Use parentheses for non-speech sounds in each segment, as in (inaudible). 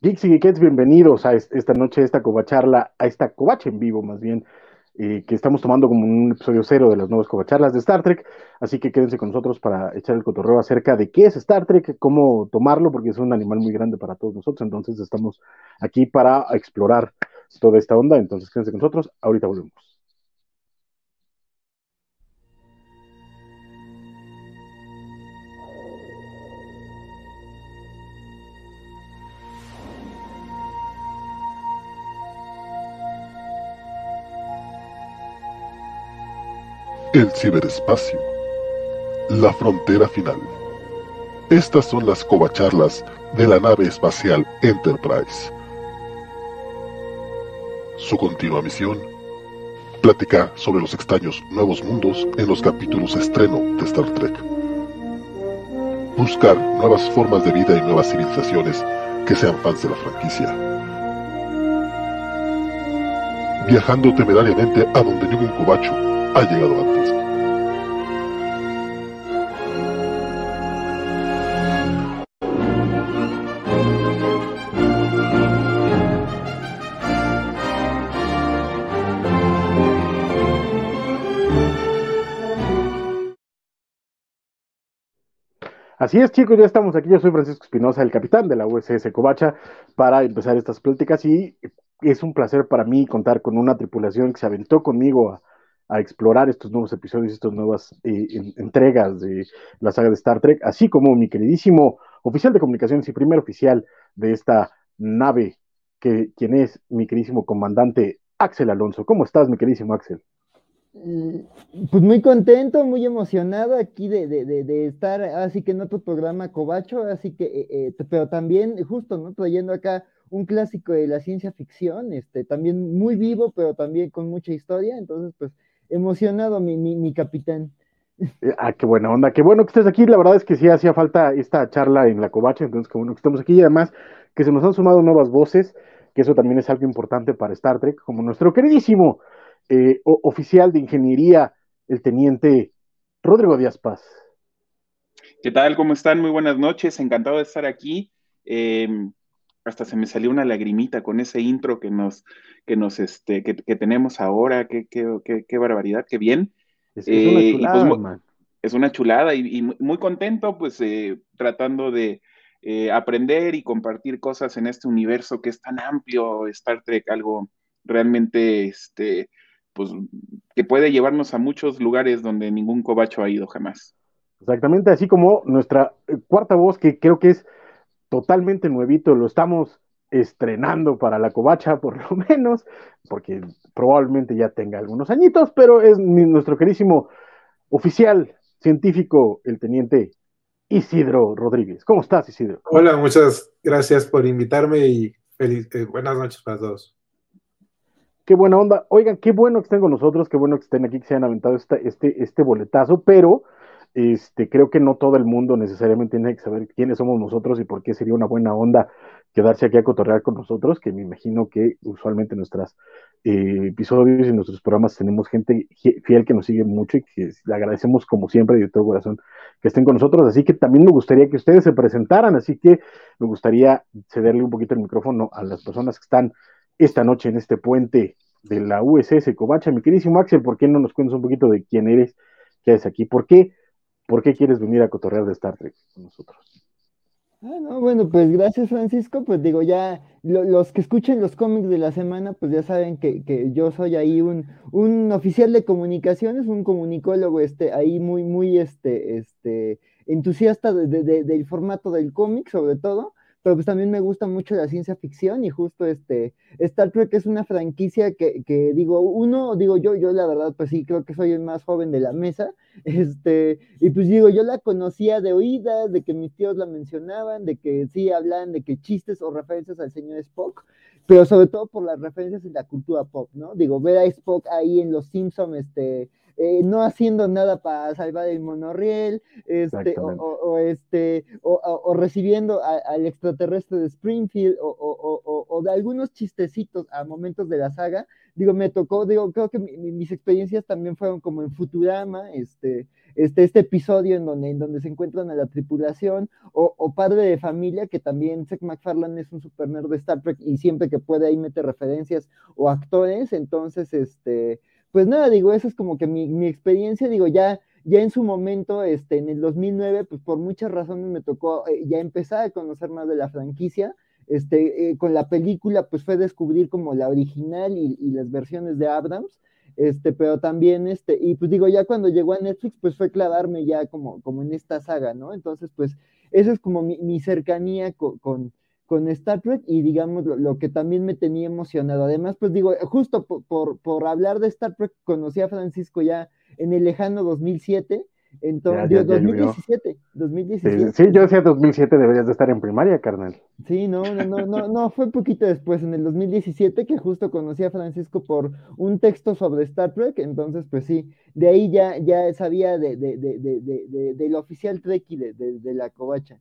Geeks y bienvenidos a esta noche, a esta covacharla, a esta covacha en vivo más bien, eh, que estamos tomando como un episodio cero de las nuevas covacharlas de Star Trek, así que quédense con nosotros para echar el cotorreo acerca de qué es Star Trek, cómo tomarlo, porque es un animal muy grande para todos nosotros, entonces estamos aquí para explorar toda esta onda, entonces quédense con nosotros, ahorita volvemos. El ciberespacio. La frontera final. Estas son las covacharlas de la nave espacial Enterprise. Su continua misión. Platicar sobre los extraños nuevos mundos en los capítulos estreno de Star Trek. Buscar nuevas formas de vida y nuevas civilizaciones que sean fans de la franquicia. Viajando temerariamente a donde ningún cobacho ha llegado antes. Así es, chicos, ya estamos aquí. Yo soy Francisco Espinosa, el capitán de la USS Covacha, para empezar estas pláticas. Y es un placer para mí contar con una tripulación que se aventó conmigo a, explorar estos nuevos episodios, estas nuevas eh, entregas de la saga de Star Trek, así como mi queridísimo oficial de comunicaciones y primer oficial de esta nave, que quien es mi queridísimo comandante Axel Alonso. ¿Cómo estás, mi queridísimo Axel? Pues muy contento, muy emocionado aquí de, estar, así que en otro programa Cobacho, así que, eh, eh, pero también justo, ¿no? Trayendo acá un clásico de la ciencia ficción, este, también muy vivo, pero también con mucha historia, entonces, pues, emocionado mi, mi, capitán. Eh, ah, qué buena onda, qué bueno que estés aquí, la verdad es que sí hacía falta esta charla en la Covacha, entonces qué bueno que estamos aquí y además que se nos han sumado nuevas voces, que eso también es algo importante para Star Trek, como nuestro queridísimo eh, oficial de ingeniería, el teniente Rodrigo Díaz Paz. ¿Qué tal? ¿Cómo están? Muy buenas noches, encantado de estar aquí. Em, hasta se me salió una lagrimita con ese intro que nos, que nos, este, que, tenemos ahora, qué, qué, barbaridad, qué bien. Es, una eh, chulada, pues, Es una chulada y, muy contento, pues, eh, tratando de aprender y compartir cosas en este universo que es tan amplio, Star Trek, algo realmente, este, pues, que puede llevarnos a muchos lugares donde ningún cobacho ha ido jamás. Exactamente, así como nuestra eh, cuarta voz, que creo que es totalmente nuevito, lo estamos estrenando para la covacha, por lo (laughs) menos, porque probablemente ya tenga algunos añitos, pero es nuestro querísimo oficial científico, el teniente Isidro Rodríguez. ¿Cómo estás, Isidro? Hola, muchas gracias por invitarme y feliz, eh, buenas noches para todos. Qué buena onda. Oigan, qué bueno que estén con nosotros, qué bueno que estén aquí, que se hayan aventado este, este, este boletazo, pero este, creo que no todo el mundo necesariamente tiene que saber quiénes somos nosotros y por qué sería una buena onda quedarse aquí a cotorrear con nosotros, que me imagino que usualmente en nuestros eh, episodios y nuestros programas tenemos gente fiel que nos sigue mucho y que le agradecemos como siempre de todo corazón que estén con nosotros, así que también me gustaría que ustedes se presentaran, así que me gustaría cederle un poquito el micrófono a las personas que están esta noche en este puente de la USS Covacha. Mi queridísimo Axel, ¿por qué no nos cuentas un poquito de quién eres, qué haces aquí? ¿Por qué, ¿Por qué quieres venir a cotorrear de Star Trek con nosotros? Ah, no, bueno, pues gracias Francisco, pues digo, ya los que escuchen los cómics de la semana, pues ya saben que, yo soy ahí un, un, oficial de comunicaciones, un comunicólogo, este, ahí muy, muy, este, este, entusiasta del formato del cómic, sobre todo, pero pues también me gusta mucho la ciencia ficción y justo este, Star Trek es una franquicia que, que, digo, uno, digo yo, yo la verdad, pues sí, creo que soy el más joven de la mesa, (laughs) este, y pues digo, yo la conocía de oídas, de que mis tíos la mencionaban, de que sí hablan de que chistes o referencias al señor Spock, pero sobre todo por las referencias en la cultura pop, ¿no? Digo, ver a Spock ahí en Los Simpsons, este, eh, no haciendo nada para salvar el monorriel, este, o, este, o, recibiendo al extraterrestre de Springfield, o, o, de algunos chistecitos a momentos de la saga. Digo, me tocó, digo, creo que mis experiencias también fueron como en Futurama, este, este, este episodio en donde, en donde se encuentran a la tripulación, o, o Padre de Familia, que también Seth MacFarlane es un super nerd de Star Trek y siempre que puede ahí mete referencias o actores, entonces, este, pues nada, digo, esa es como que mi, mi experiencia, digo, ya ya en su momento, este, en el 2009, pues por muchas razones me tocó eh, ya empezar a conocer más de la franquicia. Este, eh, con la película, pues fue descubrir como la original y, las versiones de Abrams, este, pero también, este, y pues digo, ya cuando llegó a Netflix, pues fue clavarme ya como, como en esta saga, ¿no? Entonces, pues, esa es como mi, cercanía con, con, Star Trek y digamos lo, que también me tenía emocionado. Además, pues digo, justo por, por, por hablar de Star Trek, conocí a Francisco ya en el lejano 2007. Entonces, 2017, 2017. Sí, yo decía 2007 deberías de estar en primaria, carnal. Sí, no, no, no, no, no, fue poquito después, en el 2017, que justo conocí a Francisco por un texto sobre Star Trek, entonces, pues sí, de ahí ya, ya sabía de, de, de, de del oficial Trek y de, la covacha.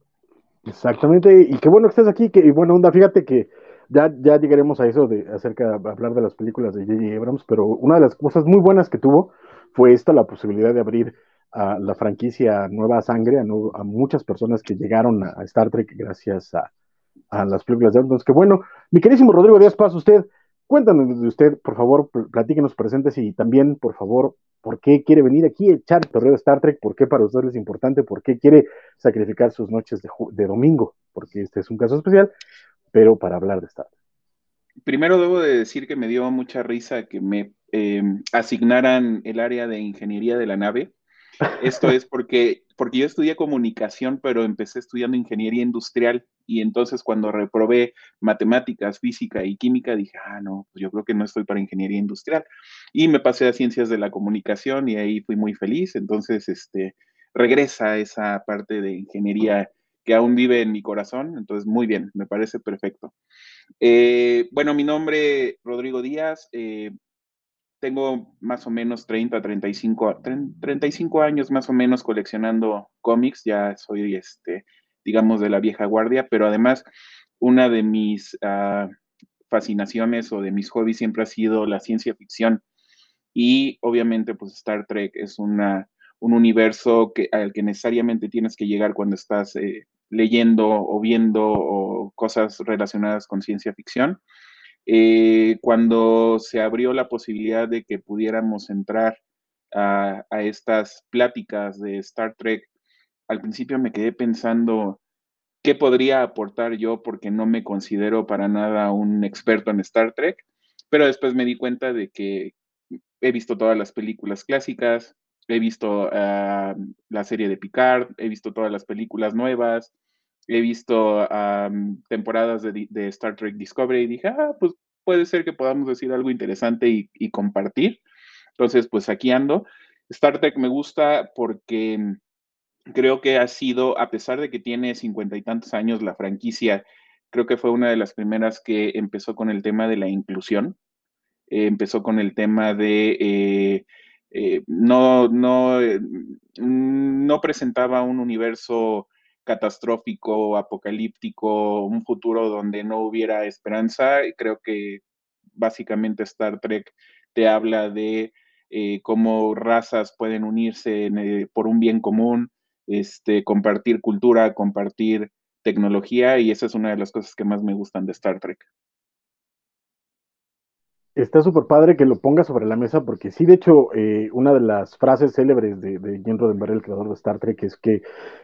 Exactamente, y qué bueno que estés aquí, que, y bueno, onda, fíjate que ya, ya llegaremos a eso de acerca de hablar de las películas de J.J. Abrams, pero una de las cosas muy buenas que tuvo fue esta la posibilidad de abrir a la franquicia Nueva Sangre a, muchas personas que llegaron a, Star Trek gracias a, las películas de Entonces, que bueno, mi querísimo Rodrigo Díaz Paz, usted, cuéntanos de usted, por favor, platíquenos presentes y también, por favor, por qué quiere venir aquí a echar el torneo de Star Trek, por qué para usted es importante, por qué quiere sacrificar sus noches de, domingo, porque este es un caso especial, pero para hablar de Star Trek. Primero debo de decir que me dio mucha risa que me eh, asignaran el área de ingeniería de la nave. Esto es porque, porque yo estudié comunicación, pero empecé estudiando ingeniería industrial y entonces cuando reprobé matemáticas, física y química, dije, ah, no, pues yo creo que no estoy para ingeniería industrial. Y me pasé a ciencias de la comunicación y ahí fui muy feliz. Entonces, este, regresa esa parte de ingeniería que aún vive en mi corazón. Entonces, muy bien, me parece perfecto. Eh, bueno, mi nombre, Rodrigo Díaz. Eh, tengo más o menos 30, 35, 35 años más o menos coleccionando cómics, ya soy, este, digamos, de la vieja guardia, pero además una de mis ah, fascinaciones o de mis hobbies siempre ha sido la ciencia ficción y obviamente pues Star Trek es una, un universo que, al que necesariamente tienes que llegar cuando estás eh, leyendo o viendo cosas relacionadas con ciencia ficción. Eh, cuando se abrió la posibilidad de que pudiéramos entrar a, estas pláticas de Star Trek, al principio me quedé pensando qué podría aportar yo porque no me considero para nada un experto en Star Trek, pero después me di cuenta de que he visto todas las películas clásicas, he visto ah, la serie de Picard, he visto todas las películas nuevas, he visto temporadas de, Star Trek Discovery y dije, ah, pues puede ser que podamos decir algo interesante y, compartir. Entonces, pues aquí ando. Star Trek me gusta porque creo que ha sido, a pesar de que tiene cincuenta y tantos años la franquicia, creo que fue una de las primeras que empezó con el tema de la inclusión. Eh, empezó con el tema de eh, eh, no, no, no presentaba un universo catastrófico, apocalíptico, un futuro donde no hubiera esperanza. Creo que básicamente Star Trek te habla de eh, cómo razas pueden unirse eh, por un bien común, este, compartir cultura, compartir tecnología, y esa es una de las cosas que más me gustan de Star Trek está súper padre que lo ponga sobre la mesa, porque sí, de hecho, eh, una de las frases célebres de, de Gene Roddenberry, el creador de Star Trek, es que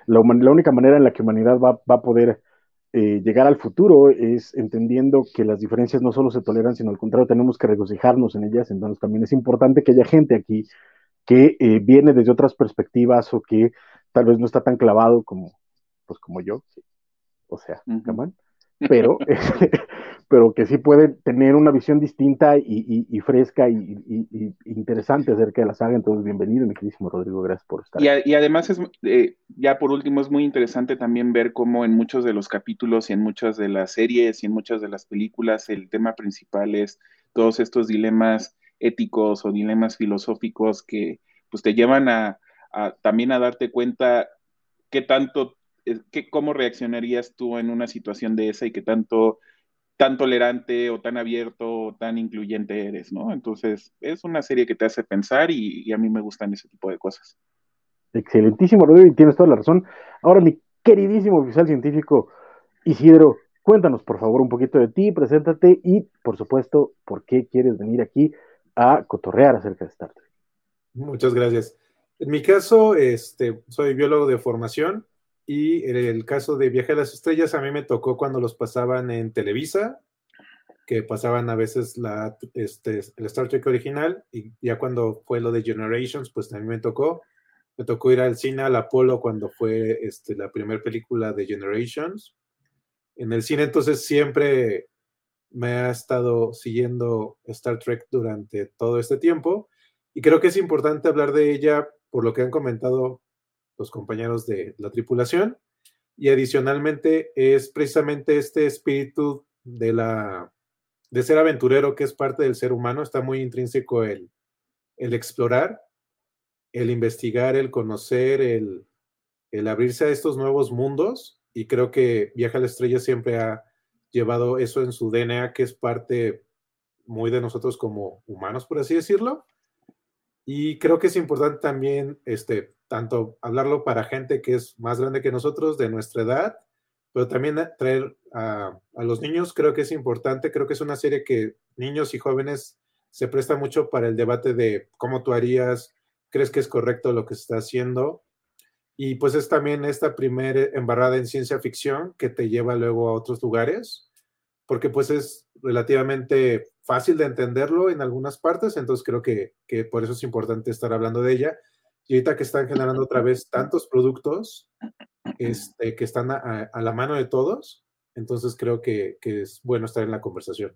la, única manera en la que humanidad va, a poder eh, llegar al futuro es entendiendo que las diferencias no solo se toleran, sino al contrario, tenemos que regocijarnos en ellas. Entonces, también es importante que haya gente aquí que eh, viene desde otras perspectivas o que tal vez no está tan clavado como, pues, como yo. O sea, uh pero, (laughs) (laughs) pero que sí puede tener una visión distinta y, fresca y, interesante acerca de la saga. Entonces, bienvenido, mi queridísimo Rodrigo, gracias por estar. Y, y además, es, eh, ya por último, es muy interesante también ver cómo en muchos de los capítulos y en muchas de las series y en muchas de las películas el tema principal es todos estos dilemas éticos o dilemas filosóficos que pues te llevan a, a también a darte cuenta qué tanto ¿cómo reaccionarías tú en una situación de esa y qué tanto tan tolerante o tan abierto o tan incluyente eres, ¿no? Entonces, es una serie que te hace pensar y, a mí me gustan ese tipo de cosas. Excelentísimo, Rodrigo, y tienes toda la razón. Ahora, mi queridísimo oficial científico Isidro, cuéntanos por favor un poquito de ti, preséntate y, por supuesto, por qué quieres venir aquí a cotorrear acerca de Star Trek. Muchas gracias. En mi caso, este, soy biólogo de formación y el caso de Viaje a las Estrellas a mí me tocó cuando los pasaban en Televisa, que pasaban a veces la, este, el Star Trek original y ya cuando fue lo de Generations, pues también me tocó. Me tocó ir al cine al Apolo cuando fue este, la primera película de Generations. En el cine entonces siempre me ha estado siguiendo Star Trek durante todo este tiempo y creo que es importante hablar de ella por lo que han comentado los compañeros de la tripulación. Y adicionalmente es precisamente este espíritu de la de ser aventurero que es parte del ser humano, está muy intrínseco el, el explorar, el investigar, el conocer, el, el abrirse a estos nuevos mundos. Y creo que Viaja a la Estrella siempre ha llevado eso en su DNA, que es parte muy de nosotros como humanos, por así decirlo. Y creo que es importante también, este, tanto hablarlo para gente que es más grande que nosotros, de nuestra edad, pero también traer a, los niños, creo que es importante, creo que es una serie que niños y jóvenes se presta mucho para el debate de cómo tú harías, crees que es correcto lo que está haciendo. Y pues es también esta primera embarrada en ciencia ficción que te lleva luego a otros lugares, porque pues es relativamente fácil de entenderlo en algunas partes, entonces creo que, que, por eso es importante estar hablando de ella. Y ahorita que están generando otra vez tantos productos este, que están a, la mano de todos, entonces creo que, que, es bueno estar en la conversación.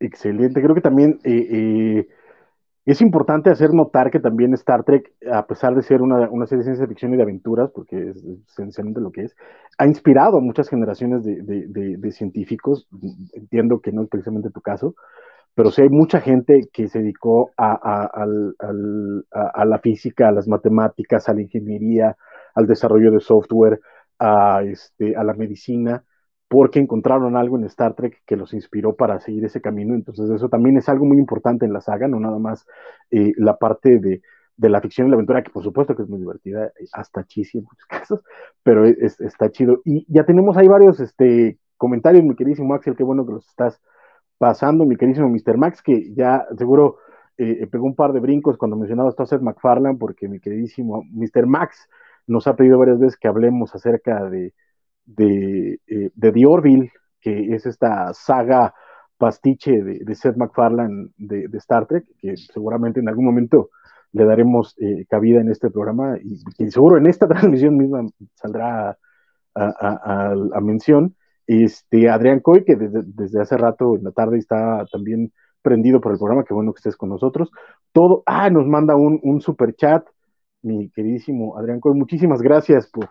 Excelente, creo que también eh, eh, es importante hacer notar que también Star Trek, a pesar de ser una, serie de ciencia ficción y de aventuras, porque es esencialmente lo que es, ha inspirado a muchas generaciones de, científicos. Entiendo que no es precisamente tu caso, pero sí hay mucha gente que se dedicó a, la física, a las matemáticas, a la ingeniería, al desarrollo de software, a, este, a la medicina porque encontraron algo en Star Trek que los inspiró para seguir ese camino. Entonces eso también es algo muy importante en la saga, no nada más eh, la parte de, la ficción y la aventura, que por supuesto que es muy divertida, eh, hasta chisi en muchos (laughs) casos, pero está chido. Y ya tenemos ahí varios este, comentarios, mi queridísimo Axel, qué bueno que los estás pasando, mi queridísimo Mr. Max, que ya seguro eh, pegó un par de brincos cuando mencionabas a Seth MacFarlane, porque mi queridísimo Mr. Max nos ha pedido varias veces que hablemos acerca de de, eh, de The Orville, que es esta saga pastiche de, Seth MacFarlane de, Star Trek, que seguramente en algún momento le daremos eh, cabida en este programa y, seguro en esta (laughs) transmisión misma saldrá a, mención. Este, Adrián Coy, que desde, hace rato en la tarde está también prendido por el programa, qué bueno que estés con nosotros. Todo, ah, nos manda un, un super chat, mi queridísimo Adrián Coy, muchísimas gracias por,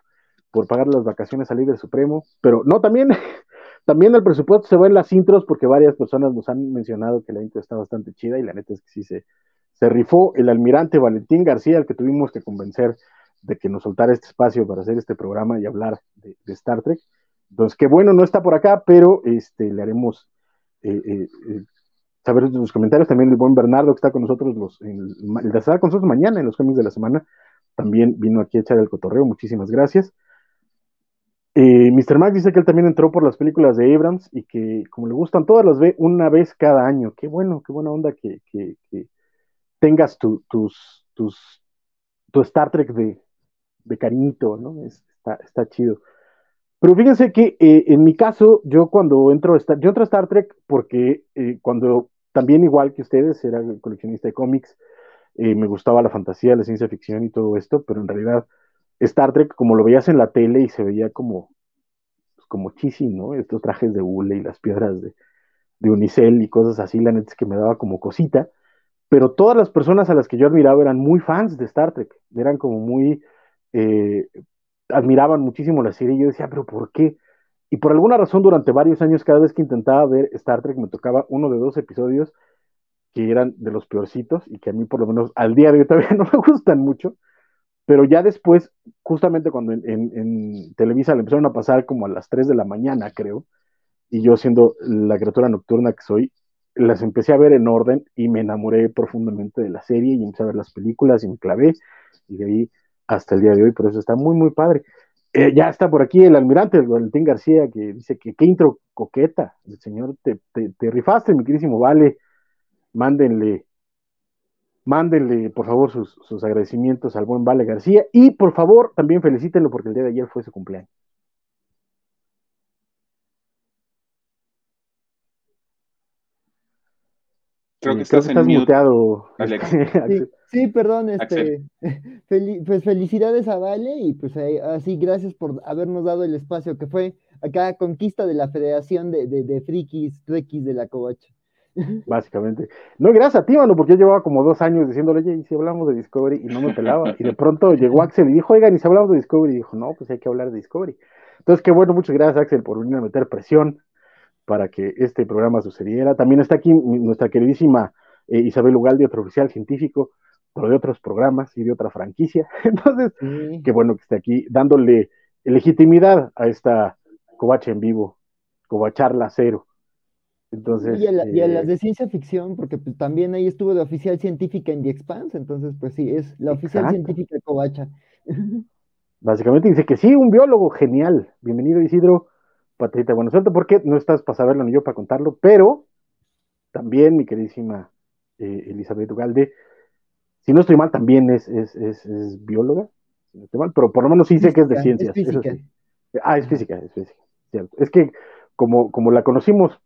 por pagar las vacaciones al líder supremo, pero no, también, (laughs) también el presupuesto se va en las intros porque varias personas nos han mencionado que la intro está bastante chida y la neta es que sí se, se rifó el almirante Valentín García, al que tuvimos que convencer de que nos soltara este espacio para hacer este programa y hablar de, Star Trek. Entonces, qué bueno, no está por acá, pero este, le haremos eh, eh, eh, saber sus comentarios. También el buen Bernardo, que está con nosotros, los, el, el de estar con nosotros mañana en los cómics de la semana, también vino aquí a echar el cotorreo. Muchísimas gracias. Eh, Mr. Max dice que él también entró por las películas de Abrams y que como le gustan todas las ve una vez cada año. Qué bueno, qué buena onda que, tengas tu, tus, tus, tu Star Trek de, de cariñito, ¿no? está, chido. Pero fíjense que eh, en mi caso, yo cuando entro a Star, yo entro a Star Trek porque eh, cuando también igual que ustedes, era coleccionista de cómics, me gustaba la fantasía, la ciencia ficción y todo esto, pero en realidad Star Trek, como lo veías en la tele y se veía como, pues, como chisi, ¿no? Estos trajes de hule y las piedras de, de unicel y cosas así, la neta es que me daba como cosita, pero todas las personas a las que yo admiraba eran muy fans de Star Trek, eran como muy, eh, admiraban muchísimo la serie y yo decía, pero ¿por qué? Y por alguna razón durante varios años, cada vez que intentaba ver Star Trek, me tocaba uno de dos episodios que eran de los peorcitos y que a mí por lo menos al día de hoy todavía (laughs) no me gustan mucho pero ya después, justamente cuando en, Televisa le empezaron a pasar como a las 3 de la mañana, creo, y yo siendo la criatura nocturna que soy, las empecé a ver en orden y me enamoré profundamente de la serie y empecé a ver las películas y me clavé, y de ahí hasta el día de hoy, por eso está muy, muy padre. Eh, ya está por aquí el almirante el Valentín García que dice que qué intro coqueta. El señor, te, te rifaste, mi querísimo Vale. Mándenle Mándenle, por favor, sus, agradecimientos al buen Vale García y por favor también felicítenlo porque el día de ayer fue su cumpleaños. Creo que estás, en muteado. (laughs) Sí, perdón, este, (laughs) pues felicidades a Vale y pues así gracias por habernos dado el espacio que fue acá conquista de la Federación de, de, de Frikis, Trekkies de la Covacha. Básicamente. No, gracias a ti, mano, porque yo llevaba como dos años diciéndole, oye, ¿y si hablamos de Discovery? Y no me pelaba. Y de (laughs) pronto llegó Axel y dijo, oigan, ¿y si hablamos de Discovery? Y dijo, no, pues hay que hablar de Discovery. Entonces, qué bueno, muchas gracias, Axel, por venir a meter presión para que este programa sucediera. También está aquí nuestra queridísima eh, Isabel Ugalde, otro oficial científico, pero de otros programas y de otra franquicia. (laughs) Entonces, qué bueno que esté aquí dándole legitimidad a esta covacha en vivo, covacharla cero. Entonces, y, a, las eh, de ciencia ficción, porque pues, también ahí estuvo de oficial científica en The Expanse, entonces pues sí, es la oficial científica de Covacha. (laughs) Básicamente dice que sí, un biólogo genial. Bienvenido Isidro, Patrita, bueno, suerte porque no estás para saberlo ni yo para contarlo, pero también mi queridísima eh, Elizabeth Ugalde, si no estoy mal, también es, es, es, bióloga, si no estoy mal, pero por lo menos sí sé que es de ciencias. Ah, es física, es física, cierto. Es que como, como la conocimos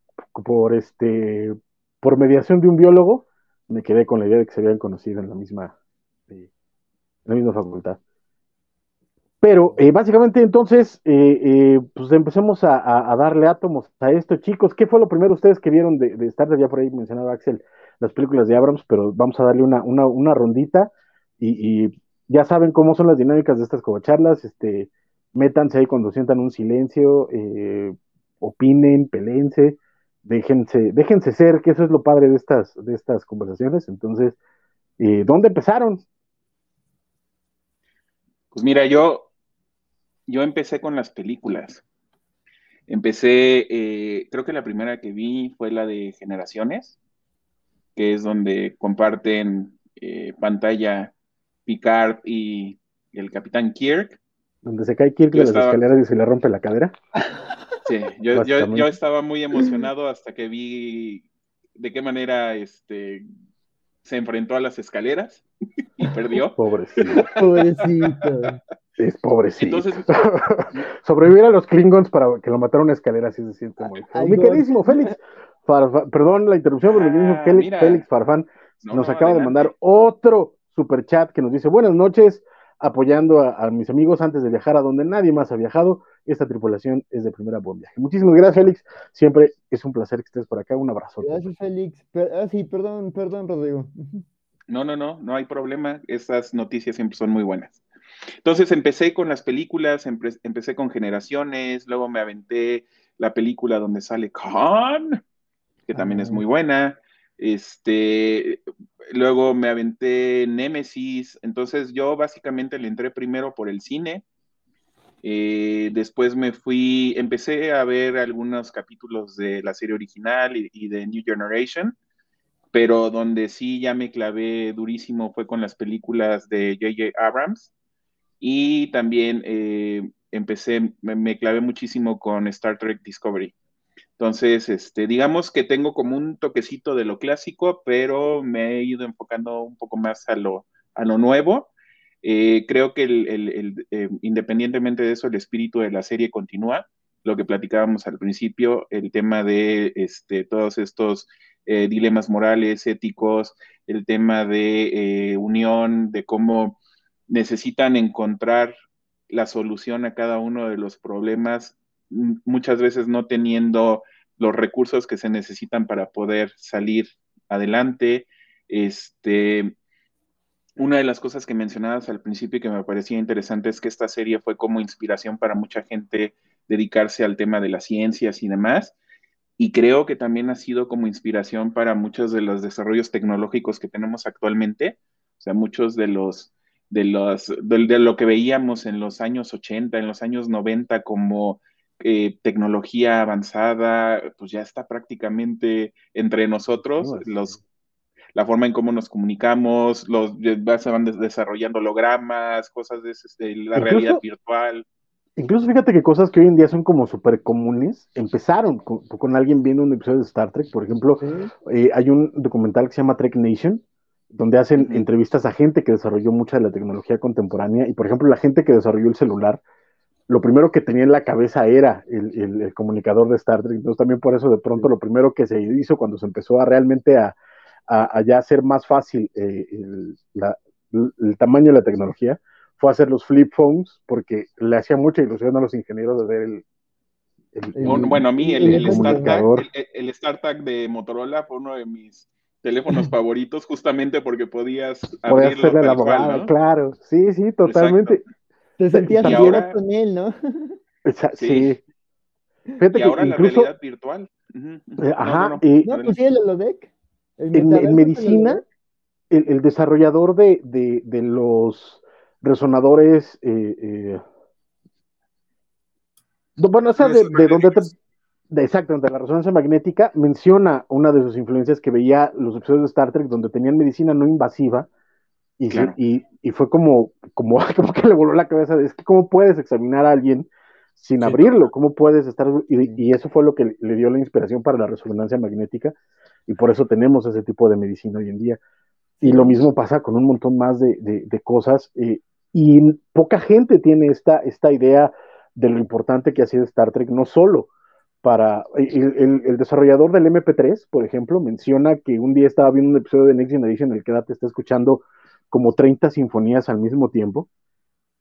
por este por mediación de un biólogo, me quedé con la idea de que se habían conocido en la misma, eh, la misma facultad. Pero eh, básicamente entonces, eh, pues empecemos a, darle átomos a esto, chicos. ¿Qué fue lo primero ustedes que vieron de, de Star? Ya por ahí mencionaba Axel las películas de Abrams, pero vamos a darle una, una, rondita y, ya saben cómo son las dinámicas de estas covacharlas. Este, métanse ahí cuando sientan un silencio, opinen, pelense déjense, déjense ser, que eso es lo padre de estas, de estas conversaciones. Entonces, eh, ¿dónde empezaron? Pues mira, yo, yo empecé con las películas. Empecé, eh, creo que la primera que vi fue la de Generaciones, que es donde comparten eh, pantalla Picard y el Capitán Kirk. Donde se cae Kirk de las escaleras y se le rompe la cadera. (laughs) Sí, yo, yo, estaba muy emocionado hasta que vi de qué manera este, se enfrentó a las escaleras y perdió. (laughs) Pobrecito. Pobrecito. Es pobrecito. Entonces, (laughs) sobrevivir a los Klingons para que lo mataron a escaleras sí se siente muy feo. Mi queridísimo Félix, perdón la interrupción, pero mi queridísimo ah, Félix, Farfán nos acaba de mandar otro super chat que nos dice buenas noches, apoyando a, mis amigos antes de viajar a donde nadie más ha viajado. Esta tripulación es de primera buen viaje. Muchísimas gracias, Félix. Siempre es un placer que estés por acá. Un abrazo. Gracias, Félix. ah, sí, perdón, perdón, Rodrigo. No, no, no, no hay problema. Estas noticias siempre son muy buenas. Entonces empecé con las películas, empecé con Generaciones, luego me aventé la película donde sale Khan, que también es ah. muy buena. Este, luego me aventé Nemesis, entonces yo básicamente le entré primero por el cine, eh, después me fui, empecé a ver algunos capítulos de la serie original y, de New Generation, pero donde sí ya me clavé durísimo fue con las películas de J.J. Abrams y también eh, empecé, me clavé muchísimo con Star Trek Discovery. Entonces, este, digamos que tengo como un toquecito de lo clásico, pero me he ido enfocando un poco más a lo, a lo nuevo. Eh, creo que el, eh, independientemente de eso, el espíritu de la serie continúa. Lo que platicábamos al principio, el tema de este, todos estos eh, dilemas morales, éticos, el tema de unión, de cómo necesitan encontrar la solución a cada uno de los problemas muchas veces no teniendo los recursos que se necesitan para poder salir adelante. Este, una de las cosas que mencionabas al principio y que me parecía interesante es que esta serie fue como inspiración para mucha gente dedicarse al tema de las ciencias y demás. Y creo que también ha sido como inspiración para muchos de los desarrollos tecnológicos que tenemos actualmente. O sea, muchos de los de, los, de, lo que veíamos en los años 80, en los años 90 como eh, tecnología avanzada, pues ya está prácticamente entre nosotros, los, la forma en cómo nos comunicamos, los, se van desarrollando hologramas, cosas de, la realidad virtual. Incluso fíjate que cosas que hoy en día son como súper comunes, empezaron con, alguien viendo un episodio de Star Trek, por ejemplo, eh, hay un documental que se llama Trek Nation, donde hacen entrevistas a gente que desarrolló mucha de la tecnología contemporánea, y por ejemplo, la gente que desarrolló el celular, lo primero que tenía en la cabeza era el, comunicador de Star Trek, entonces también por eso de pronto lo primero que se hizo cuando se empezó a realmente a, a, ya hacer más fácil eh, el tamaño de la tecnología, fue hacer los flip phones porque le hacía mucha ilusión a los ingenieros de ver el... bueno, a mí el, el, el, StarTAC de Motorola fue uno de mis teléfonos (laughs) favoritos justamente porque podías abrirlo tal la abogada, claro, sí, sí, totalmente. Te sentías ahora, con él, ¿no? (laughs) sí. Fíjate y ahora la realidad virtual. Eh, ajá. y, no, pues sí, el holodeck. En, medicina, el, desarrollador de, de, de los resonadores, eh, eh, bueno, o sea, de, de donde de, exacto, de la resonancia magnética, menciona una de sus influencias que veía los episodios de Star Trek donde tenían medicina no invasiva y, y, y, fue como, como, (laughs) como que le voló la cabeza de, es que cómo puedes examinar a alguien sin abrirlo, cómo puedes estar, y, eso fue lo que le dio la inspiración para la resonancia magnética y por eso tenemos ese tipo de medicina hoy en día. Y lo mismo pasa con un montón más de, de, cosas. Eh, y poca gente tiene esta, esta idea de lo importante que ha sido Star Trek, no solo para... El, desarrollador del MP3, por ejemplo, menciona que un día estaba viendo un episodio de Next Generation en el que te está escuchando como 30 sinfonías al mismo tiempo,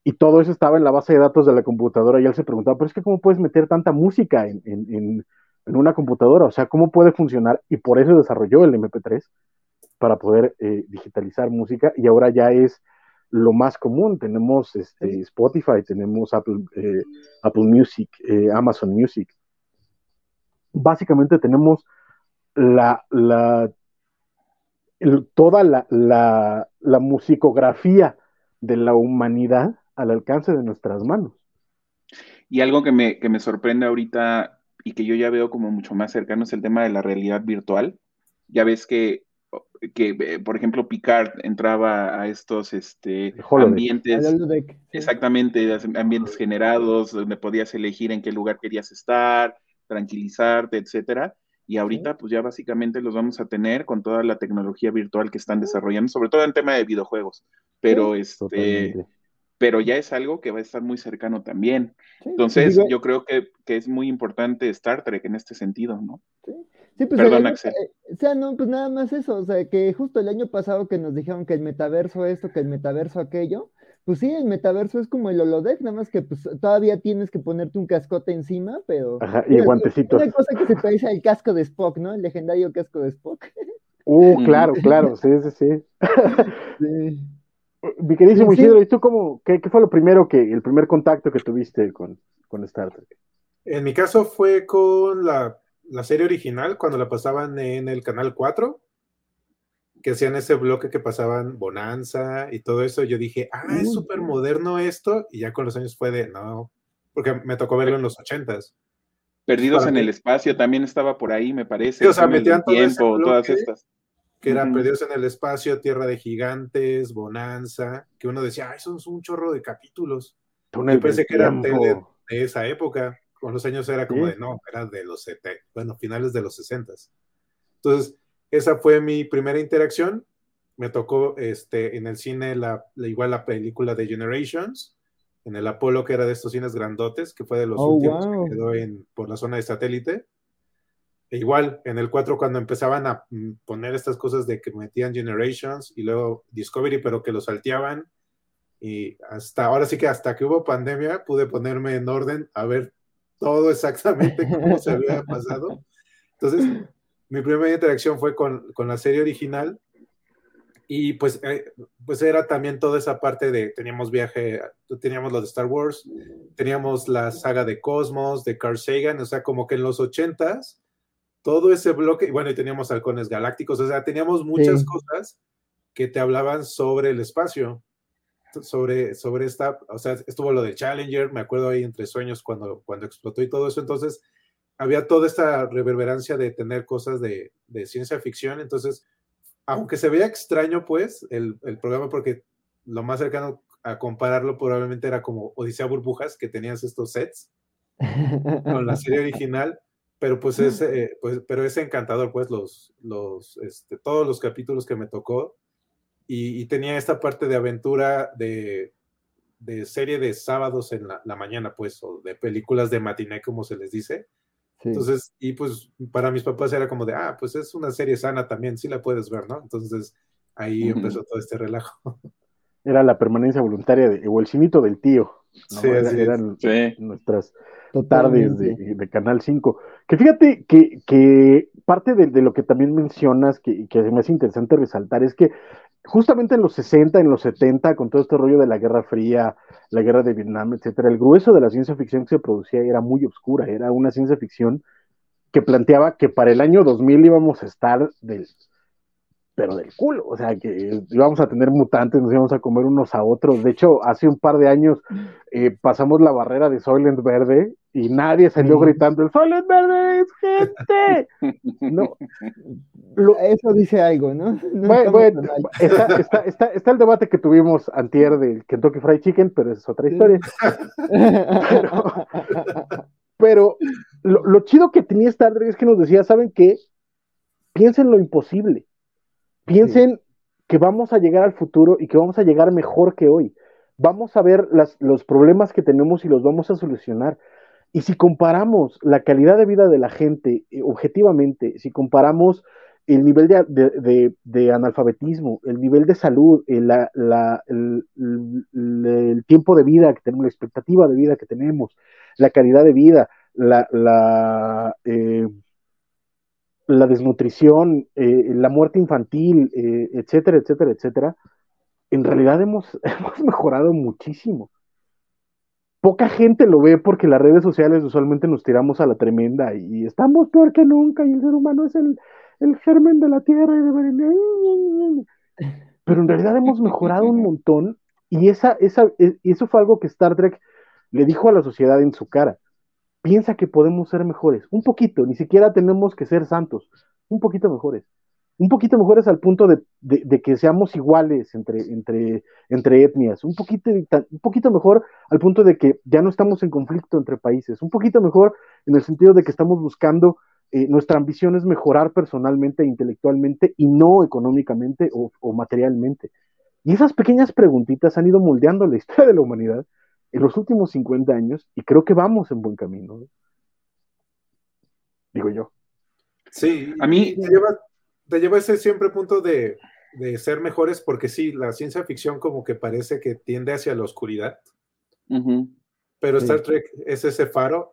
y todo eso estaba en la base de datos de la computadora, y él se preguntaba, pero es que ¿cómo puedes meter tanta música en, en, en una computadora? O sea, ¿cómo puede funcionar? Y por eso desarrolló el MP3, para poder eh, digitalizar música, y ahora ya es lo más común. Tenemos este, Spotify, tenemos Apple, eh, Apple Music, eh, Amazon Music. Básicamente tenemos la, la toda la, la, musicografía de la humanidad al alcance de nuestras manos. Y algo que me, que me sorprende ahorita y que yo ya veo como mucho más cercano es el tema de la realidad virtual. Ya ves que que, eh, por ejemplo, Picard entraba a estos este, ambientes, exactamente, ambientes generados, donde podías elegir en qué lugar querías estar, tranquilizarte, etcétera. Y ahorita, pues ya básicamente los vamos a tener con toda la tecnología virtual que están desarrollando, sobre todo en tema de videojuegos. Pero este, pero ya es algo que va a estar muy cercano también. Entonces, yo creo que, que, es muy importante Star Trek en este sentido, ¿no? Sí. Sí, pues Perdón, Axel. Eh, o sea, no, pues nada más eso, o sea, que justo el año pasado que nos dijeron que el metaverso esto, que el metaverso aquello, pues sí, el metaverso es como el holodeck, nada más que pues todavía tienes que ponerte un cascote encima, pero... Ajá, y guantecitos. Una cosa que se parece al casco de Spock, ¿no? El legendario casco de Spock. Uh, claro, claro, sí, sí, sí. (laughs) sí. Mi queridísimo Isidro, ¿y tú cómo, qué, fue lo primero que, el primer contacto que tuviste con, con Star Trek? En mi caso fue con la la serie original, cuando la pasaban en el canal 4, que hacían ese bloque que pasaban Bonanza y todo eso, yo dije, ah, es súper moderno esto, y ya con los años fue de, no, porque me tocó verlo en los ochentas. Perdidos en el espacio también estaba por ahí, me parece. o sea, metían tiempo, todas estas. Que eran Perdidos en el espacio, Tierra de Gigantes, Bonanza, que uno decía, ay, son un chorro de capítulos. Yo pensé que eran de esa época con los años era como de, no, era de los 70, bueno, finales de los 60. Entonces, esa fue mi primera interacción. Me tocó este, en el cine la, igual la película de Generations, en el Apolo, que era de estos cines grandotes, que fue de los oh, últimos que quedó en, por la zona de satélite. E igual, en el 4, cuando empezaban a mm, poner estas cosas de que metían Generations y luego Discovery, pero que lo salteaban. Y hasta ahora sí que hasta que hubo pandemia, pude ponerme en orden a ver todo exactamente como se había pasado. (laughs) Entonces, mi primera interacción fue con, con la serie original y pues, eh, pues era también toda esa parte de, teníamos viaje, teníamos lo de Star Wars, teníamos la saga de Cosmos, de Carl Sagan, o sea, como que en los ochentas, todo ese bloque, bueno, y teníamos halcones galácticos, o sea, teníamos muchas cosas que te hablaban sobre el espacio. sobre, sobre esta, o sea, estuvo lo de Challenger, me acuerdo ahí entre sueños cuando, cuando explotó y todo eso, entonces había toda esta reverberancia de tener cosas de, de ciencia ficción, entonces, aunque se veía extraño, pues, el, el, programa, porque lo más cercano a compararlo probablemente era como Odisea Burbujas, que tenías estos sets con la serie (laughs) original, pero pues es, eh, pues, pero es encantador, pues, los, los, este, todos los capítulos que me tocó, y, y tenía esta parte de aventura de, de serie de sábados en la, la, mañana, pues, o de películas de matiné, como se les dice, Sí. Entonces, y pues para mis papás era como de, ah, pues es una serie sana también, sí la puedes ver, ¿no? Entonces ahí uh -huh. empezó todo este relajo. (laughs) Era la permanencia voluntaria de, o el chinito del tío. ¿no? Sí, Era, así eran Sí. nuestras. Tardes de, de Canal 5. Que fíjate que, que parte de, de, lo que también mencionas, que, que me hace interesante resaltar, es que justamente en los 60, en los 70, con todo este rollo de la Guerra Fría, la guerra de Vietnam, etcétera, el grueso de la ciencia ficción que se producía era muy oscura, era una ciencia ficción que planteaba que para el año 2000 íbamos a estar del, pero del culo, o sea, que íbamos a tener mutantes, nos íbamos a comer unos a otros. De hecho, hace un par de años eh, pasamos la barrera de Soylent Verde y nadie salió gritando, ¡El Soylent Verde es gente! (laughs) No, lo- Eso dice algo, ¿no? (laughs) No bueno, está, está, está, está el debate que tuvimos antier del Kentucky Fried Chicken, pero esa es otra historia. Pero lo, lo chido que tenía Star Trek es que nos decía, ¿saben qué? Piensen lo imposible. Piensen que vamos a llegar al futuro y que vamos a llegar mejor que hoy. Vamos a ver las, los problemas que tenemos y los vamos a solucionar. Y si comparamos la calidad de vida de la gente eh, objetivamente, si comparamos el nivel de, analfabetismo, el nivel de salud, la, el, tiempo de vida que tenemos, la expectativa de vida que tenemos, la calidad de vida, la, eh, desnutrición, eh, la muerte infantil, eh, etcétera, etcétera, etcétera, en realidad hemos (laughs) mejorado muchísimo. Poca gente lo ve porque las redes sociales usualmente nos tiramos a la tremenda y estamos peor que nunca y el ser humano es el, el germen de la tierra. Pero en realidad hemos mejorado un montón y esa, esa, eso fue algo que Star Trek le dijo a la sociedad en su cara. Piensa que podemos ser mejores, un poquito, ni siquiera tenemos que ser santos, un poquito mejores. Un poquito mejores al punto de, de, de que seamos iguales entre, entre, entre etnias, un poquito, un poquito mejor al punto de que ya no estamos en conflicto entre países, un poquito mejor en el sentido de que estamos buscando eh, nuestra ambición es mejorar personalmente e intelectualmente y no económicamente o, o, materialmente. Y esas pequeñas preguntitas han ido moldeando la historia de la humanidad en los últimos 50 años y creo que vamos en buen camino. ¿no? Digo yo. Sí, a mí lleva, te lleva ese siempre punto de, de, ser mejores porque sí, la ciencia ficción como que parece que tiende hacia la oscuridad. Uh -huh. Pero Star Trek es ese faro.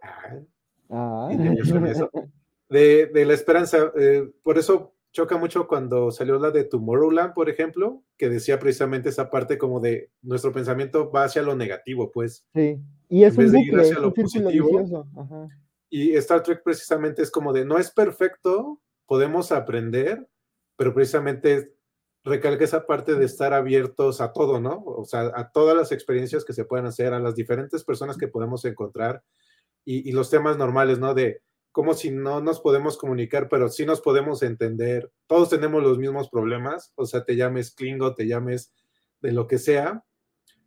Ah, eso, (laughs) de, de, la esperanza. Eh, por eso choca mucho cuando salió la de Tomorrowland, por ejemplo, que decía precisamente esa parte como de nuestro pensamiento va hacia lo negativo, pues. Sí, y es en vez un de ir hacia lo un positivo. Y Star Trek precisamente es como de no es perfecto, podemos aprender, pero precisamente recalca esa parte de estar abiertos a todo, ¿no? O sea, a todas las experiencias que se pueden hacer, a las diferentes personas que podemos encontrar y, y los temas normales, ¿no? De como si no nos podemos comunicar, pero sí nos podemos entender. Todos tenemos los mismos problemas, o sea, te llames Klingo, te llames de lo que sea,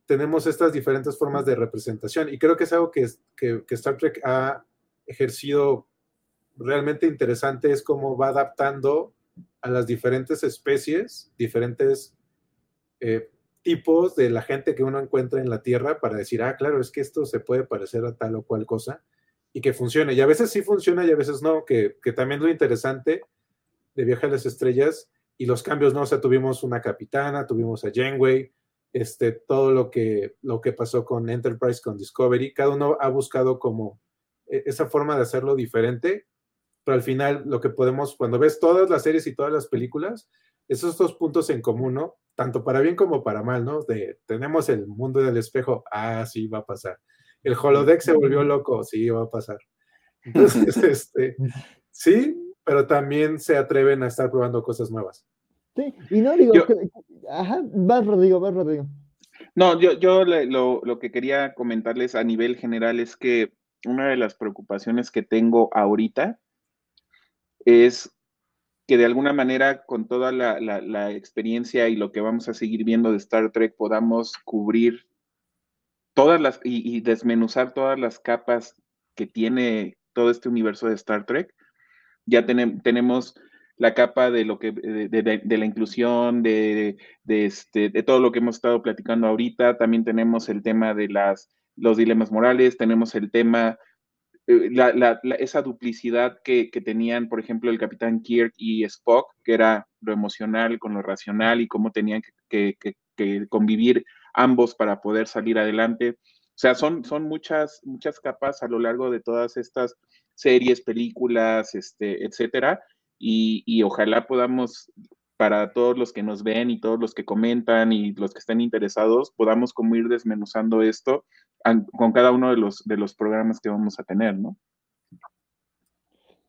tenemos estas diferentes formas de representación y creo que es algo que, que, que Star Trek ha ejercido realmente interesante, es cómo va adaptando a las diferentes especies, diferentes eh, tipos de la gente que uno encuentra en la Tierra para decir, ah, claro, es que esto se puede parecer a tal o cual cosa y que funcione. Y a veces sí funciona y a veces no, que, que también lo interesante de Viaje a las Estrellas y los cambios, ¿no? O sea, tuvimos una capitana, tuvimos a Janeway, este, todo lo que, lo que pasó con Enterprise, con Discovery, cada uno ha buscado como e, esa forma de hacerlo diferente, pero al final lo que podemos, cuando ves todas las series y todas las películas, esos dos puntos en común, ¿no? Tanto para bien como para mal, ¿no? De tenemos el mundo del espejo, ah, sí, va a pasar. El holodeck se volvió loco, sí, va a pasar. Entonces, (laughs) este, sí, pero también se atreven a estar probando cosas nuevas. Sí, y no digo, Yo, que, ajá, vas Rodrigo, vas Rodrigo. No, yo, yo lo, lo, que quería comentarles a nivel general es que una de las preocupaciones que tengo ahorita es que de alguna manera con toda la, experiencia y lo que vamos a seguir viendo de Star Trek podamos cubrir todas las y, desmenuzar todas las capas que tiene todo este universo de Star Trek. Ya tenemos la capa de lo que de, la inclusión, de, este, de todo lo que hemos estado platicando ahorita. También tenemos el tema de las, los dilemas morales, tenemos el tema eh, esa duplicidad que, tenían, por ejemplo, el capitán Kirk y Spock, que era lo emocional con lo racional y cómo tenían que, convivir ambos para poder salir adelante. O sea, son, son muchas, muchas capas a lo largo de todas estas series, películas, este, etcétera. Y, y ojalá podamos para todos los que nos ven y todos los que comentan y los que estén interesados, podamos como ir desmenuzando esto con cada uno de los, de los programas que vamos a tener, ¿no?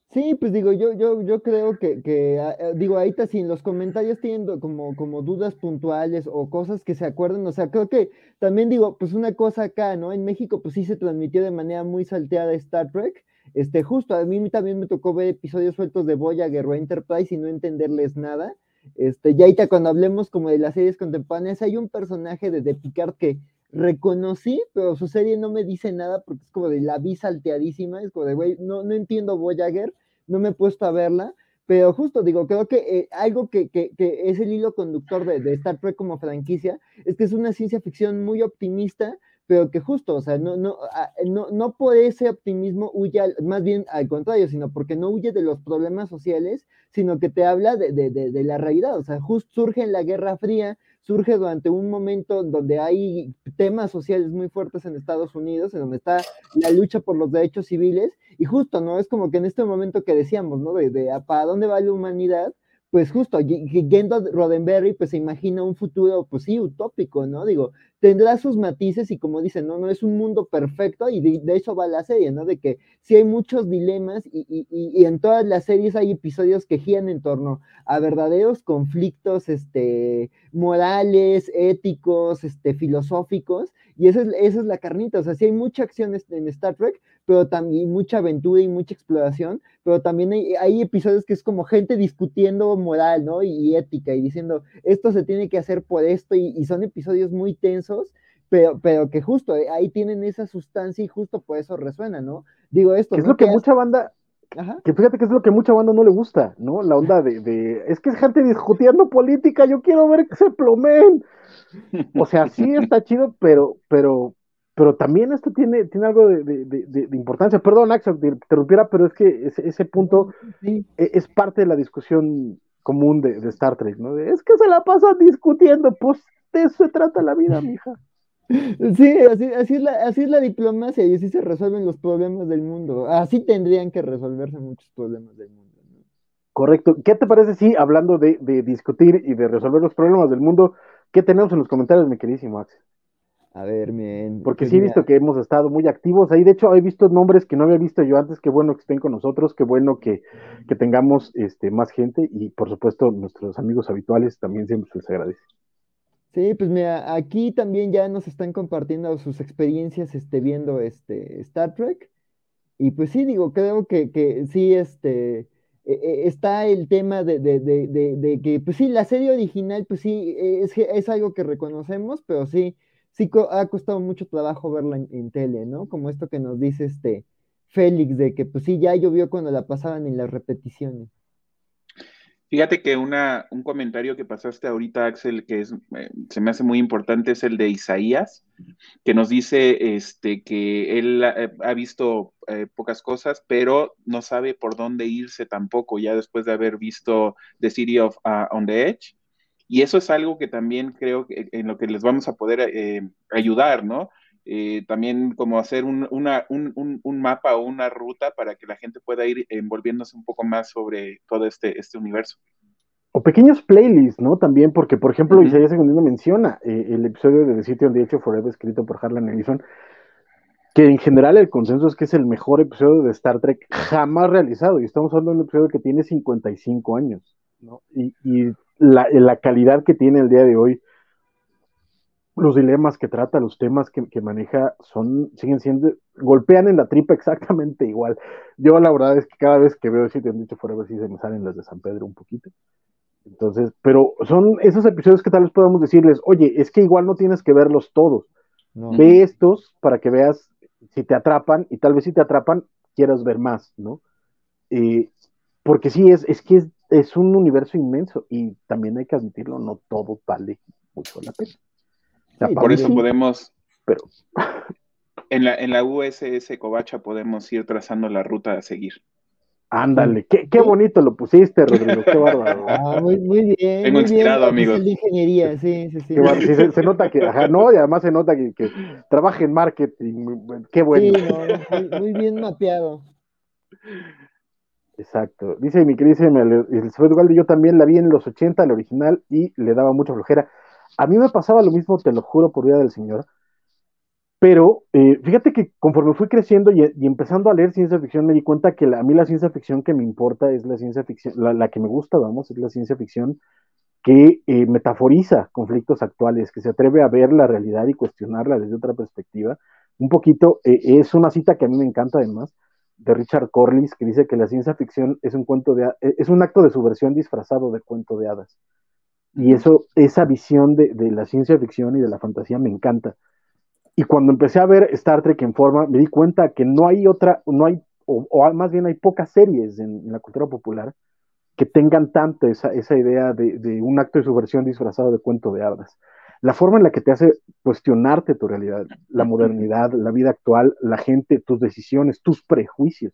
Sí, pues digo, yo, yo, yo creo que, que ah, eh, digo, ahorita si en los comentarios tienen como, como dudas puntuales o cosas que se acuerdan, o sea, creo que también digo, pues una cosa acá, ¿no? En México, pues sí se transmitió de manera muy salteada Star Trek, este, justo a mí también me tocó ver episodios sueltos de Voyager o Enterprise y no entenderles nada, este, ya ahorita cuando hablemos como de las series contemporáneas, hay un personaje de, de Picard que reconocí, pero su serie no me dice nada porque es como de la vi salteadísima, es como de, güey, no, no entiendo Voyager, no me he puesto a verla, pero justo digo, creo que eh, algo que, que, que, es el hilo conductor de, de, Star Trek como franquicia es que es una ciencia ficción muy optimista, pero que justo, o sea, no, no, no, no por ese optimismo huye, más bien al contrario, sino porque no huye de los problemas sociales, sino que te habla de, de, de, de la realidad, o sea, justo surge en la Guerra Fría, surge durante un momento donde hay temas sociales muy fuertes en Estados Unidos, en donde está la lucha por los derechos civiles, y justo, ¿no? Es como que en este momento que decíamos, ¿no? De, de para dónde va la humanidad, pues justo, Gendo Roddenberry, pues se imagina un futuro, pues sí, utópico, ¿no? Digo, tendrá sus matices y como dicen, no, no es un mundo perfecto y de, eso va la serie, ¿no? De que sí hay muchos dilemas y, y, y, en todas las series hay episodios que giran en torno a verdaderos conflictos, este, morales, éticos, este, filosóficos y esa es, es la carnita, o sea, sí hay mucha acción en Star Trek, pero también mucha aventura y mucha exploración, pero también hay, hay episodios que es como gente discutiendo moral, ¿no? Y, ética y diciendo, esto se tiene que hacer por esto y, son episodios muy tensos, pero, pero que justo eh, ahí tienen esa sustancia y justo por eso resuena, ¿no? Digo esto. Es lo que, mucha banda, Que fíjate que es lo que mucha banda no le gusta, ¿no? La onda de, de, es que es gente discutiendo política, yo quiero ver que se plomen. O sea, sí (laughs) está chido, pero, pero, pero también esto tiene, tiene algo de, importancia. Perdón, Axel, te interrumpiera, pero es que ese, punto e, es parte de la discusión común de, Star Trek, ¿no? es que se la pasan discutiendo, pues de eso se trata la vida, mija. (laughs) Sí, así, así, es la, así es la diplomacia y así se resuelven los problemas del mundo. Así tendrían que resolverse muchos problemas del mundo. Correcto. ¿Qué te parece si, hablando de, de discutir y de resolver los problemas del mundo, ¿Qué tenemos en los comentarios, mi queridísimo Axel? A ver, bien. Porque sí he visto que hemos estado muy activos ahí. De hecho, he visto nombres que no había visto yo antes. Qué bueno que estén con nosotros. Qué bueno que, tengamos este, más gente. Y por supuesto, nuestros amigos habituales también siempre se les agradece. Sí, pues mira, aquí también ya nos están compartiendo sus experiencias este, viendo este, Star Trek. Y pues sí, digo, creo que, que sí, este eh, eh, está el tema de, de, de, de, que, pues sí, la serie original, pues sí, es, es algo que reconocemos, pero sí, sí ha costado mucho trabajo verla en, tele, ¿no? Como esto que nos dice este Félix, de que pues sí, ya llovió cuando la pasaban en las repeticiones. Fíjate que una, un comentario que pasaste ahorita, Axel, que eh, se me hace muy importante, es el de Isaías, que nos dice este, que él ha, visto eh, pocas cosas, pero no sabe por dónde irse tampoco, ya después de haber visto The City of uh, on the Edge. Y eso es algo que también creo que en lo que les vamos a poder eh, ayudar, ¿no? Eh, también como hacer un, un, mapa o una ruta para que la gente pueda ir envolviéndose un poco más sobre todo este, este universo. O pequeños playlists, ¿no? También, porque, por ejemplo, Isaías Segundino menciona eh, el episodio de The City on the Edge of Forever escrito por Harlan Ellison, que en general el consenso es que es el mejor episodio de Star Trek jamás realizado, y estamos hablando de un episodio que tiene 55 años, ¿no? Y, y la, la calidad que tiene el día de hoy los dilemas que trata, los temas que, que, maneja, son, siguen siendo, golpean en la tripa exactamente igual. Yo la verdad es que cada vez que veo, si te han dicho fuera, a ver si se me salen las de San Pedro un poquito. Entonces, pero son esos episodios que tal vez podemos decirles, oye, es que igual no tienes que verlos todos. Ve estos para que veas si te atrapan y tal vez si te atrapan quieras ver más, ¿no? Eh, porque sí, es, es que es, es, un universo inmenso y también hay que admitirlo, no todo vale mucho la pena. por eso podemos, pero (laughs) en la, en la USS Covacha podemos ir trazando la ruta a seguir. Ándale, qué, qué, bonito lo pusiste, Rodrigo, qué bárbaro. (laughs) Ah, muy, muy bien. Tengo inspirado, amigos. De ingeniería, sí, sí, sí. sí se, nota que, ajá, no, y además se nota que, que trabaja en marketing, qué bueno. Sí, no, muy, bien mapeado. Exacto. Dice mi querido Elizabeth Ugalde, yo también la vi en los 80, la original, y le daba mucha flojera. A mí me pasaba lo mismo, te lo juro por vida del Señor pero eh, fíjate que conforme fui creciendo y, empezando a leer ciencia ficción, me di cuenta que a mí la ciencia ficción que me importa es la ciencia ficción, la, que me gusta, vamos, es la ciencia ficción que eh, metaforiza conflictos actuales, que se atreve a ver la realidad y cuestionarla desde otra perspectiva. Un poquito, eh, es una cita que a mí me encanta además, de Richard Corliss, que dice que la ciencia ficción es un cuento de es un acto de subversión disfrazado de cuento de hadas. Y eso, esa visión de, de la ciencia ficción y de la fantasía me encanta y cuando empecé a ver Star Trek en forma, me di cuenta que no hay otra, no hay, o, más bien hay pocas series en, la cultura popular que tengan tanto esa, esa idea de, un acto de subversión disfrazado de cuento de hadas. La forma en la que te hace cuestionarte tu realidad, la modernidad, la vida actual, la gente, tus decisiones, tus prejuicios,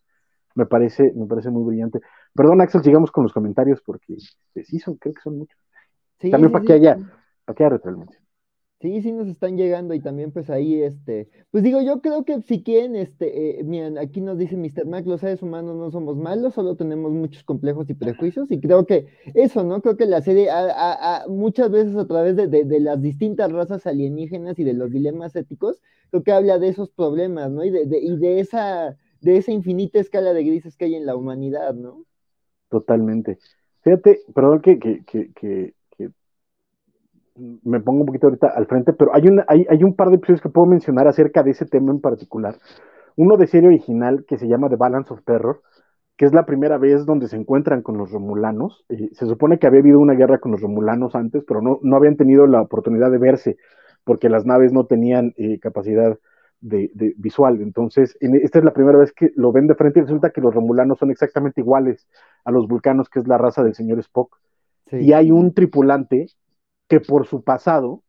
me parece, me parece muy brillante. Perdón, Axel, sigamos con los comentarios porque sí, son, creo que son muchos. También para, que haya, para que haya Sí, sí nos están llegando y también pues ahí, este, pues digo, yo creo que si quieren, este, eh, miren, aquí nos dice Mr. Mac, los seres humanos no somos malos, solo tenemos muchos complejos y prejuicios y creo que eso, ¿no? Creo que la serie muchas veces a través de, las distintas razas alienígenas y de los dilemas éticos, creo que habla de esos problemas, ¿no? Y de, y de esa, de esa infinita escala de grises que hay en la humanidad, ¿no? Totalmente. Fíjate, perdón que, que, que me pongo un poquito ahorita al frente, pero hay un, hay, hay un par de episodios que puedo mencionar acerca de ese tema en particular. Uno de serie original que se llama The Balance of Terror, que es la primera vez donde se encuentran con los romulanos. se supone que había habido una guerra con los romulanos antes, pero no, no habían tenido la oportunidad de verse porque las naves no tenían eh, capacidad de, visual. Entonces, esta es la primera vez que lo ven de frente y resulta que los romulanos son exactamente iguales a los vulcanos, que es la raza del señor Spock. Y hay un tripulante que por su pasado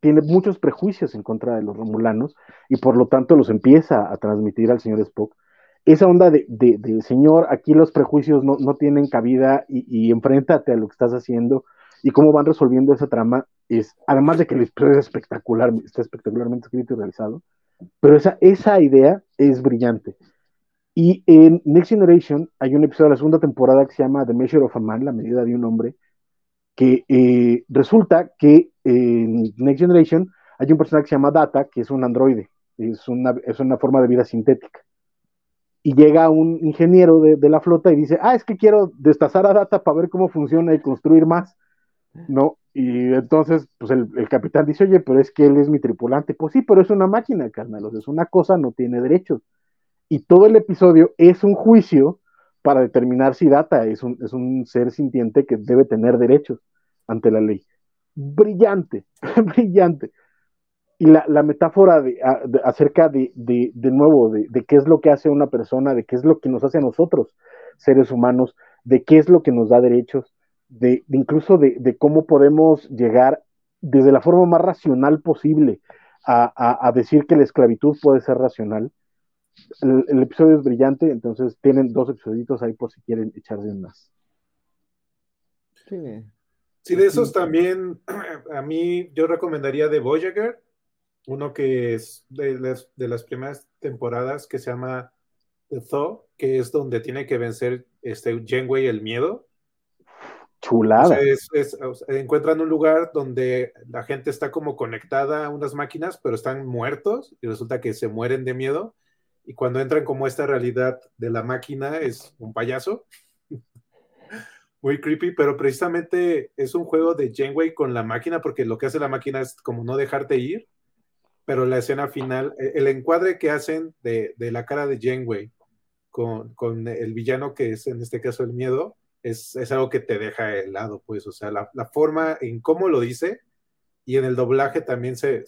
tiene muchos prejuicios en contra de los romulanos y por lo tanto los empieza a transmitir al señor Spock. Esa onda de, de, señor, aquí los prejuicios no, tienen cabida y, enfréntate a lo que estás haciendo y cómo van resolviendo esa trama es, además de que el episodio es espectacular, está espectacularmente escrito y realizado, pero esa, esa idea es brillante. Y en Next Generation hay un episodio de la segunda temporada que se llama The Measure of a Man, la medida de un hombre, que eh, resulta que en Next Generation hay un personaje que se llama Data, que es un androide, es una, es una forma de vida sintética. Y llega un ingeniero de, la flota y dice, ah, es que quiero destazar a Data para ver cómo funciona y construir más, ¿no? Y entonces, pues el, capitán dice, oye, pero es que él es mi tripulante. Pues sí, pero es una máquina, carnal, es una cosa, no tiene derechos. Y todo el episodio es un juicio para determinar si Data es un, ser sintiente que debe tener derechos ante la ley. Brillante, (laughs) brillante. Y la, metáfora de, acerca de, de, nuevo, de, qué es lo que hace una persona, de qué es lo que nos hace a nosotros, seres humanos, de qué es lo que nos da derechos, de, incluso de, cómo podemos llegar desde la forma más racional posible a decir que la esclavitud puede ser racional el, episodio es brillante, entonces tienen dos episodios ahí por si quieren echarse un más. Sí. de esos también, (clears throat) a mí yo recomendaría de Voyager, uno que es de las, primeras temporadas que se llama The Thaw, que es donde tiene que vencer este Janeway el miedo. Chulada. encuentran un lugar donde la gente está como conectada a unas máquinas, pero están muertos y resulta que se mueren de miedo y cuando entran como esta realidad de la máquina es un payaso. (laughs) muy creepy, pero precisamente es un juego de Janeway con la máquina, porque lo que hace la máquina es como no dejarte ir, pero la escena final, e, el encuadre que hacen de, la cara de Janeway con, con, el villano que es en este caso el miedo, es, algo que te deja helado, pues, o sea, la, forma en cómo lo dice y en el doblaje también se,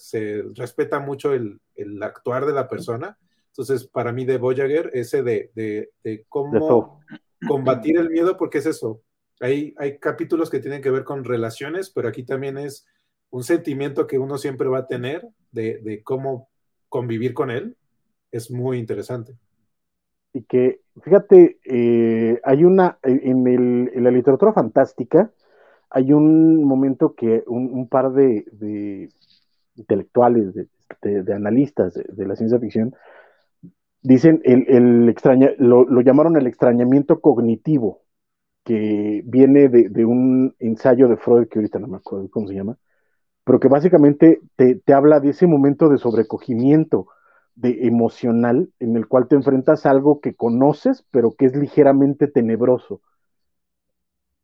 respeta mucho el, actuar de la persona. Entonces, para mí de Voyager, ese de, de cómo combatir el miedo, porque es eso, hay, capítulos que tienen que ver con relaciones, pero aquí también es un sentimiento que uno siempre va a tener de, cómo convivir con él. Es muy interesante. Y que, fíjate, eh, hay una, en, la literatura fantástica, hay un momento que un, par de, intelectuales, de, analistas de, la ciencia ficción, dicen el, el extraña, lo, llamaron el extrañamiento cognitivo que viene de, un ensayo de Freud, que ahorita no me acuerdo cómo se llama, pero que básicamente te, habla de ese momento de sobrecogimiento de emocional en el cual te enfrentas a algo que conoces, pero que es ligeramente tenebroso.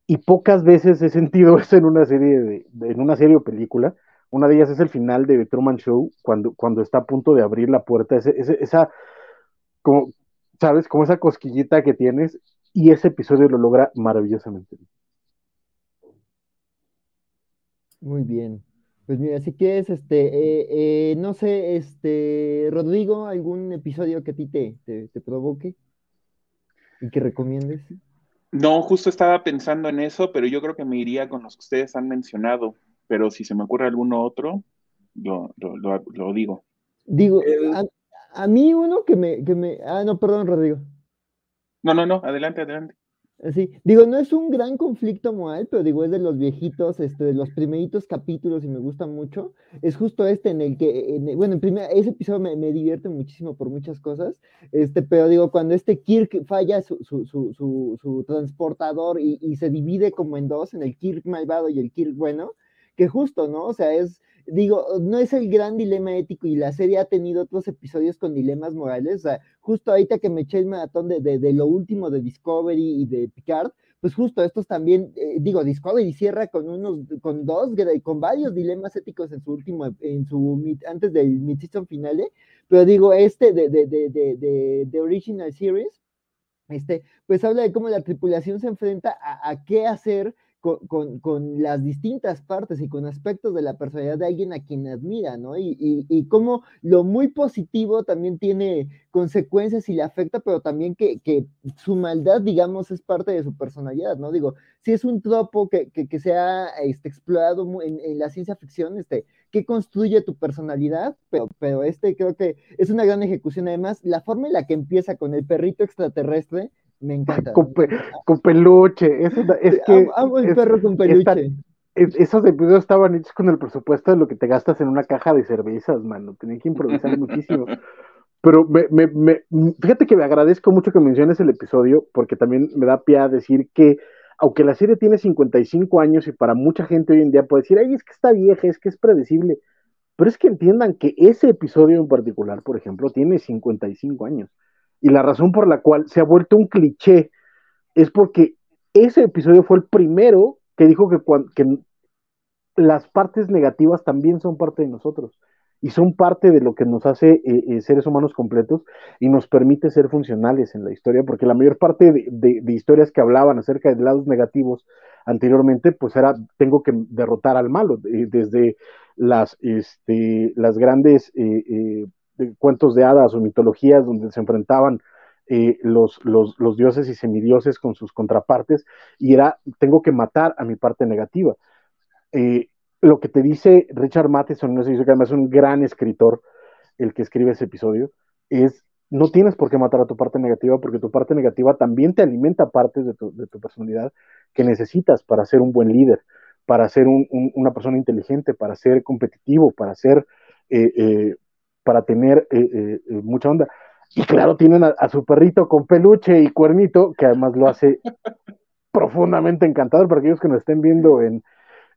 Y pocas veces he sentido (laughs) eso en una serie de, en una serie o película. Una de ellas es el final de The Truman Show, cuando, cuando está a punto de abrir la puerta, esa, como, ¿sabes? Como esa cosquillita que tienes, y ese episodio lo logra maravillosamente. Muy bien. Pues mira, si quieres, este, eh, eh, no sé, este, Rodrigo, algún episodio que a ti te, te, provoque y que recomiendes. No, justo estaba pensando en eso, pero yo creo que me iría con los que ustedes han mencionado. Pero si se me ocurre alguno otro, lo, lo, digo. Digo, a, a, mí uno que me, que me. Ah, no, perdón, Rodrigo. No, no, no, adelante, adelante. Sí, digo, no es un gran conflicto moral, pero digo, es de los viejitos, este, de los primeritos capítulos y me gusta mucho. Es justo este en el que, bueno, en primer, ese episodio me, me, divierte muchísimo por muchas cosas, este, pero digo, cuando este Kirk falla su, su, su, su transportador y, y, se divide como en dos, en el Kirk malvado y el Kirk bueno, que justo, ¿no? O sea, es, digo, no es el gran dilema ético y la serie ha tenido otros episodios con dilemas morales. O sea, justo ahorita que me eché el maratón de, de, lo último de Discovery y de Picard, pues justo estos también, eh, digo, Discovery cierra con unos, con dos, con varios dilemas éticos en su último, en su, antes del mid-season finale, pero digo, este de, de, de, de, de Original Series, este, pues habla de cómo la tripulación se enfrenta a, a qué hacer con, con, las distintas partes y con aspectos de la personalidad de alguien a quien admira, ¿no? Y, y, y cómo lo muy positivo también tiene consecuencias y le afecta, pero también que, que, su maldad, digamos, es parte de su personalidad, ¿no? Digo, si es un tropo que, que, que se ha este, explorado en, en, la ciencia ficción, este, que construye tu personalidad, pero, pero este creo que es una gran ejecución. Además, la forma en la que empieza con el perrito extraterrestre, me encanta. Con, peluche. Es, es que, amo el perro con peluche. esos episodios estaban hechos con el presupuesto de lo que te gastas en una caja de cervezas, mano. Tenía que improvisar muchísimo. (laughs) Pero me, me, me, fíjate que me agradezco mucho que menciones el episodio, porque también me da pie a decir que, aunque la serie tiene 55 años y para mucha gente hoy en día puede decir, ay, es que está vieja, es que es predecible. Pero es que entiendan que ese episodio en particular, por ejemplo, tiene 55 años y la razón por la cual se ha vuelto un cliché es porque ese episodio fue el primero que dijo que, que las partes negativas también son parte de nosotros y son parte de lo que nos hace eh, eh, seres humanos completos y nos permite ser funcionales en la historia, porque la mayor parte de, historias que hablaban acerca de lados negativos anteriormente, pues era, tengo que derrotar al malo, desde las, este, las grandes eh, cuentos de hadas o mitologías donde se enfrentaban eh, los, los, dioses y semidioses con sus contrapartes, y era, tengo que matar a mi parte negativa. Eh, lo que te dice Richard Matheson, no sé que además es un gran escritor, el que escribe ese episodio, es, no tienes por qué matar a tu parte negativa, porque tu parte negativa también te alimenta partes de tu, personalidad que necesitas para ser un buen líder, para ser una persona inteligente, para ser competitivo, para ser eh, para tener eh, eh, eh, mucha onda. Y claro, tienen a, su perrito con peluche y cuernito, que además lo hace (laughs) profundamente encantador para aquellos que nos estén viendo en,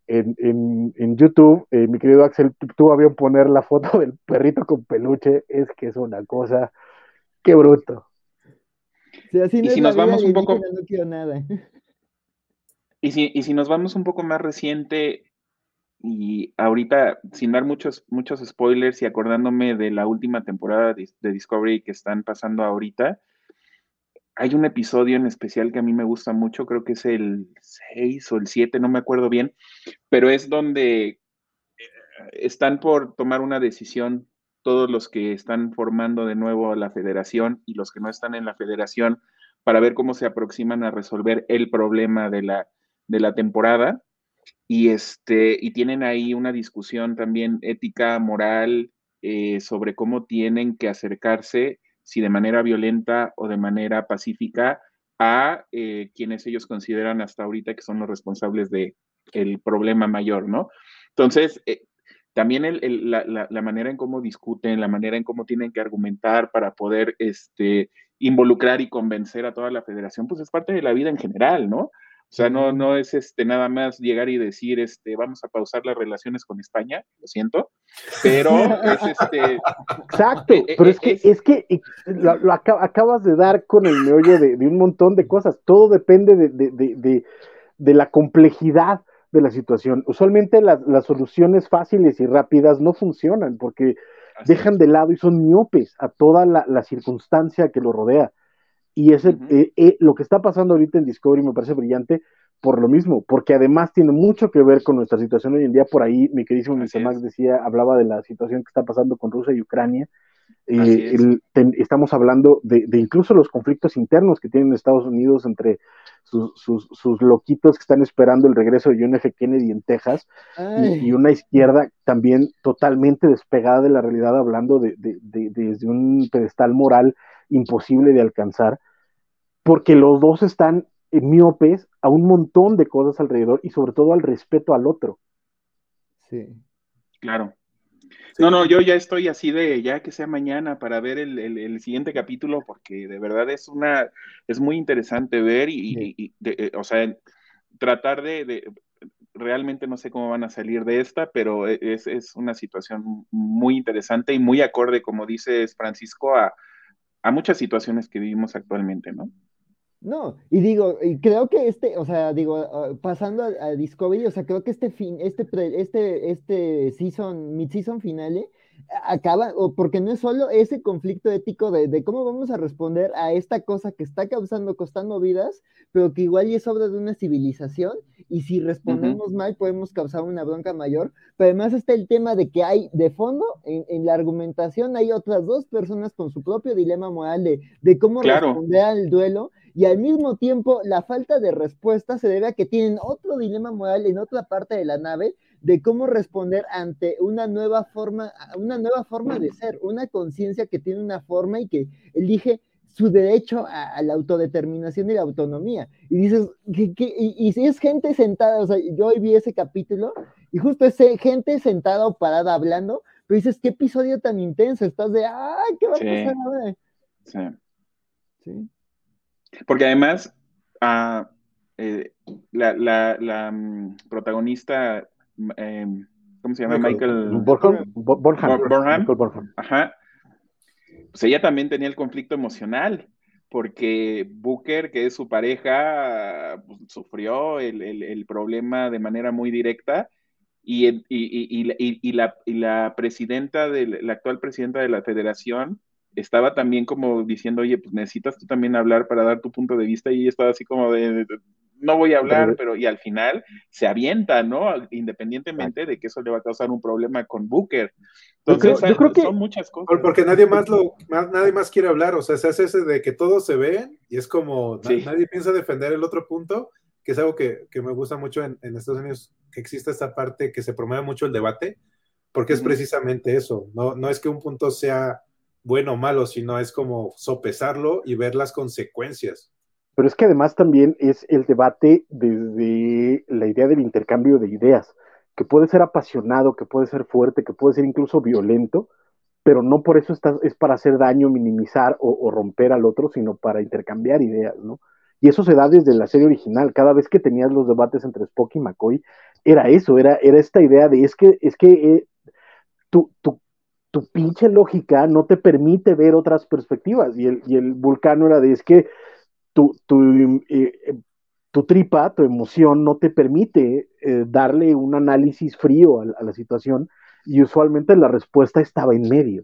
en, YouTube. mi querido Axel, tú a bien poner la foto del perrito con peluche, es que es una cosa, qué bruto. y si nos vamos un poco... No quiero nada. Y si, y si nos vamos un poco más reciente, y ahorita, sin dar muchos, muchos spoilers y acordándome de la última temporada de, Discovery que están pasando ahorita, hay un episodio en especial que a mí me gusta mucho, creo que es el 6 o el 7, no me acuerdo bien, pero es donde eh, están por tomar una decisión todos los que están formando de nuevo la federación y los que no están en la federación para ver cómo se aproximan a resolver el problema de la, de la temporada. Y, este, y tienen ahí una discusión también ética, moral, eh, sobre cómo tienen que acercarse si de manera violenta o de manera pacífica, a eh, quienes ellos consideran hasta ahorita que son los responsables del el problema mayor, ¿no? Entonces, eh, también la, manera en cómo discuten, la manera en cómo tienen que argumentar para poder este, involucrar y convencer a toda la federación, pues es parte de la vida en general, ¿no? O sea, no, no es este, nada más llegar y decir, este, vamos a pausar las relaciones con España, lo siento, pero es este... Exacto, eh, pero es que, es, que lo, acabas de dar con el meollo de, un montón de cosas, todo depende de, de, la complejidad de la situación. Usualmente las, soluciones fáciles y rápidas no funcionan porque dejan de lado y son miopes a toda la, la circunstancia que lo rodea. Y ese, eh, eh, lo que está pasando ahorita en Discovery me parece brillante por lo mismo, porque además tiene mucho que ver con nuestra situación hoy en día. Por ahí, mi queridísimo Max decía, hablaba de la situación que está pasando con Rusia y Ucrania. Eh, estamos hablando de, incluso los conflictos internos que tienen Estados Unidos entre sus, sus, loquitos que están esperando el regreso de John F. Kennedy en Texas y, una izquierda también totalmente despegada de la realidad, hablando de, desde un pedestal moral imposible de alcanzar, porque los dos están miopes a un montón de cosas alrededor y sobre todo al respeto al otro. Sí. Claro. No, no, yo ya estoy así de ya que sea mañana para ver el, siguiente capítulo, porque de verdad es una, es muy interesante ver y, eh, o sea, tratar de, realmente no sé cómo van a salir de esta, pero e, es, es, una situación muy interesante y muy acorde, como dices Francisco, a, a muchas situaciones que vivimos actualmente, ¿no? No, y digo, y creo que este, o sea, digo, ah, pasando a, Discovery, o sea, creo que este fin, este, este, este season, mid-season finale, acaba, o porque no es solo ese conflicto ético de, cómo vamos a responder a esta cosa que está causando, costando vidas, pero que igual es obra de una civilización, y si respondemos mal podemos causar una bronca mayor, pero además está el tema de que hay de fondo, en, la argumentación hay otras dos personas con su propio dilema moral de, de cómo responder al duelo, y al mismo tiempo la falta de respuesta se debe a que tienen otro dilema moral en otra parte de la nave de cómo responder ante una nueva forma, una nueva forma de ser, una conciencia que tiene una forma y que elige su derecho a, la autodeterminación y la autonomía. Y dices, y, si es gente sentada, o sea, yo hoy vi ese capítulo y justo es gente sentada o parada hablando, pero dices, qué episodio tan intenso, estás de, ay, ¿qué va a pasar ahora? Sí. Sí. Porque además, ah, eh, la, la, la mm, protagonista, em, ¿cómo se llama? Michael Borham. Ajá. Pues ella también tenía el conflicto emocional, porque Booker, que es su pareja, pues, sufrió el, el, problema de manera muy directa. Y, y, y, y, la, y la presidenta, de, la actual presidenta de la federación, estaba también como diciendo, oye, pues necesitas tú también hablar para dar tu punto de vista y estaba así como de, no voy a hablar, pero y al final se avienta, ¿no? Independientemente de que eso le va a causar un problema con Booker. Entonces, yo creo, que son muchas cosas. Porque nadie más lo, nadie más quiere hablar, o sea, se hace ese de que todos se ven y es como nadie piensa defender el otro punto, que es algo que, que me gusta mucho en, en, Estados Unidos, que existe esta parte que se promueve mucho el debate, porque es precisamente eso, no, no es que un punto sea bueno o malo, sino es como sopesarlo y ver las consecuencias. Pero es que además también es el debate desde la idea del intercambio de ideas, que puede ser apasionado, que puede ser fuerte, que puede ser incluso violento, pero no por eso es para hacer daño, minimizar o, romper al otro, sino para intercambiar ideas, ¿no? Y eso se da desde la serie original. Cada vez que tenías los debates entre Spock y McCoy, era eso, era, era esta idea de es que, es que eh, tu, tu, tu pinche lógica no te permite ver otras perspectivas. Y el, y el vulcano era de, es que tu, tu, eh, tu tripa, tu emoción no te permite eh, darle un análisis frío a, la situación y usualmente la respuesta estaba en medio.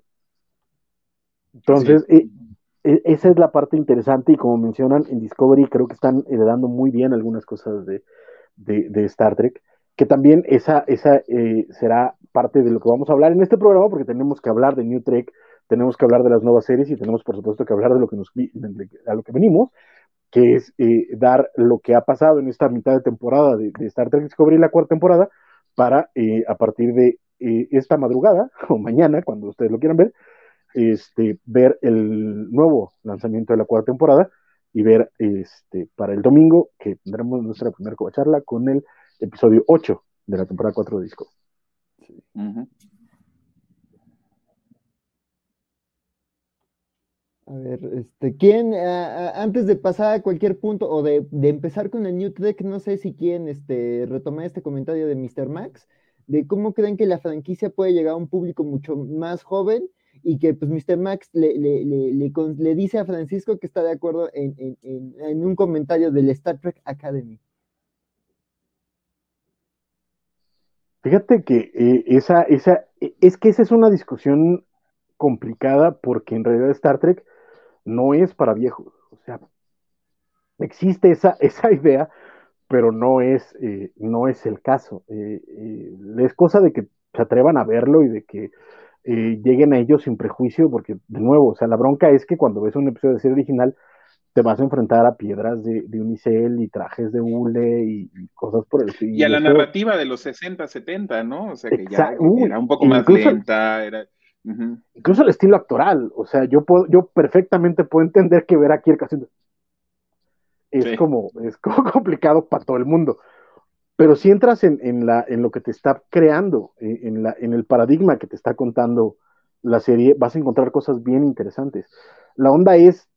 Entonces, eh, eh, esa es la parte interesante y como mencionan en Discovery, creo que están heredando muy bien algunas cosas de, Star Trek, que también esa, esa será parte de lo que vamos a hablar en este programa, porque tenemos que hablar de New Trek, tenemos que hablar de las nuevas series y tenemos por supuesto que hablar de lo que nos, a lo que venimos, que es eh, dar lo que ha pasado en esta mitad de temporada de, Star Trek Discovery, la cuarta temporada, para eh, a partir de eh, esta madrugada (laughs) o mañana, cuando ustedes lo quieran ver, este, ver el nuevo lanzamiento de la cuarta temporada y ver este, para el domingo que tendremos nuestra primera charla con el episodio 8 de la temporada 4 de Disco. A ver, este, ¿quién, antes de pasar a cualquier punto o de, empezar con el New Trek, no sé si quieren este, retomar este comentario de Mr. Max, de cómo creen que la franquicia puede llegar a un público mucho más joven y que pues Mr. Max le, le, dice a Francisco que está de acuerdo en, un comentario del Star Trek Academy. Fíjate que eh, esa, esa, e, es que esa es una discusión complicada porque en realidad Star Trek no es para viejos. O sea, existe esa, (laughs) esa idea, pero no es, eh, no es el caso. Eh, eh, es cosa de que se atrevan a verlo y de que lleguen a ellos sin prejuicio, porque de nuevo, o sea, la bronca es que cuando ves un episodio de serie original, te vas a enfrentar a piedras de, unicel y trajes de hule y, cosas por el estilo. Y a la narrativa de los 60, 70, ¿no? O sea, que ya era un poco más lenta, era Incluso el estilo actoral, o sea, yo puedo, yo perfectamente puedo entender que ver aquí el casino es como, es como (laughs) complicado para todo el mundo. Pero si entras en, la, en lo que te está creando, en, la, en el paradigma que te está contando la serie, vas a encontrar cosas bien interesantes. La onda es,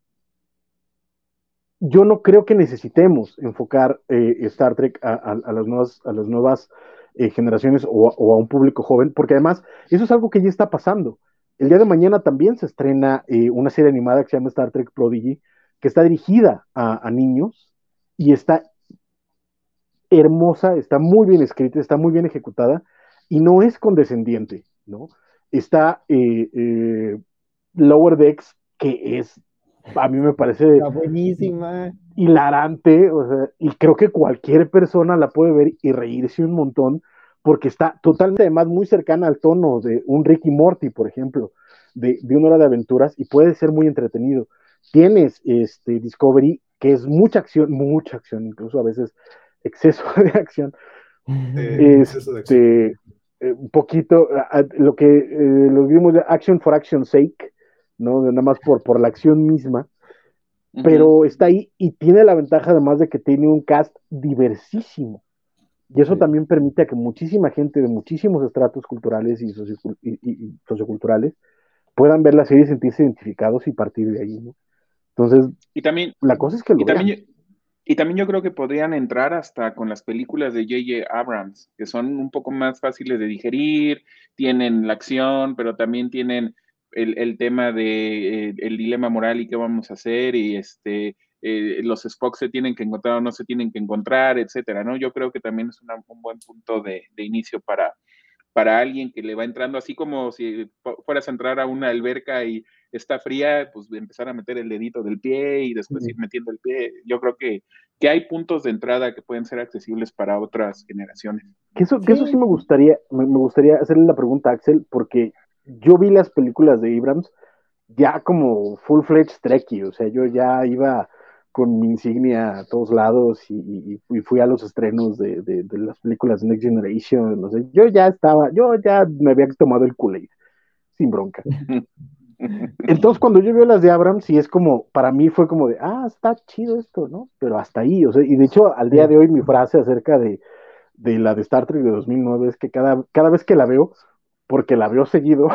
yo no creo que necesitemos enfocar eh, Star Trek a, las nuevas, a las nuevas eh, generaciones o, a un público joven, porque además eso es algo que ya está pasando. El día de mañana también se estrena eh, una serie animada que se llama Star Trek Prodigy, que está dirigida a, niños y está hermosa, está muy bien escrita, está muy bien ejecutada y no es condescendiente, ¿no? Está eh, Lower Decks, que es, a mí me parece... buenísima hilarante, o sea, y creo que cualquier persona la puede ver y reírse un montón, porque está totalmente además muy cercana al tono de un Ricky Morty, por ejemplo, de, de una hora de aventuras, y puede ser muy entretenido. Tienes este Discovery, que es mucha acción, mucha acción, incluso a veces exceso (laughs) de acción. este, eh, un poquito, lo que eh, lo vimos de Action for Action Sake, ¿no? nada más por, por la acción misma pero está ahí y tiene la ventaja además de que tiene un cast diversísimo. Y eso también permite a que muchísima gente de muchísimos estratos culturales y, socioculturales puedan ver la serie y sentirse identificados y partir de ahí, ¿no? Entonces, y también, la cosa es que lo y también, y también yo creo que podrían entrar hasta con las películas de J.J. Abrams, que son un poco más fáciles de digerir, tienen la acción, pero también tienen el, tema de eh, el dilema moral y qué vamos a hacer y este eh, los Spock se tienen que encontrar o no se tienen que encontrar, etcétera, ¿no? Yo creo que también es un buen punto de, inicio para, para alguien que le va entrando, así como si fueras a entrar a una alberca y está fría, pues empezar a meter el dedito del pie y después ir metiendo el pie. Yo creo que, que hay puntos de entrada que pueden ser accesibles para otras generaciones. Que eso, que eso sí me gustaría, me, me gustaría hacerle la pregunta a Axel, porque yo vi las películas de Abrams ya como full-fledged Trekkie, o sea, yo ya iba con mi insignia a todos lados y, fui a los estrenos de, las películas Next Generation, no sé, yo ya estaba, yo ya me había tomado el kool sin bronca. (laughs) Entonces, cuando yo veo las de Abrams, sí es como, para mí fue como de, ah, está chido esto, ¿no? Pero hasta ahí, o sea, y de hecho, al día de hoy, mi frase acerca de, la de Star Trek de 2009 es que cada, cada vez que la veo, porque la veo seguido.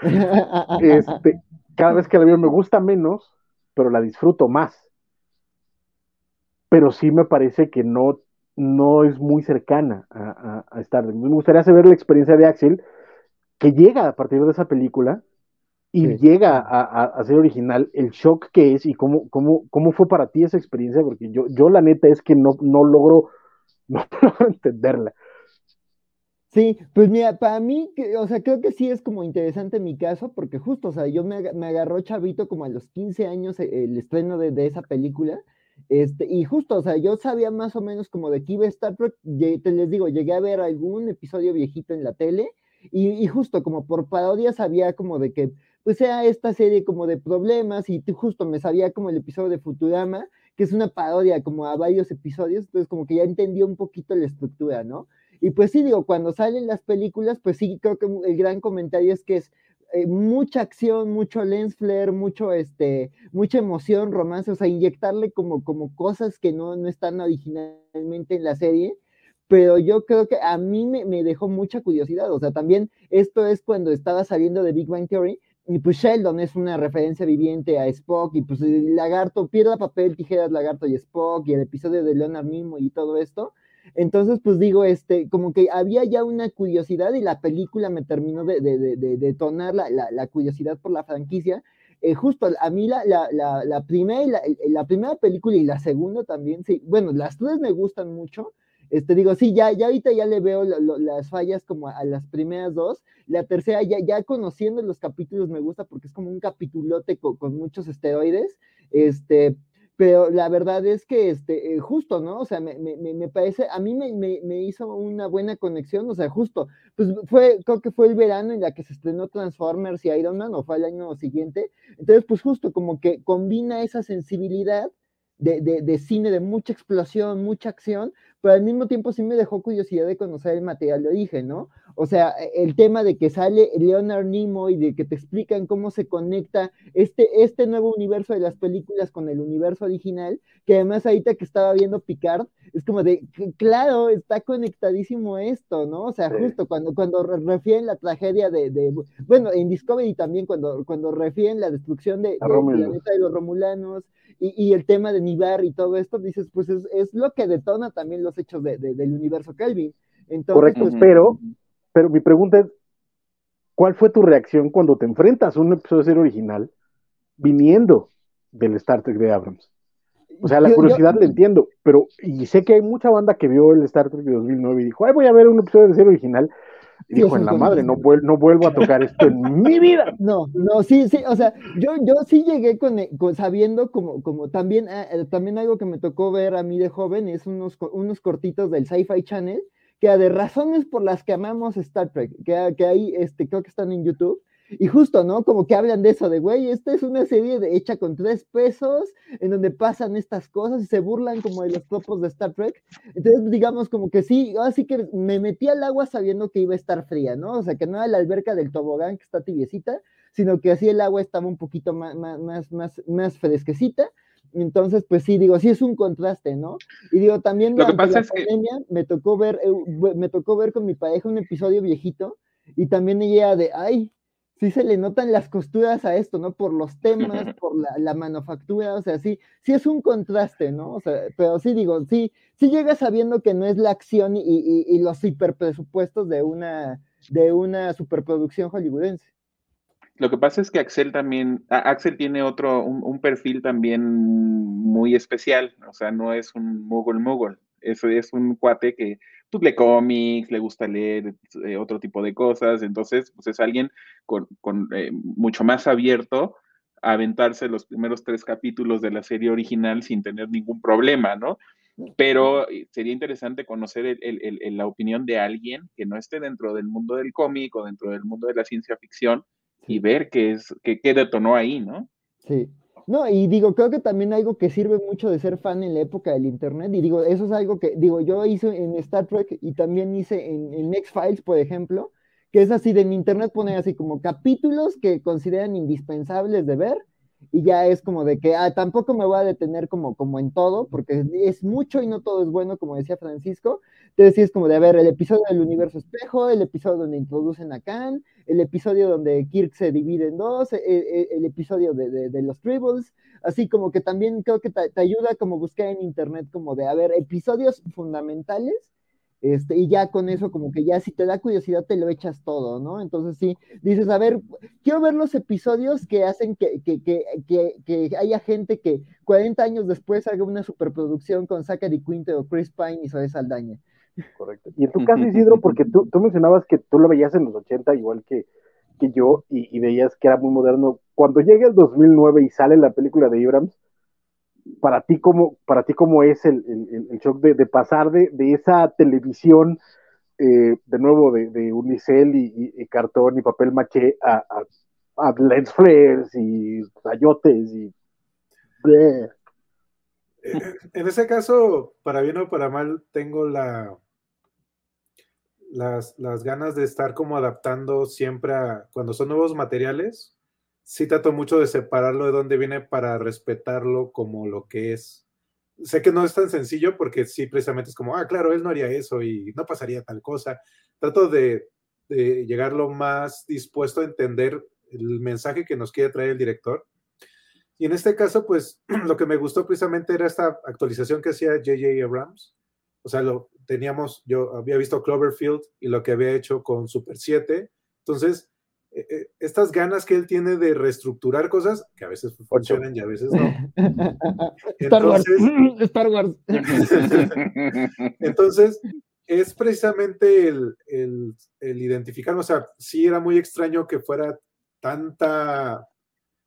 (laughs) este, cada vez que la veo me gusta menos, pero la disfruto más. Pero sí me parece que no, no es muy cercana a, a, Star Trek. Me gustaría saber la experiencia de Axel, que llega a partir de esa película y llega a, ser original, el shock que es y cómo, cómo, cómo fue para ti esa experiencia, porque yo, yo la neta es que no, no logro, (laughs) no logro entenderla. Sí, pues mira, para mí, o sea, creo que sí es como interesante mi caso, porque justo, o sea, yo me, agarró chavito como a los 15 años eh, el estreno de, de, esa película, este, y justo, o sea, yo sabía más o menos como de que iba a estar, te les digo, llegué a ver algún episodio viejito en la tele, y, y justo como por parodia sabía como de que, pues sea esta serie como de problemas, y justo me sabía como el episodio de Futurama, que es una parodia como a varios episodios, entonces como que ya entendí un poquito la estructura, ¿no? Y pues sí, digo, cuando salen las películas, pues sí, creo que el gran comentario es que es eh, mucha acción, mucho lens flare, mucho, este, mucha emoción, romance, o sea, inyectarle como, como cosas que no, no están originalmente en la serie, pero yo creo que a mí me, me, dejó mucha curiosidad, o sea, también esto es cuando estaba saliendo de Big Bang Theory, y pues Sheldon es una referencia viviente a Spock, y pues el lagarto, piedra, papel, tijeras, lagarto y Spock, y el episodio de Leonard Nimoy y todo esto, entonces, pues digo, este, como que había ya una curiosidad y la película me terminó de, detonar la, curiosidad por la franquicia. Eh, justo a mí la, la, primera, la, primera película y la segunda también, sí, bueno, las tres me gustan mucho. Este, digo, sí, ya, ya ahorita ya le veo las fallas como a, las primeras dos. La tercera, ya, ya conociendo los capítulos me gusta porque es como un capitulote con, con muchos esteroides. Este, pero la verdad es que, este, eh, justo, ¿no? O sea, me, me, me parece, a mí me, me, hizo una buena conexión, o sea, justo, pues fue, creo que fue el verano en la que se estrenó Transformers y Iron Man, o fue el año siguiente, entonces, pues justo como que combina esa sensibilidad de, de, de, cine, de mucha explosión, mucha acción, pero al mismo tiempo sí me dejó curiosidad de conocer el material de origen, ¿no? O sea, e, el tema de que sale Leonard Nimoy, de que te explican cómo se conecta este, este nuevo universo de las películas con el universo original, que además ahorita que estaba viendo Picard, es como de, claro, está conectadísimo esto, ¿no? O sea, justo cuando, cuando refieren la tragedia de, bueno, en Discovery también, cuando, cuando refieren la destrucción de, de los Romulanos, y, el tema de Nibar y todo esto, dices, pues es, es lo que detona también los hechos de, del universo Kelvin. Entonces, Correcto, pues, pero, pero mi pregunta es, ¿cuál fue tu reacción cuando te enfrentas a un episodio de serie original viniendo del Star Trek de Abrams? O sea, la curiosidad la entiendo, pero y sé que hay mucha banda que vio el Star Trek de 2009 y dijo, ay, voy a ver un episodio de serie original y dijo, en la madre, no, no vuelvo a tocar esto en mi vida. (laughs) No, no, sí, sí, o sea, yo, yo sí llegué con, eh, sabiendo como, como también, ah, eh, también algo que me tocó ver a mí de joven es unos, unos cortitos del Sci-Fi Channel, que de razones por las que amamos Star Trek, que, que ahí este, creo que están en YouTube, y justo, ¿no? Como que hablan de eso, de, güey, esta es una serie de, hecha con tres pesos, en donde pasan estas cosas y se burlan como de los tropos de Star Trek. Entonces, digamos, como que sí, así que me metí al agua sabiendo que iba a estar fría, ¿no? O sea, que no era la alberca del tobogán que está tibiecita, sino que así el agua estaba un poquito más, más, más, más fresquecita. Entonces, pues sí, digo, sí es un contraste, ¿no? Y digo, también Lo que pasa es que... me tocó ver, eh, me tocó ver con mi pareja un episodio viejito y también ella de, ay, sí se le notan las costuras a esto, ¿no? Por los temas, (laughs) por la, manufactura, o sea, sí, sí es un contraste, ¿no? O sea, pero sí digo, sí, sí llega sabiendo que no es la acción y, y, los hiperpresupuestos de una, de una superproducción hollywoodense. Lo que pasa es que Axel también, Axel tiene otro, un, perfil también muy especial, o sea, no es un mogul mogul, eso es un cuate que pues, lee cómics, le gusta leer eh, otro tipo de cosas, entonces pues es alguien con, eh, mucho más abierto a aventarse los primeros tres capítulos de la serie original sin tener ningún problema, ¿no? Pero eh, sería interesante conocer la opinión de alguien que no esté dentro del mundo del cómic o dentro del mundo de la ciencia ficción y ver qué es, qué, qué detonó ahí, ¿no? Sí, no, y digo, creo que también algo que sirve mucho de ser fan en la época del Internet, y digo, eso es algo que, digo, yo hice en Star Trek y también hice en, en X-Files, por ejemplo, que es así, de en Internet pone así como capítulos que consideran indispensables de ver, y ya es como de que ah, tampoco me voy a detener como, como en todo, porque es mucho y no todo es bueno, como decía Francisco. Entonces sí es como de, a ver, el episodio del universo espejo, el episodio donde introducen a Khan, el episodio donde Kirk se divide en dos, e, e, el, episodio de, de, los Tribbles, así como que también creo que te, ayuda como buscar en internet como de, a ver, episodios fundamentales Este, y ya con eso, como que ya si te da curiosidad, te lo echas todo, ¿no? Entonces sí, dices, a ver, quiero ver los episodios que hacen que, que, que, que, haya gente que 40 años después haga una superproducción con Zachary Quinto o Chris Pine y Zoe Saldaña. Correcto. Y en tu caso, Isidro, porque tú, tú mencionabas que tú lo veías en los 80, igual que, que yo, y, y veías que era muy moderno. Cuando llega el 2009 y sale la película de Abrams, para ti cómo, para ti cómo es el, el, shock de, de, pasar de, de esa televisión, eh, de nuevo, de, de unicel y, cartón y papel maché a, a, lens flares y rayotes y... En ese caso, para bien o para mal, tengo la, las, las ganas de estar como adaptando siempre a cuando son nuevos materiales sí trato mucho de separarlo de dónde viene para respetarlo como lo que es. Sé que no es tan sencillo porque sí, precisamente es como, ah, claro, él no haría eso y no pasaría tal cosa. Trato de, de llegar lo más dispuesto a entender el mensaje que nos quiere traer el director. Y en este caso, pues (clears throat) lo que me gustó precisamente era esta actualización que hacía J.J. Abrams. O sea, lo teníamos, yo había visto Cloverfield y lo que había hecho con Super 7. Entonces, estas ganas que él tiene de reestructurar cosas que a veces funcionan y a veces no. Star Wars. (laughs) Star Wars. Entonces, (laughs) (laughs) es precisamente el, el, identificar, o sea, sí era muy extraño que fuera tanta,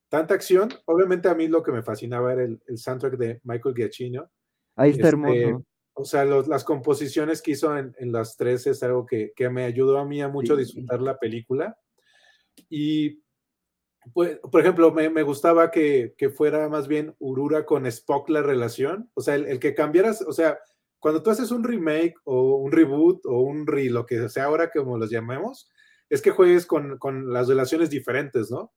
tanta acción. Obviamente a mí lo que me fascinaba era el, soundtrack de Michael Giacchino. Ahí está hermoso. Este, o sea, las composiciones que hizo en, en, las tres es algo que, que, me ayudó a mí a mucho disfrutar la película. Y, pues, por ejemplo, me, me gustaba que, que, fuera más bien Urura con Spock la relación. O sea, el, el, que cambiaras, o sea, cuando tú haces un remake o un reboot o un re, lo que sea ahora como los llamemos, es que juegues con, con las relaciones diferentes, ¿no?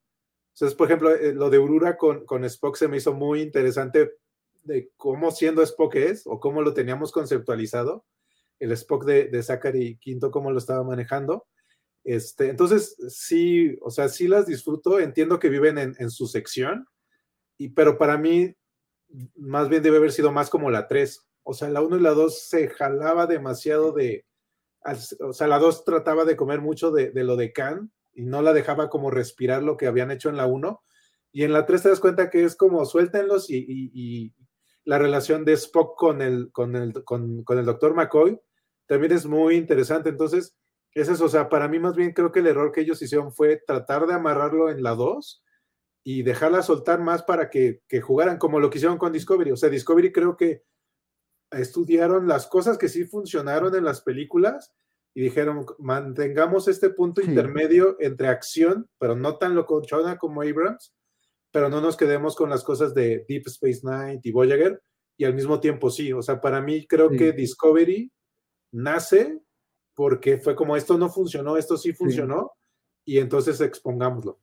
Entonces, por ejemplo, eh, lo de Urura con, con Spock se me hizo muy interesante de cómo siendo Spock es o cómo lo teníamos conceptualizado, el Spock de, de Zachary Quinto, cómo lo estaba manejando. Este, entonces, sí, o sea, sí las disfruto, entiendo que viven en, su sección, y, pero para mí, más bien debe haber sido más como la 3. O sea, la 1 y la 2 se jalaba demasiado de, o sea, la 2 trataba de comer mucho de, lo de Khan y no la dejaba como respirar lo que habían hecho en la 1. Y en la 3 te das cuenta que es como suéltenlos y, la relación de Spock con el, con el, con el doctor McCoy también es muy interesante. Entonces, es eso, o sea, para mí más bien creo que el error que ellos hicieron fue tratar de amarrarlo en la 2 y dejarla soltar más para que, que, jugaran como lo que hicieron con Discovery. O sea, Discovery creo que estudiaron las cosas que sí funcionaron en las películas y dijeron, mantengamos este punto intermedio entre acción, pero no tan locochona como Abrams, pero no nos quedemos con las cosas de Deep Space Nine y Voyager, y al mismo tiempo sí. O sea, para mí creo que Discovery nace porque fue como esto no funcionó, esto sí funcionó, y entonces expongámoslo.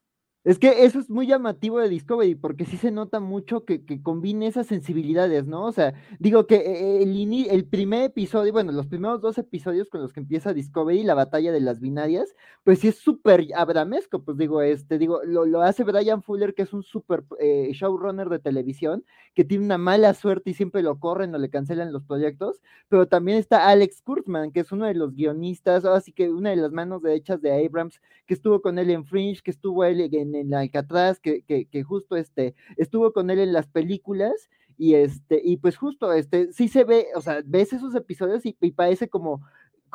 Es que eso es muy llamativo de Discovery, porque sí se nota mucho que, que combine esas sensibilidades, ¿no? O sea, digo que eh, el, el primer episodio, bueno, los primeros dos episodios con los que empieza Discovery, la batalla de las binarias, pues sí es súper abramesco, pues digo, este, digo, lo, lo hace Brian Fuller, que es un súper eh, showrunner de televisión, que tiene una mala suerte y siempre lo corren o le cancelan los proyectos, pero también está Alex Kurtzman, que es uno de los guionistas, así que una de las manos derechas de Abrams, que estuvo con él en Fringe, que estuvo él en en Alcatraz, que, que, que justo este, estuvo con él en las películas, y este, y pues justo, este, sí se ve, o sea, ves esos episodios y, y parece como,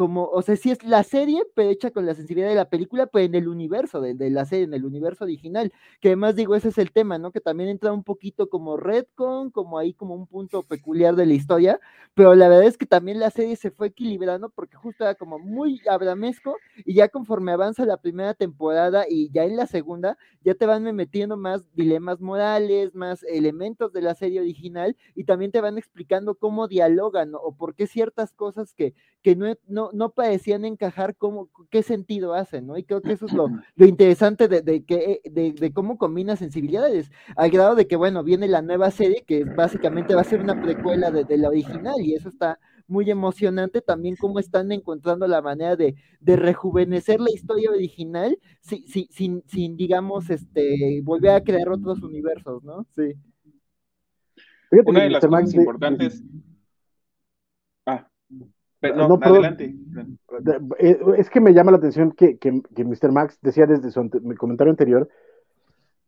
como, o sea, sí es la serie, pero hecha con la sensibilidad de la película, pero en el universo de, de, la serie, en el universo original, que además digo, ese es el tema, ¿no? Que también entra un poquito como Redcon, como ahí como un punto peculiar de la historia, pero la verdad es que también la serie se fue equilibrando porque justo era como muy abramesco y ya conforme avanza la primera temporada y ya en la segunda, ya te van metiendo más dilemas morales, más elementos de la serie original y también te van explicando cómo dialogan o por qué ciertas cosas que, que no, no no, parecían encajar cómo, qué sentido hacen, ¿no? Y creo que eso es lo, (clears throat) interesante de, que, de, cómo combina sensibilidades, al grado de que, bueno, viene la nueva serie que básicamente va a ser una precuela de, la original y eso está muy emocionante también cómo están encontrando la manera de, rejuvenecer la historia original sin, sin, digamos, este, volver a crear otros universos, ¿no? Sí. Una de las cosas importantes... Ah, Pero, no, No, adelante. De- eh, Es que me llama la atención que, que, que Mr. Max decía desde su comentario anterior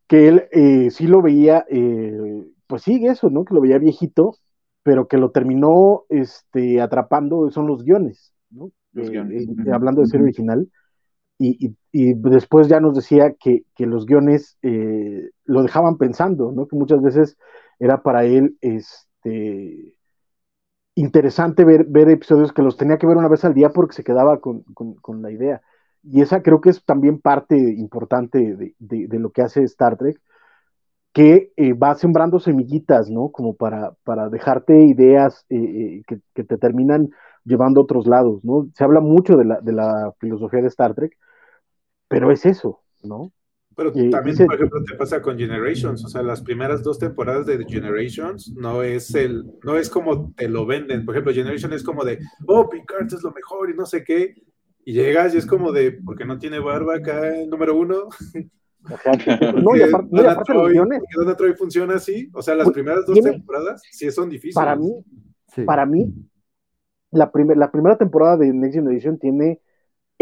que él eh, sí lo veía, eh, pues sí, eso, ¿no? Que lo veía viejito, pero que lo terminó este, atrapando son los guiones, ¿no? Los guiones. eh, hablando de serie original. Y, y- y después ya nos decía que, que los guiones lo dejaban pensando, ¿no? Que muchas veces era para él este, interesante ver, ver episodios que los tenía que ver una vez al día porque se quedaba con, con- la idea. Y esa creo que es también parte importante de, de- de lo que hace Star Trek, que eh, va sembrando semillitas, ¿no? Como para, para dejarte ideas eh, eh, que, que te terminan llevando a otros lados, ¿no? Se habla mucho de la, de la filosofía de Star Trek, pero es eso, ¿no? Pero Y también, dice- por ejemplo, te pasa con Generations, o sea, las primeras dos temporadas de Generations no es el, no es como te lo venden. Por ejemplo, Generation es como de, oh, Picard es lo mejor y no sé qué. Y llegas y es como de, porque no tiene barba acá el número uno. (laughs) No, y aparte, no, y aparte los Troy- guiones, Donna Troy funciona así. O sea, las Uy, primeras dos tiene- temporadas sí son difíciles. para mí, Sí. para mí, la, primer- la primera temporada de Next Generation tiene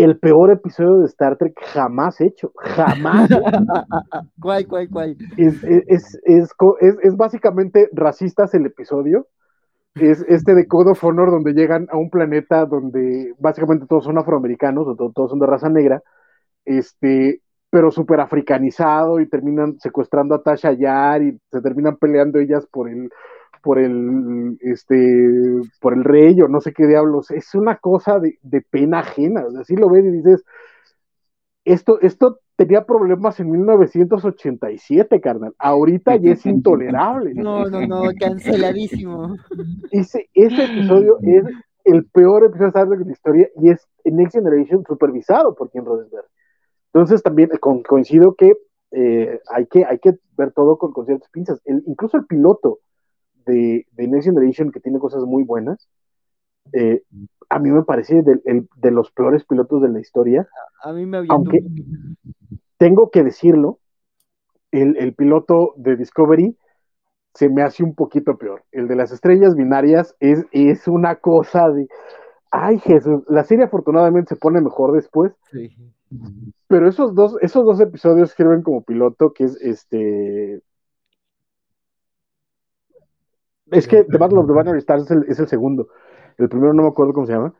el peor episodio de Star Trek jamás hecho, jamás. (laughs) ¿Cuál, cuál, cuál? es, es, es, es básicamente racistas el episodio. Es este de Code of Honor donde llegan a un planeta donde básicamente todos son afroamericanos o to- todos son de raza negra, este, pero súper africanizado y terminan secuestrando a Tasha Yar y se terminan peleando ellas por el por el este por el rey o no sé qué diablos. Es una cosa de, de pena ajena. O sea, así lo ves y dices, esto, esto tenía problemas en 1987, carnal. Ahorita ya es intolerable. No, no, no, canceladísimo. Ese, ese episodio es el peor episodio de Star Trek de la historia y es Next Generation supervisado por Ken Roddenberry. Entonces también con- coincido que, eh, hay que hay que ver todo con, con ciertas pinzas. El- incluso el piloto de, de Next Generation, que tiene cosas muy buenas, eh, a mí me parece el- de los peores pilotos de la historia. A mí me avientó Aunque- tengo que decirlo, el, el piloto de Discovery se me hace un poquito peor. El de las estrellas binarias es, es una cosa de, ay Jesús, la serie afortunadamente se pone mejor después, Sí. pero esos dos, esos dos episodios sirven como piloto, que es este... Es que The Battle of the Binary Stars es el, es el segundo. El primero no me acuerdo cómo se llama.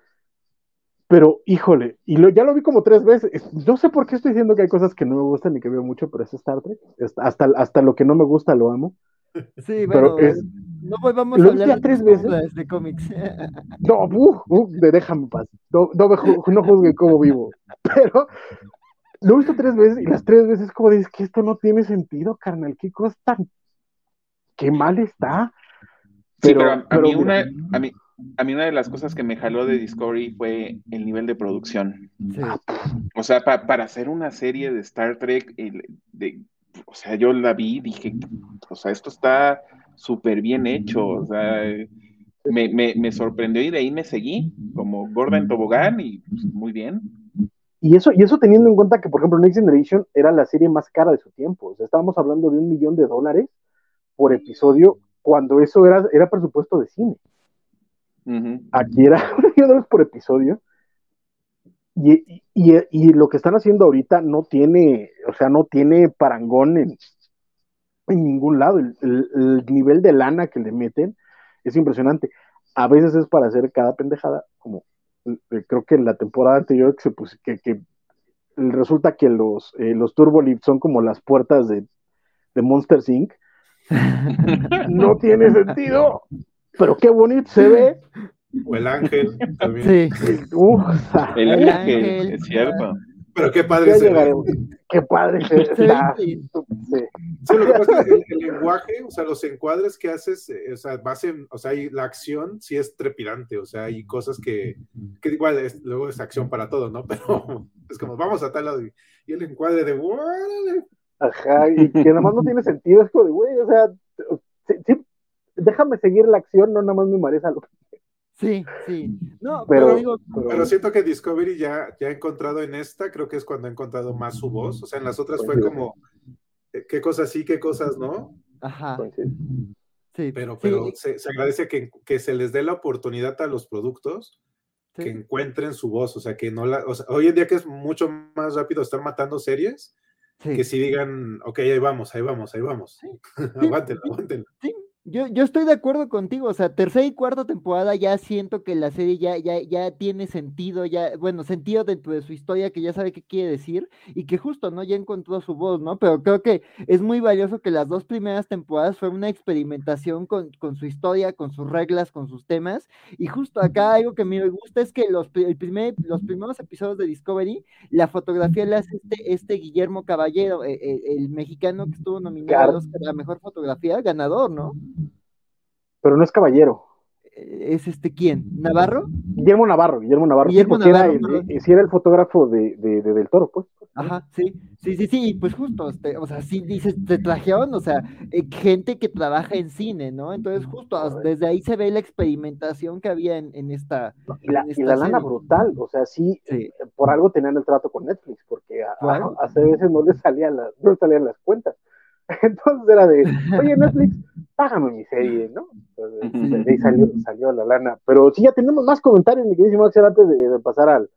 Pero, híjole, y lo, ya lo vi como tres veces. No sé por qué estoy diciendo que hay cosas que no me gustan y que veo mucho, pero es Star Trek. Hasta, hasta lo que no me gusta lo amo. Sí, Pero bueno, es- no volvamos lo a vi hablar ya de tres veces. de cómics. (laughs) No, uh, uh, de- déjame paz. No, no, no juzguen cómo vivo. Pero lo he visto tres veces y las tres veces como dices que esto no tiene sentido, carnal. ¿Qué cosa tan... Qué mal está. Sí, Pero, pero a, pero mí una, a, mí, a mí una de las cosas que me jaló de Discovery fue el nivel de producción. Sí. O sea, pa- para hacer una serie de Star Trek, el- de, o sea, yo la vi y dije, o sea, esto está súper bien hecho, o sea, me, me, me sorprendió y de ahí me seguí, como gorda en tobogán y pues, muy bien. Y eso, y eso teniendo en cuenta que, por ejemplo, Next Generation era la serie más cara de su tiempo. O sea, estábamos hablando de un millón de dólares por episodio, cuando eso era, era presupuesto de cine. Aquí era (laughs) un millón de dólares por episodio. Y, y, y lo que están haciendo ahorita no tiene, o sea, no tiene parangón en, en ningún lado. El, el- el nivel de lana que le meten es impresionante. A veces es para hacer cada pendejada, como eh, creo que en la temporada anterior que, se que, que resulta que los, eh, los Turbolift son como las puertas de, de Monster Inc. No tiene sentido, pero qué bonito se ve. O el ángel también. Sí. Uf, El El ángel, ángel. es cierto. Pero qué padre se ve. Qué padre se ve bien. Sí. Sí, lo que pasa es que el, el lenguaje, o sea, los encuadres que haces, eh, o sea, base, o sea, la acción sí es trepidante, o sea, hay cosas que, que igual es- luego es acción para todo, ¿no? (laughs) Pero es como, vamos a tal lado y, y el encuadre de, ¡órale! Ajá, y que nada más no tiene sentido. Es como de, güey, o sea, sí, sí, déjame seguir la acción, no nada más me mareza lo Sí, sí. No, Pero- pero digo, pero- Pero siento que Discovery ya, ya ha encontrado en esta, creo que es cuando ha encontrado más su voz, o sea, en las otras fue como, eh, qué cosas sí, qué cosas no, ajá, sí. pero, sí, pero se, se agradece que, que se les dé la oportunidad a los productos Sí. que encuentren su voz, o sea, que no la, o sea, hoy en día que es mucho más rápido estar matando series, Sí. que si digan, ok, ahí vamos, ahí vamos, ahí vamos, aguántenla, aguántenla. Sí, (laughs) yo, yo estoy de acuerdo contigo, o sea, tercera y cuarta temporada ya siento que la serie ya, ya, ya tiene sentido, ya, bueno, sentido dentro de su historia, que ya sabe qué quiere decir, y que justo, ¿no? Ya encontró su voz, ¿no? Pero creo que es muy valioso que las dos primeras temporadas fue una experimentación con, con su historia, con sus reglas, con sus temas, y justo acá algo que me gusta es que los, el primer, los primeros episodios de Discovery, la fotografía la hace este, este Guillermo Caballero, eh, eh, el, mexicano que estuvo nominado Claro. a la mejor fotografía, ganador, ¿no? Pero no es caballero. Eh, ¿Es este quién? ¿Navarro? Guillermo Navarro, Guillermo Navarro, sí, Guillermo era Navarro, el- perdón. eh, sí era el fotógrafo de, de- de Del Toro, pues. Ajá, sí, sí, sí, sí, pues justo, este, o sea, sí dices, te trajeron, o sea, eh, gente que trabaja en cine, ¿no? Entonces, justo desde ahí se ve la experimentación que había en, en esta. Y la, en y esta la lana brutal, o sea, sí, Sí. por algo tenían el trato con Netflix, porque a, veces no les salían las, no les salían las cuentas. (laughs) Entonces era de, oye Netflix, (laughs) págame mi serie, ¿no? Entonces, de ahí salió, salió la lana. Pero sí, ya tenemos más comentarios, mi queridísimo Axel, antes de, de pasar al,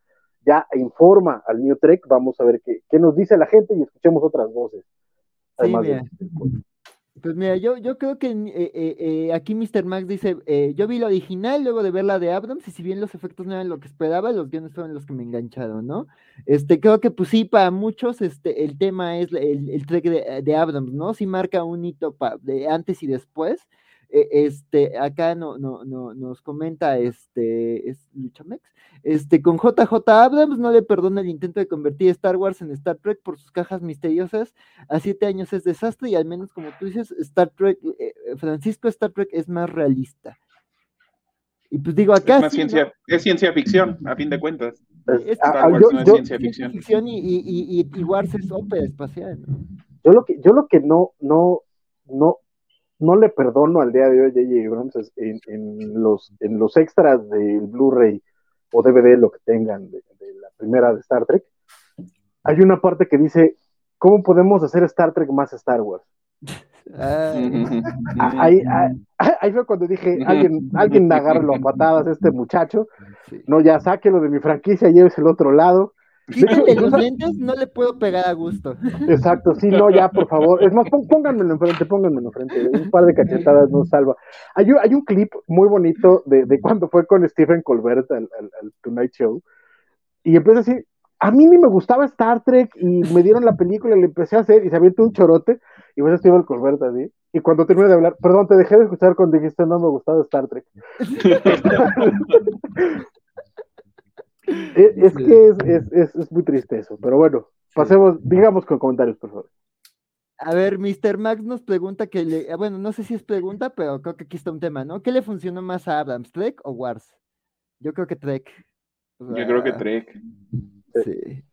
ya informa al New Trek, vamos a ver qué, qué nos dice la gente y escuchemos otras voces. Además de- mira. Pues mira, yo, yo creo que eh, eh, eh, aquí Mr. Max dice, eh, yo vi la original luego de ver la de Abrams y si bien los efectos no eran lo que esperaba, los guiones fueron los que me engancharon, ¿no? Este, creo que pues sí, para muchos este, el tema es el, el trek de, de Abrams, ¿no? Sí marca un hito pa- de antes y después. Eh, este, acá no, no, no, nos comenta este, es Luchamex, este, con JJ Abrams no le perdona el intento de convertir Star Wars en Star Trek por sus cajas misteriosas a siete años es desastre y al menos como tú dices, Star Trek, eh, eh, Francisco Star Trek es más realista. Y pues digo, Es acá más sí, ¿no? ciencia, es ciencia ficción, a fin de cuentas. Es- Es- a- Star a- Wars yo- no es yo- ciencia ficción. ficción y, y, y, y- y Wars es ópera espacial, ¿no? yo lo que, yo lo que no, no, no, no le perdono al día de hoy a J.J. Abrams en, en los, en los extras del Blu-ray o DVD, lo que tengan de, de la primera de Star Trek, hay una parte que dice, ¿cómo podemos hacer Star Trek más Star Wars? Ah, Ah, Ahí, ahí, ahí fue cuando dije, alguien, alguien agárralo a patadas a este muchacho, no, ya sáquelo de mi franquicia, llévese el otro lado. Quítate los lentes, no le puedo pegar a gusto. Exacto, sí, no, ya, por favor. Es más, pónganmelo enfrente, pónganmelo enfrente. Un par de cachetadas nos salva. Hay un, hay un clip muy bonito de, de cuando fue con Stephen Colbert al, al- al Tonight Show. Y empieza así, a mí ni me gustaba Star Trek y me dieron la película y le empecé a hacer y se avienta un chorote y ves a Stephen Colbert así. Y cuando termina de hablar, perdón, te dejé de escuchar cuando dijiste no me gustaba Star Trek. (laughs) es, es que es, es, es, es muy triste eso, pero bueno, pasemos, digamos con comentarios, por favor. A ver, Mr. Max nos pregunta que le, ah, bueno, no sé si es pregunta, pero creo que aquí está un tema, ¿no? ¿Qué le funcionó más a Abrams, Trek o Wars? Yo creo que Trek. O Yo creo que Trek. Sí.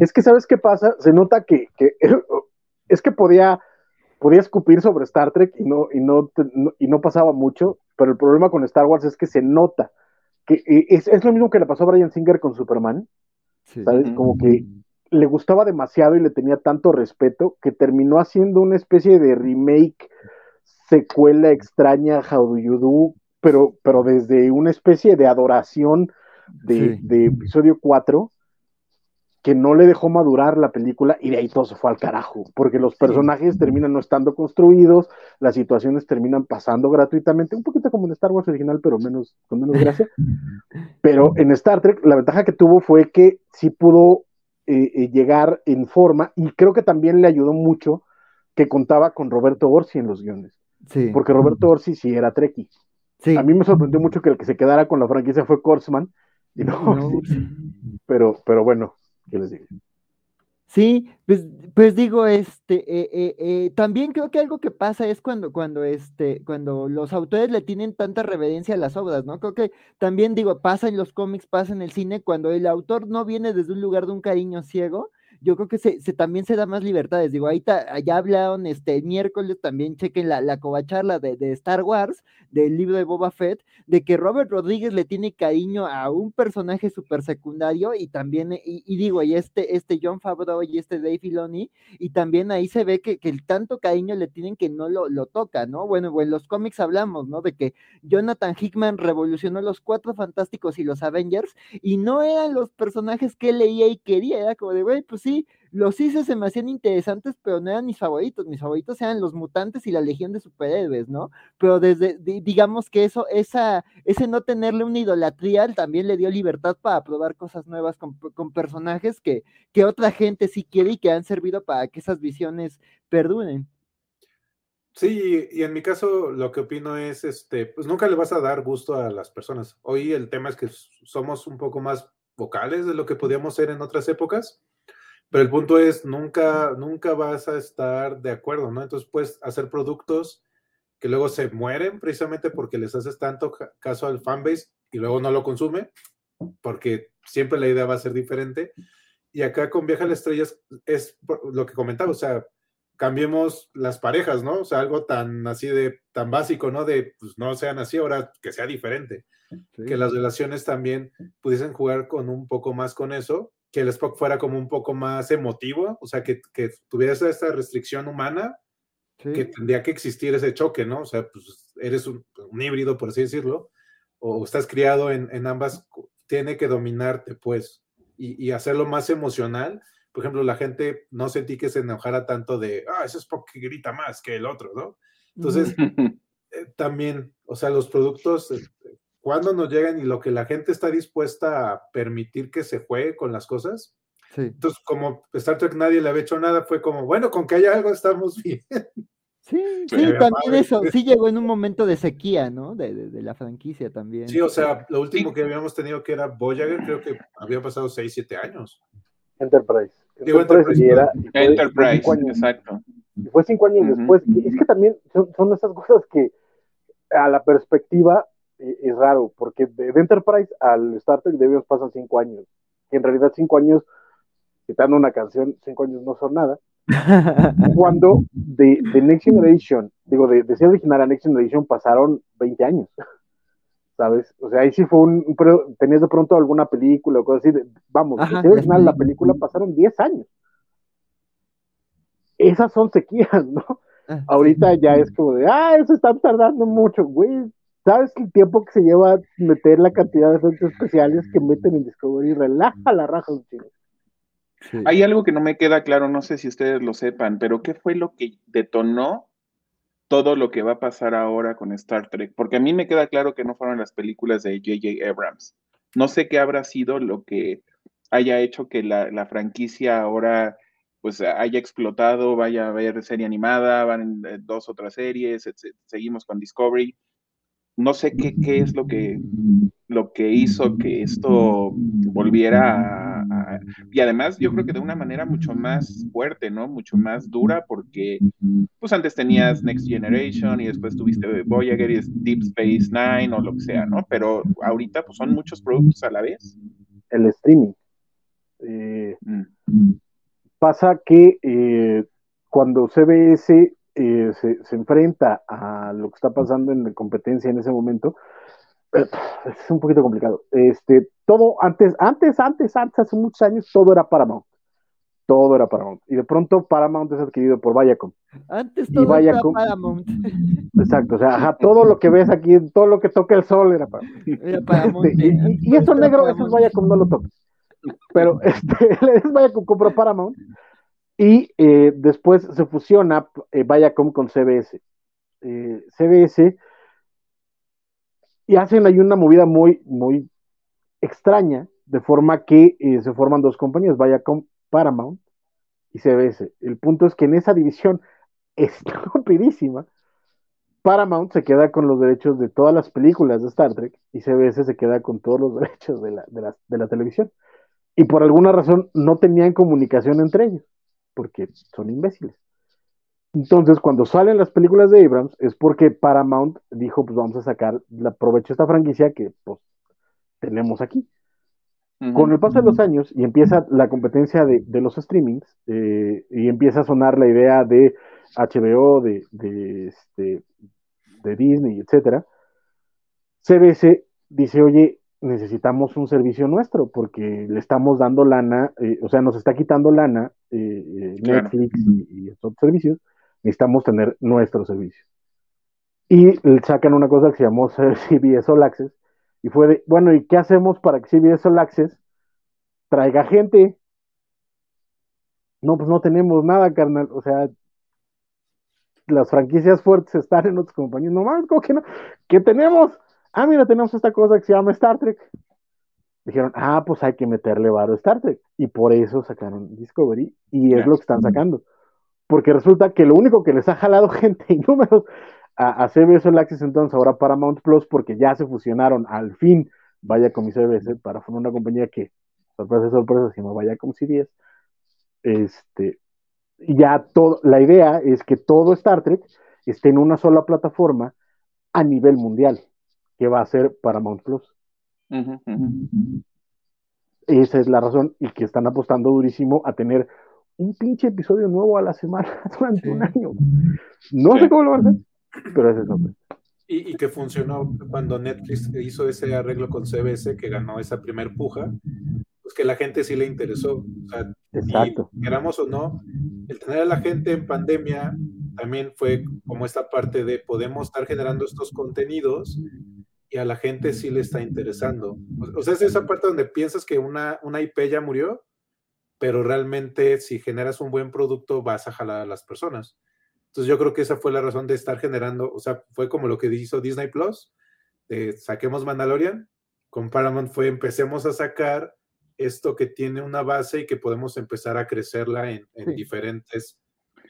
Es que, ¿sabes qué pasa? Se nota que, que (laughs) es que podía, podía escupir sobre Star Trek y no, y, no- y no pasaba mucho, pero el problema con Star Wars es que se nota que eh, es, es lo mismo que le pasó a Brian Singer con Superman, sí. ¿sabes? Como que le gustaba demasiado y le tenía tanto respeto que terminó haciendo una especie de remake, secuela extraña, How Do You Do, pero, pero desde una especie de adoración de, Sí. de episodio 4 que no le dejó madurar la película y de ahí todo se fue al carajo, porque los personajes terminan no estando construidos, las situaciones terminan pasando gratuitamente, un poquito como en Star Wars original, pero menos, con menos gracia. (laughs) Pero en Star Trek la ventaja que tuvo fue que sí pudo eh, eh, llegar en forma y creo que también le ayudó mucho que contaba con Roberto Orsi en los guiones, Sí. porque Roberto Orsi sí era Trekkie. sí. A mí me sorprendió mucho que el que se quedara con la franquicia fue Kurtzman, y no, (laughs) pero, pero bueno, ¿qué les digo? Sí, pues, pues digo, este, eh, eh, eh, también creo que algo que pasa es cuando, cuando, este, cuando los autores le tienen tanta reverencia a las obras, ¿no? Creo que también digo, pasa en los cómics, pasa en el cine, cuando el autor no viene desde un lugar de un cariño ciego, yo creo que se, se también se da más libertades. Digo, ahí ya hablaron este miércoles, también chequen la, la covacharla de, de Star Wars, del libro de Boba Fett, de que Robert Rodríguez le tiene cariño a un personaje súper secundario y también, y, digo, y este, este John Favreau y este Dave Filoni, y también ahí se ve que, que el tanto cariño le tienen que no lo, lo toca, ¿no? Bueno, en los cómics hablamos, ¿no? De que Jonathan Hickman revolucionó los Cuatro Fantásticos y los Avengers, y no eran los personajes que leía y quería, era como de, güey, pues sí, los hice se me hacían interesantes, pero no eran mis favoritos. Mis favoritos eran los mutantes y la legión de superhéroes, ¿no? Pero desde, digamos que eso, esa, ese no tenerle una idolatría también le dio libertad para probar cosas nuevas con, personajes que, que otra gente sí quiere y que han servido para que esas visiones perduren. Sí, y en mi caso lo que opino es, este, pues nunca le vas a dar gusto a las personas. Hoy el tema es que somos un poco más vocales de lo que podíamos ser en otras épocas pero el punto es, nunca, nunca vas a estar de acuerdo, ¿no? Entonces puedes hacer productos que luego se mueren precisamente porque les haces tanto caso al fanbase y luego no lo consume, porque siempre la idea va a ser diferente. Y acá con Viaja a las Estrellas es lo que comentaba, o sea, cambiemos las parejas, ¿no? O sea, algo tan así de, tan básico, ¿no? De, pues no sean así, ahora que sea diferente. Que las relaciones también pudiesen jugar con un poco más con eso que el Spock fuera como un poco más emotivo, o sea, que, que tuviera esta restricción humana, que tendría que existir ese choque, ¿no? O sea, pues eres un, híbrido, por así decirlo, o estás criado en, en ambas, tiene que dominarte, pues, y, y, hacerlo más emocional. Por ejemplo, la gente no sentí que se enojara tanto de, ah, ese Spock que grita más que el otro, ¿no? Entonces, (laughs) eh, también, o sea, los productos eh, cuándo nos llegan y lo que la gente está dispuesta a permitir que se juegue con las cosas. Entonces, como Star Trek nadie le había hecho nada, fue como, bueno, con que haya algo estamos bien. Sí, (laughs) sí, también eso, sí llegó en un momento de sequía, ¿no? De, de, la franquicia también. Sí, o sea, lo último que habíamos tenido que era Voyager, creo que había pasado 6, 7 años. Enterprise. Enterprise, Enterprise, exacto. Y fue cinco años después. Es que también son, son esas cosas que a la perspectiva es raro, porque de, Enterprise al Star Trek de pasan cinco años. Y en realidad cinco años, quitando una canción, cinco años no son nada. (laughs) Cuando de, Next Generation, digo, de, de ser original a Next Generation pasaron 20 años. (laughs) ¿Sabes? O sea, ahí sí fue un, pero tenías de pronto alguna película o cosas así, vamos, de ser original la película pasaron 10 años. Esas son sequías, (laughs) ¿no? Ah, Ahorita ya es como de, ah, eso está tardando mucho, güey, ¿Sabes el tiempo que se lleva a meter la cantidad de efectos especiales que meten en Discovery? Relaja la raja un Hay algo que no me queda claro, no sé si ustedes lo sepan, pero ¿qué fue lo que detonó todo lo que va a pasar ahora con Star Trek? Porque a mí me queda claro que no fueron las películas de J.J. Abrams. No sé qué habrá sido lo que haya hecho que la, franquicia ahora pues haya explotado, vaya a haber serie animada, van en dos otras series, seguimos con Discovery no sé qué, es lo que, lo que hizo que esto volviera a, Y además yo creo que de una manera mucho más fuerte, ¿no? Mucho más dura, porque pues antes tenías Next Generation y después tuviste Voyager y Deep Space Nine o lo que sea, ¿no? Pero ahorita pues son muchos productos a la vez. El streaming. Eh, mm. Pasa que eh, cuando CBS eh, se, enfrenta a lo que está pasando en la competencia en ese momento, eh, es un poquito complicado. Este, todo antes, antes, antes, antes, hace muchos años, todo era Paramount. Todo era Paramount. Y de pronto Paramount es adquirido por Viacom. Antes todo era Paramount. (laughs) Exacto, o sea, todo lo que ves aquí, todo lo que toca el sol era Paramount. Este, y, eso negro, eso es Viacom, no lo toca. Pero (laughs) este, (laughs) es Viacom compró Paramount y eh, después se fusiona eh, Viacom con CBS. Eh, CBS y hacen ahí una movida muy, muy extraña, de forma que se forman dos compañías, Viacom Paramount y CBS. El punto es que en esa división (laughs) estupidísima, Paramount se queda con los derechos de todas las películas de Star Trek y CBS se queda con todos los (laughs) derechos de la, de la televisión. Y por alguna razón no tenían comunicación entre ellos porque son imbéciles. Entonces, cuando salen las películas de Abrams, es porque Paramount dijo, pues vamos a sacar la provecho esta franquicia que pues tenemos aquí. Con el paso de los años y empieza la competencia de, los streamings eh, y empieza a sonar la idea de HBO, de, de, este, de Disney, etcétera, CBS dice, oye, necesitamos un servicio nuestro porque le estamos dando lana, eh, o sea, nos está quitando lana eh, Netflix y, y, otros servicios, necesitamos tener nuestro servicio. Y sacan una cosa que se llamó (laughs) CBS All Access, y fue de, bueno, ¿y qué hacemos para que CBS All Access traiga gente? No, pues no tenemos nada, carnal. O sea, las franquicias fuertes están en otras compañías. No mames, ¿cómo que no? ¿Qué tenemos? Ah, mira, tenemos esta cosa que se llama Star Trek. Dijeron, ah, pues hay que meterle varo a Star Trek. Y por eso sacaron Discovery y es lo que están sacando. Porque resulta que lo único que les ha jalado (laughs) gente y números a, CBS All Access entonces ahora Paramount Plus porque ya se fusionaron al fin vaya con mi CBS para formar una compañía que sorpresa sorpresa si no vaya con CBS este ya todo la idea es que todo Star Trek esté en una sola plataforma a nivel mundial que va a ser Paramount Plus esa es la razón y que están apostando durísimo a tener un pinche episodio nuevo a la semana (laughs) durante un año no sé cómo lo van a hacer pero ese es otro. Y, y, que funcionó cuando Netflix hizo ese arreglo con CBS, que ganó esa primer puja, pues que la gente sí le interesó. O sea, Exacto. queramos o no, el tener a la gente en pandemia también fue como esta parte de podemos estar generando estos contenidos y a la gente sí le está interesando. O sea, es esa parte donde piensas que una, una IP ya murió, pero realmente si generas un buen producto vas a jalar a las personas. Entonces yo creo que esa fue la razón de estar generando, o sea, fue como lo que hizo Disney Plus, de saquemos Mandalorian, con Paramount fue empecemos a sacar esto que tiene una base y que podemos empezar a crecerla en, diferentes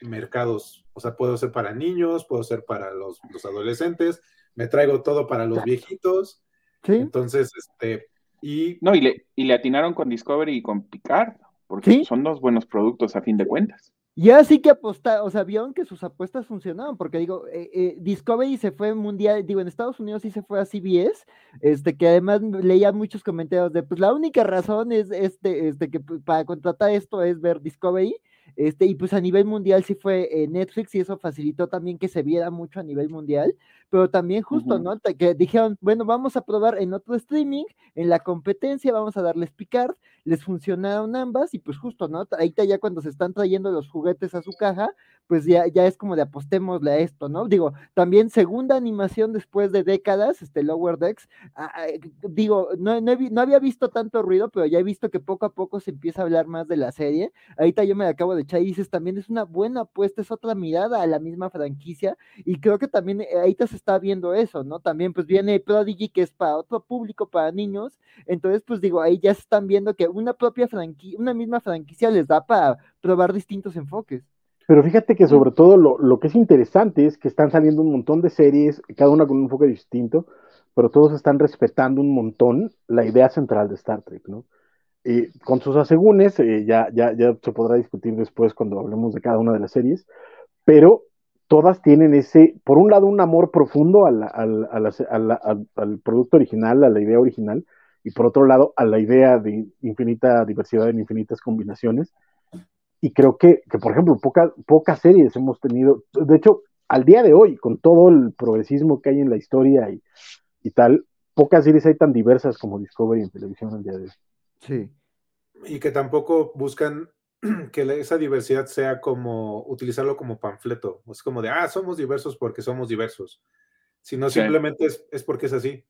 mercados. O sea, puedo ser para niños, puedo ser para los, adolescentes, me traigo todo para los viejitos. ¿Sí? Entonces, este, y... No, y le, y le atinaron con Discovery y con Picard, porque son dos buenos productos a fin de cuentas. Ya sí que apostaron, o sea, vieron que sus apuestas funcionaban, porque digo, eh, eh, Discovery se fue mundial, digo, en Estados Unidos sí se fue a CBS, este, que además leía muchos comentarios de, pues la única razón es, este, este, que para contratar esto es ver Discovery, este, y pues a nivel mundial sí fue eh, Netflix y eso facilitó también que se viera mucho a nivel mundial, pero también justo, ¿no? Que dijeron, bueno, vamos a probar en otro streaming, en la competencia, vamos a darles Picard, les funcionaron ambas y pues justo, ¿no? Ahorita ya cuando se están trayendo los juguetes a su caja, pues ya, ya es como de apostémosle a esto, ¿no? Digo, también segunda animación después de décadas, este Lower Decks, ah, ah, digo, no, no, no, había visto tanto ruido, pero ya he visto que poco a poco se empieza a hablar más de la serie. Ahorita yo me acabo de echar y dices, también es una buena apuesta, es otra mirada a la misma franquicia y creo que también eh, ahorita se está viendo eso, ¿no? También pues viene Prodigy que es para otro público, para niños, entonces pues digo, ahí ya están viendo que una propia franquicia, una misma franquicia les da para probar distintos enfoques. Pero fíjate que sobre todo lo, que es interesante es que están saliendo un montón de series, cada una con un enfoque distinto, pero todos están respetando un montón la idea central de Star Trek, ¿no? con sus asegúnes, eh, ya, ya, ya se podrá discutir después cuando hablemos de cada una de las series, pero todas tienen ese, por un lado, un amor profundo al, al producto original, a la idea original, y por otro lado a la idea de infinita diversidad en infinitas combinaciones. Y creo que, que por ejemplo, pocas series hemos tenido, de hecho, al día de hoy, con todo el progresismo que hay en la historia y, y tal, pocas series hay tan diversas como Discovery en televisión al día de hoy. Sí. Y que tampoco buscan (clears throat) que esa diversidad sea como utilizarlo como panfleto. Es como de, ah, somos diversos porque somos diversos. Sino simplemente es, es, porque es así.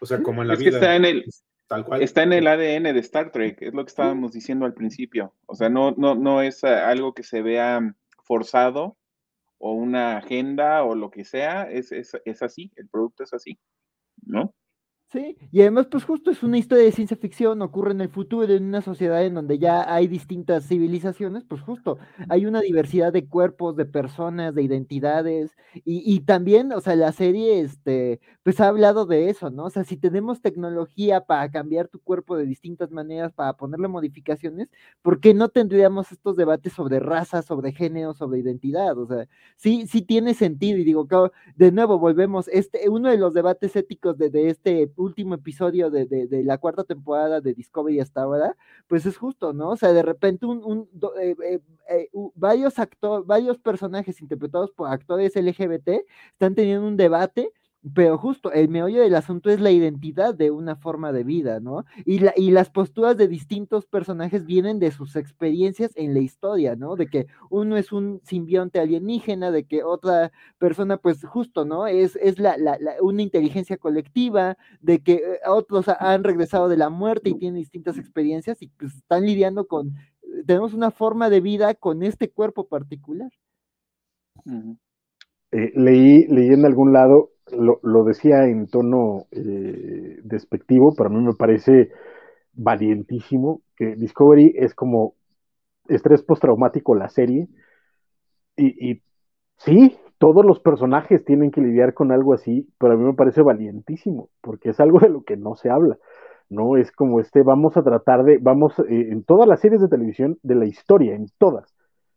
O sea, como en la es vida. Que está en el, tal cual. Está en el ADN de Star Trek, es lo que estábamos diciendo al principio. O sea, no, no, no es algo que se vea forzado o una agenda o lo que sea, es, es, es así, el producto es así, ¿no? Sí, y además, pues justo es una historia de ciencia ficción, ocurre en el futuro, en una sociedad en donde ya hay distintas civilizaciones, pues justo hay una diversidad de cuerpos, de personas, de identidades, y, y también, o sea, la serie, este, pues ha hablado de eso, ¿no? O sea, si tenemos tecnología para cambiar tu cuerpo de distintas maneras, para ponerle modificaciones, ¿por qué no tendríamos estos debates sobre raza, sobre género, sobre identidad? O sea, sí, sí tiene sentido, y digo, de nuevo volvemos, este, uno de los debates éticos de, de este último episodio de, de, la cuarta temporada de Discovery hasta ahora, pues es justo, ¿no? O sea, de repente un, un eh, eh, eh, varios actores, varios personajes interpretados por actores LGBT están teniendo un debate pero justo el meollo del asunto es la identidad de una forma de vida, ¿no? Y, la, y las posturas de distintos personajes vienen de sus experiencias en la historia, ¿no? De que uno es un simbionte alienígena, de que otra persona, pues justo, ¿no? Es, es la, la, una inteligencia colectiva, de que eh, otros han regresado de la muerte y tienen distintas experiencias y pues están lidiando con, tenemos una forma de vida con este cuerpo particular. Eh, leí, leí en algún lado lo, decía en tono eh, despectivo, pero a mí me parece valientísimo que Discovery es como estrés postraumático la serie. Y, y, sí, todos los personajes tienen que lidiar con algo así, pero a mí me parece valientísimo, porque es algo de lo que no se habla. ¿no? Es como este, vamos a tratar de, vamos, eh, en todas las series de televisión de la historia, en todas,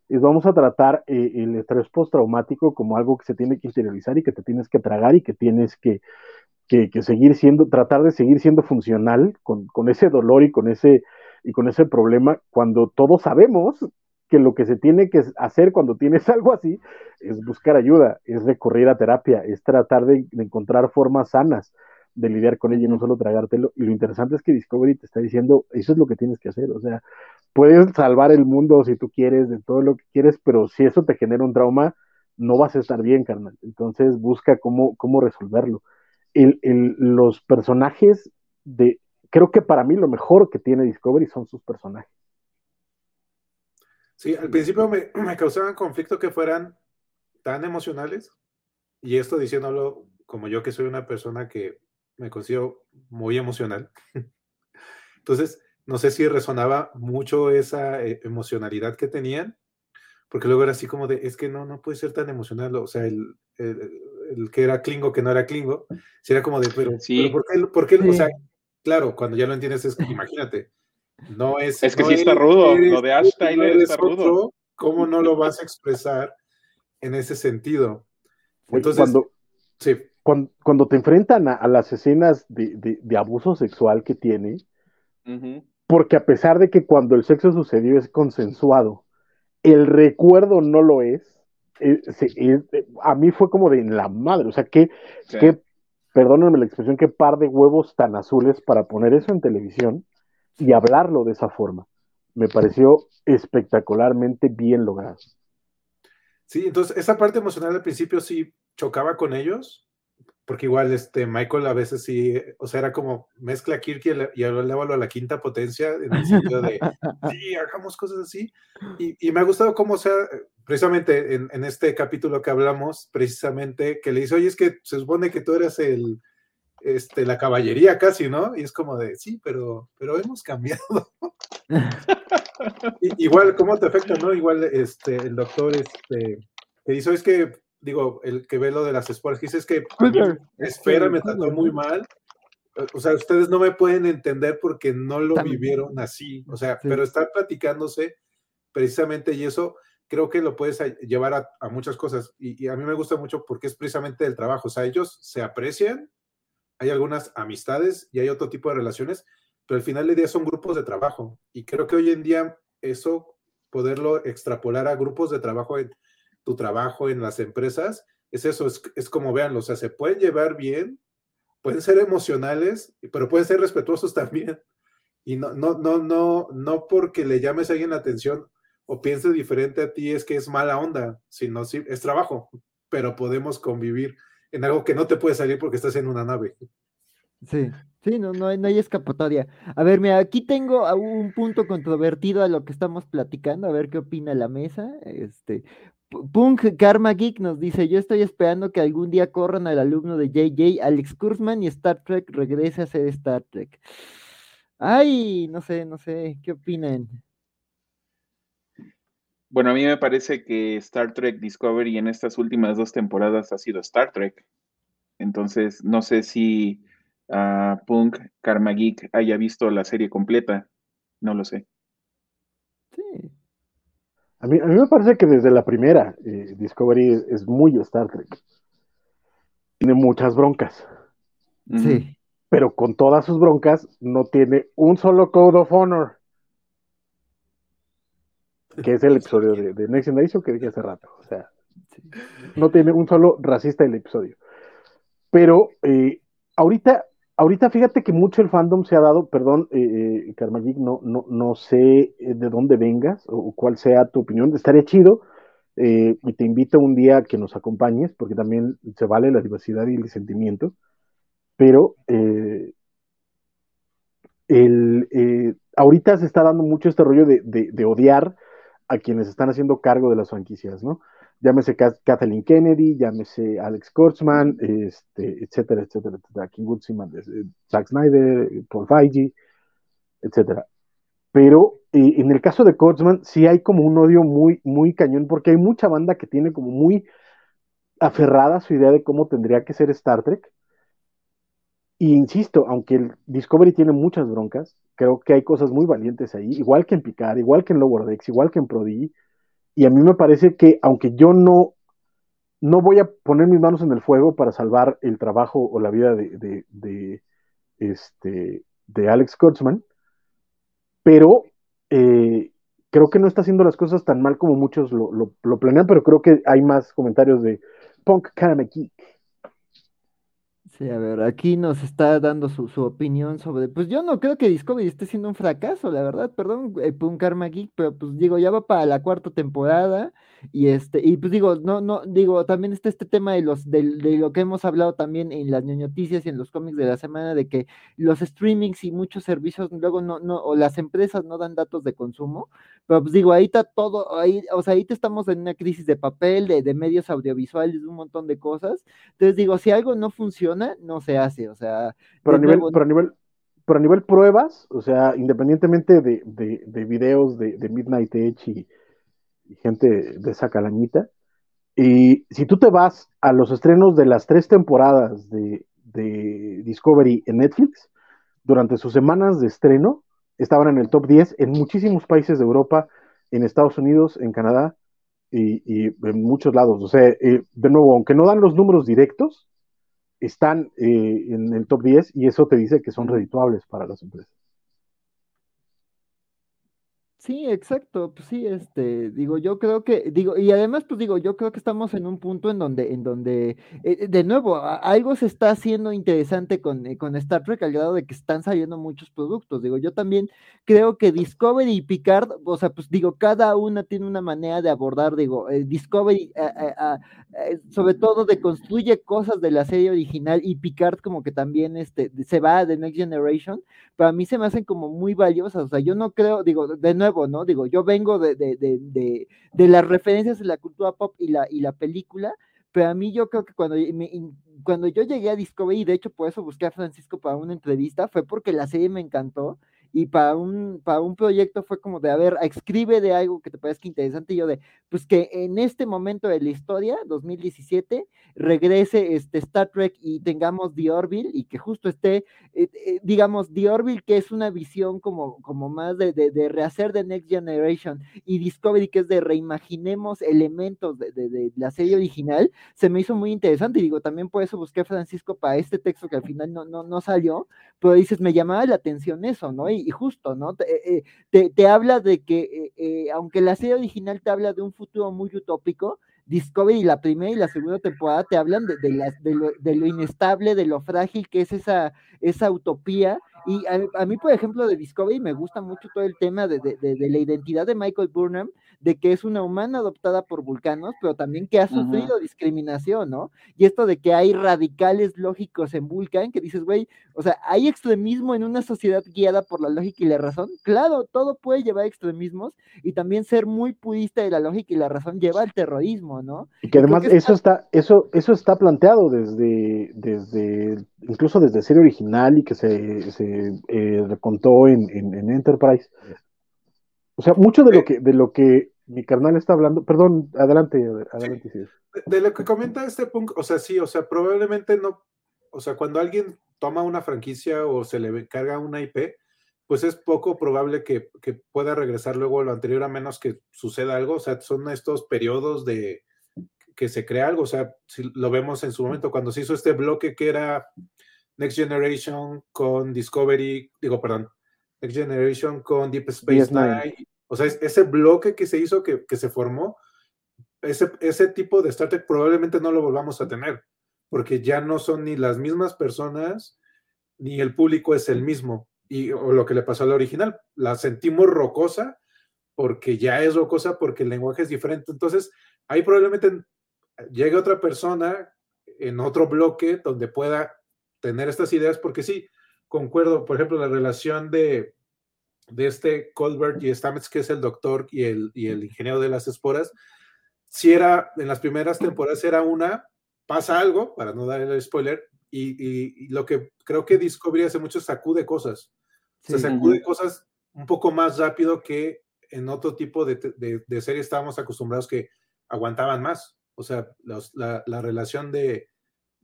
es vamos a tratar eh, el estrés postraumático como algo que se tiene que interiorizar y que te tienes que tragar y que tienes que, seguir siendo, tratar de seguir siendo funcional con, ese dolor y con ese, y con ese problema, cuando todos sabemos que lo que se tiene que hacer cuando tienes (laughs) algo así es buscar ayuda, es recurrir a terapia, es tratar de encontrar formas sanas de lidiar con ella y no solo tragártelo. Y lo interesante es que Discovery te está diciendo, eso es lo que tienes que hacer. O sea, puedes salvar el mundo si tú quieres, de todo lo que quieres, pero si eso te genera un trauma, no vas a estar bien, carnal. Entonces busca cómo, cómo resolverlo. El, los personajes de, creo que para mí lo mejor que tiene Discovery son sus personajes. Sí, al principio me, (clears throat) me causaban conflicto que fueran tan emocionales, y esto diciéndolo como yo que soy una persona que me considero muy emocional. (laughs) Entonces, no sé si resonaba mucho esa eh, emocionalidad que tenían, porque luego era así como de, es que no, no puede ser tan emocional, o sea, el, el, que era Klingo, que no era Klingo, si era como de, pero, sí. ¿por qué? O sea, claro, cuando ya lo entiendes es imagínate, no es... Es que sí está rudo, lo de Ash Tyler está rudo. ¿Cómo no lo vas a expresar en ese sentido? Entonces, cuando, sí. Cuando, te enfrentan a, las escenas de, de, abuso sexual que tiene, porque a pesar de que cuando el sexo sucedió es consensuado, el recuerdo no lo es, eh, eh, a mí fue como de en la madre, o sea, que, perdónenme la expresión, qué par de huevos tan azules para poner eso en televisión y hablarlo de esa forma. Me pareció espectacularmente bien logrado. Sí, entonces esa parte emocional al principio sí chocaba con ellos, porque igual este Michael a veces sí, o sea, era como mezcla Kirk y, elevalo a la quinta potencia en el sentido de, (laughs) sí, hagamos cosas así. Y, me ha gustado cómo sea, precisamente en, este capítulo que hablamos, precisamente, que le dice, oye, es que se supone que tú eres el, este, la caballería casi, ¿no? Y es como de, sí, pero, pero hemos cambiado. (laughs) igual, ¿cómo te afecta, no? Igual, este, el doctor, este, que dice, es que digo, el que ve lo de las esporas, dice es que espera me trató muy mal. O sea, ustedes no me pueden entender porque no lo vivieron así. O sea, pero estar platicándose precisamente y eso creo que lo puedes llevar a, muchas cosas. Y, a mí me gusta mucho porque es precisamente el trabajo. O sea, ellos se aprecian, hay algunas amistades y hay otro tipo de relaciones, pero al final del día son grupos de trabajo. Y creo que hoy en día eso, poderlo extrapolar a grupos de trabajo en, tu trabajo en las empresas, es eso, es, como vean, o sea, se pueden llevar bien, pueden ser emocionales, pero pueden ser respetuosos (laughs) también. Y no, no, no, no, no porque le llames a alguien la atención o piense diferente a ti es que es mala onda, sino sí, es trabajo, pero podemos convivir en algo que no te puede salir porque estás en una nave. Sí, sí, no, no, no hay escapatoria. A ver, mira, aquí tengo un punto controvertido a lo que estamos platicando, a ver qué opina la mesa. Este, Punk Karma Geek nos dice, yo estoy esperando que algún día corran al alumno de JJ, Alex Kurzman, y Star Trek regrese a ser Star Trek. Ay, no sé, no sé, ¿qué opinan? Bueno, a mí me parece que Star Trek Discovery en estas últimas dos temporadas ha sido Star Trek. Entonces, no sé si uh, Punk Karma Geek haya visto la serie completa. No lo sé. Sí, a mí, me parece que desde la primera eh, Discovery es, muy Star Trek. Tiene muchas broncas. Sí. pero con todas sus broncas no tiene un solo Code of Honor. Que es el episodio de, de Next Generation que dije hace rato. O sea, no tiene un solo racista el episodio. Pero eh, ahorita, ahorita fíjate que mucho el fandom se ha dado, perdón, eh, eh no, no, no sé eh, de dónde vengas o, cuál sea tu opinión, estaría chido. y te invito un día a que nos acompañes, porque también se vale la diversidad y el sentimiento. Pero el, ahorita se está dando mucho este rollo de, de odiar a quienes están haciendo cargo de las franquicias, ¿no? Llámese Kathleen Kennedy, llámese Alex Kurtzman, este, etcétera, etcétera, etcétera. King Woodsiman, eh, Zack Snyder, Paul Feige, etcétera. Pero eh, en el caso de Kurtzman sí hay como un odio muy, muy cañón, porque hay mucha banda que tiene como muy aferrada su idea de cómo tendría que ser Star Trek. Y insisto, aunque el Discovery tiene muchas broncas, creo que hay cosas muy valientes ahí, igual que en Picard, igual que en Lower Decks, igual que en Prodigy. Y a mí me parece que, aunque yo no, no voy a poner mis manos en el fuego para salvar el trabajo o la vida de, de, este, de Alex Kurtzman, pero eh, creo que no está haciendo las cosas tan mal como muchos lo, lo, planean, pero creo que hay más comentarios de Punk Karma Sí, a ver, aquí nos está dando su, su, opinión sobre, pues yo no creo que Discovery esté siendo un fracaso, la verdad, perdón, eh, un Karma Geek, pero pues digo, ya va para la cuarta temporada, y este, y pues digo, no, no, digo, también está este tema de los, de, lo que hemos hablado también en las noticias y en los cómics de la semana, de que los streamings y muchos servicios luego no, no, o las empresas no dan datos de consumo, pero pues digo, ahí está todo, ahí, o sea, ahí estamos en una crisis de papel, de, de medios audiovisuales, de un montón de cosas. Entonces digo, si algo no funciona, no se hace, o sea. Pero a nivel, pero a nivel, pero a nivel pruebas, o sea, independientemente de, de, de videos de, de Midnight Edge y y gente de esa calañita. Y si tú te vas a los estrenos de las tres temporadas de, Discovery en Netflix, durante sus semanas de estreno, estaban en el top 10 en muchísimos países de Europa, en Estados Unidos, en Canadá y, en muchos lados. O sea, eh, de nuevo, aunque no dan los números directos, están eh, en el top 10 y eso te dice que son redituables para las empresas. Sí, exacto, pues sí, este, digo, yo creo que, digo, y además, pues digo, yo creo que estamos en un punto en donde, en donde, eh, de nuevo, algo se está haciendo interesante con, eh, con Star Trek al grado de que están saliendo muchos productos, digo, yo también creo que Discovery y Picard, o sea, pues digo, cada una tiene una manera de abordar, digo, eh, Discovery, sobre todo, deconstruye cosas de la serie original y Picard como que también, este, se va de Next Generation, pero a mí se me hacen como muy valiosas, o sea, yo no creo, digo, de nuevo, ¿no? Digo, yo vengo de, de, de, de, las referencias de la cultura pop y la, y la película, pero a mí yo creo que cuando, cuando yo llegué a Discovery, y de hecho por eso busqué a Francisco para una entrevista, fue porque la serie me encantó y para un, para un proyecto fue como de, a ver, escribe de algo que te parezca interesante, y yo de, pues que en este momento de la historia, 2017, regrese este Star Trek y tengamos The Orville, y que justo esté, eh, eh, digamos, The Orville, que es una visión como, como más de, de, rehacer de Next Generation, y Discovery, que es de reimaginemos elementos de, de, la serie original, se me hizo muy interesante, y digo, también por eso busqué a Francisco para este texto que al final no, no, no salió, pero dices, me llamaba la atención eso, ¿no? Y, y justo, ¿no? Te, eh, te, habla de que, eh, eh, aunque la serie original te habla de un futuro muy utópico, Discovery, la primera y la segunda temporada te hablan de, de, lo, de, lo, inestable, de lo frágil que es esa, esa utopía y a, mí, por ejemplo, de Discovery me gusta mucho todo el tema de, la identidad de Michael Burnham, de que es una humana adoptada por vulcanos, pero también que ha sufrido discriminación, ¿no? Y esto de que hay radicales lógicos en Vulcan, que dices, güey, o sea, ¿hay extremismo en una sociedad guiada por la lógica y la razón? Claro, todo puede llevar a extremismos y también ser muy pudista de la lógica y la razón lleva al terrorismo, ¿no? Y que además eso está, eso, eso está planteado desde, desde, incluso desde serie original y que se eh, recontó en, Enterprise. O sea, mucho de lo que, de lo que mi carnal está hablando, perdón, adelante, adelante. De, lo que comenta este punk, o sea, sí, o sea, probablemente no, o sea, cuando alguien toma una franquicia o se le carga una IP, pues es poco probable que, pueda regresar luego a lo anterior a menos que suceda algo, o sea, son estos periodos de que se crea algo, o sea, si lo vemos en su momento, cuando se hizo este bloque que era Next Generation con Discovery, digo, perdón, Next Generation con Deep Space Nine. O sea, ese bloque que se hizo, que, que se formó, ese, ese tipo de Star Trek probablemente no lo volvamos a tener, porque ya no son ni las mismas personas, ni el público es el mismo. Y o lo que le pasó a la original, la sentimos rocosa porque ya es rocosa, porque el lenguaje es diferente. Entonces, ahí probablemente llegue otra persona en otro bloque donde pueda tener estas ideas, porque sí, concuerdo, por ejemplo, la relación de, de este Colbert y Stamets, que es el doctor y el, y el ingeniero de las esporas, si era, en las primeras temporadas era una, pasa algo, para no dar el spoiler, y, lo que creo que Discovery hace mucho es sacude cosas. se sacude cosas un poco más rápido que en otro tipo de, de, serie estábamos acostumbrados que aguantaban más. O sea, la, la, relación de,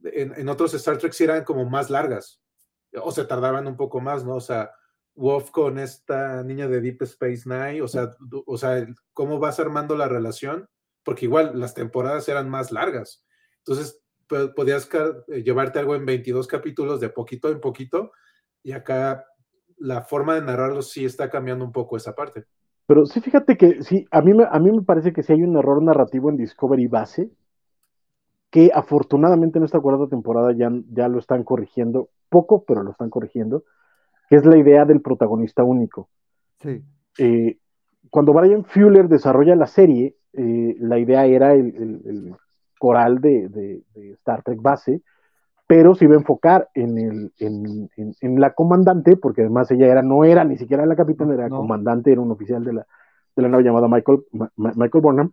en, otros Star Trek sí eran como más largas, o se tardaban un poco más, ¿no? O sea, Wolf con esta niña de Deep Space Nine, o sea, o sea, cómo vas armando la relación porque igual las temporadas eran más largas. Entonces, podías eh, llevarte algo en 22 capítulos de poquito en poquito, y acá la forma de narrarlo sí está cambiando un poco esa parte. Pero sí, fíjate que sí, a mí, a mí me parece que sí hay un error narrativo en Discovery base, que afortunadamente en esta cuarta temporada ya, ya lo están corrigiendo, poco, pero lo están corrigiendo, que es la idea del protagonista único. Sí. Eh, cuando Brian Fuller desarrolla la serie, eh, la idea era el, coral de, Star Trek base, pero se iba a enfocar en, el, en, la comandante, porque además ella era, no era ni siquiera la capitana, era comandante, era un oficial de la, de la nave llamada Michael, Michael Burnham.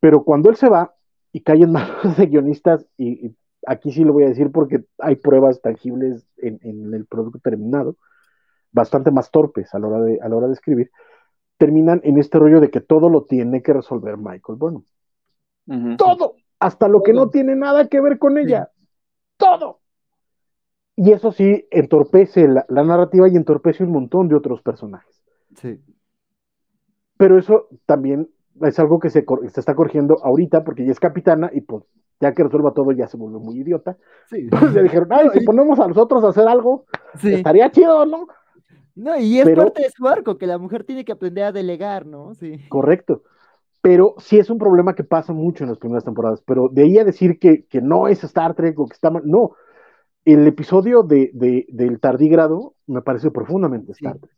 Pero cuando él se va y caen (laughs) manos de guionistas, y, aquí sí lo voy a decir porque hay pruebas tangibles en, el producto terminado, bastante más torpes a la hora de, a la hora de escribir, terminan en este rollo de que todo lo tiene que resolver Michael Bueno, Todo, hasta lo que no tiene nada que ver con ella. Todo. Y eso sí entorpece la, narrativa y entorpece un montón de otros personajes. Sí. Pero eso también es algo que se, está corrigiendo ahorita porque ya es capitana y pues ya que resuelva todo ya se volvió muy idiota. Sí. Entonces (laughs) le dijeron, ay, si (laughs) ponemos a nosotros a hacer algo, estaría chido, ¿no? No, y es parte de su arco, que la mujer tiene que aprender a delegar, ¿no? Sí. Correcto. Pero sí es un problema que pasa mucho en las primeras temporadas. Pero de ahí a decir que, no es Star Trek o que está mal, no. El episodio de, del tardígrado me parece profundamente Star Trek.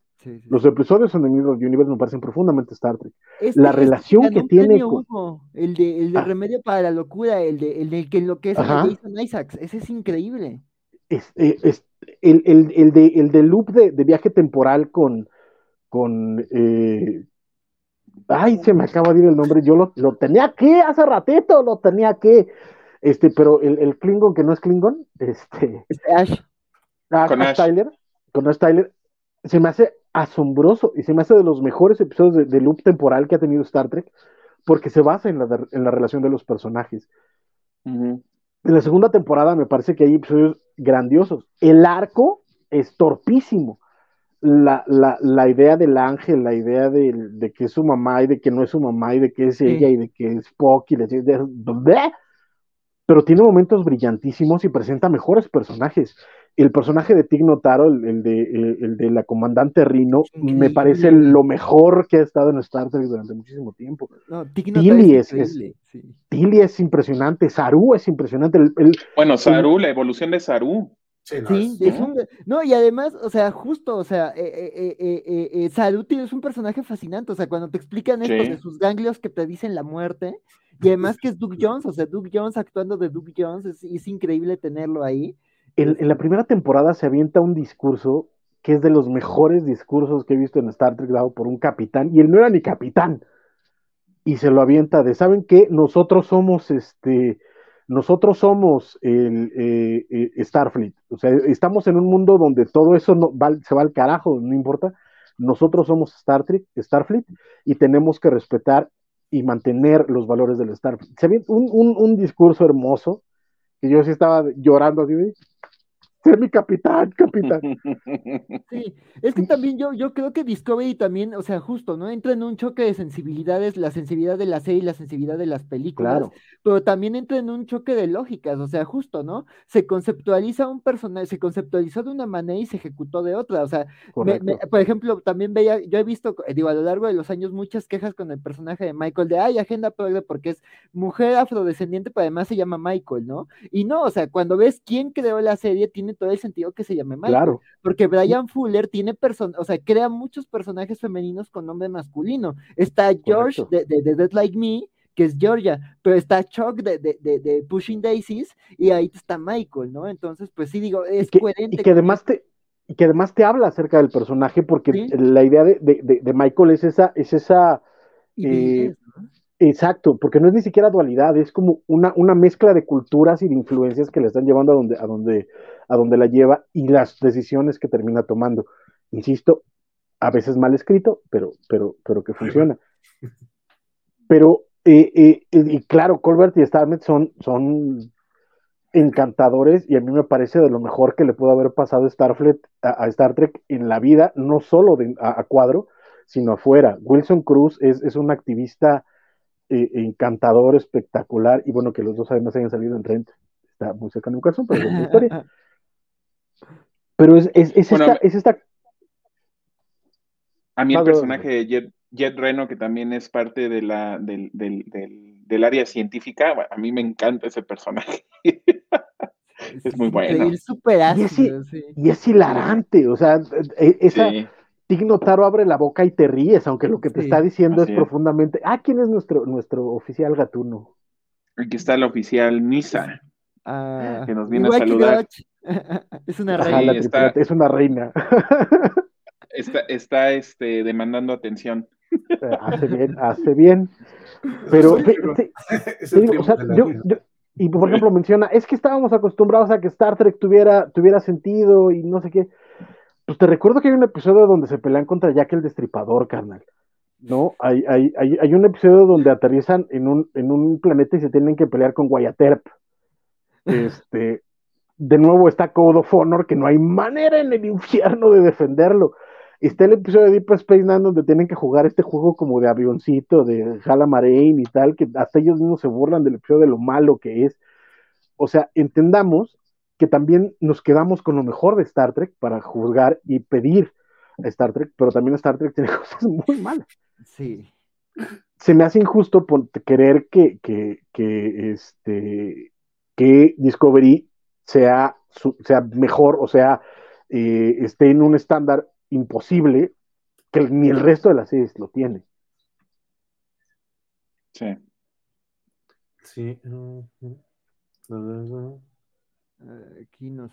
Los episodios en el Universe me parecen profundamente Star Trek. Este la relación que tiene con... el de, el de ah. Remedio para la Locura, el de, el de que lo que es Jason Isaacs, ese es increíble. Es, eh, es, el, el, el, de, el de loop de, de viaje temporal con, con eh, ay, se me acaba de ir el nombre, yo lo, lo, tenía que, hace ratito lo tenía que, este, pero el, el Klingon que no es Klingon, este, este Ash. con Ash, Tyler, con Ash Tyler, se me hace asombroso y se me hace de los mejores episodios de, loop temporal que ha tenido Star Trek, porque se basa en la, en la relación de los personajes. En la segunda temporada me parece que hay episodios grandiosos. El arco es torpísimo. La, la, idea del ángel, la idea de, que es su mamá y de que no es su mamá y de que es ella y de que es Spock y de, de, pero tiene momentos brillantísimos y presenta mejores personajes. El personaje de Tig Notaro, el, de, el, de, la comandante Rino, me parece lo mejor que ha estado en Star Trek durante muchísimo tiempo. Tilly, es, es, impresionante, Saru es impresionante. bueno, Saru, la evolución de Saru. Sí, no, y además, o sea, justo, o sea, eh, eh, eh, eh Saru es un personaje fascinante, o sea, cuando te explican esto de sus ganglios que te dicen la muerte, y además que es Duke Jones, o sea, Duke Jones actuando de Duke Jones, es, increíble tenerlo ahí. En, la primera temporada se avienta un discurso que es de los mejores discursos que he visto en Star Trek dado por un capitán, y él no era ni capitán, y se lo avienta de, ¿saben qué? Nosotros somos este, nosotros somos el eh, eh, Starfleet, o sea, estamos en un mundo donde todo eso no, se va al carajo, no importa, nosotros somos Star Trek, Starfleet, y tenemos que respetar y mantener los valores del Starfleet. Se un, un, un, discurso hermoso, que yo sí estaba llorando así, ser mi capitán, capitán. (laughs) Sí, es que también yo, yo creo que Discovery también, o sea, justo, ¿no? Entra en un choque de sensibilidades, la sensibilidad de la serie y la sensibilidad de las películas, Claro. pero también entra en un choque de lógicas, o sea, justo, ¿no? Se conceptualiza un personaje, se conceptualizó de una manera y se ejecutó de otra, o sea, me- me- por ejemplo, también veía, yo he visto, digo, a lo largo de los años muchas quejas con el personaje de Michael de, ay, agenda progre porque es mujer afrodescendiente, pero además se llama Michael, ¿no? Y no, o sea, cuando ves quién creó la serie, tiene todo el sentido que se llame Michael. Claro. Porque Brian Fuller tiene person o sea, crea muchos personajes femeninos con nombre masculino. Está George Correcto. de, de, de Dead Like Me, que es Georgia, pero está Chuck de, de, de, de Pushing Daisies, y ahí está Michael, ¿no? Entonces, pues sí, digo, es y que, coherente. y que además te y que además te habla acerca del personaje porque Sí. la idea de, Michael es esa es esa eh, exacto porque no es ni siquiera dualidad es como una, una mezcla de culturas y de influencias que le están llevando a donde a donde a donde la lleva y las decisiones que termina tomando insisto a veces mal escrito pero pero pero que funciona pero eh, eh, eh, y claro Colbert y Starmet son son encantadores y a mí me parece de lo mejor que le pudo haber pasado a Starfleet a, a Star Trek en la vida, no solo de, a, a, cuadro, sino afuera. Wilson Cruz es, es un activista eh, encantador, espectacular, y bueno, que los dos además hayan salido en Trent, está muy cerca de mi corazón, pero es otra historia. (laughs) Pero es, es, es Bueno, esta, es esta... A mí el personaje de Jet, Jet Reno, que también es parte de la, del, del, del, del área científica, a mí me encanta ese personaje. (laughs) es muy bueno. Es súper y, es, ácido, sí. y es hilarante, o sea, e, esa... Sí. Tigno Taro abre la boca y te ríes, aunque lo que te Sí, está diciendo es. profundamente. Ah, ¿quién es nuestro, nuestro oficial gatuno? Aquí está el oficial Nisa. Ah, Que nos viene a saludar. (laughs) Es una reina. está- es una reina. Está, está este, demandando atención. hace bien, hace bien. Pero, y por ejemplo menciona, es que estábamos acostumbrados a que Star Trek tuviera, tuviera sentido y no sé qué. Pues te recuerdo que hay un episodio donde se pelean contra Jack el Destripador, carnal. ¿No? Hay, hay, hay, hay un episodio donde aterrizan en un, en un planeta y se tienen que pelear con Guayaterp. Este, de nuevo está Code of Honor, que no hay manera en el infierno de defenderlo. Está el episodio de Deep Space Nine donde tienen que jugar este juego como de avioncito, de Halamarine y tal, que hasta ellos mismos se burlan del episodio de lo malo que es. O sea, entendamos que también nos quedamos con lo mejor de Star Trek para juzgar y pedir a Star Trek, pero también Star Trek tiene (laughs) cosas muy malas Sí. se me hace injusto por querer que, que, que, este, que Discovery sea, su- sea mejor, o sea, eh, esté en un estándar imposible que ni el resto de las series lo tiene. Sí. Sí. ujú. Aquí nos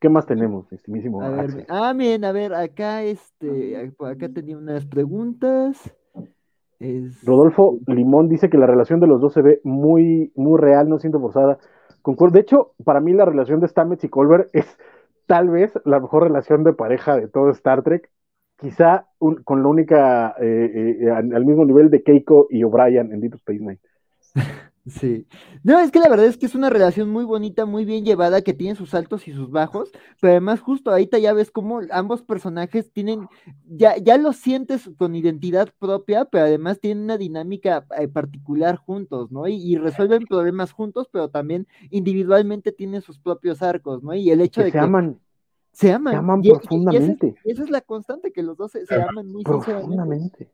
¿Qué más tenemos, estimísimo A ver, ah, bien, a ver, acá este, por acá tenía unas preguntas. Es- Rodolfo Limón dice que la relación de los dos se ve muy, muy real, no siento forzada. Concuerdo. De hecho, para mí la relación de Stamets y Colbert es tal vez la mejor relación de pareja de todo Star Trek. Quizá un- con la única, eh, eh, al, al mismo nivel de Keiko y O'Brien en Deep Space Nine. (laughs) Sí. No, es que la verdad es que es una relación muy bonita, muy bien llevada, que tiene sus altos y sus bajos, pero además justo ahorita ya ves cómo ambos personajes tienen, ya, ya lo sientes con identidad propia, pero además tienen una dinámica eh, particular juntos, ¿no? Y, y resuelven problemas juntos, pero también individualmente tienen sus propios arcos, ¿no? Y el hecho Que de se que aman se aman. se aman y- y- y esa es- profundamente. esa es la constante, que los dos se, se Aman muy sinceramente. profundamente.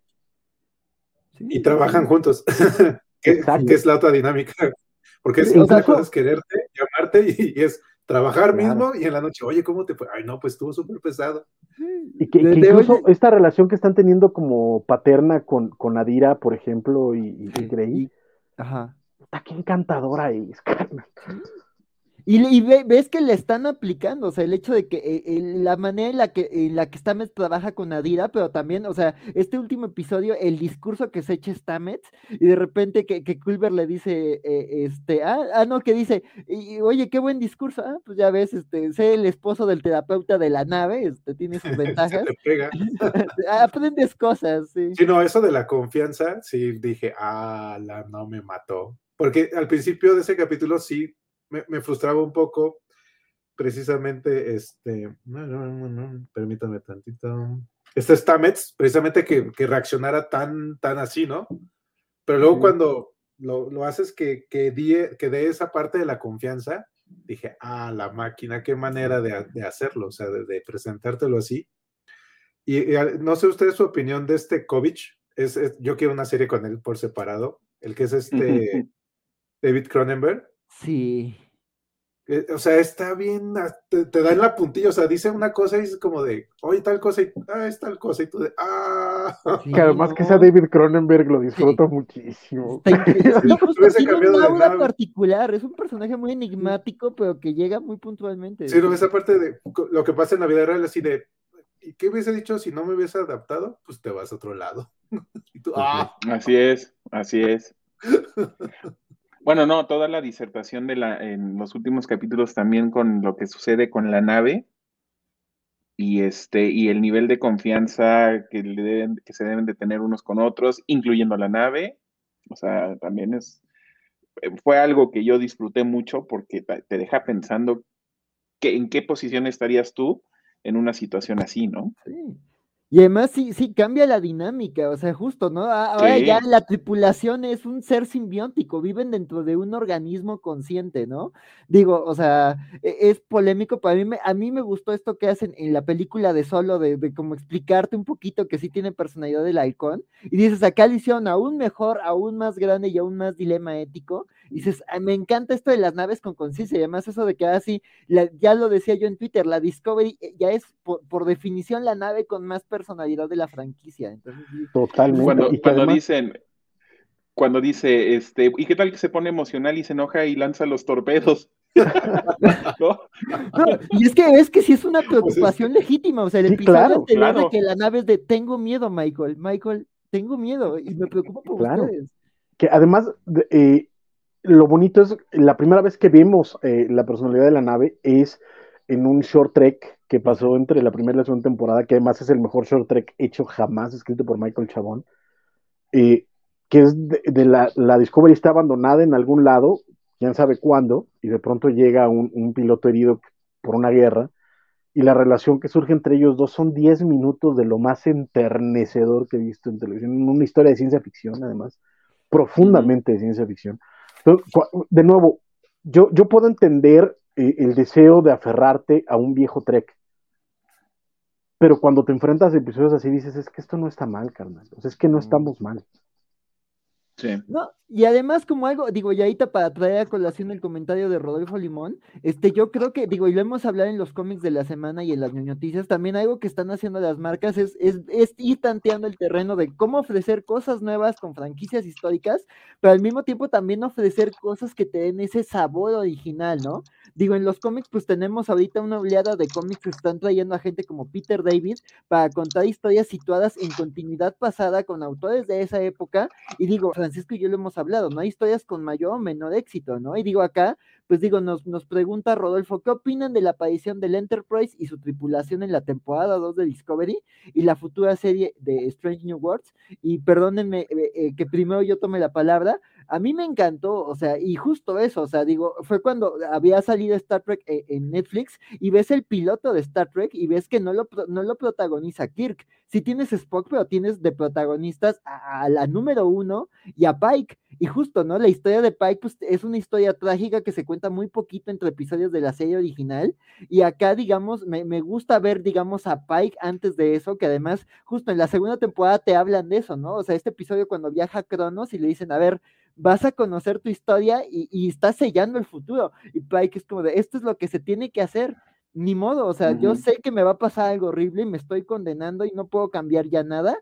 Sí, Y trabajan juntos. (laughs) que, es la otra dinámica. (laughs) Porque es incluso- cosa es quererte, llamarte y, y es trabajar Claro. mismo y en la noche, oye, ¿cómo te fue? Ay, no, pues estuvo súper pesado. Y que, De- que de incluso oye- esta relación que están teniendo como paterna con, con Adira, por ejemplo, y, y Grey, y- ajá. puta, qué encantadora es, carnal. Y, y ve- ves que le están aplicando, o sea, el hecho de que eh, la manera en la que, en la que Stamets trabaja con Adira, pero también, o sea, este último episodio, el discurso que se echa Stamets, y de repente que, que Culver le dice, eh, este, ah, ah, no, que dice, y, oye, qué buen discurso, ah, pues ya ves, este, sé el esposo del terapeuta de la nave, este, tiene sus (laughs) ventajas, te pega. (laughs) aprendes cosas, sí. Sí, no, eso de la confianza, sí dije, ah, la no me mató. Porque al principio de ese capítulo sí me, me frustraba un poco precisamente, este, no, no, no, no, permítame tantito. Este Stamets, precisamente que, que, reaccionara tan, tan así, ¿no? Pero luego cuando lo, lo, haces que, que, que dé esa parte de la confianza, dije, ah, la máquina, qué manera de, de hacerlo, o sea, de, de, presentártelo así. Y, y, no sé usted su opinión de este Kovic, es, es, yo quiero una serie con él por separado, el que es este David Cronenberg. Sí. Eh, o sea, está bien, te, te, da en la puntilla, o sea, dice una cosa y es como de, oye, tal cosa, y ah, es tal cosa, y tú de, ah. Sí, que además no. que sea David Cronenberg lo disfruto sí. muchísimo. Sí, justo, tiene un aura particular, es un personaje muy enigmático, pero que llega muy puntualmente. Sí, no, esa parte de lo que pasa en la vida real, así de, ¿y qué hubiese dicho si no me hubiese adaptado? Pues te vas a otro lado. (laughs) y tú, ah. Así es, así es. (laughs) Bueno, no, toda la disertación de la, en los últimos capítulos también con lo que sucede con la nave y este, y el nivel de confianza que, le deben, que se deben de tener unos con otros, incluyendo la nave. O sea, también es, fue algo que yo disfruté mucho porque te deja pensando que, en qué posición estarías tú en una situación así, ¿no? Sí. Y además sí, sí cambia la dinámica, o sea, justo, ¿no? Ahora sí. ya la tripulación es un ser simbiótico, viven dentro de un organismo consciente, ¿no? Digo, o sea, es polémico, para mí me, a mí me gustó esto que hacen en la película de Solo, de, de como explicarte un poquito que sí tiene personalidad del halcón, y dices, acá le hicieron aún mejor, aún más grande y aún más dilema ético, y dices, me encanta esto de las naves con conciencia, y además eso de que así, la, ya lo decía yo en Twitter, la Discovery ya es por, por definición la nave con más personalidad de la franquicia. Entonces, Totalmente. Cuando, y cuando además... dicen, cuando dice, este, ¿y qué tal que se pone emocional y se enoja y lanza los torpedos? (laughs) ¿No? No, y es que es que sí es una preocupación (laughs) pues es... legítima, o sea, el sí, episodio claro, anterior claro. de que la nave es de tengo miedo, Michael, Michael, tengo miedo y me preocupa por claro. ustedes. Que además, eh, lo bonito es, la primera vez que vemos eh, la personalidad de la nave es en un short trek que pasó entre la primera y la segunda temporada, que además es el mejor short trek hecho jamás, escrito por Michael Chabón, eh, que es de, de la, la, Discovery está abandonada en algún lado, quién sabe cuándo, y de pronto llega un, un, piloto herido por una guerra, y la relación que surge entre ellos dos son 10 minutos de lo más enternecedor que he visto en televisión, una historia de ciencia ficción, además, profundamente de ciencia ficción. De nuevo, yo, yo puedo entender eh, el deseo de aferrarte a un viejo trek, pero cuando te enfrentas a episodios así dices, es que esto no está mal, carnal. O sea, es que no estamos mal. No, y además, como algo, digo, y ahorita para traer a colación el comentario de Rodolfo Limón, este, yo creo que, digo, y lo hemos hablado en los cómics de la semana y en las noticias, también algo que están haciendo las marcas es, es, es, ir tanteando el terreno de cómo ofrecer cosas nuevas con franquicias históricas, pero al mismo tiempo también ofrecer cosas que te den ese sabor original, ¿no? Digo, en los cómics, pues tenemos ahorita una oleada de cómics que están trayendo a gente como Peter David para contar historias situadas en continuidad pasada con autores de esa época, y digo, Francisco y yo lo hemos hablado, ¿no? Hay historias con mayor o menor éxito, ¿no? Y digo acá, pues digo, nos, nos pregunta Rodolfo, ¿qué opinan de la aparición del Enterprise y su tripulación en la temporada 2 de Discovery y la futura serie de Strange New Worlds? Y perdónenme eh, eh, que primero yo tome la palabra, a mí me encantó, o sea, y justo eso, o sea, digo, fue cuando había salido Star Trek en, en Netflix y ves el piloto de Star Trek y ves que no lo, no lo protagoniza Kirk. Sí tienes Spock, pero tienes de protagonistas a, a la número uno y a Pike. Y justo, ¿no? La historia de Pike pues, es una historia trágica que se cuenta muy poquito entre episodios de la serie original. Y acá, digamos, me, me, gusta ver, digamos, a Pike antes de eso, que además, justo en la segunda temporada te hablan de eso, ¿no? O sea, este episodio cuando viaja a Cronos y le dicen, a ver, vas a conocer tu historia y, y estás sellando el futuro. Y Pike es como de, esto es lo que se tiene que hacer. Ni modo, o sea, uh -huh. yo sé que me va a pasar algo horrible y me estoy condenando y no puedo cambiar ya nada,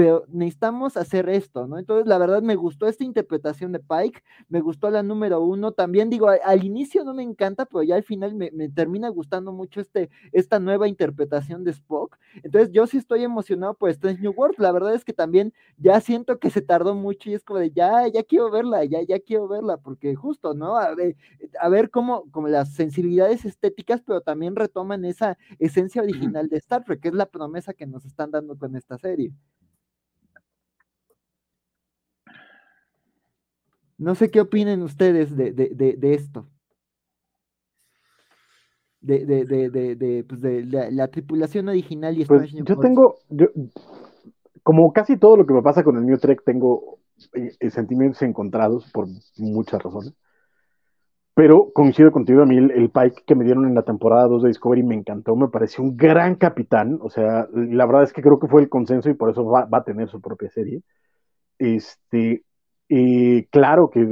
pero necesitamos hacer esto, ¿no? Entonces, la verdad, me gustó esta interpretación de Pike, me gustó la número uno, también digo, al, al inicio no me encanta, pero ya al final me, me, termina gustando mucho este, esta nueva interpretación de Spock, entonces yo sí estoy emocionado por Strange New World, la verdad es que también ya siento que se tardó mucho y es como de, ya, ya quiero verla, ya, ya quiero verla, porque justo, ¿no? A ver, a ver cómo, como las sensibilidades estéticas, pero también retoman esa esencia original de Star Trek, que es la promesa que nos están dando con esta serie. No sé qué opinen ustedes de, de, de, de esto. de, de, de, de, de, pues de la, la tripulación original y Pues yo tengo, yo, como casi todo lo que me pasa con el New Trek, tengo eh, eh, sentimientos encontrados por muchas razones. Pero coincido contigo, a mí el, el Pike que me dieron en la temporada 2 de Discovery me encantó, me pareció un gran capitán. O sea, la verdad es que creo que fue el consenso y por eso va, va a tener su propia serie. Este, y claro que eh,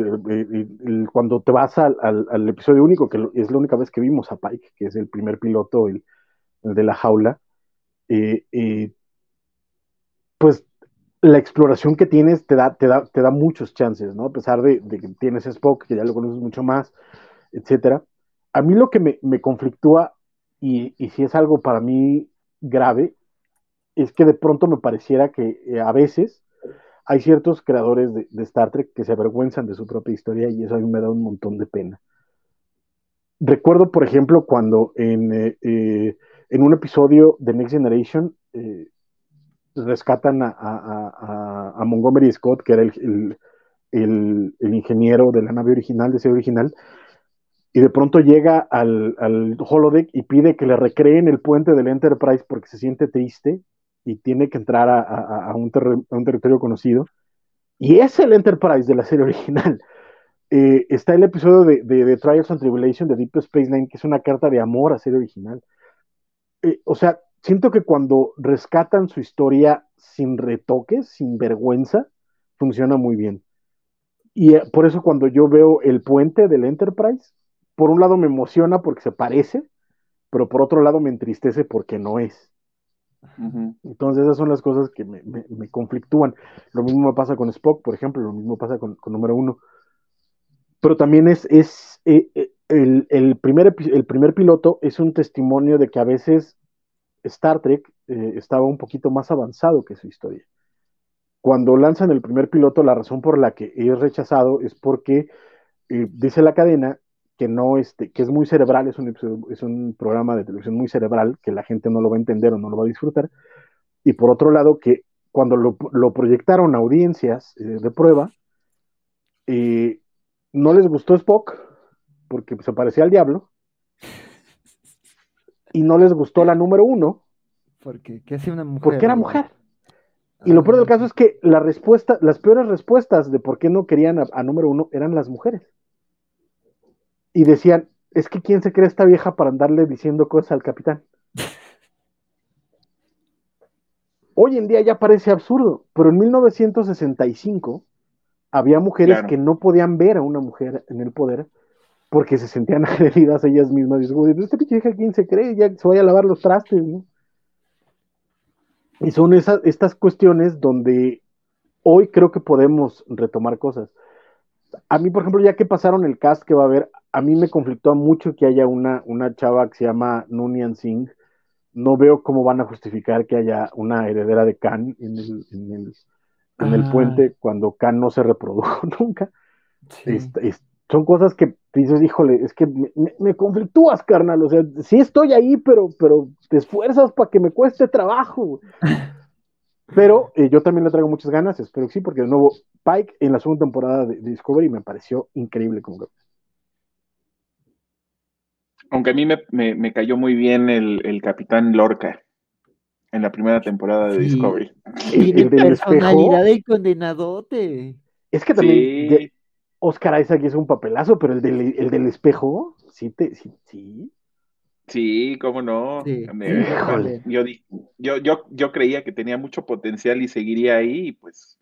eh, cuando te vas al, al- episodio único, que es la única vez que vimos a Pike, que es el primer piloto, el, de la jaula, eh, pues la exploración que tienes te da, te da, te da muchos chances, ¿no? A pesar de, que tienes Spock, que ya lo conoces mucho más, etcétera. A mí lo que me, me conflictúa, y, y si es algo para mí grave, es que de pronto me pareciera que a veces hay ciertos creadores de, Star Trek que se avergüenzan de su propia historia y eso a mí me da un montón de pena. Recuerdo, por ejemplo, cuando en, eh, eh, un episodio de Next Generation eh, rescatan a, Montgomery Scott, que era el ingeniero de la nave original, de ese original, y de pronto llega al, al holodeck y pide que le recreen el puente del Enterprise porque se siente triste y tiene que entrar a, a- a un, a un territorio conocido. Y es el Enterprise de la serie original. (laughs) Eh, está el episodio de, de- de Trials and Tribulation de Deep Space Nine, que es una carta de amor a serie original. Eh, o sea, siento que cuando rescatan su historia sin retoques, sin vergüenza, funciona muy bien. Y eh, por eso cuando yo veo el puente del Enterprise, por un lado me emociona porque se parece, pero por otro lado me entristece porque no es. Entonces esas son las cosas que me, conflictúan. Lo mismo pasa con Spock, por ejemplo, lo mismo pasa con, número uno. Pero también es, eh, eh, el, primer, piloto es un testimonio de que a veces Star Trek eh, estaba un poquito más avanzado que su historia. Cuando lanzan el primer piloto, la razón por la que es rechazado es porque dice la cadena que no este, que es muy cerebral, es un, es un programa de televisión muy cerebral, que la gente no lo va a entender o no lo va a disfrutar. Y por otro lado, que cuando lo, lo proyectaron a audiencias eh, de prueba, eh, no les gustó Spock, porque se parecía al diablo, y no les gustó la número uno, Porque, ¿qué hace una mujer? porque era mujer. Y lo peor del caso es que la respuesta, las peores respuestas de por qué no querían a, a número uno eran las mujeres. Y decían, es que quién se cree esta vieja para andarle diciendo cosas al capitán. (laughs) Hoy en día ya parece absurdo, pero en 1965 había mujeres Claro. que no podían ver a una mujer en el poder porque se sentían (laughs) agredidas ellas mismas. Y es como, este pinche vieja, ¿quién se cree? Ya se vaya a lavar los trastes, ¿no? Y son esas, estas cuestiones donde hoy creo que podemos retomar cosas. A mí, por ejemplo, ya que pasaron el cast que va a haber, a mí me conflictó mucho que haya una, una chava que se llama Nunian Singh. No veo cómo van a justificar que haya una heredera de Khan en el, en el, en el Ah. puente cuando Khan no se reprodujo (laughs) nunca. Sí. Es- es- son cosas que dices, híjole, es que me, me- conflictúas, carnal. O sea, sí estoy ahí, pero, pero te esfuerzas para que me cueste trabajo. (laughs) Pero eh, yo también le traigo muchas ganas, espero que sí, porque de nuevo, Pike en la segunda temporada de Discovery me pareció increíble como que- Aunque a mí me, me- me cayó muy bien el, el Capitán Lorca en la primera temporada de Sí. Discovery. El, Tiene el del personalidad del condenadote. Es que también Sí, Oscar Isaac hizo un papelazo, pero el del, el del espejo, sí, te, sí, sí. sí, cómo no. Sí, híjole. Yo, di- yo, yo, yo creía que tenía mucho potencial y seguiría ahí, y pues,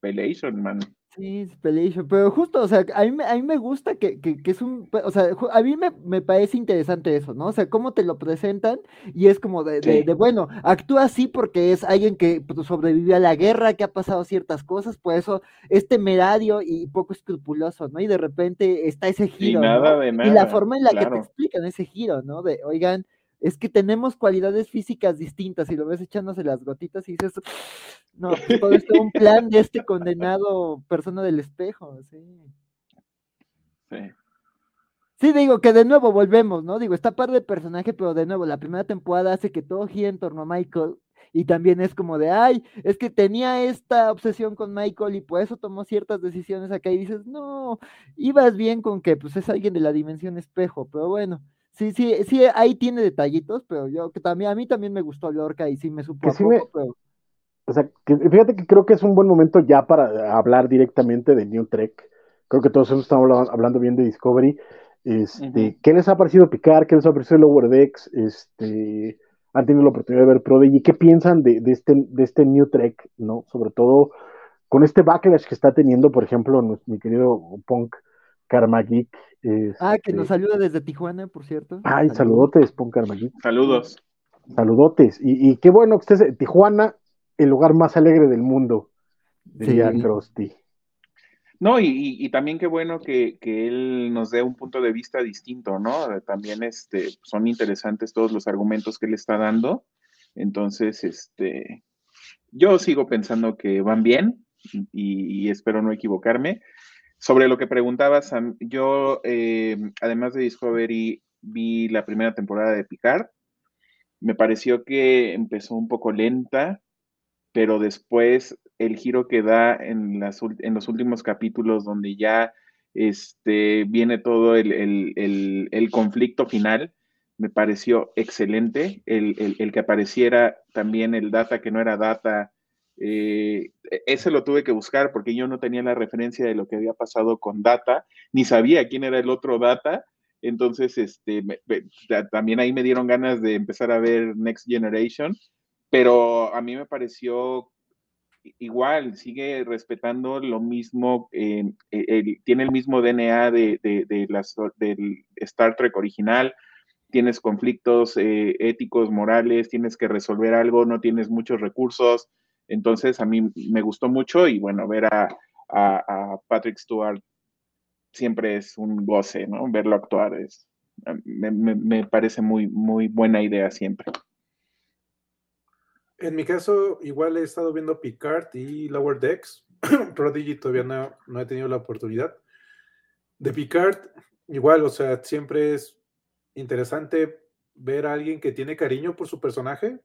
Pelation, man. Sí, es Pelation, pero justo, o sea, a mí, me- a mí me gusta que, que, que es un, o sea, a mí me, me parece interesante eso, ¿no? O sea, cómo te lo presentan y es como de, de, Sí. de, bueno, actúa así porque es alguien que pues, sobrevivió a la guerra, que ha pasado ciertas cosas, por eso es temerario y poco escrupuloso, ¿no? Y de repente está ese Y giro, nada ¿no? de Y la nada, forma en la que te explican ese giro, ¿no? De, oigan, es que tenemos cualidades físicas distintas y lo ves echándose las gotitas y dices, no, pues, todo esto es un plan de este condenado persona del espejo, sí. Sí. Sí, digo que de nuevo volvemos, ¿no? Digo, está padre el personaje, pero de nuevo, la primera temporada hace que todo gire en torno a Michael y también es como de, ay, es que tenía esta obsesión con Michael y por eso tomó ciertas decisiones acá y dices, no, ibas bien con que pues es alguien de la dimensión espejo, pero bueno, Sí, sí, sí, ahí tiene detallitos, pero yo que también, a mí también me gustó Lorca y sí me supo Que a sí poco, me- pero O sea, que, fíjate que creo que es un buen momento ya para hablar directamente de New Trek. Creo que todos estamos hablando, hablando bien de Discovery. Este. ¿Qué les ha parecido Picard? ¿Qué les ha parecido Lower Decks? Este, ¿Han tenido la oportunidad de ver Prodigy? ¿Qué piensan de, de este, de este New Trek? ¿no? Sobre todo con este backlash que está teniendo, por ejemplo, mi querido Punk Karmagik. Ah, que nos este, saluda desde Tijuana, por cierto. Ay, Saludos. saludotes, Punk Karmagik. Saludos. Saludotes. Y, y qué bueno que estés en Tijuana, el lugar más alegre del mundo, diría Sí. Krusty. No, y, y- y también qué bueno que, que él nos dé un punto de vista distinto, ¿no? Eh, También este, son interesantes todos los argumentos que él está dando. Entonces, este, yo sigo pensando que van bien y, y espero no equivocarme. Sobre lo que preguntabas, Sam, yo, eh, además de Discovery, vi la primera temporada de Picard. Me pareció que empezó un poco lenta, pero después el giro que da en, los últimos capítulos donde ya este, viene todo el, el- el- el conflicto final, me pareció excelente. El, el- el que apareciera también el data que no era data, eh, ese lo tuve que buscar porque yo no tenía la referencia de lo que había pasado con data, ni sabía quién era el otro data. Entonces, este, me- me- ta- también ahí me dieron ganas de empezar a ver Next Generation pero a mí me pareció igual, sigue respetando lo mismo, eh, el- tiene el mismo DNA de, de- de del Star Trek original, tienes conflictos eh, éticos, morales, tienes que resolver algo, no tienes muchos recursos, entonces a mí me gustó mucho y bueno, ver a, a- Patrick Stewart siempre es un goce, ¿no? Verlo actuar es, me, me- me parece muy, muy buena idea siempre. En mi caso, igual he estado viendo Picard y Lower Decks. (clears throat) Prodigy todavía no, no he tenido la oportunidad. De Picard, igual, o sea, siempre es interesante ver a alguien que tiene cariño por su personaje,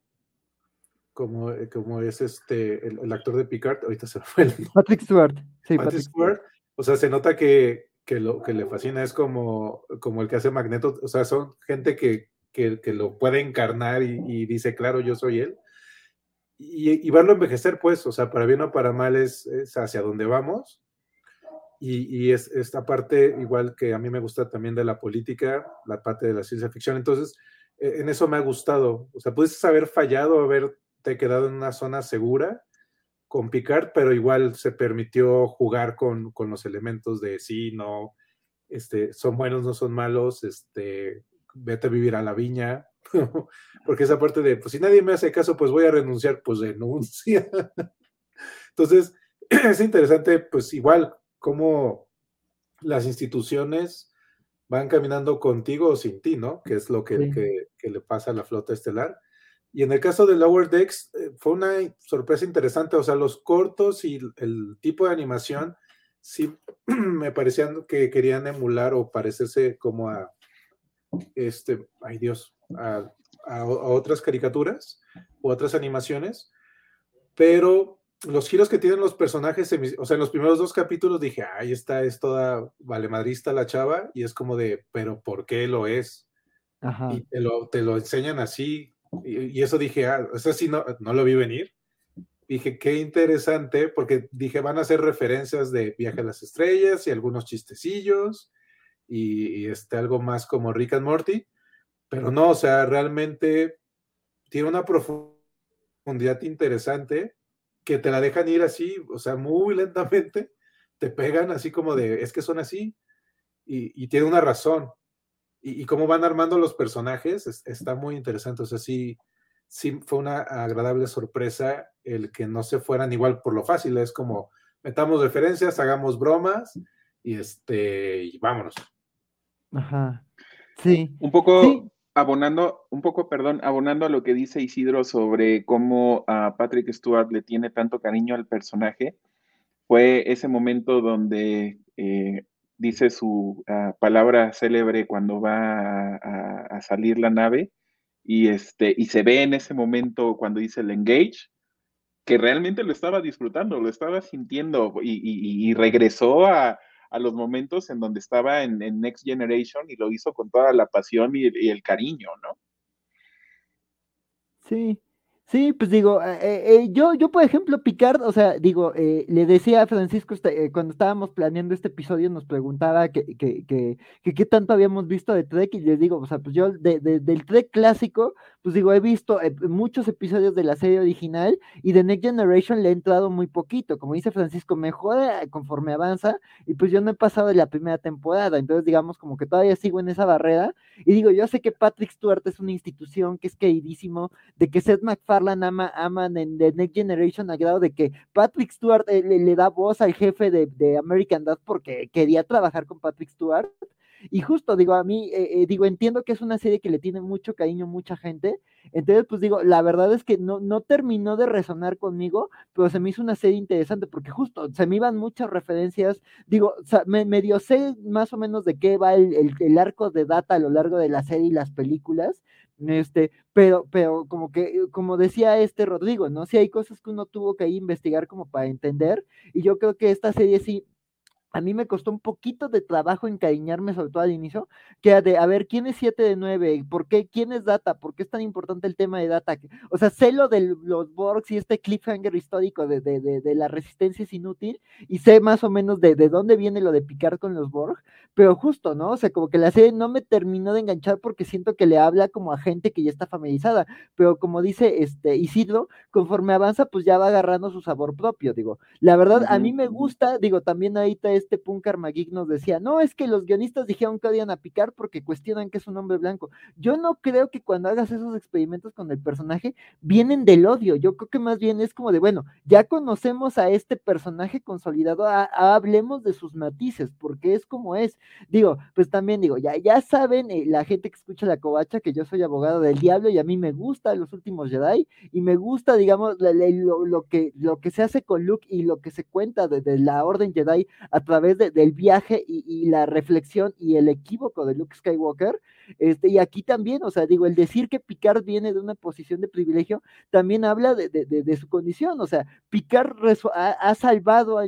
como, eh, como es este el, el actor de Picard. Ahorita se fue el Patrick Stewart. Sí, Patrick Patrick Stewart. O sea, se nota que, que lo que le fascina es como, como el que hace Magneto. O sea, son gente que, que, que lo puede encarnar y, y dice, claro, yo soy él. Y, y verlo envejecer, pues, o sea, para bien o para mal es, es hacia donde vamos. Y, y es esta parte, igual que a mí me gusta también de la política, la parte de la ciencia ficción. Entonces, eh, en eso me ha gustado. O sea, pudiste haber fallado, haberte quedado en una zona segura con Picard, pero igual se permitió jugar con, con los elementos de sí, no, este, son buenos, no son malos, este, vete a vivir a la viña, (laughs) porque esa parte de, pues si nadie me hace caso, pues voy a renunciar, pues renuncia. (laughs) Entonces, (clears throat) es interesante, pues igual, cómo las instituciones van caminando contigo o sin ti, ¿no? Que es lo que, Sí. que, que le pasa a la flota estelar. Y en el caso de Lower Decks, eh, fue una sorpresa interesante, o sea, los cortos y el, tipo de animación sí (clears throat) me parecían que querían emular o parecerse como a, este, ay Dios, a, a- a otras caricaturas o otras animaciones, pero los giros que tienen los personajes, o sea, en los primeros dos capítulos dije, ay, esta es toda valemadrista la chava, y es como de, pero ¿por qué lo es? Ajá. y te lo, te lo enseñan así. Y, eso dije, ah, eso sí, no, no lo vi venir. Dije, qué interesante, porque dije, van a hacer referencias de Viaje a las Estrellas y algunos chistecillos y, y este, algo más como Rick and Morty, pero no, o sea, realmente tiene una profundidad interesante que te la dejan ir así, o sea, muy lentamente, te pegan así como de, es que son así, y tiene una razón, y, y cómo van armando los personajes es- está muy interesante. O sea, sí, sí fue una agradable sorpresa el que no se fueran igual por lo fácil. Es como metamos referencias, hagamos bromas y este y vámonos. Ajá. Sí. Un poco Sí. abonando, un poco, perdón, abonando a lo que dice Isidro sobre cómo a Patrick Stewart le tiene tanto cariño al personaje, fue ese momento donde eh, dice su ah, palabra célebre cuando va a, salir la nave y, este, y se ve en ese momento cuando dice el engage, que realmente lo estaba disfrutando, lo estaba sintiendo y, y- regresó a, a los momentos en donde estaba en, Next Generation y lo hizo con toda la pasión y el cariño, ¿no? Sí, Sí, pues digo, eh, eh, eh, yo, yo por ejemplo, Picard, o sea, digo, le decía a Francisco este, cuando estábamos planeando este episodio, nos preguntaba que, que, que, qué tanto habíamos visto de Trek, y les digo, o sea, pues yo de, del Trek clásico, pues digo, he visto muchos episodios de la serie original y de Next Generation le he entrado muy poquito, como dice Francisco, mejor conforme avanza, y pues yo no he pasado de la primera temporada, entonces digamos como que todavía sigo en esa barrera, y digo, yo sé que Patrick Stewart es una institución que es queridísimo, de que Seth MacFarlane ama, aman en The Next Generation a grado de que Patrick Stewart eh, le, da voz al jefe de, American Dad porque quería trabajar con Patrick Stewart. Y justo, digo, a mí, eh, eh, digo, entiendo que es una serie que le tiene mucho cariño mucha gente. Entonces, pues digo, la verdad es que no, no terminó de resonar conmigo, pero se me hizo una serie interesante porque justo se me iban muchas referencias. Digo, me, medio sé más o menos de qué va el, el, arco de data a lo largo de la serie y las películas, este, pero, pero como que, como decía este Rodrigo, ¿no? Si hay cosas que uno tuvo que investigar como para entender, y yo creo que esta serie sí a mí me costó un poquito de trabajo encariñarme, sobre todo al inicio, que era de, a ver, ¿quién es 7 de 9? ¿Por qué? ¿Quién es Data? ¿Por qué es tan importante el tema de Data? O sea, sé lo de los Borgs y este cliffhanger histórico de, de, de, la resistencia es inútil, y sé más o menos de, de dónde viene lo de picar con los Borg, pero justo, ¿no? O sea, como que la serie no me terminó de enganchar porque siento que le habla como a gente que ya está familiarizada, pero como dice este Isidro, conforme avanza, pues ya va agarrando su sabor propio, digo. La verdad, a mí me gusta, digo, también ahorita este Punkar Magik nos decía, no, es que los guionistas dijeron que odian a Picard porque cuestionan que es un hombre blanco. Yo no creo que cuando hagas esos experimentos con el personaje vienen del odio, yo creo que más bien es como de, bueno, ya conocemos a este personaje consolidado, hablemos de sus matices, porque es como es. Digo, pues también digo, ya, ya saben eh, la gente que escucha la covacha que yo soy abogado del diablo y a mí me gusta los últimos Jedi y me gusta, digamos, lo, que, lo que se hace con Luke y lo que se cuenta de, de la Orden Jedi a través del viaje y, la reflexión y el equívoco de Luke Skywalker. Este, y aquí también, o sea, digo, el decir que Picard viene de una posición de privilegio también habla de, su condición. O sea, Picard ha, salvado,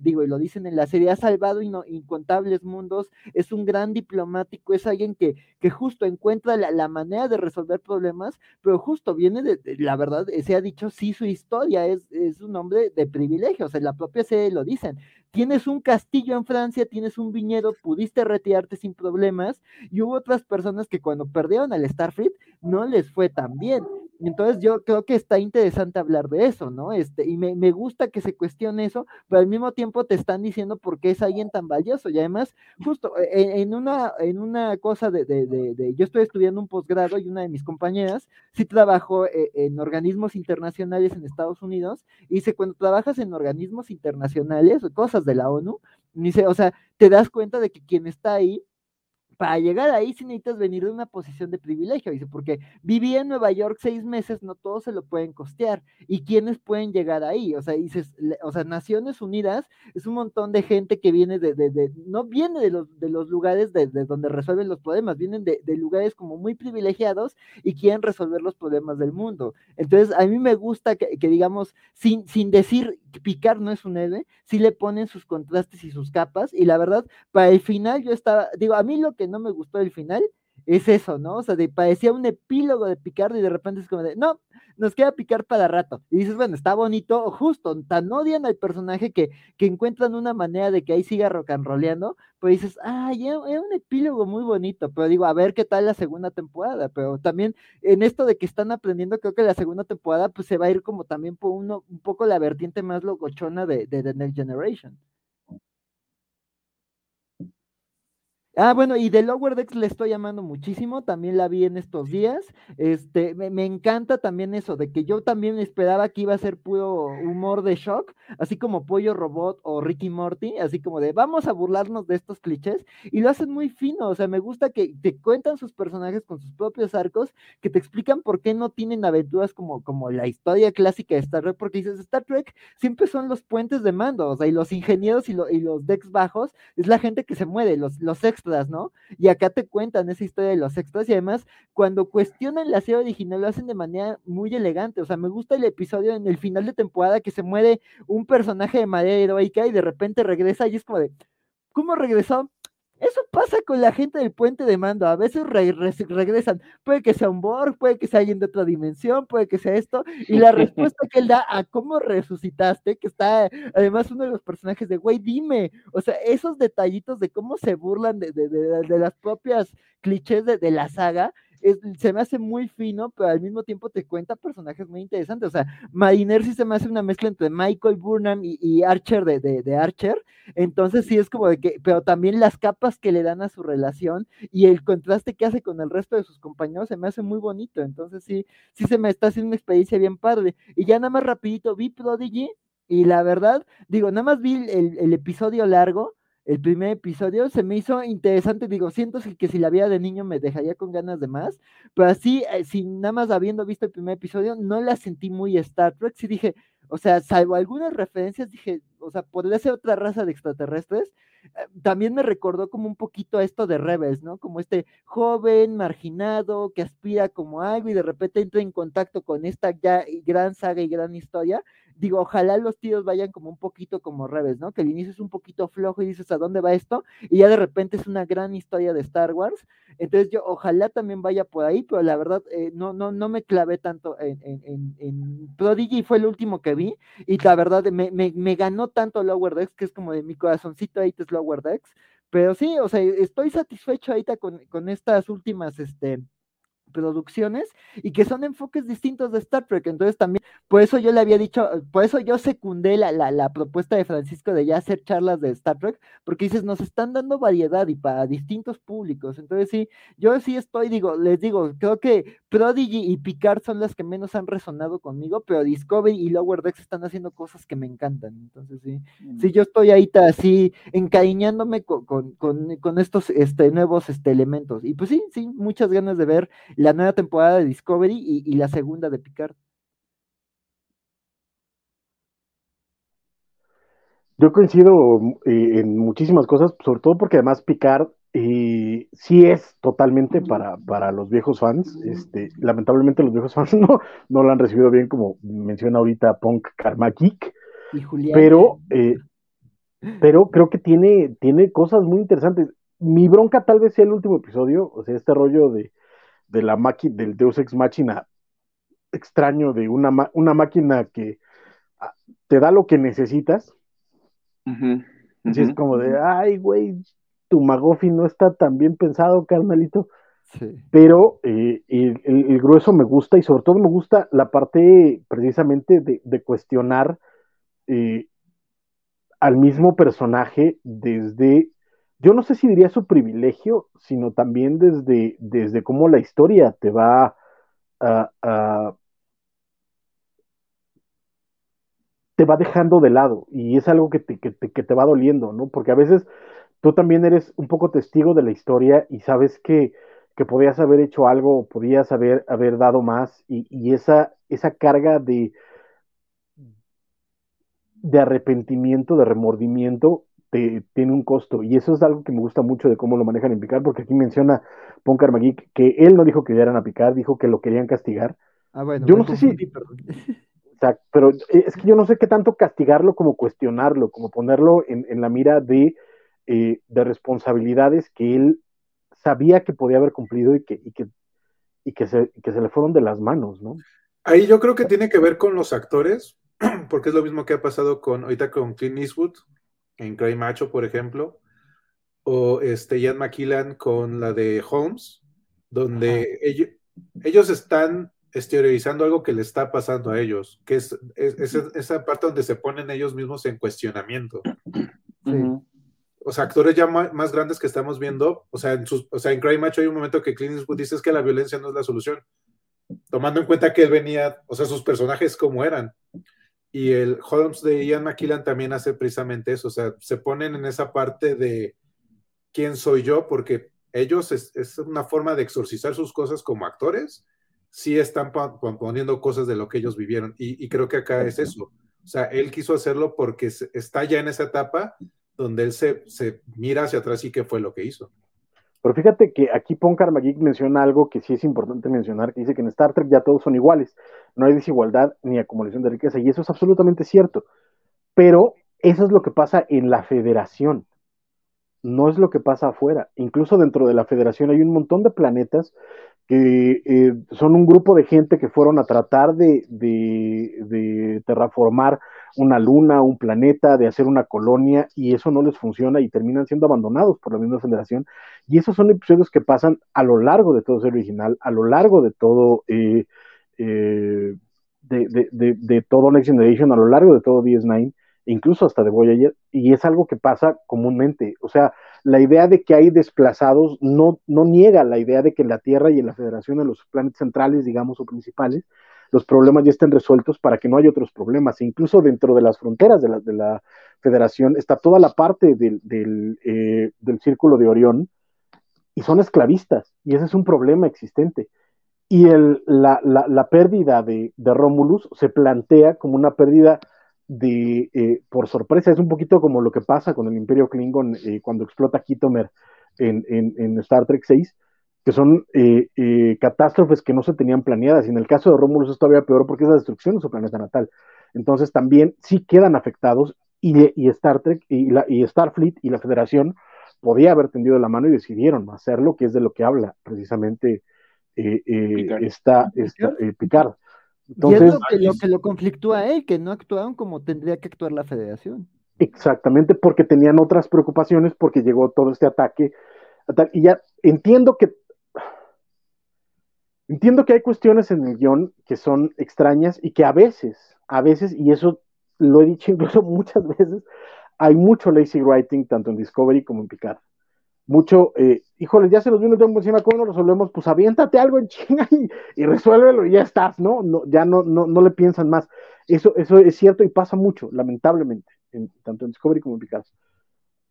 digo, y lo dicen en la serie, ha salvado incontables mundos, es un gran diplomático, es alguien que, que justo encuentra la, manera de resolver problemas, pero justo viene de, la verdad, se ha dicho, sí, su historia es, es un hombre de privilegio, o sea, la propia serie lo dicen, tienes un castillo en Francia, tienes un viñedo, pudiste retirarte sin problemas, y hubo otras personas que cuando perdieron al Starfleet no les fue tan bien. Entonces yo creo que está interesante hablar de eso, ¿no? Este, y me, me, gusta que se cuestione eso, pero al mismo tiempo te están diciendo por qué es alguien tan valioso. Y además, justo e, en, una, en una cosa de, de, de, yo estoy estudiando un posgrado y una de mis compañeras sí trabajó eh, en organismos internacionales en Estados Unidos, y dice, cuando trabajas en organismos internacionales, cosas de la ONU, dice, o sea, te das cuenta de que quien está ahí para llegar ahí sí necesitas venir de una posición de privilegio, dice, porque viví en Nueva York seis meses, no todos se lo pueden costear. ¿Y quiénes pueden llegar ahí? O sea, dices, o sea, Naciones Unidas es un montón de gente que viene de, de, no viene de los, de los lugares de, donde resuelven los problemas, vienen de, lugares como muy privilegiados y quieren resolver los problemas del mundo. Entonces, a mí me gusta que, digamos, sin, sin decir que Picar no es un héroe, sí le ponen sus contrastes y sus capas, y la verdad, para el final yo estaba, digo, a mí lo que no me gustó del final es eso, ¿no? O sea, de, parecía un epílogo de Picard y de repente es como de, no, nos queda picar para rato. Y dices, bueno, está bonito, justo, tan odian al personaje que, que encuentran una manera de que ahí siga rock and rollando, pues dices, ay, es un epílogo muy bonito, pero digo, a ver qué tal la segunda temporada, pero también en esto de que están aprendiendo, creo que la segunda temporada pues se va a ir como también por uno, un poco la vertiente más locochona de The Next Generation. Ah, bueno, y de Lower Decks le estoy llamando muchísimo, también la vi en estos días. Este, me, encanta también eso, de que yo también esperaba que iba a ser puro humor de shock, así como Pollo Robot o Ricky Morty, así como de vamos a burlarnos de estos clichés, y lo hacen muy fino, o sea, me gusta que te cuentan sus personajes con sus propios arcos, que te explican por qué no tienen aventuras como, como la historia clásica de Star Trek, porque dices, Star Trek siempre son los puentes de mando, o sea, y los ingenieros y, y los decks bajos, es la gente que se mueve, los, los ex ¿no? Y acá te cuentan esa historia de los extras y además cuando cuestionan la serie original lo hacen de manera muy elegante, o sea, me gusta el episodio en el final de temporada que se muere un personaje de madera heroica y de repente regresa y es como de, ¿cómo regresó? Eso pasa con la gente del puente de mando. A veces regresan. Puede que sea un Borg, puede que sea alguien de otra dimensión, puede que sea esto. Y la (laughs) respuesta que él da a cómo resucitaste, que está además uno de los personajes de, güey, dime. O sea, esos detallitos de cómo se burlan de, de las propias clichés de, la saga se me hace muy fino, pero al mismo tiempo te cuenta personajes muy interesantes. O sea, Mariner sí se me hace una mezcla entre Michael Burnham y, Archer de, de, Archer. Entonces sí es como de que, pero también las capas que le dan a su relación y el contraste que hace con el resto de sus compañeros se me hace muy bonito. Entonces sí, sí se me está haciendo una experiencia bien padre. Y ya nada más rapidito vi Prodigy y la verdad, digo, nada más vi el, el episodio largo el primer episodio, se me hizo interesante, digo, siento que si la vida de niño me dejaría con ganas de más, pero así, eh, sin nada más habiendo visto el primer episodio, no la sentí muy Star Trek, sí dije, o sea, salvo algunas referencias, dije, o sea, podría ser otra raza de extraterrestres. Eh, también me recordó como un poquito a esto de Rebels, ¿no? Como este joven marginado que aspira como algo y de repente entra en contacto con esta ya gran saga y gran historia digo, ojalá los tíos vayan como un poquito como revés, ¿no? Que el inicio es un poquito flojo y dices, ¿a dónde va esto? Y ya de repente es una gran historia de Star Wars. Entonces yo ojalá también vaya por ahí, pero la verdad eh, no, no, no me clavé tanto en, en, en, Prodigy, fue el último que vi, y la verdad me, me, me ganó tanto Lower Decks, que es como de mi corazoncito ahí es Lower Decks. Pero sí, o sea, estoy satisfecho ahorita con, con estas últimas, este, producciones y que son enfoques distintos de Star Trek. Entonces también, por eso yo le había dicho, por eso yo secundé la, la, propuesta de Francisco de ya hacer charlas de Star Trek, porque dices, nos están dando variedad y para distintos públicos. Entonces sí, yo sí estoy, digo, les digo, creo que Prodigy y Picard son las que menos han resonado conmigo, pero Discovery y Lower Decks están haciendo cosas que me encantan. Entonces sí, sí, mm. yo estoy ahí así encariñándome con, con, con, con estos este, nuevos este, elementos. Y pues sí, sí, muchas ganas de ver la nueva temporada de Discovery y, la segunda de Picard. Yo coincido eh, en muchísimas cosas, sobre todo porque además Picard eh, sí es totalmente para, para los viejos fans. Este, lamentablemente los viejos (laughs) fans no, no lo han recibido bien, como menciona ahorita Punk Karma Geek. Pero, eh, pero creo que tiene, tiene cosas muy interesantes. Mi bronca tal vez sea el último episodio, o sea, este rollo de, de la máquina, del Deus Ex Machina extraño de una, una máquina que ah, te da lo que necesitas. es como de, ay, güey, tu Magofi no está tan bien pensado, carnalito. Pero eh, el, grueso me gusta y sobre todo me gusta la parte precisamente de, cuestionar eh, al mismo personaje desde yo no sé si diría su privilegio, sino también desde, desde cómo la historia te va te va dejando de lado y es algo que te, que, te, va doliendo, ¿no? Porque a veces tú también eres un poco testigo de la historia y sabes que, que podías haber hecho algo, podías haber, haber dado más y, y esa, esa carga de, de arrepentimiento, de remordimiento, tiene un costo. Y eso es algo que me gusta mucho de cómo lo manejan en Picar, porque aquí menciona Ponkar Magik que él no dijo que dieran a picar, dijo que lo querían castigar. Ah, bueno, yo no sé si. (laughs) pero es que yo no sé qué tanto castigarlo como cuestionarlo, como ponerlo en, la mira de, eh, de responsabilidades que él sabía que podía haber cumplido y que, y que, y que, se, que se le fueron de las manos, ¿no? Ahí yo creo que tiene que ver con los actores, (clears throat) porque es lo mismo que ha pasado con ahorita con Clint Eastwood, en Cray Macho, por ejemplo, o este Ian McKillan con la de Holmes, donde ellos, ellos, están exteriorizando algo que le está pasando a ellos, que es, esa parte donde se ponen ellos mismos en cuestionamiento. (clears throat) O sea, actores ya más, grandes que estamos viendo, o sea, en, sus, o sea, en Cry Macho hay un momento que Clint Eastwood dice que la violencia no es la solución, tomando en cuenta que él venía, o sea, sus personajes como eran. Y el Holmes de Ian McKillan también hace precisamente eso, o sea, se ponen en esa parte de quién soy yo, porque ellos es, una forma de exorcizar sus cosas como actores, sí están poniendo cosas de lo que ellos vivieron. Y, creo que acá es eso. O sea, él quiso hacerlo porque está ya en esa etapa donde él se, se mira hacia atrás y qué fue lo que hizo. Pero fíjate que aquí Ponkar Magik menciona algo que sí es importante mencionar, que dice que en Star Trek ya todos son iguales, no hay desigualdad ni acumulación de riqueza, y eso es absolutamente cierto. Pero eso es lo que pasa en la federación. no es lo que pasa afuera. Incluso dentro de la federación hay un montón de planetas que eh, son un grupo de gente que fueron a tratar de, terraformar una luna, un planeta, de hacer una colonia, y eso no les funciona y terminan siendo abandonados por la misma federación. Y esos son episodios que pasan a lo largo de todo ser original, a lo largo de todo, eh, eh, de, de, todo Next Generation, a lo largo de todo DS9, incluso hasta de Voyager, y es algo que pasa comúnmente. O sea, la idea de que hay desplazados no, no niega la idea de que la Tierra y la Federación, en los planetas centrales, digamos, o principales, los problemas ya estén resueltos para que no haya otros problemas. E incluso dentro de las fronteras de la, de la Federación está toda la parte del, del, eh, del Círculo de Orión y son esclavistas, y ese es un problema existente. Y el, la, la, la, pérdida de, de Rómulus se plantea como una pérdida de, eh, por sorpresa, es un poquito como lo que pasa con el Imperio Klingon eh, cuando explota Kitomer en, en, Star Trek 6, que son eh, catástrofes que no se tenían planeadas. Y en el caso de Romulus es todavía peor porque es la destrucción de su planeta natal. Entonces también sí quedan afectados y, y Star Trek y, la, y Starfleet y la Federación podía haber tendido la mano y decidieron hacerlo, que es de lo que habla precisamente esta, esta Picard y es lo que, lo conflictúa a él, que no actuaron como tendría que actuar la federación. Exactamente, porque tenían otras preocupaciones, porque llegó todo este ataque. Y ya entiendo que. Entiendo que hay cuestiones en el guion que son extrañas y que a veces, a veces, y eso lo he dicho (laughs) incluso muchas veces, hay mucho lazy writing tanto en Discovery como en Picard mucho, eh, híjole, ya se los vino tiempo encima, ¿cómo lo resolvemos? Pues aviéntate algo en (laughs) China y, resuélvelo y ya estás, ¿no? no ya no, no, no le piensan más. Eso, eso es cierto y pasa mucho, lamentablemente, tanto en Discovery como en Picard.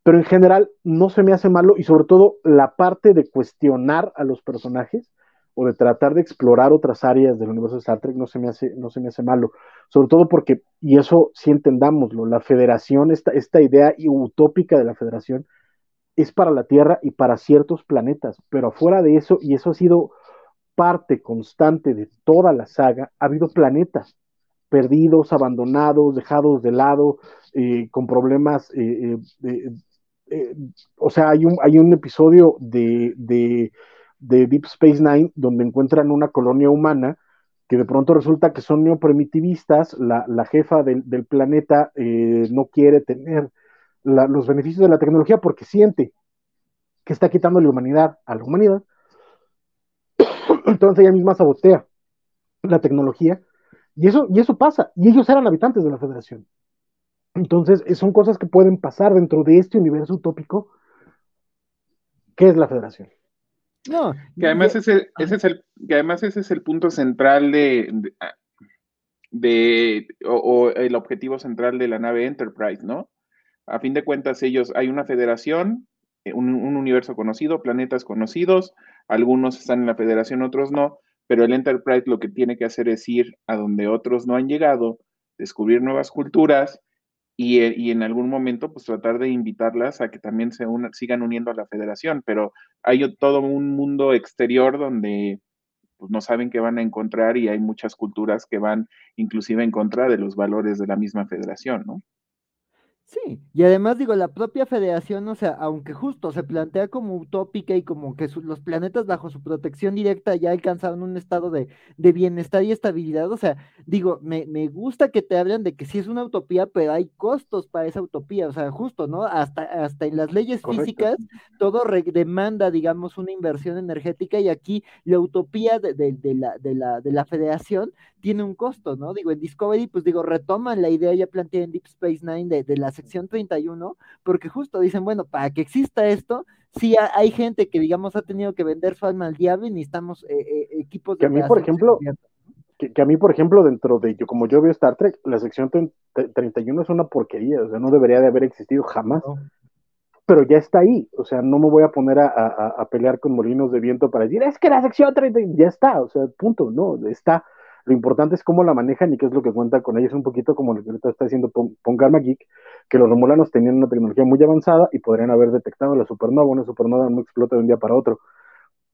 Pero en general no se me hace malo y sobre todo la parte de cuestionar a los personajes o de tratar de explorar otras áreas del universo de Star Trek no se me hace, no se me hace malo. Sobre todo porque, y eso sí entendámoslo, la federación, esta, esta idea utópica de la federación, es para la Tierra y para ciertos planetas, pero afuera de eso, y eso ha sido parte constante de toda la saga, ha habido planetas perdidos, abandonados, dejados de lado, eh, con problemas. Eh, eh, o sea, hay un, hay un episodio de, de, Deep Space Nine donde encuentran una colonia humana que de pronto resulta que son neoprimitivistas, la, la jefa del, del planeta no quiere tener los beneficios de la tecnología porque siente que está quitando la humanidad a la humanidad. (coughs) Entonces ella misma sabotea la tecnología y eso, y eso pasa. Y ellos eran habitantes de la federación. Entonces son cosas que pueden pasar dentro de este universo utópico que es la federación. No, que además ese, ese es el, que además ese es el punto central de, de, o, el objetivo central de la nave Enterprise, ¿no? A fin de cuentas, ellos, hay una federación, eh, un, universo conocido, planetas conocidos, algunos están en la federación, otros no, pero el Enterprise lo que tiene que hacer es ir a donde otros no han llegado, descubrir nuevas culturas y, eh, en algún momento pues tratar de invitarlas a que también se sigan uniendo a la federación, pero hay todo un mundo exterior donde pues, no saben qué van a encontrar y hay muchas culturas que van inclusive en contra de los valores de la misma federación, ¿no? Sí, y además digo, la propia federación, o sea, aunque justo se plantea como utópica y como que los planetas bajo su protección directa ya alcanzaron un estado de, de bienestar y estabilidad, o sea, digo, me, me, gusta que te hablen de que sí es una utopía, pero hay costos para esa utopía, o sea, justo, ¿no? Hasta, hasta en las leyes físicas todo demanda, digamos, una inversión energética y aquí la utopía de, de, la, de, la, de la federación tiene un costo, ¿no? Digo, en Discovery, pues digo, retoman la idea ya planteada en Deep Space Nine de, de las sección 31, porque justo dicen, bueno, para que exista esto, sí hay gente que, digamos, ha tenido que vender su alma al diablo y necesitamos eh, eh, equipos de... Que a mí, por ejemplo, que, a mí, por ejemplo, dentro de, yo como yo veo Star Trek, la sección 31 es una porquería, o sea, no debería de haber existido jamás. Pero ya está ahí, o sea, no me voy a poner a, a, pelear con molinos de viento para decir, es que la sección 31 ya está, o sea, punto, no, está. Lo importante es cómo la manejan y qué es lo que cuenta con ellos. Un poquito como lo que está diciendo Pongarma Geek, que los romulanos tenían una tecnología muy avanzada y podrían haber detectado la supernova. Una supernova no explota de un día para otro.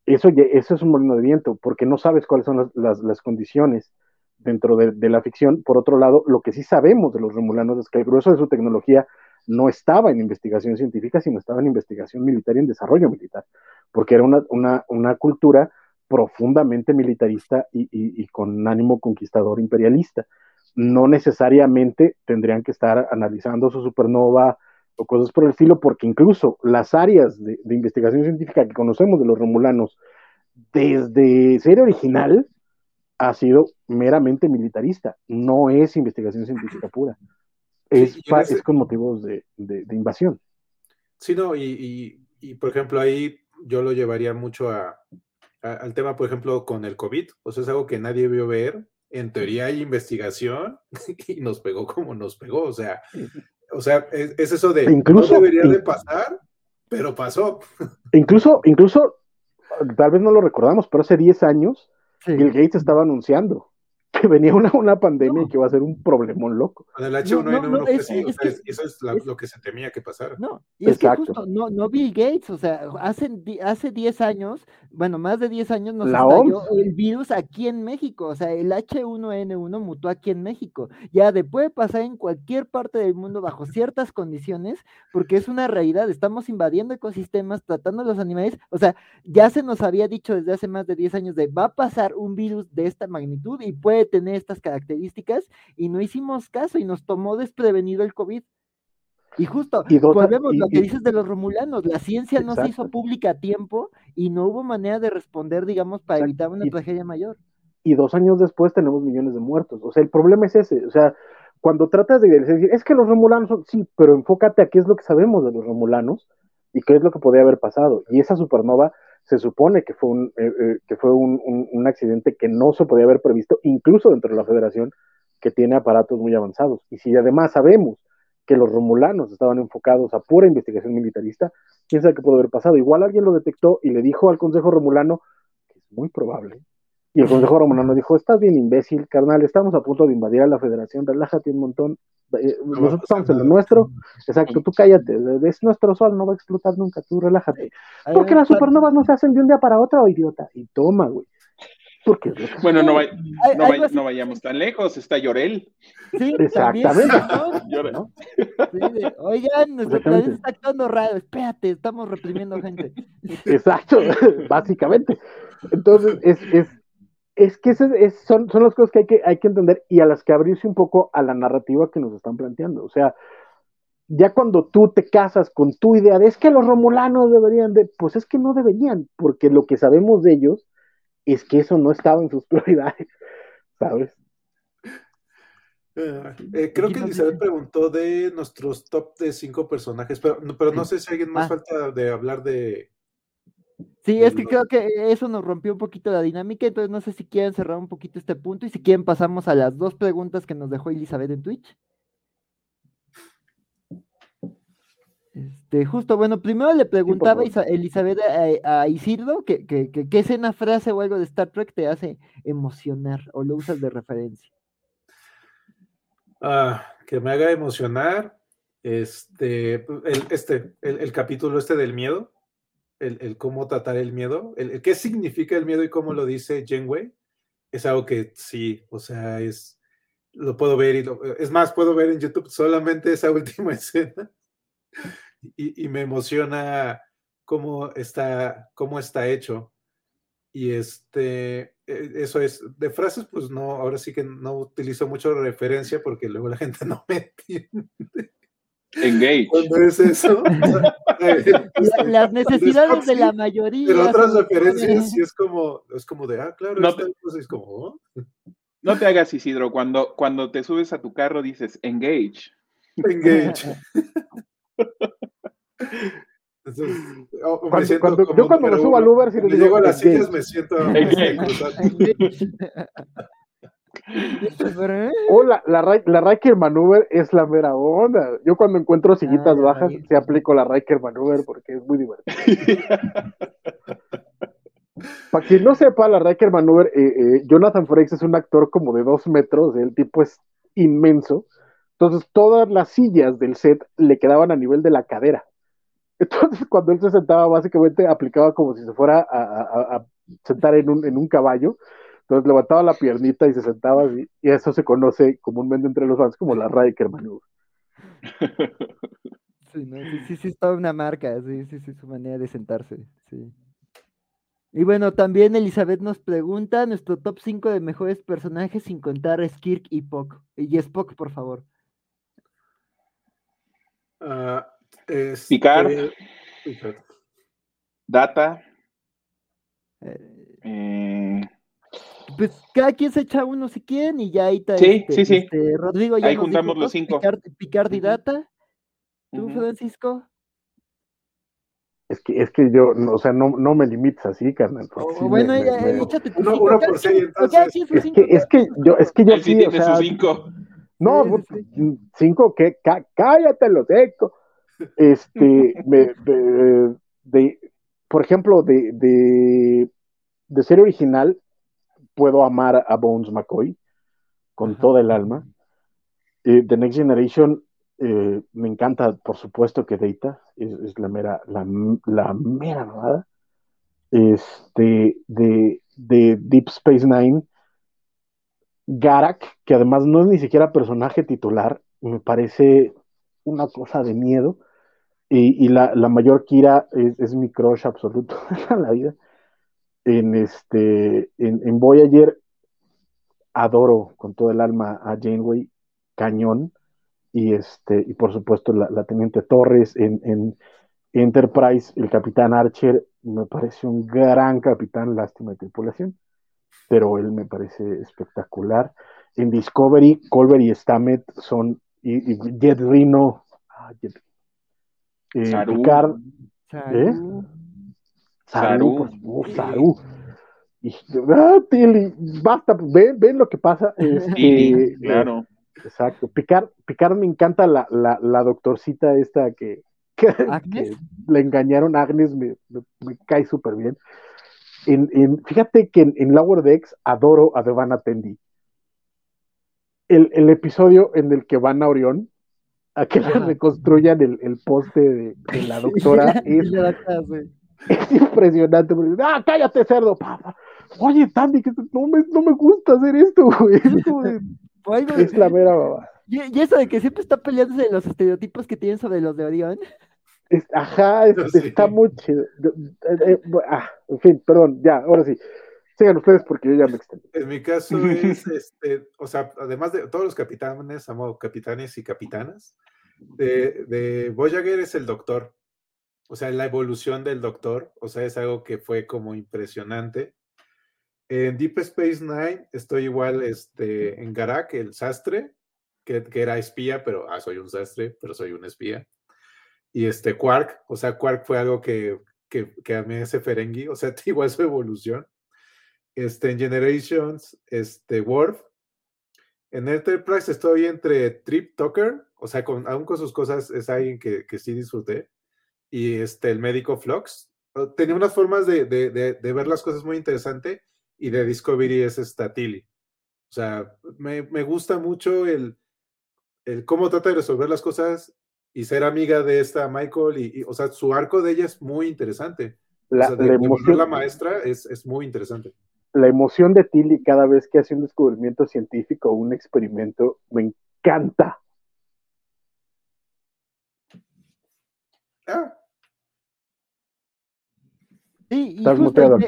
Eso, es un molino de viento, porque no sabes cuáles son las, condiciones dentro de, la ficción. Por otro lado, lo que sí sabemos de los romulanos es que el grueso de su tecnología no estaba en investigación científica, sino estaba en investigación militar y en desarrollo militar, porque era una cultura profundamente militarista y, y, y, con ánimo conquistador imperialista. No necesariamente tendrían que estar analizando su supernova o cosas por el estilo, porque incluso las áreas de, de investigación científica que conocemos de los romulanos desde serie original ha sido meramente militarista, no es investigación científica pura, es, sí, ese... es con motivos de, de, de, invasión. Sí, no, y, y, y, por ejemplo ahí yo lo llevaría mucho a, a, al tema, por ejemplo, con el COVID, o sea, es algo que nadie vio ver, en teoría hay investigación (laughs) y nos pegó como nos pegó, o sea, o sea, es, es eso de incluso, no debería de pasar, pero pasó. (laughs) Incluso, incluso, tal vez no lo recordamos, pero hace 10 años sí. Bill Gates estaba anunciando (laughs) que venía una, una pandemia no. y que va a ser un problemón loco. Con el H1N1 no, no, es, sí, es eso es, la, es, lo que se temía que pasara. No, y Exacto. es que justo, no, no Bill Gates, o sea, hace, hace 10 años, bueno, más de 10 años nos estalló el virus aquí en México, o sea, el H1N1 mutó aquí en México. Ya de puede pasar en cualquier parte del mundo bajo ciertas condiciones, porque es una realidad, estamos invadiendo ecosistemas, tratando a los animales, o sea, ya se nos había dicho desde hace más de 10 años de va a pasar un virus de esta magnitud y puede tener estas características y no hicimos caso y nos tomó desprevenido el COVID. Y justo, y volvemos y, lo que dices de los romulanos, la ciencia exacto. no se hizo pública a tiempo y no hubo manera de responder, digamos, para exacto. evitar una y, tragedia mayor. Y dos años después tenemos millones de muertos. O sea, el problema es ese. O sea, cuando tratas de decir, es que los romulanos son, sí, pero enfócate a qué es lo que sabemos de los romulanos y qué es lo que podría haber pasado. Y esa supernova se supone que fue, un, eh, eh, que fue un, un, accidente que no se podía haber previsto, incluso dentro de la federación, que tiene aparatos muy avanzados. Y si además sabemos que los romulanos estaban enfocados a pura investigación militarista, quién sabe qué pudo haber pasado. Igual alguien lo detectó y le dijo al Consejo Romulano, que es muy probable, y el Consejo Romulano dijo, estás bien imbécil, carnal, estamos a punto de invadir a la federación, relájate un montón, eh, nosotros estamos en lo nuestro, exacto, tú cállate, es nuestro sol, no va a explotar nunca, tú relájate. Porque las supernovas no se hacen de un día para otro, idiota, y toma, güey. Porque bueno, no, vay, no, vay, no, vayamos tan lejos, está Llorel. Sí, Exactamente. También, (laughs) ¿no? sí, Oigan, nuestro país está actuando raro, espérate, estamos reprimiendo gente. Exacto, (laughs) básicamente. Entonces, es, es, es que ese, es, son, son las cosas que hay, que hay que entender y a las que abrirse un poco a la narrativa que nos están planteando. O sea, ya cuando tú te casas con tu idea de es que los romulanos deberían de, pues es que no deberían, porque lo que sabemos de ellos es que eso no estaba en sus (laughs) prioridades, ¿sabes? Uh, eh, creo que Elizabeth preguntó de nuestros top de cinco personajes, pero, pero no sé si alguien más ah. falta de hablar de, Sí, es que creo que eso nos rompió un poquito la dinámica, entonces no sé si quieren cerrar un poquito este punto y si quieren pasamos a las dos preguntas que nos dejó Elizabeth en Twitch. Este, justo, bueno, primero le preguntaba Elizabeth a, a Isildo que, que, que, qué escena, frase o algo de Star Trek te hace emocionar o lo usas de referencia. Ah, que me haga emocionar, este, el, este, el, el capítulo este del miedo el, el, cómo tratar el miedo, el, el, qué significa el miedo y cómo lo dice Janeway, es algo que sí, o sea, es, lo puedo ver y lo, es más, puedo ver en YouTube solamente esa (laughs) última escena y, y me emociona cómo está, cómo está hecho. Y este, eso es, de frases, pues no, ahora sí que no utilizo mucho referencia porque luego la gente (laughs) no me entiende. Engage. Cuando es eso. (laughs) Las necesidades de la mayoría. Pero otras referencias sí es como, es como de, ah, claro, no te, es como, oh. no te hagas Isidro, cuando, cuando te subes a tu carro dices engage. Engage. (laughs) Entonces, oh, cuando, cuando, yo cuando me subo al Uber, si me llego a las sillas, me siento. (laughs) Oh, la, la, la Riker Maneuver es la mera onda. Yo cuando encuentro sillitas ah, bajas, se sí aplico la Riker Maneuver porque es muy divertido. (laughs) Para quien no sepa, la Riker Maneuver, eh, eh, Jonathan Frakes es un actor como de dos metros, el tipo es inmenso. Entonces, todas las sillas del set le quedaban a nivel de la cadera. (laughs) Entonces, cuando él se sentaba, básicamente aplicaba como si se fuera a, a, a sentar en un, en un caballo entonces levantaba la piernita y se sentaba así, y eso se conoce comúnmente entre los fans como la Riker Maneuver. Sí, ¿no? sí, sí, sí, es toda una marca, sí, sí, sí, su manera de sentarse, sí. Y bueno, también Elizabeth nos pregunta nuestro top 5 de mejores personajes sin contar a Skirk y Spock. Y Spock, por favor. Picard. Picard. Data. Eh, eh, pues cada quien se echa uno si quieren y ya ahí está. Sí, este, sí, sí. este, Rodrigo ya Ahí juntamos dijo los cinco. Picard, Picard y Ujú. Data. ¿Tú. Francisco? Es que, es que yo, no, o sea, no, no me limites así, carnal. porque O sí me- bueno, me- ya, me- échate tus Uno- cinco, uno por entonces. quien sus Es cinco, que, es que yo, es que yo sí o sea, sus cinco. no, pues, sí, cinco, que cállate los eco. Este, (laughs) me- de, de- por ejemplo, de, de, de serie original, puedo amar a Bones McCoy con Ajá. toda el alma. Eh, The Next Generation, eh, me encanta, por supuesto, que Data es, es la mera, la, la mera mamada. Este, de, de Deep Space Nine, Garak, que además no es ni siquiera personaje titular, me parece una cosa de miedo. Y, y la, la mayor Kira es, es mi crush absoluto (laughs) en la vida. En, este, en, en Voyager adoro con todo el alma a Janeway, cañón. Y, este, y por supuesto la, la Teniente Torres en, en Enterprise, el Capitán Archer, me parece un gran capitán, lástima de tripulación, pero él me parece espectacular. En Discovery, Colbert y Stamets son, y, y Jet Reno, ah, Jet- eh, Saru. Picard, Saru. Saru, Saru. favor, Saru. Y, ah, Tilly, basta, pues, ven, ven lo que pasa. Este, Sí, eh, claro. Exacto. Picard, Picard me encanta la, la, la doctorcita esta que, que, le engañaron. Agnes me, me- me cae súper bien. En, en- fíjate que en, en Lower Decks adoro a Devana Tendi. El, el episodio en el que van a Orión a que le reconstruyan el, el poste de, de la doctora (laughs) es. Es (laughs) impresionante. porque, ¡Ah, cállate, cerdo! pa, pa". Oye, Tandy, que no me, no me gusta hacer esto, güey. Es, como de- (laughs) O algo- es la mera babá. y, y eso de que siempre está peleándose de los estereotipos que tienen sobre los de Orión. Es- ajá, es- Sí. está muy chido. Eh, eh, ah, en fin, perdón, ya, ahora sí. Sigan ustedes porque yo ya me extendí. En mi caso es, (laughs) este, o sea, además de todos los capitanes, amo capitanes y capitanas, de, de Voyager es el doctor. O sea, la evolución del doctor, o sea, es algo que fue como impresionante. En Deep Space Nine estoy igual este, en Garak, el sastre, que, que era espía, pero ah, soy un sastre, pero soy un espía. Y este Quark, o sea, Quark fue algo que, que, que a mí ese Ferengi, o sea, (laughs) igual su evolución. Este, en Generations, este, Worf. En Enterprise estoy entre Trip Tucker, o sea, con, aún con sus cosas, es alguien que, que sí disfruté. Y este, el médico Flux. Tenía unas formas de, de, de, de ver las cosas muy interesante y de Discovery es esta Tilly. O sea, me, me gusta mucho el, el cómo trata de resolver las cosas y ser amiga de esta Michael. Y, y, o sea, su arco de ella es muy interesante. La, o sea, de, la emoción, la maestra es, es muy interesante. la emoción de Tilly cada vez que hace un descubrimiento científico o un experimento me encanta. Ah, Sí, y Estás justo,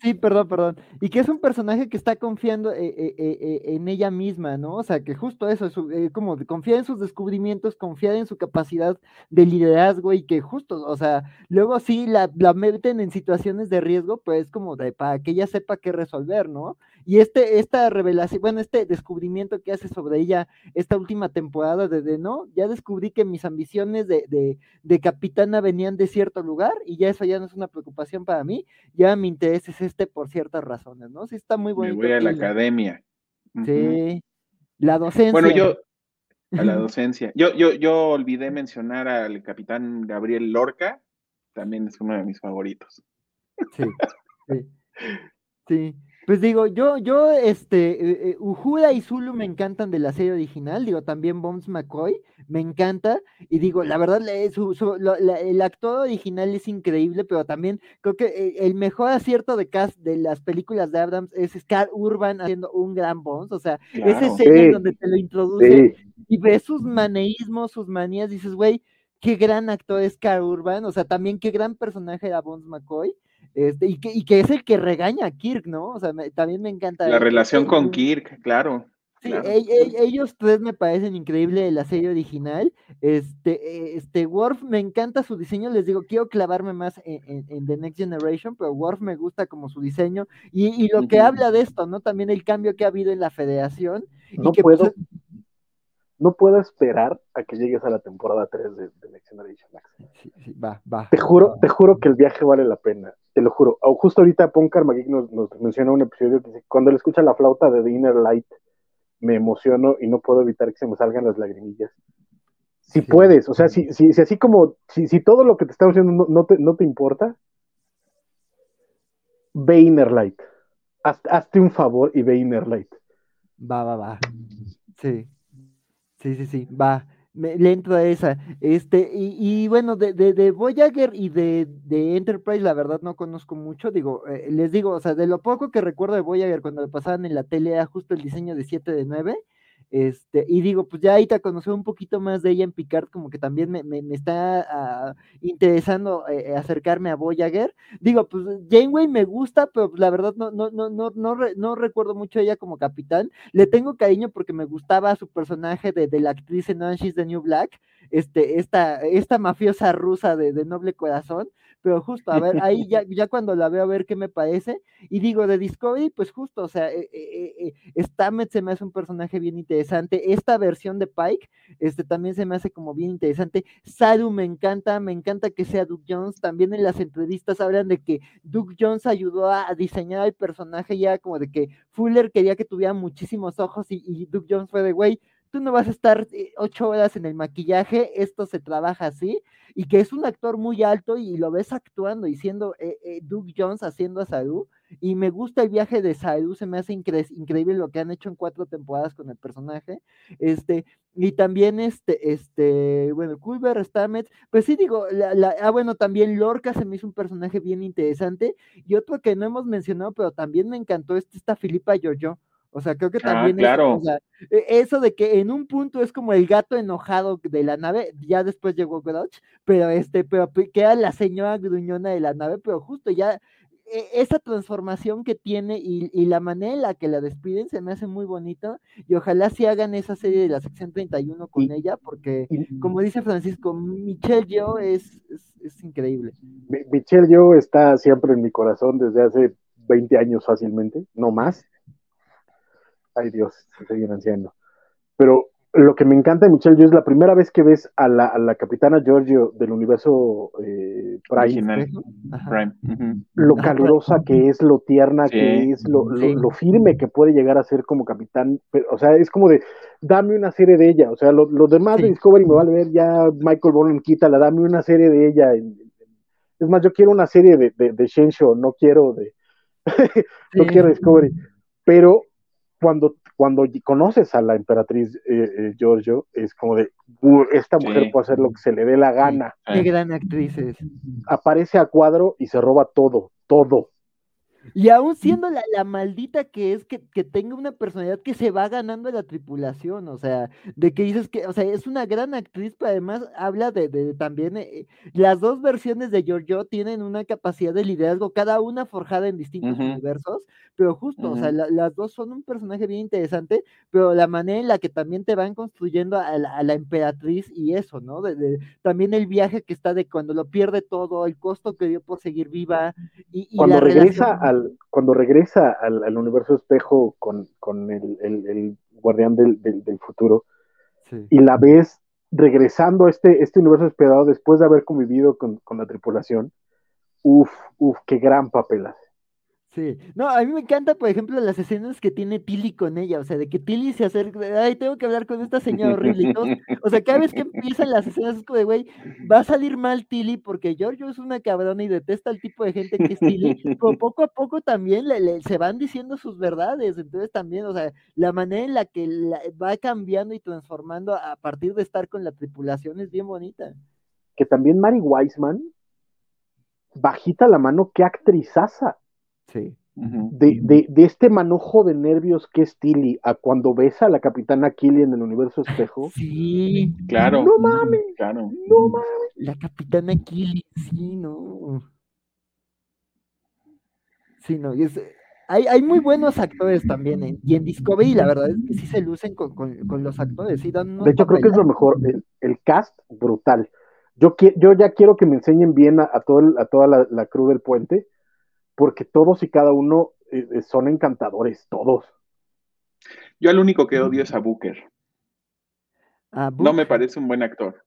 sí, perdón, perdón. Y que es un personaje que está confiando eh, eh, eh, en ella misma, ¿no? O sea, que justo eso, eh, como de confiar en sus descubrimientos, confiar en su capacidad de liderazgo y que justo, o sea, luego sí la, la meten en situaciones de riesgo, pues como de para que ella sepa qué resolver, ¿no? Y este, esta revelación, bueno, este descubrimiento que hace sobre ella esta última temporada de, no, ya descubrí que mis ambiciones de, de, de capitana venían de cierto lugar y ya eso ya no es una preocupación para mí, ya mi interés es este por ciertas razones, ¿no? Sí, está muy Me bonito. voy a la academia. Sí, la docencia. Bueno, yo, a la docencia. Yo, yo, yo olvidé mencionar al capitán Gabriel Lorca, también es uno de mis favoritos. Sí, sí, sí. Pues digo, yo, yo, este, eh, eh, Uhura y Zulu me encantan de la serie original, digo, también Bones McCoy, me encanta, y digo, la verdad, le- su- su- lo- la- el actor original es increíble, pero también creo que eh, el mejor acierto de cast de las películas de Abrams es Scar Urban haciendo un gran Bones, o sea, esa Claro. escena en Sí. donde te lo introduce Sí, y ves sus maneísmos, sus manías, dices, güey, qué gran actor es Carl Urban, o sea, también qué gran personaje era Bones McCoy, este, y, que, y que es el que regaña a Kirk, ¿no? O sea, también me encanta. La relación con Kirk, claro. Sí, ellos tres me parecen increíbles de la serie original. Este, este, Worf me encanta su diseño. Les digo, quiero clavarme más en, The Next Generation, pero Worf me gusta como su diseño y, lo que habla de esto, ¿no? También el cambio que ha habido en la federación. No que, puedo. Pues, no puedo esperar a que llegues a la temporada 3 de, The Next Generation, Sí, sí, va, va. Te juro, te juro que el viaje vale la pena. Te lo juro. Justo ahorita Punkar Magic nos, nos menciona un episodio que dice, cuando le escucha la flauta de The Inner Light, me emociono y no puedo evitar que se me salgan las lagrimillas. Si puedes, o sea, si, si, si así como, si, si, todo lo que te estamos diciendo no, te, no te importa, ve Inner Light. hazte un favor y ve Inner Light. Va, va, va. Sí. Sí, sí, sí, va le entro a esa. Este, y, bueno, de, de, Voyager y de, de, Enterprise, la verdad no conozco mucho. Digo, eh, les digo, o sea, de lo poco que recuerdo de Voyager cuando le pasaban en la tele era justo el diseño de 7 de 9. Este, y digo, pues ya ahí te conocí un poquito más de ella en Picard, como que también me, me, está ah, interesando eh, acercarme a Voyager. Digo, pues Janeway me gusta, pero pues, la verdad no, no, no, no, no, no recuerdo mucho a ella como capitán. Le tengo cariño porque me gustaba su personaje de, de la actriz en Orange is the New Black, este, esta, esta mafiosa rusa de noble corazón pero justo, a ver, ahí ya, (laughs) ya cuando la veo a ver qué me parece, y digo, de Discovery, pues justo, o sea, eh, eh, eh Stamets se me hace un personaje bien interesante, esta versión de Pike, este también se me hace como bien interesante, Saru me encanta, me encanta que sea Duke Jones, también en las entrevistas hablan de que Duke Jones ayudó a, diseñar el personaje ya como de que Fuller quería que tuviera muchísimos ojos y, y Duke Jones fue de, güey, tú no vas a estar eh, ocho horas en el maquillaje, esto se trabaja así, y que es un actor muy alto y lo ves actuando y siendo eh, eh, Doug Jones haciendo a Saru, y me gusta el viaje de Saru, se me hace increíble lo que han hecho en cuatro temporadas con el personaje, este, y también este, este, bueno, Culver, Stamets, pues sí digo, ah, bueno, también Lorca se me hizo un personaje bien interesante, y otro que no hemos mencionado, pero también me encantó, es esta Filipa Giorgio, o sea, creo que ah, también. E, eso de que en un punto es como el gato enojado de la nave, ya después llegó Grouch, pero este, pero queda la señora gruñona de la nave, pero justo ya e, esa transformación que tiene y, la manera en la que la despiden se me hace muy bonito y ojalá sí hagan esa serie de la sección 31 con ella porque como dice Francisco, Michelle Yo es, es, es increíble. Michelle Yo está siempre en mi corazón desde hace 20 años fácilmente, no más ay Dios, se siguen anciano. Pero lo que me encanta de Michelle Yo es la primera vez que ves a la, a la capitana Giorgio del universo eh, Prime. Lo calurosa que es, lo tierna que es, lo, lo, firme que puede llegar a ser como capitán. o sea, es como de, dame una serie de ella. O sea, los lo demás de Discovery me vale ver, ya Michael Bourne quítala, dame una serie de ella. Es más, yo quiero una serie de, de, de Shensho, no quiero de. (laughs) no quiero Discovery. Pero cuando, cuando conoces a la emperatriz eh, eh, Giorgio, es como de, esta mujer puede hacer lo que se le dé la gana. Qué gran actriz es. Aparece a cuadro y se roba todo, todo. Y aún siendo la, la maldita que es que, que, tenga una personalidad que se va ganando la tripulación, o sea, de que dices que, o sea, es una gran actriz, pero además habla de, de también, eh, las dos versiones de Giorgio tienen una capacidad de liderazgo, cada una forjada en distintos universos, pero justo, o sea, las dos son un personaje bien interesante, pero la manera en la que también te van construyendo a la, a la emperatriz y eso, ¿no? De, también el viaje que está de cuando lo pierde todo, el costo que dio por seguir viva, y, y cuando regresa al cuando regresa al, universo espejo con, el, guardián del, futuro y la ves regresando a este, este universo esperado después de haber convivido con, con la tripulación, uff, uff, qué gran papel hace. Sí, no, a mí me encanta, por ejemplo, las escenas que tiene Tilly con ella, o sea, de que Tilly se acerca, ay, tengo que hablar con esta señora horrible. o sea, cada vez que empiezan las escenas de, güey, va a salir mal Tilly porque Giorgio es una cabrona y detesta el tipo de gente que es Tilly, pero poco a poco también se van diciendo sus verdades, entonces también, o sea, la manera en la que va cambiando y transformando a partir de estar con la tripulación es bien bonita. Que también Mary Wiseman, bajita la mano, qué actrizaza. Sí. de, de, de, este manojo de nervios que es Tilly a cuando ves a la capitana Killy en el universo espejo. Sí, claro. No mames, claro. no mames. La capitana Killy, sí, no. Sí, no, y es, hay, hay, muy buenos actores también, en, y en Discovery la verdad es que sí se lucen con, con, con los actores. Sí dan de hecho, creo que es lo mejor, el, el cast brutal. Yo, yo ya quiero que me enseñen bien a, a, todo el, a toda la, la, crew del puente, porque todos y cada uno eh, son encantadores, todos. Yo al único que odio es a Booker. A No me parece un buen actor.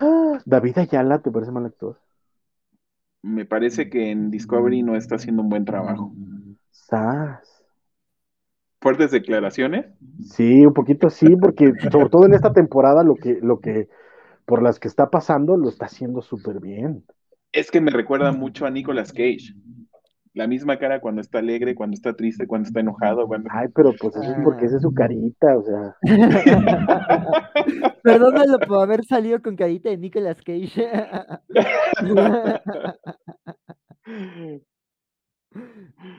Ah, (gasps) David Ayala, ¿te parece mal actor? Me parece que en Discovery no está haciendo un buen trabajo. ¿Sas? ¿Fuertes declaraciones? Sí, un poquito sí, porque sobre todo en esta temporada lo que, lo que, por las que está pasando, lo está haciendo súper bien. Es que me recuerda mucho a Nicolas Cage. La misma cara cuando está alegre, cuando está triste, cuando está enojado. Cuando... Ay, pero pues eso es porque esa es su carita, o sea. (laughs) Perdónalo por haber salido con carita de Nicolas Cage. (laughs)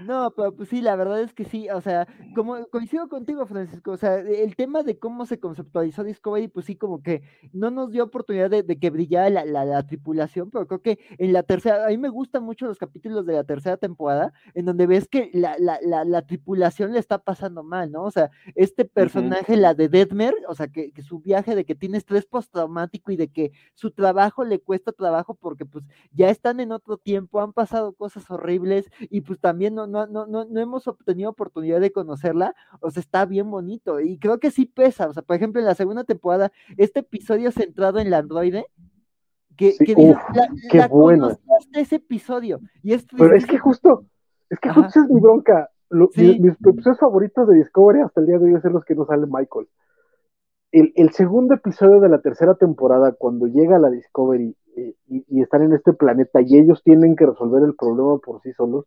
No, pero pues sí, la verdad es que sí, o sea, como coincido contigo, Francisco, o sea, el tema de cómo se conceptualizó Discovery, pues sí, como que no nos dio oportunidad de, de que brillara la, la, la, tripulación, pero creo que en la tercera, a mí me gustan mucho los capítulos de la tercera temporada, en donde ves que la, la tripulación le está pasando mal, ¿no? O sea, este personaje, uh -huh. la de Deadmer, o sea, que, que, su viaje de que tiene estrés postraumático y de que su trabajo le cuesta trabajo porque pues ya están en otro tiempo, han pasado cosas horribles y pues también no, no, no, no, no hemos obtenido oportunidad de conocerla, o sea, está bien bonito y creo que sí pesa, o sea, por ejemplo, en la segunda temporada, este episodio centrado en la androide, que, sí, que uf, la, qué la bueno. hasta ese episodio. Y es Pero es que justo, es que justo es mi bronca. Lo, Sí. mis, mis episodios favoritos de Discovery hasta el día de hoy son los que no sale Michael. El, el, segundo episodio de la tercera temporada, cuando llega la Discovery eh, y, y, están en este planeta y ellos tienen que resolver el problema por sí solos,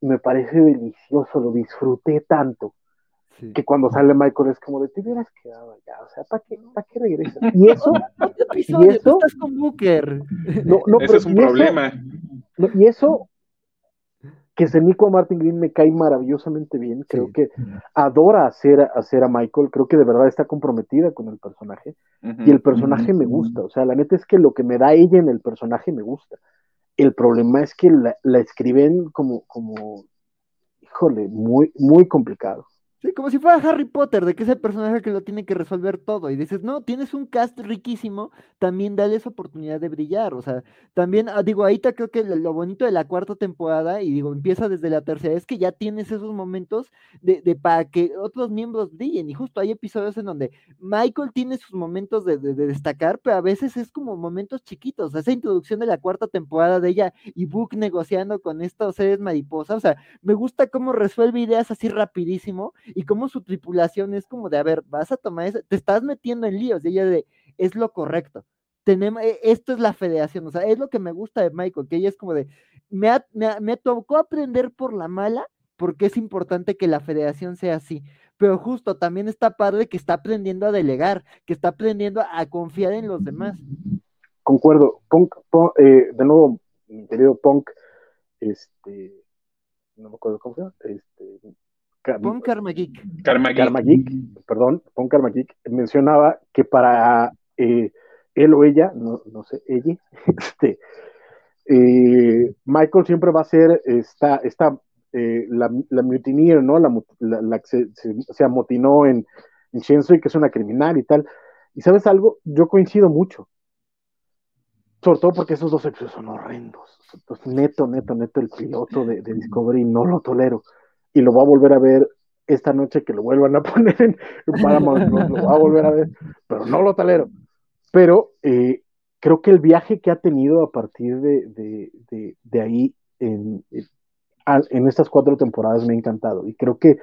me parece delicioso, lo disfruté tanto. Sí. Que cuando sale Michael es como de te hubieras quedado allá, o sea, ¿para qué, ¿para qué regresas? (laughs) Y eso, Otro episodio, y eso, tú estás con Booker. no, no, Ese es un y eso- problema. no, y eso, que Senico a Martin Green me cae maravillosamente bien, creo Sí. que adora hacer, hacer a Michael, creo que de verdad está comprometida con el personaje, y el personaje me gusta, o sea, la neta es que lo que me da ella en el personaje me gusta. El problema es que la, la escriben como, como, híjole, muy, muy complicado. Sí, como si fuera Harry Potter, de que es el personaje que lo tiene que resolver todo. Y dices, no, tienes un cast riquísimo, también dale esa oportunidad de brillar. O sea, también, ah, digo, te creo que lo bonito de la cuarta temporada, y digo, empieza desde la tercera, es que ya tienes esos momentos de, de para que otros miembros brillen. Y justo hay episodios en donde Michael tiene sus momentos de, de- de destacar, pero a veces es como momentos chiquitos. Esa introducción de la cuarta temporada de ella y Book negociando con estos seres mariposas, o sea, me gusta cómo resuelve ideas así rapidísimo y cómo su tripulación es como de, a ver, vas a tomar eso, te estás metiendo en líos, y ella de, es lo correcto. Tenemos, e- esto es la federación, o sea, es lo que me gusta de Michael, que ella es como de, me, ha- me, me tocó aprender por la mala, porque es importante que la federación sea así. Pero justo también está padre que está aprendiendo a delegar, que está aprendiendo a confiar en los demás. Concuerdo, Punk, Punk, eh, de nuevo, mi querido Punk, este, no me acuerdo cómo se llama, este, Car- Pon Karma Geek. Karma Geek. Karma Geek, perdón, Pon Karma Geek, mencionaba que para eh, él o ella, no, no sé, ella, (laughs) este, eh, Michael siempre va a ser esta, esta eh, la, la mutineer, ¿no? La, la- la que se, se- se amotinó en, en Shenzhen, que es una criminal y tal. Y sabes algo, yo coincido mucho. Sobre todo porque esos dos episodios son horrendos. Entonces, neto, neto, neto, el piloto de, de Discovery no lo tolero. Y lo voy a volver a ver esta noche que lo vuelvan a (laughs) poner en, Paramount lo voy a volver a ver, pero no lo tolero. Pero eh, creo que el viaje que ha tenido a partir de, de, de, de ahí en, a- en estas cuatro temporadas me ha encantado. Y creo que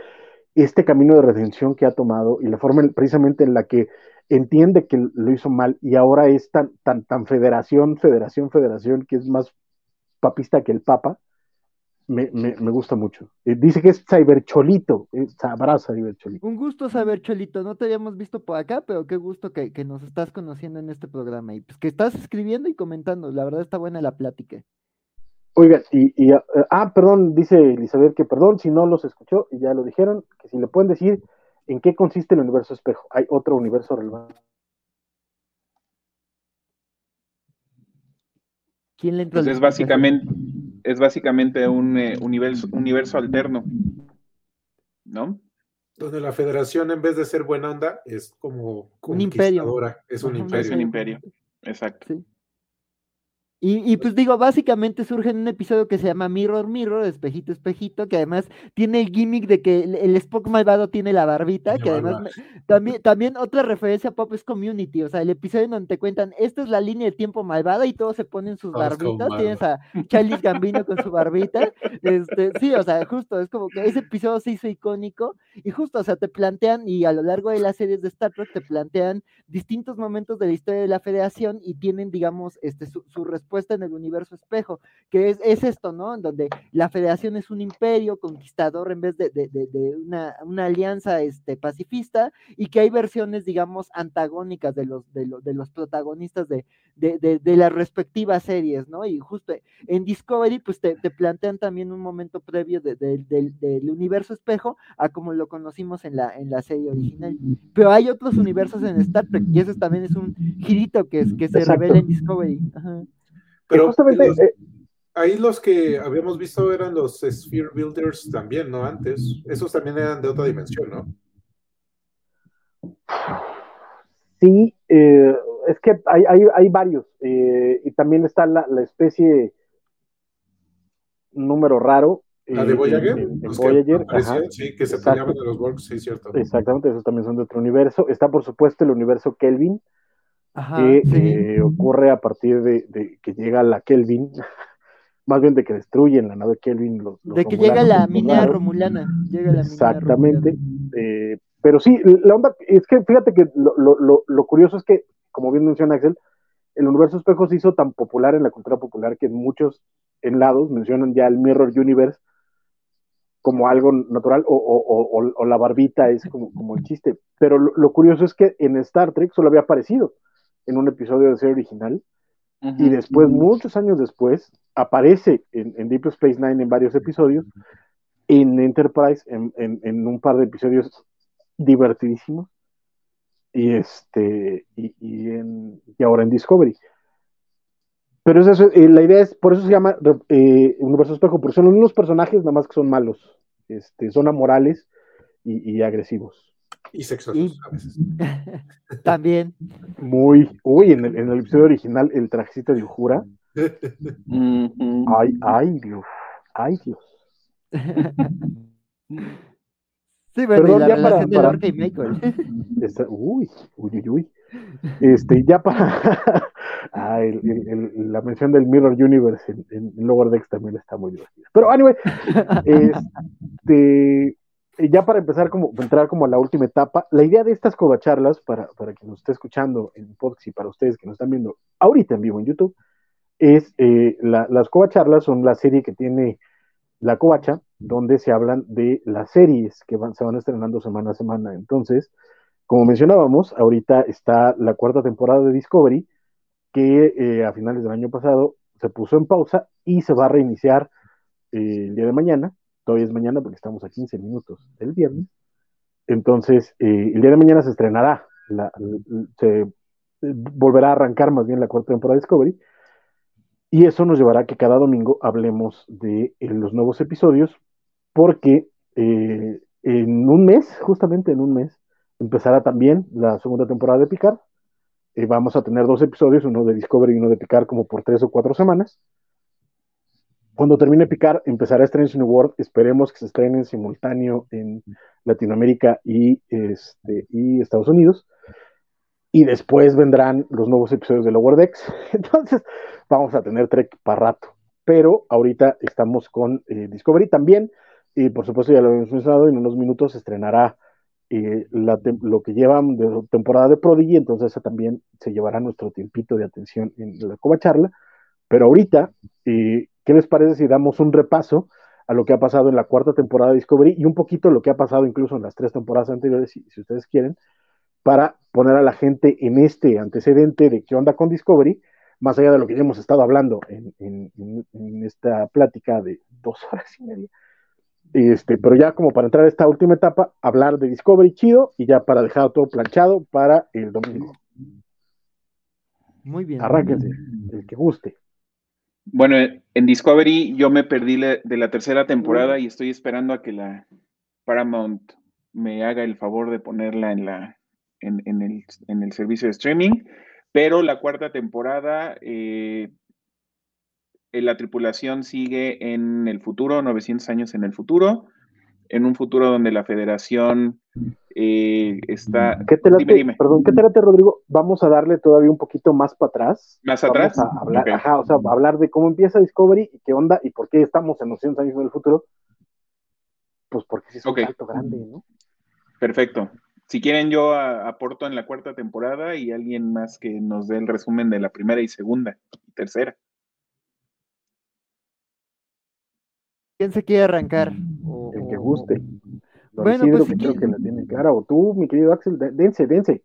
este camino de redención que ha tomado y la forma en- precisamente en la que entiende que lo hizo mal y ahora es tan, tan, tan federación, federación, federación, que es más papista que el papa, me, me, me gusta mucho. Eh, dice que es cybercholito, eh, sabrá cybercholito. Un gusto saber, Cholito, no te habíamos visto por acá, pero qué gusto que, que nos estás conociendo en este programa y pues que estás escribiendo y comentando, la verdad está buena la plática. Oigan, y, ah, ah, perdón, dice Elizabeth que perdón si no los escuchó y ya lo dijeron, que si le pueden decir en qué consiste el universo espejo. Hay otro universo relevante. ¿Quién le pues es básicamente es básicamente un eh, universo, universo alterno, ¿no? Donde la federación, en vez de ser buena onda, es como un imperio. Es un imperio. Es un imperio, exacto. Y, pues digo, básicamente surge en un episodio que se llama Mirror Mirror, espejito, espejito, que además tiene el gimmick de que el, Spock malvado tiene la barbita, que además también, también otra referencia a Pop es Community, o sea, el episodio en donde te cuentan, esta es la línea de tiempo malvada y todos se ponen sus barbitas, tienes a Charlie Gambino con su barbita, este, sí, o sea, justo, es como que ese episodio se hizo icónico y justo, o sea, te plantean y a lo largo de las series de Star Trek te plantean distintos momentos de la historia de la federación y tienen, digamos, este, su, su respuesta en el universo espejo, que es, es esto, ¿no? En donde la federación es un imperio conquistador en vez de, una, una, alianza este, pacifista y que hay versiones, digamos, antagónicas de los, de, de los protagonistas de, de, las respectivas series, ¿no? Y justo en Discovery, pues te, plantean también un momento previo del universo espejo a como lo conocimos en la, en la serie original. Pero hay otros universos en Star Trek y eso también es un girito que, que se revela en Discovery. Ajá. Pero justamente, eh, ahí los que habíamos visto eran los Sphere Builders también, ¿no? Antes. Esos también eran de otra dimensión, ¿no? Sí, eh, es que hay, hay, hay varios. Eh, y también está la, la, especie número raro. La de Voyager. Voyager sí, que se peleaban de los Borgs, sí, cierto. Exactamente, esos también son de otro universo. Está, por supuesto, el universo Kelvin, que eh, ocurre a partir de, que llega la Kelvin, (laughs) más bien de que destruyen la nave Kelvin. de que llega la mina romulana. Exactamente. Eh, pero sí, la onda es que fíjate que lo, curioso es que, como bien menciona Axel, el universo espejo se hizo tan popular en la cultura popular que en muchos lados mencionan ya el Mirror Universe como algo natural o, la barbita es como, como el chiste. Pero lo, curioso es que en Star Trek solo había aparecido en un episodio de serie original. Y después, muchos años después, aparece en, Deep Space Nine en varios episodios, en Enterprise, en, un par de episodios divertidísimos, y este, y, en, y ahora en Discovery. Pero eso, eh, la idea es, por eso se llama eh, Universo Espejo, porque son unos personajes nada más que son malos, este, son amorales y agresivos. Y sexosos a veces. También. Muy. Uy, en el, en el, episodio original, el trajecito de Ujura. (laughs) ay, ay, Dios. Ay, Dios. Sí, bueno, Perdón, y la ya para, de para... y Michael. (laughs) uy, uy, uy, uy. Este, ya para (laughs) ah, el, el, la mención del Mirror Universe en, en Lower Decks también está muy divertida. Pero anyway, este ya para empezar, como entrar como a la última etapa, la idea de estas covacharlas, para, para quien nos esté escuchando en podcast y para ustedes que nos están viendo ahorita en vivo en YouTube, es eh, las covacharlas son la serie que tiene la covacha, donde se hablan de las series que se van estrenando semana a semana. Entonces, como mencionábamos, ahorita está la cuarta temporada de Discovery, que eh, a finales del año pasado se puso en pausa y se va a reiniciar eh, el día de mañana todavía es mañana porque estamos a 15 minutos del viernes. Entonces, eh, el día de mañana se estrenará, se eh, volverá a arrancar más bien la cuarta temporada de Discovery. Y eso nos llevará a que cada domingo hablemos de eh, los nuevos episodios, porque en un mes, justamente en un mes, empezará también la segunda temporada de Picard. vamos a tener dos episodios, uno de Discovery y uno de Picard, como por tres o cuatro semanas. Cuando termine Picar, empezará Strange New World. Esperemos que se estrene en simultáneo en Latinoamérica y, este, y Estados Unidos. Y después vendrán los nuevos episodios de Lower Decks. (laughs) Entonces, vamos a tener Trek para rato. Pero ahorita estamos con eh, Discovery también. Y por supuesto, ya lo hemos mencionado, en unos minutos se estrenará eh, lo que llevan de temporada de Prodigy. Entonces, esa también se llevará nuestro tiempito de atención en la Coba Charla. Pero ahorita, eh, ¿Qué les parece si damos un repaso a lo que ha pasado en la cuarta temporada de Discovery y un poquito lo que ha pasado incluso en las tres temporadas anteriores, si, ustedes quieren, para poner a la gente en este antecedente de qué onda con Discovery, más allá de lo que ya hemos estado hablando en, en esta plática de dos (laughs) horas y media. Este, pero ya como para entrar a esta última etapa, hablar de Discovery chido y ya para dejar todo planchado para el domingo. Muy bien. Arránquense, el que guste. Bueno, en Discovery yo me perdí de la tercera temporada y estoy esperando a que la Paramount me haga el favor de ponerla en, la, en, el, servicio de streaming. Pero la cuarta temporada, eh, eh, la tripulación sigue en el futuro, 900 años en el futuro, en un futuro donde la federación eh, está... ¿Qué te late, Perdón, ¿qué te late, Rodrigo? Vamos a darle todavía un poquito más para atrás. ¿Más atrás? A hablar, ajá, o sea, hablar de cómo empieza Discovery y qué onda y por qué estamos en 900 años en el futuro. Pues porque sí es un salto grande, ¿no? Perfecto. Si quieren, yo aporto en la cuarta temporada y alguien más que nos dé el resumen de la primera y segunda y tercera. ¿Quién se quiere arrancar? el que guste. Bueno, pues que creo que la tiene clara. O tú, mi querido Axel, dense, dense.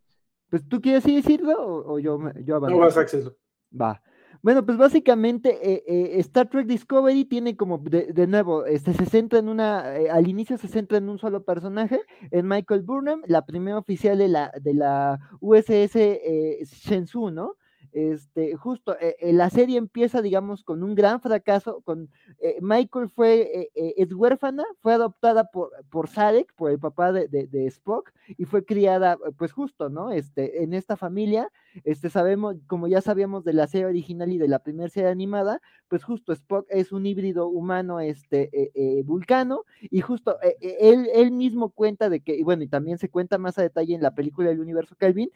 Pues tú quieres decirlo o, yo, yo avanzo. No vas, Axel. Va. Bueno, pues básicamente eh, eh, Star Trek Discovery tiene como, de, nuevo, este, se centra en una, eh, al inicio se centra en un solo personaje, en Michael Burnham, la primera oficial de la, de la USS Shenzhou, ¿no? Este, justo, eh, eh, la serie empieza, digamos, con un gran fracaso, con eh, Michael fue, es huérfana, fue adoptada por, por Sadek, por el papá de, de, Spock, y fue criada, pues justo, ¿no? Este, en esta familia, este, sabemos, como ya sabíamos de la serie original y de la primera serie animada, pues justo Spock es un híbrido humano, este, vulcano, y justo él, él mismo cuenta de que, y bueno, y también se cuenta más a detalle en la película del universo Calvin,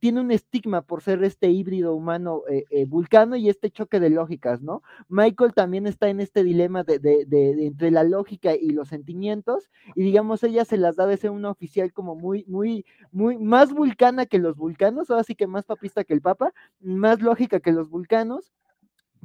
tiene un estigma por ser este híbrido humano eh, eh, vulcano y este choque de lógicas, ¿no? Michael también está en este dilema de, de, entre la lógica y los sentimientos, y digamos, ella se las da de ser una oficial como muy, muy, muy, más vulcana que los vulcanos, o que más papista que el papa, más lógica que los vulcanos,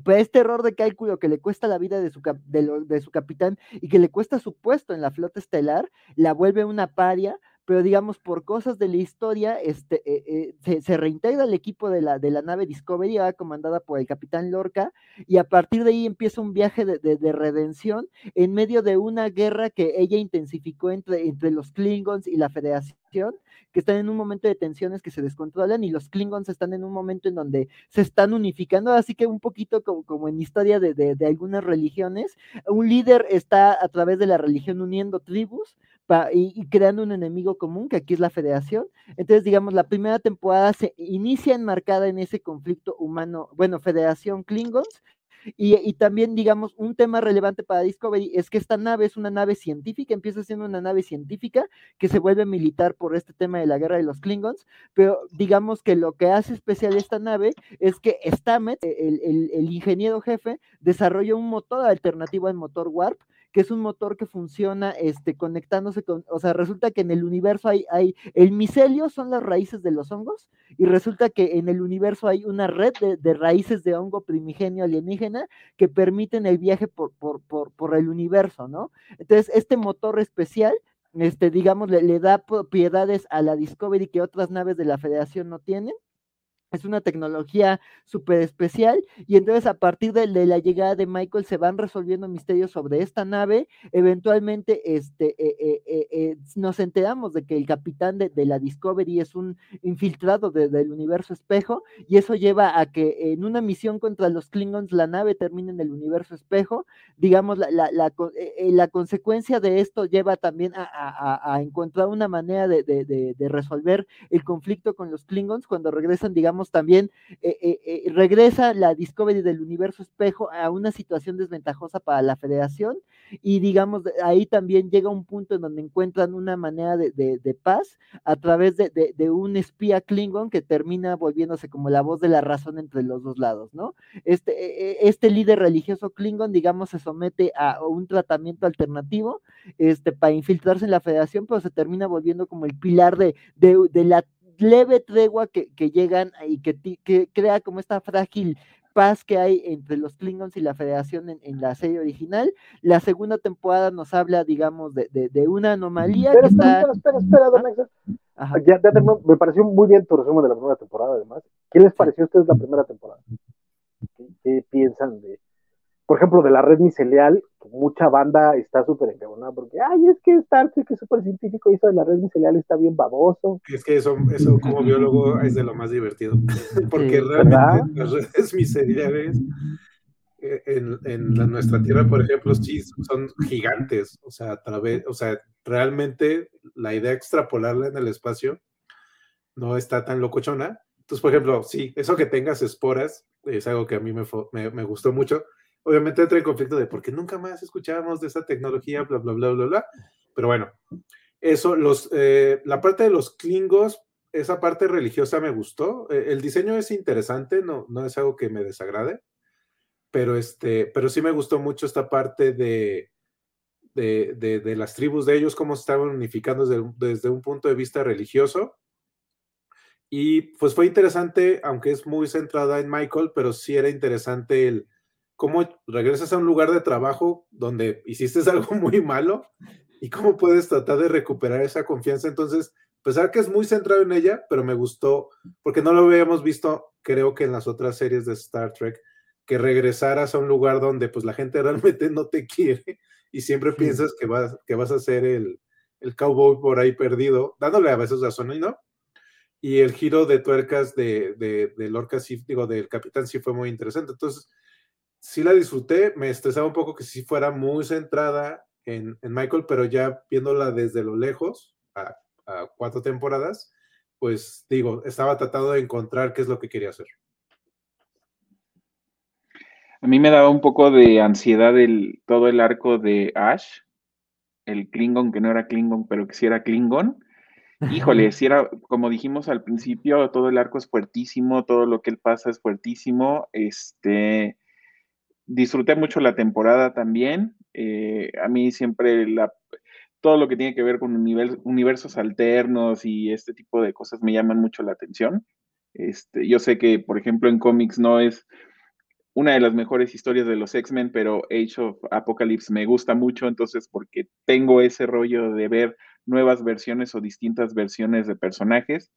pues este error de cálculo que le cuesta la vida de su, de su capitán y que le cuesta su puesto en la flota estelar, la vuelve una paria, pero digamos, por cosas de la historia, este, eh, eh, se, reintegra el equipo de la, de la nave Discovery, comandada por el capitán Lorca, y a partir de ahí empieza un viaje de, redención en medio de una guerra que ella intensificó entre, entre los Klingons y la Federación, que están en un momento de tensiones que se descontrolan y los Klingons están en un momento en donde se están unificando, así que un poquito como, como en historia de, de, algunas religiones, un líder está a través de la religión uniendo tribus, y, creando un enemigo común, que aquí es la federación. Entonces, digamos, la primera temporada se inicia enmarcada en ese conflicto humano, bueno, federación Klingons, y, también, digamos, un tema relevante para Discovery es que esta nave es una nave científica, empieza siendo una nave científica que se vuelve militar por este tema de la guerra de los Klingons, pero digamos que lo que hace especial esta nave es que Stamets, el, el ingeniero jefe, desarrolla un motor alternativo al motor Warp, que es un motor que funciona este, conectándose con, o sea, resulta que en el universo hay, hay, el micelio son las raíces de los hongos, y resulta que en el universo hay una red de, raíces de hongo primigenio alienígena que permiten el viaje por, por, por, por el universo, ¿no? Entonces, este motor especial este, digamos, le, le, da propiedades a la Discovery que otras naves de la Federación no tienen es una tecnología súper especial y entonces a partir de, la llegada de Michael se van resolviendo misterios sobre esta nave. Eventualmente este, eh, eh, eh, nos enteramos de que el capitán de, la Discovery es un infiltrado del universo espejo y eso lleva a que en una misión contra los Klingons la nave termine en el universo espejo. Digamos, la, la, consecuencia de esto lleva también a, encontrar una manera de, de resolver el conflicto con los Klingons cuando regresan, digamos, también, eh, eh, eh, regresa la Discovery del universo espejo a una situación desventajosa para la federación y digamos, ahí también llega un punto en donde encuentran una manera de, paz a través de, un espía Klingon que termina volviéndose como la voz de la razón entre los dos lados, ¿no? Este, este líder religioso Klingon, digamos, se somete a un tratamiento alternativo este, para infiltrarse en la federación, pero se termina volviendo como el pilar de, de la leve tregua que, llegan y que, que, crea como esta frágil paz que hay entre los Klingons y la Federación en, la serie original. La segunda temporada nos habla, digamos, de, una anomalía que espera, está... Espera, espera, espera, don Ajá. Ya, ya me pareció muy bien tu resumen de la primera temporada, además. ¿Qué les pareció a ustedes la primera temporada? ¿Qué, piensan de, por ejemplo, de la red micelial? Mucha banda está súper encabonada porque, ay, es que Star Trek es súper científico y eso de la red micelial está bien baboso. Es que eso, eso como biólogo es de lo más divertido. (laughs) Porque realmente las redes miceliales eh, en, en nuestra Tierra, por ejemplo, sí son gigantes. O sea, a través, o sea, realmente la idea de extrapolarla en el espacio no está tan locochona. Entonces, por ejemplo, sí, eso que tengas esporas es algo que a mí me, me, gustó mucho. Obviamente entra en conflicto de porque nunca más escuchábamos de esa tecnología, bla, bla, bla, bla, bla. Pero bueno, eso, los, eh, la parte de los klingos, esa parte religiosa me gustó. Eh, el diseño es interesante, no, no es algo que me desagrade, pero, este, pero sí me gustó mucho esta parte de, de, de, las tribus de ellos, cómo se estaban unificando desde, desde un punto de vista religioso y pues fue interesante, aunque es muy centrada en Michael, pero sí era interesante el cómo regresas a un lugar de trabajo donde hiciste (laughs) algo muy malo y cómo puedes tratar de recuperar esa confianza. Entonces, pesar que es muy centrado en ella, pero me gustó, porque no lo habíamos visto, creo que en las otras series de Star Trek, que regresaras a un lugar donde pues la gente (laughs) realmente no te quiere y siempre piensas que vas, que vas a ser el, el cowboy por ahí perdido, dándole a veces razón y no y el giro de tuercas de, de, Lorca, sí, digo, del capitán sí fue muy interesante. Entonces, sí la disfruté, me estresaba un poco que sí fuera muy centrada en, Michael, pero ya viéndola desde lo lejos, a, cuatro temporadas, pues digo, estaba tratando de encontrar qué es lo que quería hacer. A mí me daba un poco de ansiedad el, todo el arco de Ash, el Klingon que no era Klingon, pero que sí era Klingon (laughs) Híjole, si era, como dijimos al principio, todo el arco es fuertísimo, todo lo que él pasa es fuertísimo. Este, disfruté mucho la temporada también. Eh, a mí siempre la, todo lo que tiene que ver con universos alternos y este tipo de cosas me llaman mucho la atención. Este, yo sé que, por ejemplo, en cómics no es una de las mejores historias de los X-Men, pero Age of Apocalypse me gusta mucho, entonces porque tengo ese rollo de ver nuevas versiones o distintas versiones de personajes.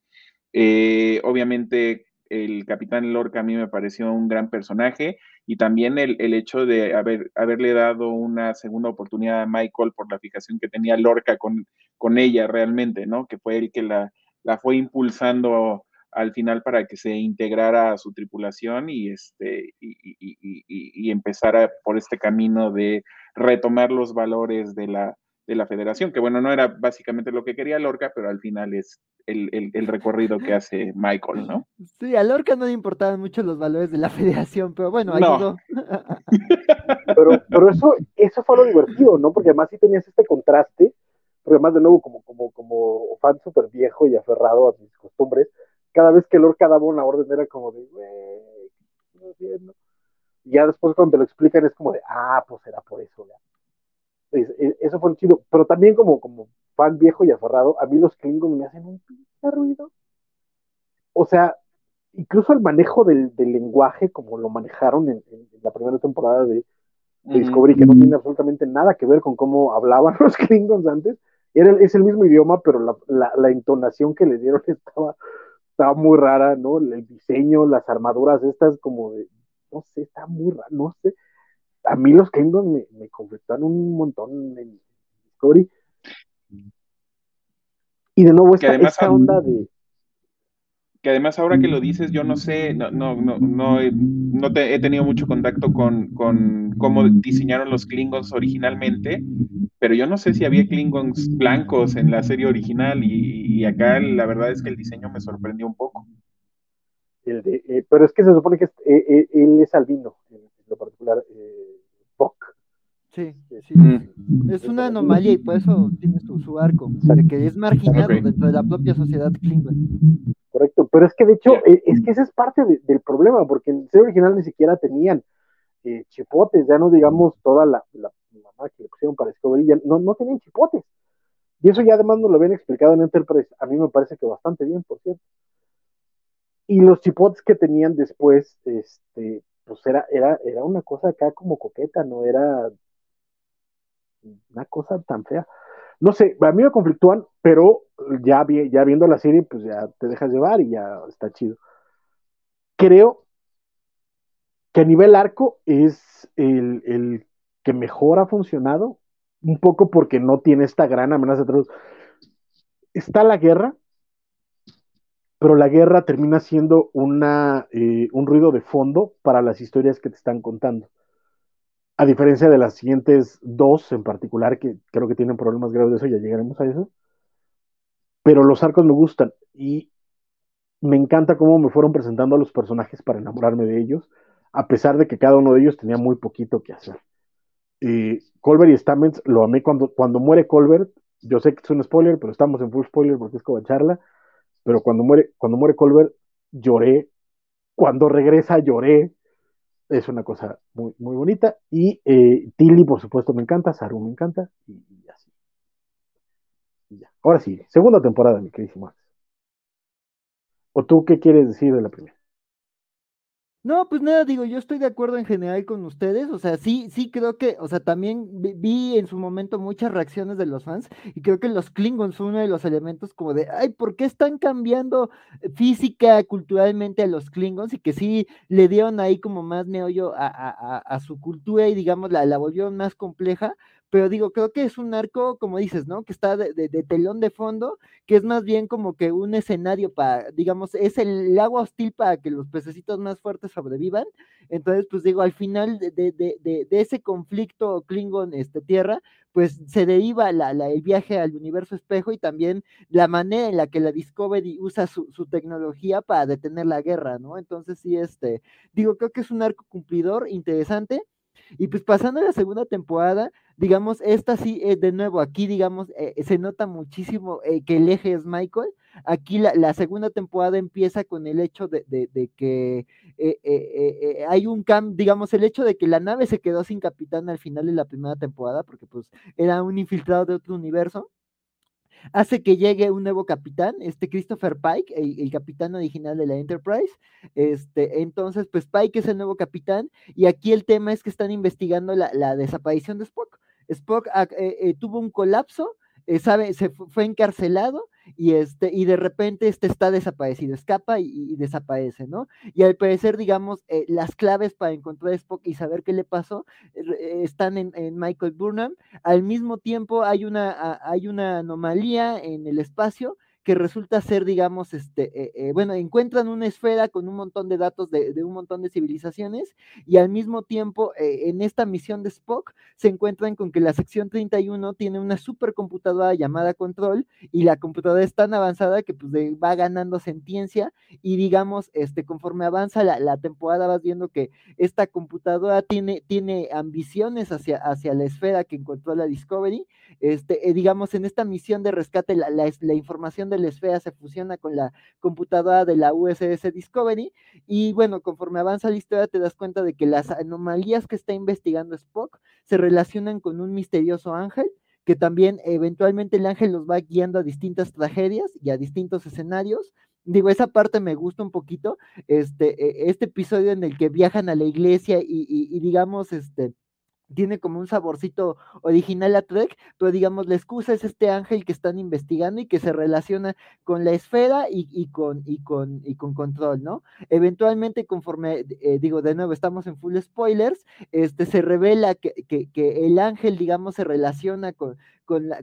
Eh, obviamente el Capitán Lorca a mí me pareció un gran personaje y también el, hecho de haber, haberle dado una segunda oportunidad a Michael por la fijación que tenía Lorca con, con ella realmente, ¿no? Que fue el que la, la fue impulsando al final para que se integrara a su tripulación y, este, y, empezara por este camino de retomar los valores de la, de la federación, que bueno, no era básicamente lo que quería Lorca, pero al final es el, recorrido que hace Michael, ¿no? Sí, a Lorca no le importaban mucho los valores de la (laughs) federación, pero bueno, ayudó. (laughs) pero, pero eso, eso fue lo divertido, ¿no? Porque además sí tenías este contraste, porque además de nuevo como, como, como fan súper viejo y aferrado a mis costumbres, cada vez que Lorca daba una orden era como de, güey, no Y ya después cuando te lo explican es como de, ah, pues era por eso, eso fue chido. Pero también como, como fan viejo y aferrado, a mí los Klingons me hacen un pinche ruido. O sea, incluso el manejo del, lenguaje, como lo manejaron en, la primera temporada de, Discovery, que no tiene absolutamente nada que ver con cómo hablaban (laughs) los Klingons antes, era, es el mismo idioma, pero la, la, la entonación que le dieron (laughs) estaba estaba muy rara, ¿no? El diseño, las armaduras estas como de, no sé, está muy raro, no sé. A mí los Kingdom me, me un montón en Discovery. Y de nuevo esta, esta onda de, que además ahora que lo dices, yo no sé, no, no, no, no, he, no te, he tenido mucho contacto con, con, cómo diseñaron los Klingons originalmente, pero yo no sé si había Klingons blancos en la serie original y, acá la verdad es que el diseño me sorprendió un poco. El de, eh, pero es que se supone que es, eh, eh, él es albino, en lo particular, Buck. Sí, sí. Mm. Es una anomalía y por eso tiene su, su arco, de que es marginado dentro de la propia sociedad Klingon. Correcto, pero es que de hecho, eh, es que ese es parte del problema, porque en el serie original ni siquiera tenían eh, chipotes, ya no digamos toda la, la, mamá que le pusieron para Discovery, ya no, no tenían chipotes. Y eso ya además nos lo habían explicado en Enterprise, a mí me parece que bastante bien, por cierto. Y los chipotes que tenían después, este, pues era, era, era una cosa acá como coqueta, no era una cosa tan fea. no sé, a mí me conflictúan, pero ya, ya viendo la serie, pues ya te dejas llevar y ya está chido. Creo que a nivel arco es el, el que mejor ha funcionado, un poco porque no tiene esta gran amenaza de Está la guerra, pero la guerra termina siendo una, eh, un ruido de fondo para las historias que te están contando. A diferencia de las siguientes dos en particular, que creo que tienen problemas graves de eso, ya llegaremos a eso. Pero los arcos me gustan y me encanta cómo me fueron presentando a los personajes para enamorarme de ellos, a pesar de que cada uno de ellos tenía muy poquito que hacer. Y Colbert y Stamens lo amé cuando, cuando muere Colbert. Yo sé que es un spoiler, pero estamos en full spoiler porque es como charla. Pero cuando muere, cuando muere Colbert, lloré. Cuando regresa, lloré. Es una cosa muy, muy bonita. Y eh, Tilly, por supuesto, me encanta. Saru me encanta. Y, así. ya. Ahora sí, segunda temporada, mi queridísimo. ¿O tú qué quieres decir de la primera? No, pues nada, digo, yo estoy de acuerdo en general con ustedes, o sea, sí, sí creo que, o sea, también vi, en su momento muchas reacciones de los fans y creo que los Klingons son uno de los elementos como de, ay, ¿por qué están cambiando física, culturalmente a los Klingons? Y que sí le dieron ahí como más meollo a, a, a su cultura y digamos la, la volvieron más compleja, pero digo, creo que es un arco, como dices, ¿no? Que está de, telón de fondo, que es más bien como que un escenario para, digamos, es el agua hostil para que los pececitos más fuertes sobrevivan. Entonces, pues digo, al final de, ese conflicto Klingon, este, pues se deriva la, el viaje al universo espejo y también la manera en la que la Discovery usa su, su tecnología para detener la guerra, ¿no? Entonces, sí, este, digo, creo que es un arco cumplidor, interesante. Y pues pasando a la segunda temporada, digamos, esta sí, es de nuevo, aquí, digamos, eh, se nota muchísimo eh, que el eje es Michael. Aquí la, segunda temporada empieza con el hecho de, que eh, hay un cambio, digamos, el hecho de que la nave se quedó sin capitán al final de la primera temporada, porque pues era un infiltrado de otro universo hace que llegue un nuevo capitán, este Christopher Pike, el, capitán original de la Enterprise. Este, entonces, pues Pike es el nuevo capitán y aquí el tema es que están investigando la, desaparición de Spock. Spock ah, eh, eh, tuvo un colapso, eh, sabe, se fue encarcelado y, este, y de repente este está desaparecido, escapa y, desaparece, ¿no? Y al parecer, digamos, eh, las claves para encontrar a Spock y saber qué le pasó eh, están en, Michael Burnham. Al mismo tiempo hay una, hay una anomalía en el espacio que resulta ser, digamos, este, eh, eh, bueno, encuentran una esfera con un montón de datos de, un montón de civilizaciones y al mismo tiempo eh, en esta misión de Spock se encuentran con que la sección 31 tiene una supercomputadora llamada Control y la computadora es tan avanzada que pues va ganando sentiencia y digamos, este, conforme avanza la, temporada vas viendo que esta computadora tiene, tiene ambiciones hacia, hacia la esfera que encontró la Discovery, este, digamos, en esta misión de rescate la, la información de la esfera se fusiona con la computadora de la USS Discovery y bueno, conforme avanza la historia te das cuenta de que las anomalías que está investigando Spock se relacionan con un misterioso ángel que también eventualmente el ángel los va guiando a distintas tragedias y a distintos escenarios. Digo, esa parte me gusta un poquito, este, e, este episodio en el que viajan a la iglesia y, y digamos, este, tiene como un saborcito original a Trek, pero digamos, la excusa es este ángel que están investigando y que se relaciona con la esfera y, con, y, con, y con control, ¿no? Eventualmente, conforme, eh, digo, de nuevo, estamos en full spoilers, este, se revela que, que el ángel, digamos, se relaciona con,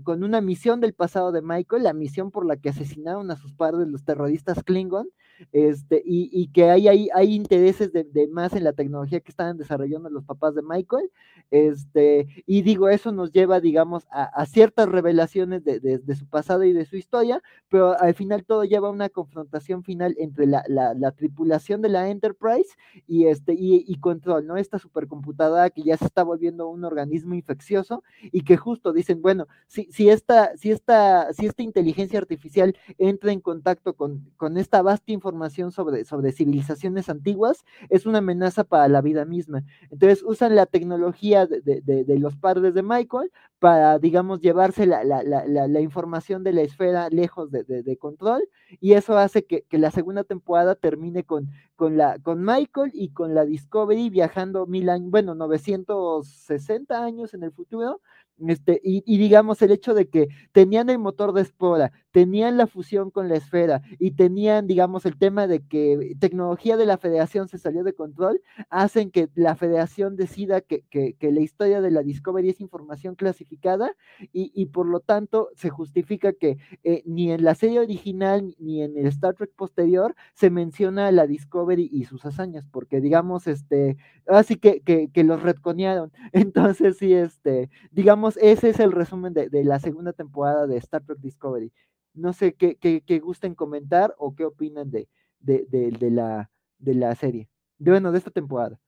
con, una misión del pasado de Michael, la misión por la que asesinaron a sus padres los terroristas Klingon, este, y, que hay, hay, hay intereses de, más en la tecnología que estaban desarrollando los papás de Michael, este, y digo, eso nos lleva, digamos, a, ciertas revelaciones de, su pasado y de su historia, pero al final todo lleva a una confrontación final entre la, tripulación de la Enterprise y, este, y, y Control, ¿no? Esta supercomputadora que ya se está volviendo un organismo infeccioso y que justo dicen, bueno, si, esta, si, esta, si esta inteligencia artificial entra en contacto con, con esta vasta información sobre, sobre civilizaciones antiguas, es una amenaza para la vida misma. Entonces usan la tecnología de, de, de, los padres de Michael para, digamos, llevarse la, la, la, la información de la esfera lejos de, de, control, y eso hace que, que, la segunda temporada termine con, con, la, con Michael y con la Discovery viajando mil años, bueno, 960 años en el futuro, este, y, y, digamos el hecho de que tenían el motor de espora, tenían la fusión con la esfera y tenían, digamos, el tema de que tecnología de la federación se salió de control, hacen que la federación decida que, que, la historia de la Discovery es información clasificada y, y por lo tanto se justifica que eh, ni en la serie original ni en el Star Trek posterior se menciona la Discovery y sus hazañas, porque digamos, este, así que, que, los retconearon. (laughs) Entonces, sí, este, digamos, ese es el resumen de, la segunda temporada de Star Trek Discovery. No sé qué, qué, gusten comentar o qué opinan de, de, la, de la serie. De, bueno, de esta temporada.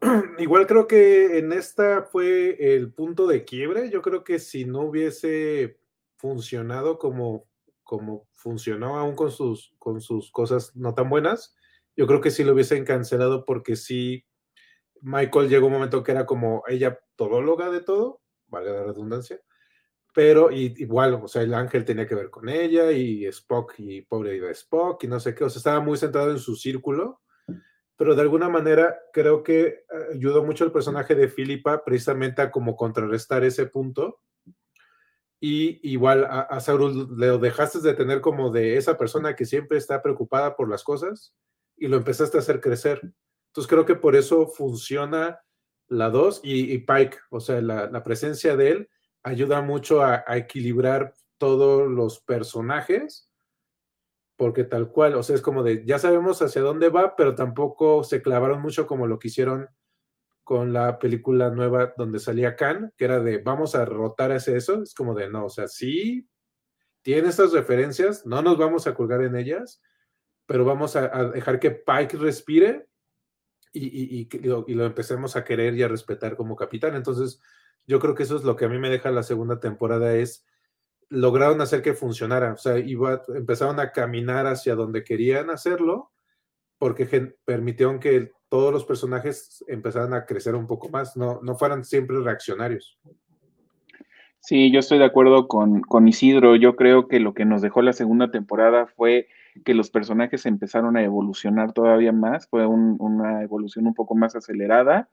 (clears throat) Igual creo que en esta fue el punto de quiebre. Yo creo que si no hubiese funcionado como, como funcionó aún con sus, con sus cosas no tan buenas, yo creo que sí lo hubiesen cancelado porque sí, Michael llegó un momento que era como ella todóloga de todo, valga la redundancia, pero igual, o sea, el ángel tenía que ver con ella y Spock y pobre de Spock y no sé qué, o sea, estaba muy centrado en su círculo, pero de alguna manera creo que eh, ayudó mucho el personaje de Philippa precisamente a como contrarrestar ese punto. Y igual a, a Saurus le dejaste de tener como de esa persona que siempre está preocupada por las cosas y lo empezaste a hacer crecer. Entonces creo que por eso funciona la 2 y, Pike, o sea, la, presencia de él ayuda mucho a, equilibrar todos los personajes, porque tal cual, o sea, es como de, ya sabemos hacia dónde va, pero tampoco se clavaron mucho como lo que hicieron con la película nueva donde salía Khan, que era de, vamos a rotar hacia eso, es como de, no, o sea, sí, tiene estas referencias, no nos vamos a colgar en ellas, pero vamos a, dejar que Pike respire y, y, lo, empecemos a querer y a respetar como capitán. Entonces, yo creo que eso es lo que a mí me deja la segunda temporada, es lograron hacer que funcionara, o sea, iba, empezaron a caminar hacia donde querían hacerlo, porque permitieron que todos los personajes empezaran a crecer un poco más, no, no fueran siempre reaccionarios. Sí, yo estoy de acuerdo con, con Isidro. Yo creo que lo que nos dejó la segunda temporada fue que los personajes empezaron a evolucionar todavía más, fue una evolución un poco más acelerada.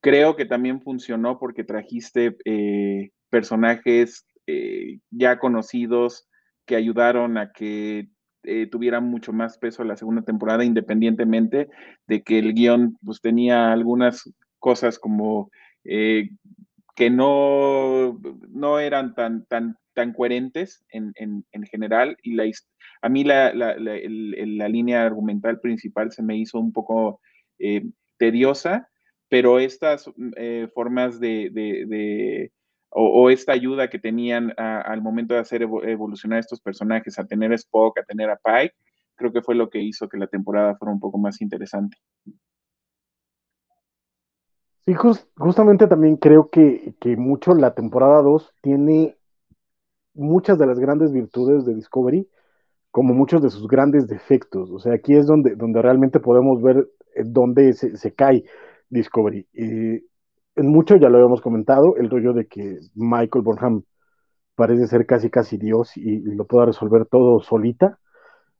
Creo que también funcionó porque trajiste eh, personajes eh, ya conocidos que ayudaron a que eh, tuviera mucho más peso la segunda temporada, independientemente de que el guion pues, tenía algunas cosas como que no, no eran tan, tan, tan coherentes en, general y la, a mí la, línea argumental principal se me hizo un poco eh, tediosa, pero estas eh, formas de, o, esta ayuda que tenían al momento de hacer evolucionar estos personajes, a tener a Spock, a tener a Pike, creo que fue lo que hizo que la temporada fuera un poco más interesante. Sí, justamente también creo que, que mucho la temporada 2 tiene muchas de las grandes virtudes de Discovery, como muchos de sus grandes defectos. O sea, aquí es donde, donde realmente podemos ver eh, dónde se, cae Discovery. en mucho ya lo habíamos comentado, el rollo de que Michael Bonham parece ser casi casi Dios y, lo pueda resolver todo solita,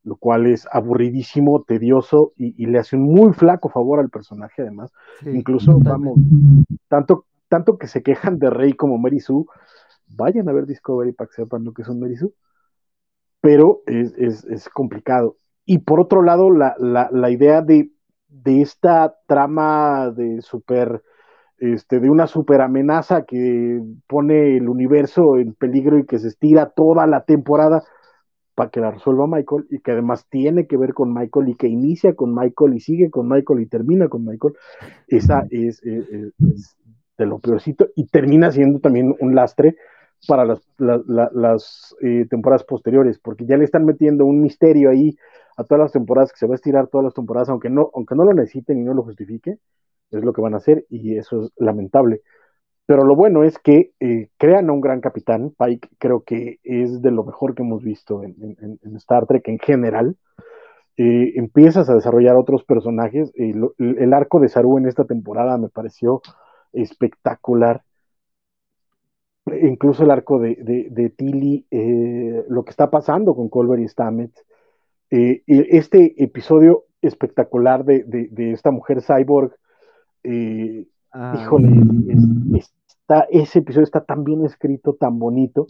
lo cual es aburridísimo, tedioso y, le hace un muy flaco favor al personaje además. Incluso, vamos, tanto, tanto que se quejan de Rey como Mary Sue, vayan a ver Discovery para que sepan lo que son Mary Sue pero es, complicado. Y por otro lado, la, idea de, esta trama de super, este, de una super amenaza que pone el universo en peligro y que se estira toda la temporada para que la resuelva Michael y que además tiene que ver con Michael y que inicia con Michael y sigue con Michael y termina con Michael, esa es, de lo peorcito y termina siendo también un lastre para las, eh, temporadas posteriores, porque ya le están metiendo un misterio ahí a todas las temporadas que se va a estirar todas las temporadas, aunque no, aunque no lo necesiten y no lo justifique, es lo que van a hacer y eso es lamentable. Pero lo bueno es que eh, crean a un gran capitán, Pike creo que es de lo mejor que hemos visto en, Star Trek en general. eh, empiezas a desarrollar otros personajes. el arco de Saru en esta temporada me pareció espectacular. Incluso el arco de, de, Tilly, eh, lo que está pasando con Colbert y Stamets. Eh, este episodio espectacular de, de esta mujer cyborg, ah, híjole, está, ese episodio está tan bien escrito, tan bonito.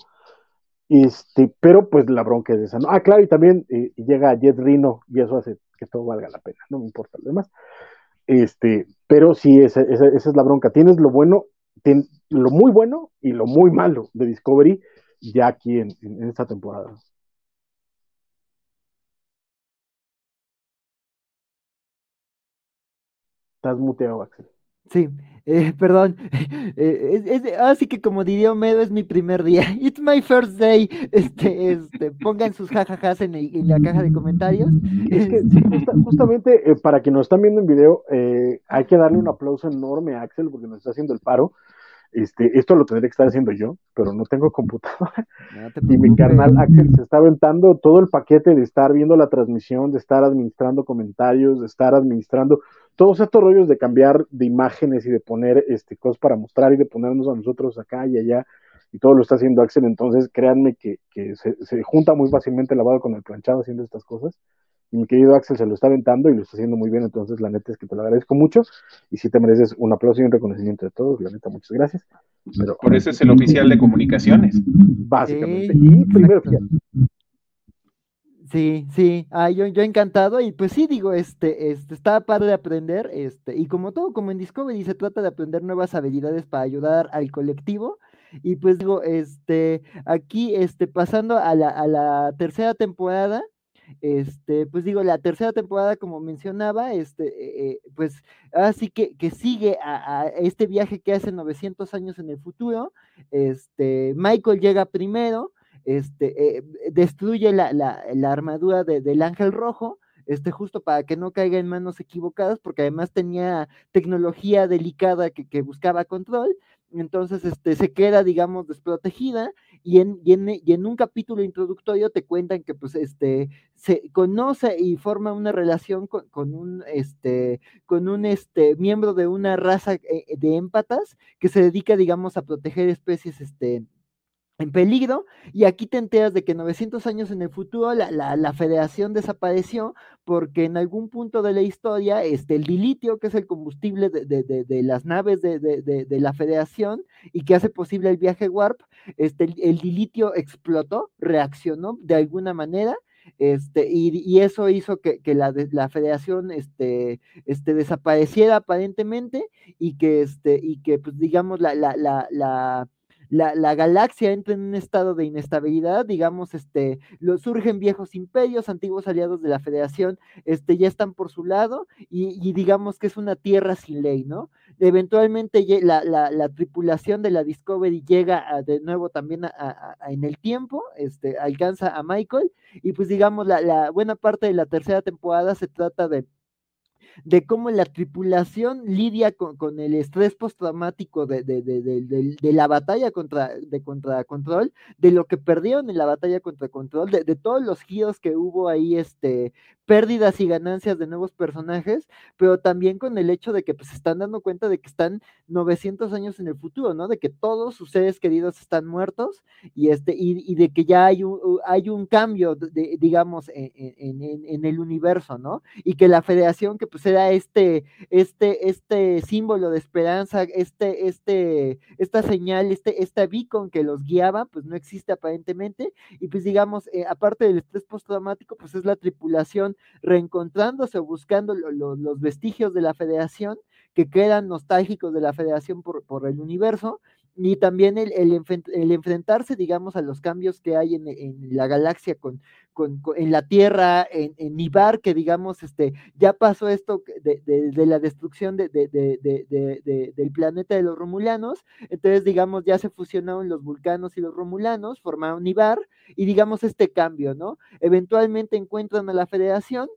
Este, pero pues la bronca es esa, ¿no? Ah, claro, y también eh, llega Jet Rino y eso hace que todo valga la pena, no me importa lo demás. Este, pero sí, esa, es la bronca. Tienes lo bueno, lo muy bueno y lo muy malo de Discovery ya aquí en, en esta temporada. Estás muteado, Axel. Sí, eh, (laughs) perdón. (laughs) Eh, así que como diría Homero, es mi primer día. (laughs) It's my first day. Este, este, pongan sus jajajas en, en la caja de comentarios. Es que justamente eh, para que nos están viendo en video, hay que darle un aplauso enorme a Axel porque nos está haciendo el paro. Este, esto lo tendría que estar haciendo yo, pero no tengo computadora. (laughs) y mi carnal Axel se está aventando todo el paquete de estar viendo la transmisión, de estar administrando comentarios, de estar administrando todos estos rollos de cambiar de imágenes y de poner este, cosas para mostrar y de ponernos a nosotros acá y allá, y todo lo está haciendo Axel, entonces créanme que, se, junta muy fácilmente el lavado con el planchado haciendo estas cosas. Y mi querido Axel se lo está aventando y lo está haciendo muy bien, entonces la neta es que te lo agradezco mucho y si te mereces un aplauso y un reconocimiento de todos, la neta, muchas gracias. Pero, Por eso es el oficial de comunicaciones. Básicamente. y primero. Sí, sí, ah, yo, yo encantado y pues sí, digo, este, este, está padre de aprender, este, y como todo, como en Discovery, se trata de aprender nuevas habilidades para ayudar al colectivo, y pues digo, este, aquí, este, pasando a la, a la tercera temporada, este, pues digo, la tercera temporada, como mencionaba, este, eh, eh, pues así que, que sigue a, este viaje que hace 900 años en el futuro, este, Michael llega primero, este, eh, destruye la, armadura del ángel rojo, este, justo para que no caiga en manos equivocadas, porque además tenía tecnología delicada que, buscaba control, entonces este, se queda, digamos, desprotegida, y en, y en, un capítulo introductorio te cuentan que pues este, se conoce y forma una relación con, un, este, con un este, miembro de una raza eh, de émpatas que se dedica, digamos, a proteger especies este, en peligro, y aquí te enteras de que 900 años en el futuro la, la, federación desapareció porque en algún punto de la historia este, el dilitio, que es el combustible de, de, de, las naves de, la federación y que hace posible el viaje warp, este, el, dilitio explotó, reaccionó de alguna manera este, y, y, eso hizo que, que la, la, federación este, este, desapareciera aparentemente y que, este, y que pues, digamos, la, la, la, la, galaxia entra en un estado de inestabilidad, digamos, este, lo, surgen viejos imperios, antiguos aliados de la Federación, este, ya están por su lado, y, digamos que es una tierra sin ley, ¿no? Eventualmente la, la, tripulación de la Discovery llega de nuevo también en el tiempo, este, alcanza a Michael, y pues digamos, la buena parte de la tercera temporada se trata de de cómo la tripulación lidia con, el estrés postraumático de, de, de, la batalla contra, de contra Control, de lo que perdieron en la batalla contra Control, de, todos los giros que hubo ahí, este, pérdidas y ganancias de nuevos personajes, pero también con el hecho de que pues, se están dando cuenta de que están 900 años en el futuro, ¿no? De que todos sus seres queridos están muertos y, este, y, de que ya hay un, hay un cambio, digamos, en, en, en, el universo, ¿no? Y que la federación que pues era este, este, este símbolo de esperanza, este, este, esta señal, este, esta beacon que los guiaba, pues no existe aparentemente, y pues digamos, eh, aparte del estrés postraumático, pues es la tripulación reencontrándose buscando los vestigios de la federación que quedan nostálgicos de la federación por, por el universo, y también el, el, enfrentarse, digamos, a los cambios que hay en, en la galaxia con, con, en la Tierra, en, en, Ibar, que digamos, este, ya pasó esto de, de, la destrucción de, del planeta de los Romulanos, entonces, digamos, ya se fusionaron los vulcanos y los Romulanos, formaron Ibar, y digamos este cambio, ¿no? Eventualmente encuentran a la Federación,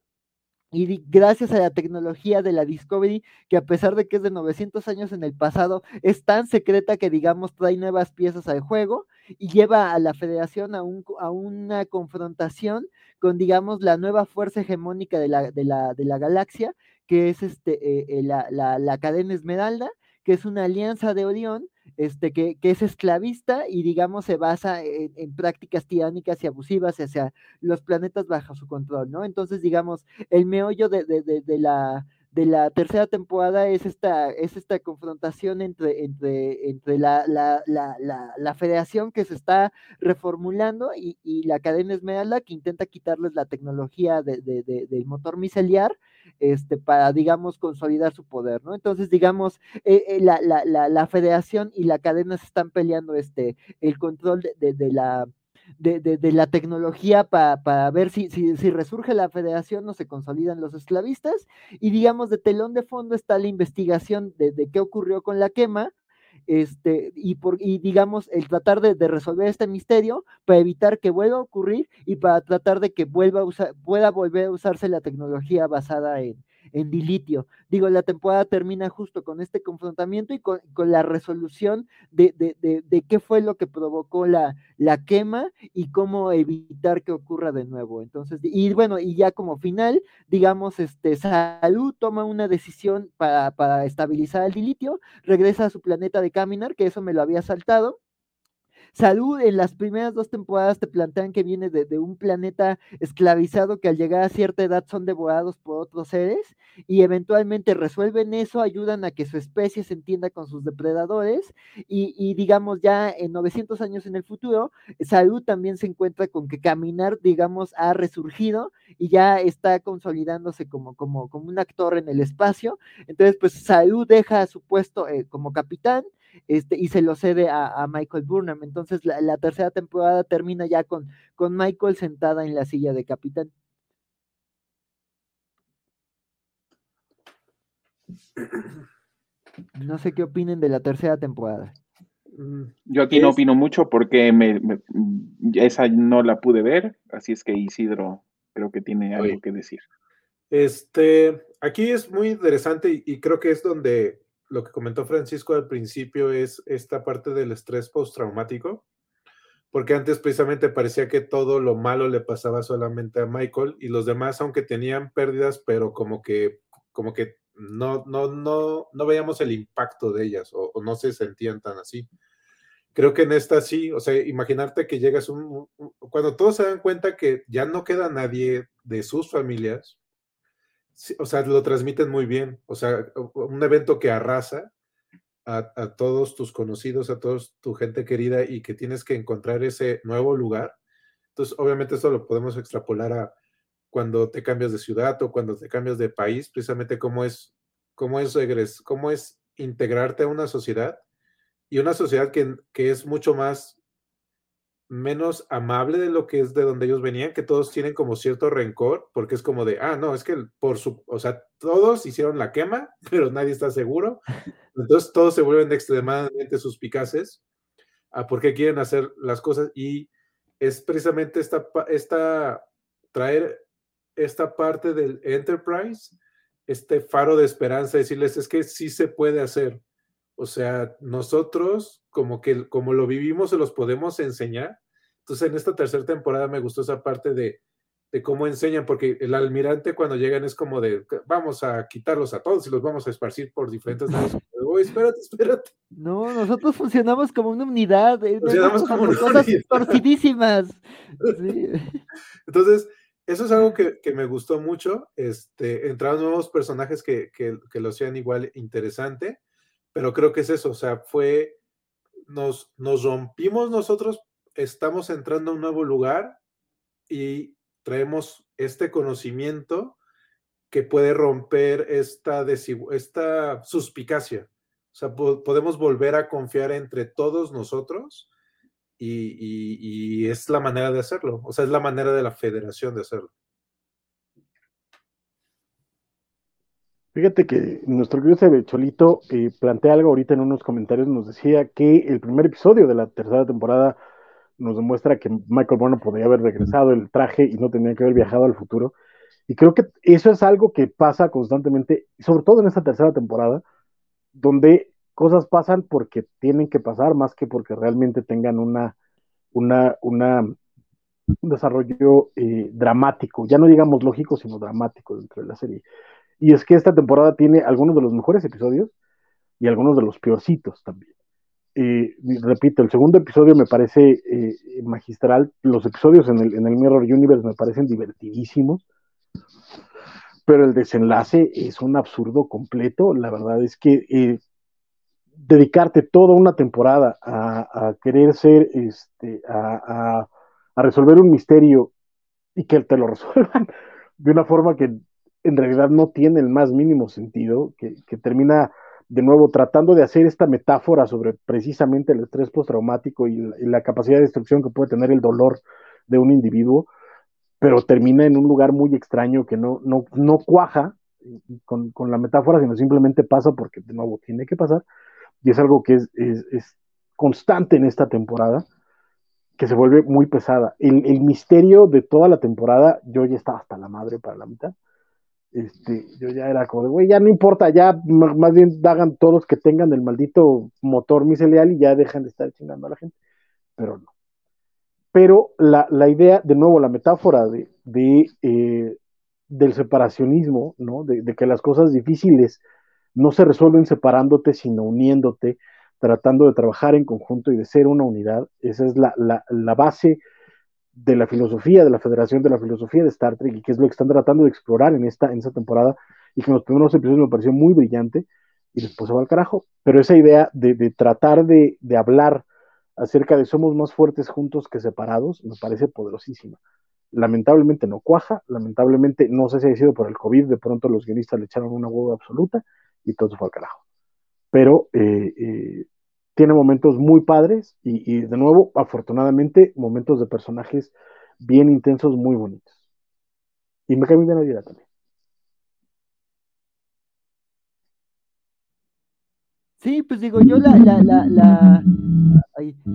y gracias a la tecnología de la Discovery, que a pesar de que es de 900 años en el pasado, es tan secreta que, digamos, trae nuevas piezas al juego. y lleva a la federación a, un, a una confrontación con, digamos, la nueva fuerza hegemónica de la, de la, de la galaxia, que es este, eh, la, la, la cadena Esmeralda, que es una alianza de Orión este, que, que, es esclavista y, digamos, se basa en, prácticas tiránicas y abusivas hacia los planetas bajo su control, ¿no? Entonces, digamos, el meollo de, de, de, la de la tercera temporada es esta, es esta confrontación entre, entre, entre la, la, la, la, federación que se está reformulando y, y, la cadena Esmeralda que intenta quitarles la tecnología de, del motor miceliar este, para, digamos, consolidar su poder, ¿no? Entonces, digamos, eh, eh, la, la, la, la, federación y la cadena se están peleando este, el control de, de la... De, de, de, la tecnología para, para ver si, si, resurge la federación o se consolidan los esclavistas. Y digamos, de telón de fondo está la investigación de, de qué ocurrió con la quema, este, y, por, y digamos, el tratar de, resolver este misterio para evitar que vuelva a ocurrir y para tratar de que vuelva a usar, pueda volver a usarse la tecnología basada en, en dilitio. Digo, la temporada termina justo con este confrontamiento y con, con la resolución de, de, de, qué fue lo que provocó la, la, quema y cómo evitar que ocurra de nuevo. Entonces, y bueno, y ya como final, digamos, este, Salud toma una decisión para, para estabilizar el dilitio, regresa a su planeta de Caminar, que eso me lo había saltado Salud en las primeras dos temporadas te plantean que viene de, un planeta esclavizado que al llegar a cierta edad son devorados por otros seres y eventualmente resuelven eso, ayudan a que su especie se entienda con sus depredadores y, y digamos ya en 900 años en el futuro, Salud también se encuentra con que caminar, digamos, ha resurgido y ya está consolidándose como, como, como un actor en el espacio. Entonces, pues Salud deja su puesto eh, como capitán este, y se lo cede a, a Michael Burnham. Entonces la, la, tercera temporada termina ya con, con Michael sentada en la silla de capitán. No sé qué opinen de la tercera temporada. Mm, yo aquí no opino mucho porque me, me, esa no la pude ver, así es que Isidro creo que tiene algo Oye, que decir. Este, aquí es muy interesante y, y creo que es donde lo que comentó Francisco al principio es esta parte del estrés postraumático, porque antes precisamente parecía que todo lo malo le pasaba solamente a Michael y los demás, aunque tenían pérdidas, pero como que, como que no, no, no, no veíamos el impacto de ellas o, no se sentían tan así. Creo que en esta sí, o sea, imaginarte que llegas un, cuando todos se dan cuenta que ya no queda nadie de sus familias, o sea, lo transmiten muy bien. O sea, un evento que arrasa a, todos tus conocidos, a toda tu gente querida y que tienes que encontrar ese nuevo lugar. Entonces, obviamente eso lo podemos extrapolar a cuando te cambias de ciudad o cuando te cambias de país, precisamente cómo es, cómo es, regres, cómo es integrarte a una sociedad y una sociedad que, que es mucho más menos amable de lo que es de donde ellos venían, que todos tienen como cierto rencor, porque es como de, ah, no, es que por su, o sea, todos hicieron la quema, (laughs) pero nadie está seguro. Entonces todos se vuelven extremadamente suspicaces a por qué quieren hacer las cosas y es precisamente esta, esta, traer esta parte del enterprise, este faro de esperanza, decirles, es que sí se puede hacer. O sea, nosotros como que como lo vivimos se los podemos enseñar. Entonces en esta tercera temporada me gustó esa parte de, de cómo enseñan, porque el almirante cuando llegan es como de, vamos a quitarlos a todos y los vamos a esparcir por diferentes (laughs) lados. Oh, espérate, espérate. No, nosotros funcionamos como una unidad. ¿eh? Funcionamos como una cosas unidad. torcidísimas. Sí. (laughs) Entonces, eso es algo que, que, me gustó mucho. Este, entraron nuevos personajes que, que, que lo hacían igual interesante pero creo que es eso, o sea, fue, nos, rompimos nosotros, estamos entrando a un nuevo lugar y traemos este conocimiento que puede romper esta, esta suspicacia. O sea, po podemos volver a confiar entre todos nosotros y, y, es la manera de hacerlo. O sea, es la manera de la federación de hacerlo. Fíjate que nuestro querido Cholito eh, plantea algo ahorita en unos comentarios, nos decía que el primer episodio de la tercera temporada nos demuestra que Michael Bono podría haber regresado el traje y no tenía que haber viajado al futuro. Y creo que eso es algo que pasa constantemente, sobre todo en esta tercera temporada, donde cosas pasan porque tienen que pasar más que porque realmente tengan una una, una, un desarrollo eh, dramático, ya no digamos lógico, sino dramático dentro de la serie. Y es que esta temporada tiene algunos de los mejores episodios y algunos de los peorcitos también. Repito, el segundo episodio me parece eh, magistral. Los episodios en el, en el, Mirror Universe me parecen divertidísimos. Pero el desenlace es un absurdo completo. La verdad es que eh, dedicarte toda una temporada a, a querer ser, este, a, a, a, resolver un misterio y que te lo (laughs) resuelvan de una forma que en realidad no tiene el más mínimo sentido, que, que termina de nuevo tratando de hacer esta metáfora sobre precisamente el estrés postraumático y, y la capacidad de destrucción que puede tener el dolor de un individuo, pero termina en un lugar muy extraño que no, no, no cuaja con, con, la metáfora, sino simplemente pasa porque de nuevo tiene que pasar, y es algo que es, es, es constante en esta temporada, que se vuelve muy pesada. El, el, misterio de toda la temporada, yo ya estaba hasta la madre para la mitad, este, yo ya era como güey, ya no importa, ya más bien hagan todos que tengan el maldito motor micelial y ya dejan de estar chingando a la gente, pero no. Pero la, la idea, de nuevo, la metáfora de, de eh, del separacionismo, ¿no? De, de, que las cosas difíciles no se resuelven separándote, sino uniéndote, tratando de trabajar en conjunto y de ser una unidad, esa es la, la, la base de la filosofía, de la Federación de la Filosofía de Star Trek, y que es lo que están tratando de explorar en esta, en esta temporada, y que en los primeros episodios me pareció muy brillante, y después se va al carajo. Pero esa idea de, tratar de, de, hablar acerca de somos más fuertes juntos que separados, me parece poderosísima. Lamentablemente no cuaja, lamentablemente no sé si ha sido por el COVID, de pronto los guionistas le echaron una hueva absoluta y todo se fue al carajo. Pero eh, eh, tiene momentos muy padres y, de nuevo, afortunadamente, momentos de personajes bien intensos, muy bonitos. Y me cae bien la también. Sí, pues digo, yo la, la, la, la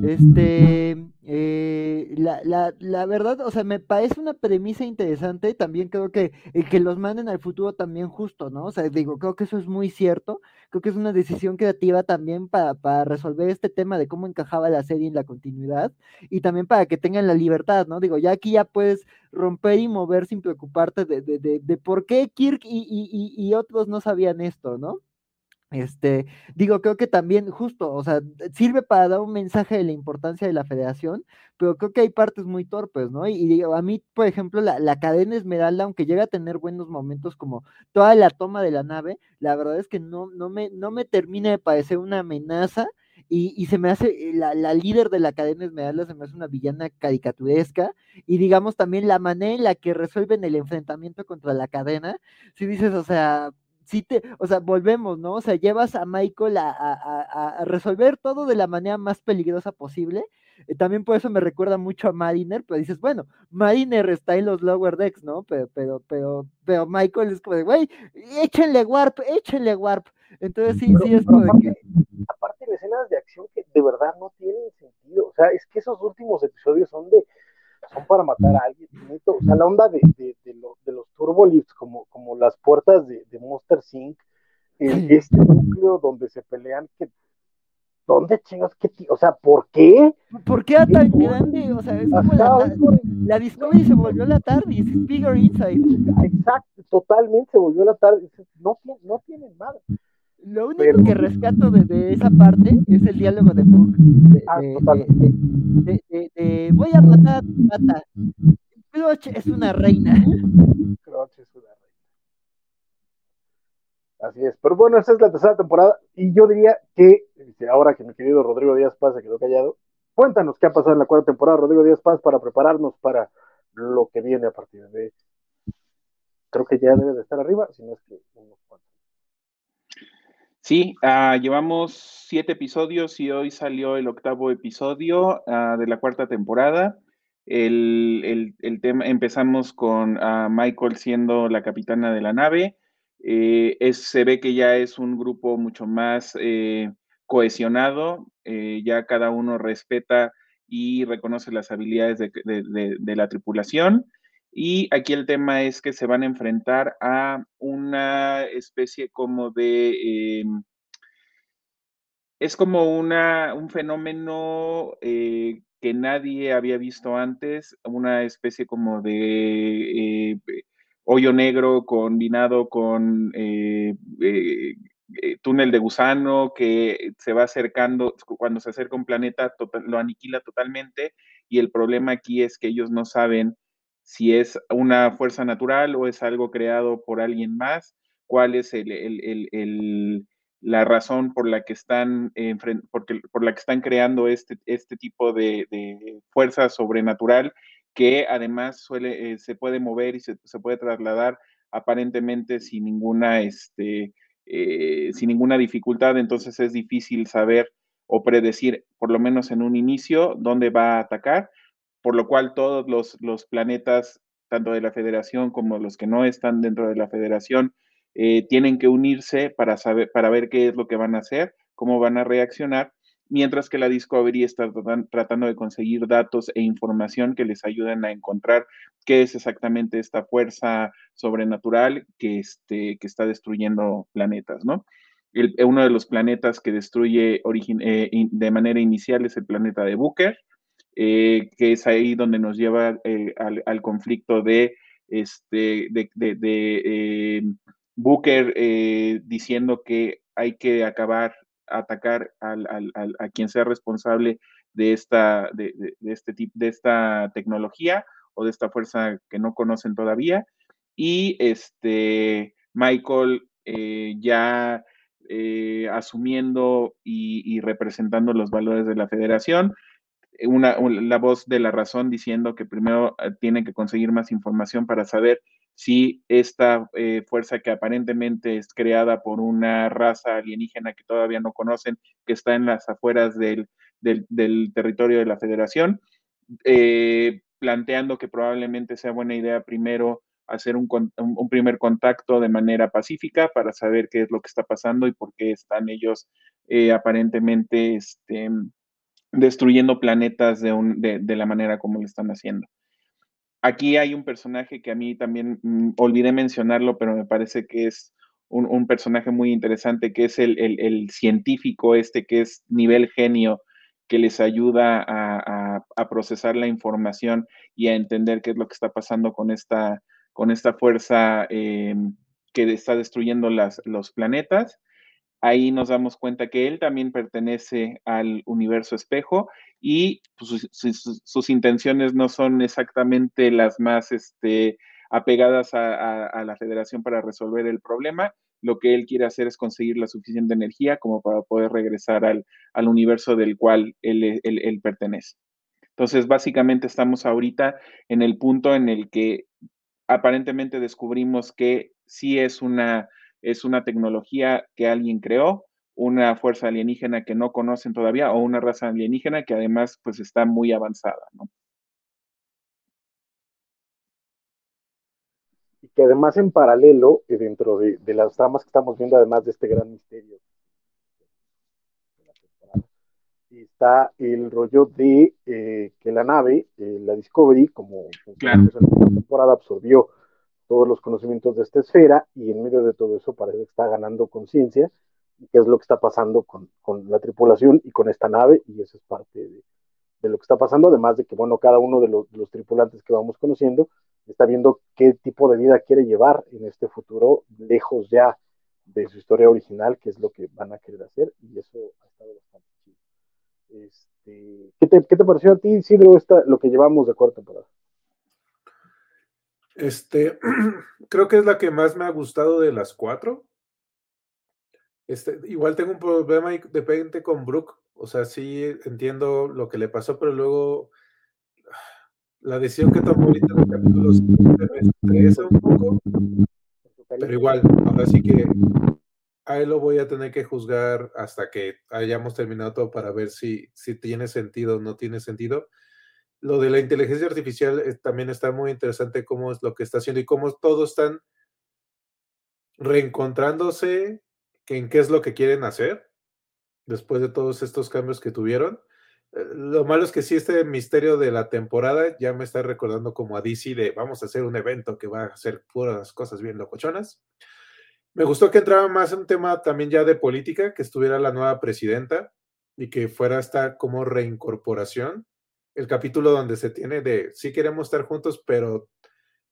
este, eh, la, la, la verdad, o sea, me parece una premisa interesante, también creo que el que los manden al futuro también justo, ¿no? O sea, digo, creo que eso es muy cierto, creo que es una decisión creativa también para, para resolver este tema de cómo encajaba la serie en la continuidad y también para que tengan la libertad, ¿no? Digo, ya aquí ya puedes romper y mover sin preocuparte de, de, de, de por qué Kirk y, y, y, y otros no sabían esto, ¿no? Este, digo, creo que también, justo, o sea, sirve para dar un mensaje de la importancia de la federación, pero creo que hay partes muy torpes, ¿no? Y, digo, a mí, por ejemplo, la, la, cadena Esmeralda, aunque llega a tener buenos momentos como toda la toma de la nave, la verdad es que no, no, me, no me termina de parecer una amenaza. Y, y se me hace, la, la, líder de la cadena Esmeralda se me hace una villana caricaturesca, y digamos también la manera en la que resuelven el enfrentamiento contra la cadena, si dices, o sea, sí te, o sea, volvemos, ¿no? O sea, llevas a Michael a, a, a resolver todo de la manera más peligrosa posible. Eh, también por eso me recuerda mucho a Mariner, pero dices, bueno, Mariner está en los lower decks, ¿no? Pero, pero, pero, pero Michael es como de, güey, échenle warp, échenle warp. Entonces sí, pero, sí es como de que. Aparte de escenas de acción que de verdad no tienen sentido. O sea, es que esos últimos episodios son de para matar a alguien. O sea, la onda de, de, de, lo, de los turbolifts, como, como las puertas de, Monster Sync, en este núcleo donde se pelean, que ¿dónde chingas? ¿Qué o sea, ¿por qué? ¿Por qué era tan grande? O sea, es como la, Discovery se volvió la tarde, es bigger inside. Exacto, totalmente se volvió la tarde. No, no tienen madre. Lo único Pero... que rescato de, de, esa parte es el diálogo de Book. De, ah, de, voy a matar a tu mata. Crotch es una reina. Crotch es una reina. Así es. Pero bueno, esta es la tercera temporada. Y yo diría que, ahora que mi querido Rodrigo Díaz Paz se quedó callado, cuéntanos qué ha pasado en la cuarta temporada, Rodrigo Díaz Paz, para prepararnos para lo que viene a partir de. Creo que ya debe de estar arriba, si no es que unos cuantos. Sí, uh, llevamos siete episodios y hoy salió el octavo episodio uh, de la cuarta temporada. El, el, el tema, empezamos con uh, Michael siendo la capitana de la nave. Eh, se ve que ya es un grupo mucho más eh, cohesionado, eh, ya cada uno respeta y reconoce las habilidades de, de, de, de la tripulación. Y aquí el tema es que se van a enfrentar a una especie como de... Eh, es como una, un fenómeno eh, que nadie había visto antes, una especie como de eh, hoyo negro combinado con eh, túnel de gusano que se va acercando, cuando se acerca un planeta lo aniquila totalmente y el problema aquí es que ellos no saben si es una fuerza natural o es algo creado por alguien más, cuál es la razón por la que están, por la que están creando este, este tipo de, fuerza sobrenatural que además suele, eh, se puede mover y se, puede trasladar aparentemente sin ninguna, este, eh, sin ninguna dificultad, entonces es difícil saber o predecir, por lo menos en un inicio, dónde va a atacar por lo cual todos los, planetas, tanto de la federación como los que no están dentro de la federación, eh, tienen que unirse para, saber, para ver qué es lo que van a hacer, cómo van a reaccionar, mientras que la Discovery está tratando de conseguir datos e información que les ayuden a encontrar qué es exactamente esta fuerza sobrenatural que, este, que está destruyendo planetas, ¿no? uno de los planetas que destruye eh, de manera inicial es el planeta de Booker, eh, que es ahí donde nos lleva eh, al, conflicto de, este, de, eh, Booker diciendo que hay que acabar, atacar a quien sea responsable de esta, de, este tipo, de esta tecnología o de esta fuerza que no conocen todavía. Y este, Michael ya asumiendo y, representando los valores de la federación, una, la voz de la razón diciendo que primero eh, tienen que conseguir más información para saber si esta eh, fuerza que aparentemente es creada por una raza alienígena que todavía no conocen, que está en las afueras del, territorio de la federación, eh, planteando que probablemente sea buena idea primero hacer un, un, primer contacto de manera pacífica para saber qué es lo que está pasando y por qué están ellos aparentemente este, destruyendo planetas de, un, de, de, la manera como lo están haciendo. Aquí hay un personaje que a mí también mm, olvidé mencionarlo, pero me parece que es un, un personaje muy interesante, que es el, el, científico este, que es nivel genio, que les ayuda a, a, a, procesar la información y a entender qué es lo que está pasando con esta, con esta fuerza eh, que está destruyendo las, los planetas ahí nos damos cuenta que él también pertenece al universo espejo y pues, sus, intenciones no son exactamente las más este, apegadas a, la federación para resolver el problema. Lo que él quiere hacer es conseguir la suficiente energía como para poder regresar al, universo del cual él, él pertenece. Entonces, básicamente estamos ahorita en el punto en el que aparentemente descubrimos que sí es una es una tecnología que alguien creó, una fuerza alienígena que no conocen todavía o una raza alienígena que además pues está muy avanzada, ¿no? Y que además en paralelo, eh, dentro de, las tramas que estamos viendo, además de este gran misterio, está el rollo de eh, que la nave, eh, la Discovery, como en la temporada absorbió todos los conocimientos de esta esfera y en medio de todo eso parece que está ganando conciencia qué es lo que está pasando con, con, la tripulación y con esta nave y eso es parte de, lo que está pasando, además de que, bueno, cada uno de los, tripulantes que vamos conociendo está viendo qué tipo de vida quiere llevar en este futuro, lejos ya de su historia original, qué es lo que van a querer hacer y eso ha estado bastante chido. Este, ¿qué, te, ¿Qué te pareció a ti, Sidro, esta, lo que llevamos de cuarta temporada? Este, (clears throat) creo que es la que más me ha gustado de las cuatro. Este, igual tengo un problema de repente con Brooke. O sea, sí entiendo lo que le pasó, pero luego (sighs) la decisión que tomó ahorita en los capítulos me estresa un poco. Pero igual, ahora sí que ahí lo voy a tener que juzgar hasta que hayamos terminado todo para ver si, si tiene sentido o no tiene sentido lo de la inteligencia artificial eh, también está muy interesante cómo es lo que está haciendo y cómo todos están reencontrándose en qué es lo que quieren hacer después de todos estos cambios que tuvieron. Eh, lo malo es que sí, este misterio de la temporada ya me está recordando como a DC de vamos a hacer un evento que va a hacer puras cosas bien locochonas. Me gustó que entraba más en un tema también ya de política, que estuviera la nueva presidenta y que fuera esta como reincorporación el capítulo donde se tiene de, sí queremos estar juntos, pero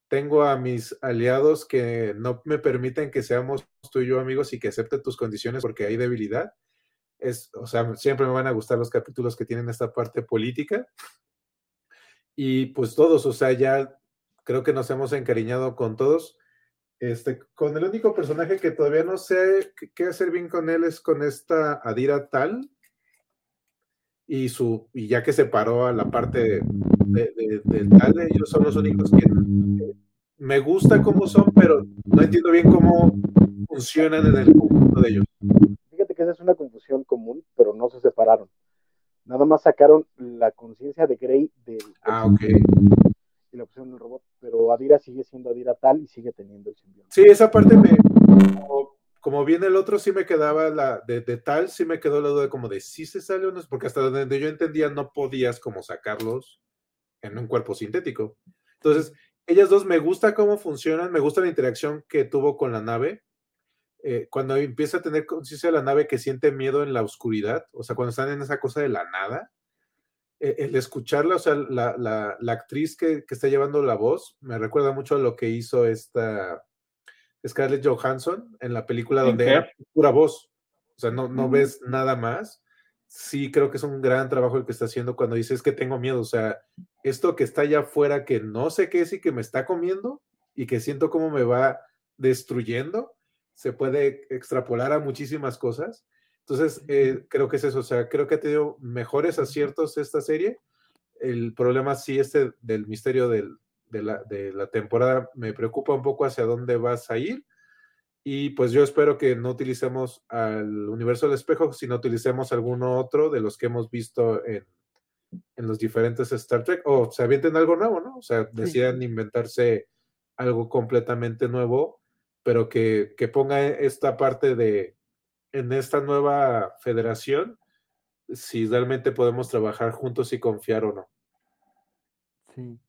tengo a mis aliados que no me permiten que seamos tú y yo amigos y que acepten tus condiciones porque hay debilidad. Es, o sea, siempre me van a gustar los capítulos que tienen esta parte política. Y pues todos, o sea, ya creo que nos hemos encariñado con todos. Este, con el único personaje que todavía no sé qué hacer bien con él es con esta Adira Tal. Y, su, y ya que se paró a la parte de, del Tal, ellos son los únicos que me gusta cómo son, pero no entiendo bien cómo funcionan en el conjunto de ellos. Fíjate que esa es una confusión común, pero no se separaron. Nada más sacaron la conciencia de Grey del, Ah, ok. y la pusieron en el robot, pero Adira sigue siendo Adira tal y sigue teniendo el simbionte. Sí, esa parte me. Como, como viene el otro, sí me quedaba la de, tal, sí me quedó la duda como de si se sale o no, porque hasta donde yo entendía no podías como sacarlos en un cuerpo sintético. Entonces, ellas dos me gusta cómo funcionan, me gusta la interacción que tuvo con la nave. Eh, cuando empieza a tener conciencia la nave que siente miedo en la oscuridad, o sea, cuando están en esa cosa de la nada, eh, el escucharla, o sea, la, la, la actriz que, que, está llevando la voz, me recuerda mucho a lo que hizo esta Scarlett Johansson en la película donde era pura voz, o sea, no, no mm. ves nada más. Sí, creo que es un gran trabajo el que está haciendo cuando dices que tengo miedo, o sea, esto que está allá afuera que no sé qué es y que me está comiendo y que siento cómo me va destruyendo, se puede extrapolar a muchísimas cosas. Entonces, eh, creo que es eso, o sea, creo que ha tenido mejores aciertos esta serie. El problema sí este del misterio del, de, la, de la temporada me preocupa un poco hacia dónde vas a ir. Y pues yo espero que no utilicemos al universo del espejo, sino utilicemos alguno otro de los que hemos visto en, en los diferentes Star Trek, o se avienten algo nuevo, ¿no? O sea, decidan sí. inventarse algo completamente nuevo, pero que, que, ponga esta parte de, en esta nueva federación, si realmente podemos trabajar juntos y confiar o no. Sí.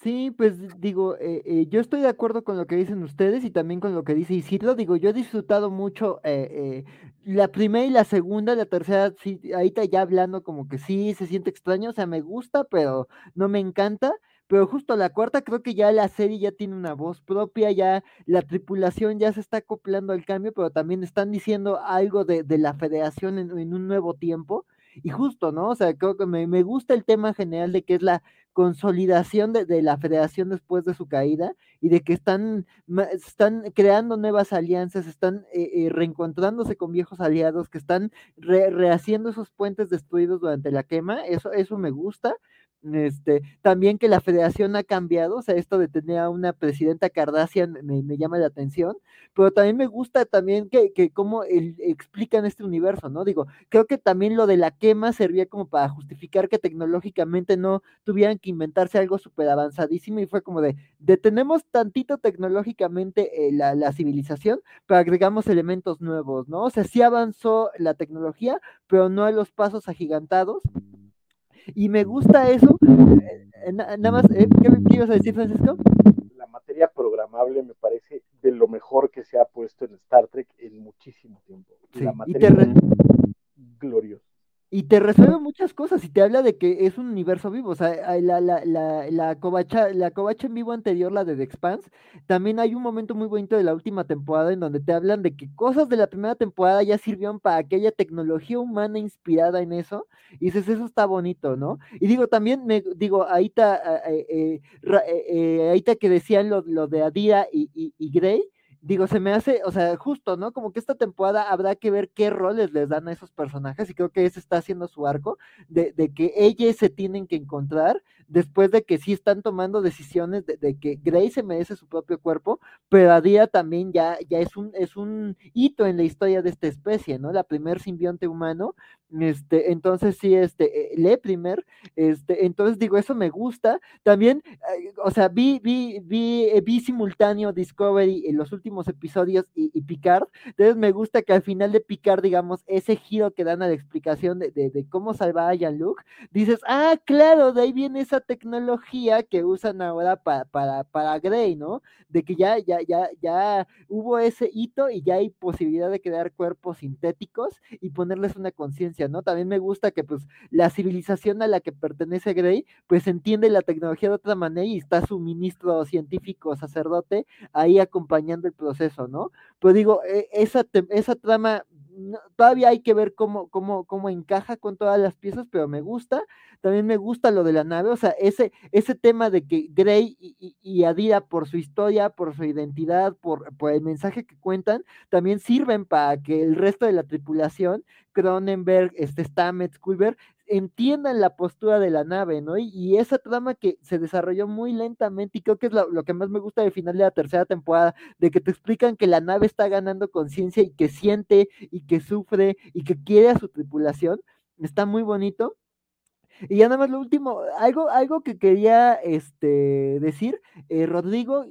Sí, pues digo, eh, eh, yo estoy de acuerdo con lo que dicen ustedes y también con lo que dice Isidro. Digo, yo he disfrutado mucho eh, la primera y la segunda, la tercera, sí, ahorita ya hablando como que sí, se siente extraño, o sea, me gusta, pero no me encanta. Pero justo la cuarta creo que ya la serie ya tiene una voz propia, ya la tripulación ya se está acoplando al cambio, pero también están diciendo algo de, de la federación en un nuevo tiempo. Y justo, ¿no? O sea, creo que me, me, gusta el tema general de que es la consolidación de, la federación después de su caída y de que están, están creando nuevas alianzas, están eh, eh, reencontrándose con viejos aliados, que están re, rehaciendo esos puentes destruidos durante la quema. Eso, eso me gusta. Este, también que la federación ha cambiado, o sea, esto de tener a una presidenta Cardassian me, me llama la atención, pero también me gusta también que, que cómo explican este universo, ¿no? Digo, creo que también lo de la quema servía como para justificar que tecnológicamente no tuvieran que inventarse algo súper avanzadísimo y fue como de, detenemos tantito tecnológicamente eh, la, la, civilización, pero agregamos elementos nuevos, ¿no? O sea, sí avanzó la tecnología, pero no a los pasos agigantados y me gusta eso. Eh, nada más, ¿eh? ¿qué ibas a decir, Francisco? La materia programable me parece de lo mejor que se ha puesto en Star Trek en muchísimo tiempo. Sí, la materia y te re... Y te resuelve muchas cosas y te habla de que es un universo vivo. O sea, la, la, la, la, covacha, la covacha en vivo anterior, la de The Expanse, también hay un momento muy bonito de la última temporada en donde te hablan de que cosas de la primera temporada ya sirvieron para que haya tecnología humana inspirada en eso. Y dices, eso está bonito, ¿no? Y digo, también me digo, está, eh, eh, eh, que decían lo, lo de Adira y, y, y Grey digo, se me hace, o sea, justo, ¿no? Como que esta temporada habrá que ver qué roles les dan a esos personajes y creo que ese está haciendo su arco, de, de que ellos se tienen que encontrar después de que sí están tomando decisiones de, de que Grace se merece su propio cuerpo, pero a día también ya, ya es, un, es un hito en la historia de esta especie, ¿no? La primer simbionte humano, este, entonces sí, este, eh, Le primer, este, entonces digo, eso me gusta. También, eh, o sea, vi, vi, vi, eh, vi simultáneo Discovery en los últimos episodios y, y, Picard, entonces me gusta que al final de Picard, digamos, ese giro que dan a la explicación de, de, de cómo salvar a Jean-Luc, dices, ah, claro, de ahí viene esa tecnología que usan ahora para, para, para Grey, ¿no? De que ya, ya, ya, ya hubo ese hito y ya hay posibilidad de crear cuerpos sintéticos y ponerles una conciencia, ¿no? También me gusta que pues la civilización a la que pertenece Grey, pues entiende la tecnología de otra manera y está su ministro científico sacerdote ahí acompañando el proceso, ¿no? Pero digo, e, esa, esa trama todavía hay que ver cómo, cómo, cómo encaja con todas las piezas, pero me gusta. También me gusta lo de la nave, o sea, ese, ese tema de que Grey y, y, Adira, por su historia, por su identidad, por, por, el mensaje que cuentan, también sirven para que el resto de la tripulación, Cronenberg, este Stamets, Culver, entiendan la postura de la nave, ¿no? Y, y, esa trama que se desarrolló muy lentamente, y creo que es lo, que más me gusta del final de la tercera temporada, de que te explican que la nave está ganando conciencia y que siente y que sufre y que quiere a su tripulación, está muy bonito. Y ya nada más lo último, algo, algo que quería este, decir, eh, Rodrigo,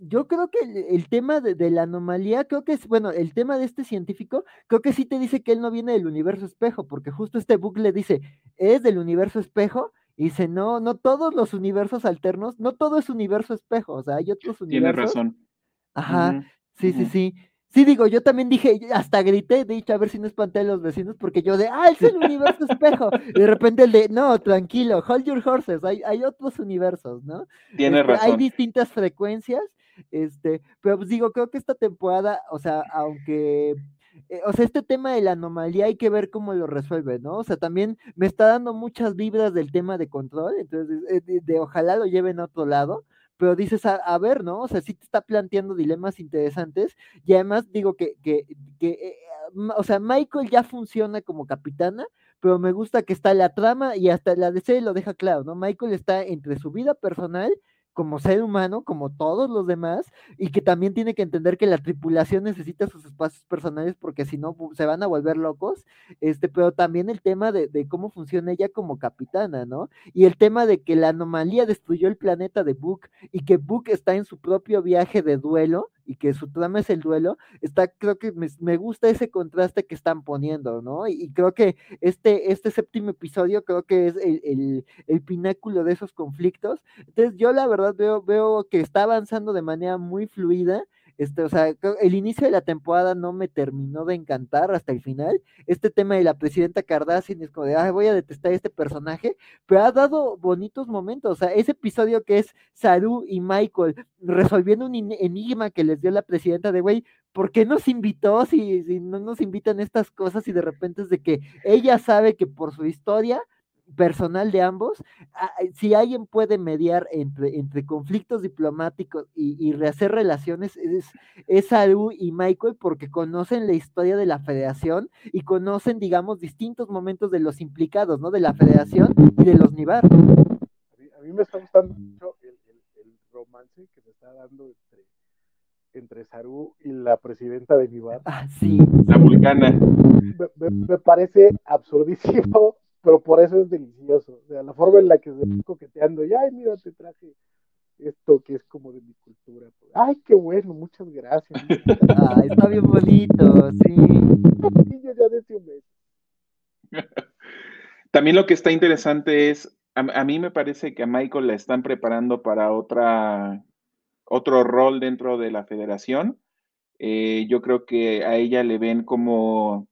yo creo que el, el tema de, de, la anomalía, creo que es, bueno, el tema de este científico, creo que sí te dice que él no viene del universo espejo, porque justo este book le dice, es del universo espejo, y dice, no, no todos los universos alternos, no todo es universo espejo, o sea, hay otros universos. Tiene razón. Ajá, uh -huh. sí, uh -huh. sí, sí. Sí, digo, yo también dije, hasta grité, de hecho, a ver si no espanté a los vecinos, porque yo de, ah, es el universo espejo. Y de repente el de, no, tranquilo, hold your horses, hay, hay otros universos, ¿no? Tiene este, razón. Hay distintas frecuencias, este, pero pues digo, creo que esta temporada, o sea, aunque eh, o sea, este tema de la anomalía hay que ver cómo lo resuelve, ¿no? O sea, también me está dando muchas vibras del tema de control, entonces, de, de, de ojalá lo lleven a otro lado, pero dices, a, a, ver, ¿no? O sea, sí te está planteando dilemas interesantes y además digo que, que, que eh, o sea, Michael ya funciona como capitana, pero me gusta que está la trama y hasta la DC lo deja claro, ¿no? Michael está entre su vida personal como ser humano, como todos los demás, y que también tiene que entender que la tripulación necesita sus espacios personales porque si no se van a volver locos, este, pero también el tema de, de, cómo funciona ella como capitana, ¿no? Y el tema de que la anomalía destruyó el planeta de Book y que Book está en su propio viaje de duelo y que su trama es el duelo, está, creo que me, me gusta ese contraste que están poniendo, ¿no? Y, y, creo que este, este séptimo episodio creo que es el, el, el pináculo de esos conflictos. Entonces yo la verdad veo, veo que está avanzando de manera muy fluida. Este, o sea, el inicio de la temporada no me terminó de encantar hasta el final. Este tema de la presidenta Kardashian es como de, ah, voy a detestar este personaje, pero ha dado bonitos momentos. O sea, ese episodio que es Saru y Michael resolviendo un enigma que les dio la presidenta de, güey, ¿por qué nos invitó si, si no nos invitan estas cosas y de repente es de que ella sabe que por su historia personal de ambos, si alguien puede mediar entre, entre conflictos diplomáticos y, y rehacer relaciones, es, es Aru y Michael porque conocen la historia de la federación y conocen, digamos, distintos momentos de los implicados, ¿no? De la federación y de los Nivar. A mí, a mí me está gustando mucho el, el, el, romance que se está dando entre, entre Saru y la presidenta de Nivar. Ah, sí. La vulcana. Me, me, me parece absurdísimo pero por eso es delicioso. O sea, la forma en la que se va coqueteando, y ay, mira, te traje esto que es como de mi cultura. Ay, qué bueno, muchas gracias. (laughs) Ah, está bien bonito, sí. Y yo ya desde un mes. (laughs) También lo que está interesante es, a, a, mí me parece que a Michael la están preparando para otra, otro rol dentro de la federación. Eh, yo creo que a ella le ven como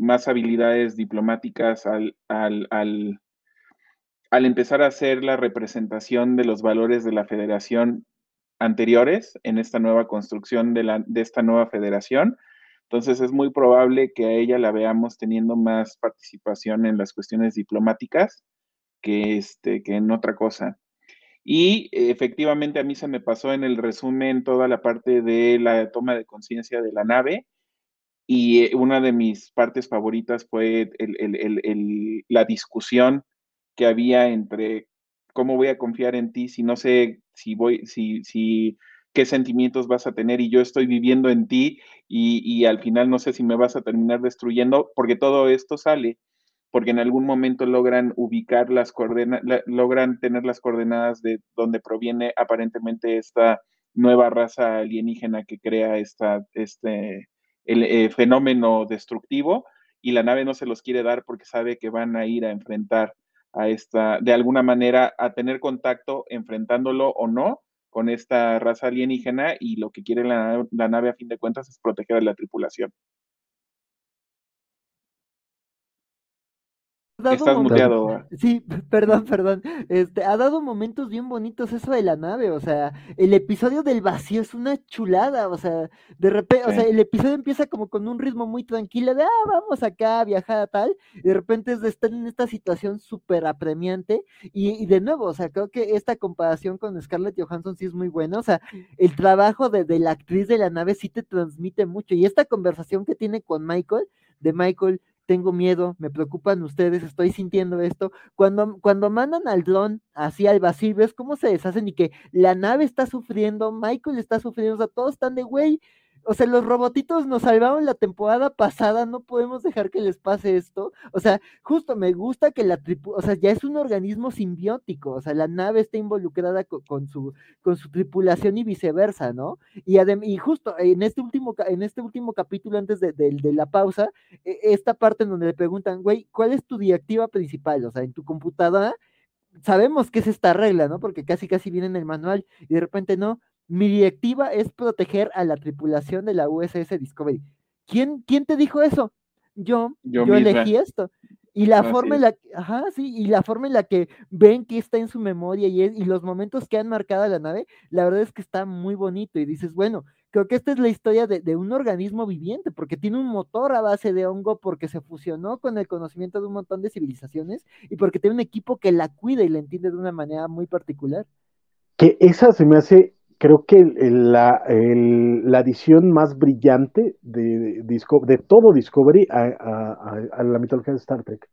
más habilidades diplomáticas al, al, al, al, empezar a hacer la representación de los valores de la federación anteriores en esta nueva construcción de, la, de esta nueva federación. Entonces es muy probable que a ella la veamos teniendo más participación en las cuestiones diplomáticas que, este, que en otra cosa. Y efectivamente a mí se me pasó en el resumen toda la parte de la toma de conciencia de la nave, y eh, una de mis partes favoritas fue la discusión que había entre cómo voy a confiar en ti si no sé si voy, si, si qué sentimientos vas a tener y yo estoy viviendo en ti y, y, al final no sé si me vas a terminar destruyendo, porque todo esto sale porque en algún momento logran ubicar las coordenadas, logran tener las coordenadas de donde proviene aparentemente esta nueva raza alienígena que crea esta, este, el, eh, fenómeno destructivo y la nave no se los quiere dar porque sabe que van a ir a enfrentar a esta, de alguna manera, a tener contacto, enfrentándolo o no, con esta raza alienígena y lo que quiere la, la nave a fin de cuentas es proteger a la tripulación. Estás muteado. Sí, perdón, perdón. Este, ha dado momentos bien bonitos eso de la nave, o sea, el episodio del vacío es una chulada, o sea, de repente, o sea, el episodio empieza como con un ritmo muy tranquilo de, ah, vamos acá a viajar a tal, y de repente es de estar en esta situación súper apremiante, y, de nuevo, o sea, creo que esta comparación con Scarlett Johansson sí es muy buena, o sea, el trabajo de, de la actriz de la nave sí te transmite mucho, y esta conversación que tiene con Michael, de Michael, tengo miedo, me preocupan ustedes, estoy sintiendo esto. Cuando, cuando mandan al dron así al vacío, ves cómo se deshacen y que la nave está sufriendo, Michael está sufriendo, o sea, todos están de güey, o sea, los robotitos nos salvaron la temporada pasada, no podemos dejar que les pase esto. O sea, justo me gusta que la tripu, o sea, ya es un organismo simbiótico, o sea, la nave está involucrada con, su, con su tripulación y viceversa, ¿no? Y, y justo en este último, en este último capítulo, antes de, de la pausa, e, esta parte en donde le preguntan, güey, ¿cuál es tu directiva principal? O sea, en tu computadora sabemos que es esta regla, ¿no? Porque casi casi viene en el manual y de repente no, mi directiva es proteger a la tripulación de la USS Discovery. ¿Quién, quién te dijo eso? Yo, yo, elegí esto. Y la forma en la ajá, sí, y la forma en la que ven que está en su memoria y, y los momentos que han marcado a la nave, la verdad es que está muy bonito. Y dices, bueno, creo que esta es la historia de, de, un organismo viviente, porque tiene un motor a base de hongo, porque se fusionó con el conocimiento de un montón de civilizaciones y porque tiene un equipo que la cuida y la entiende de una manera muy particular. Que esa se me hace creo que la, la, adición más brillante de, de, todo Discovery a, la mitología de Star Trek.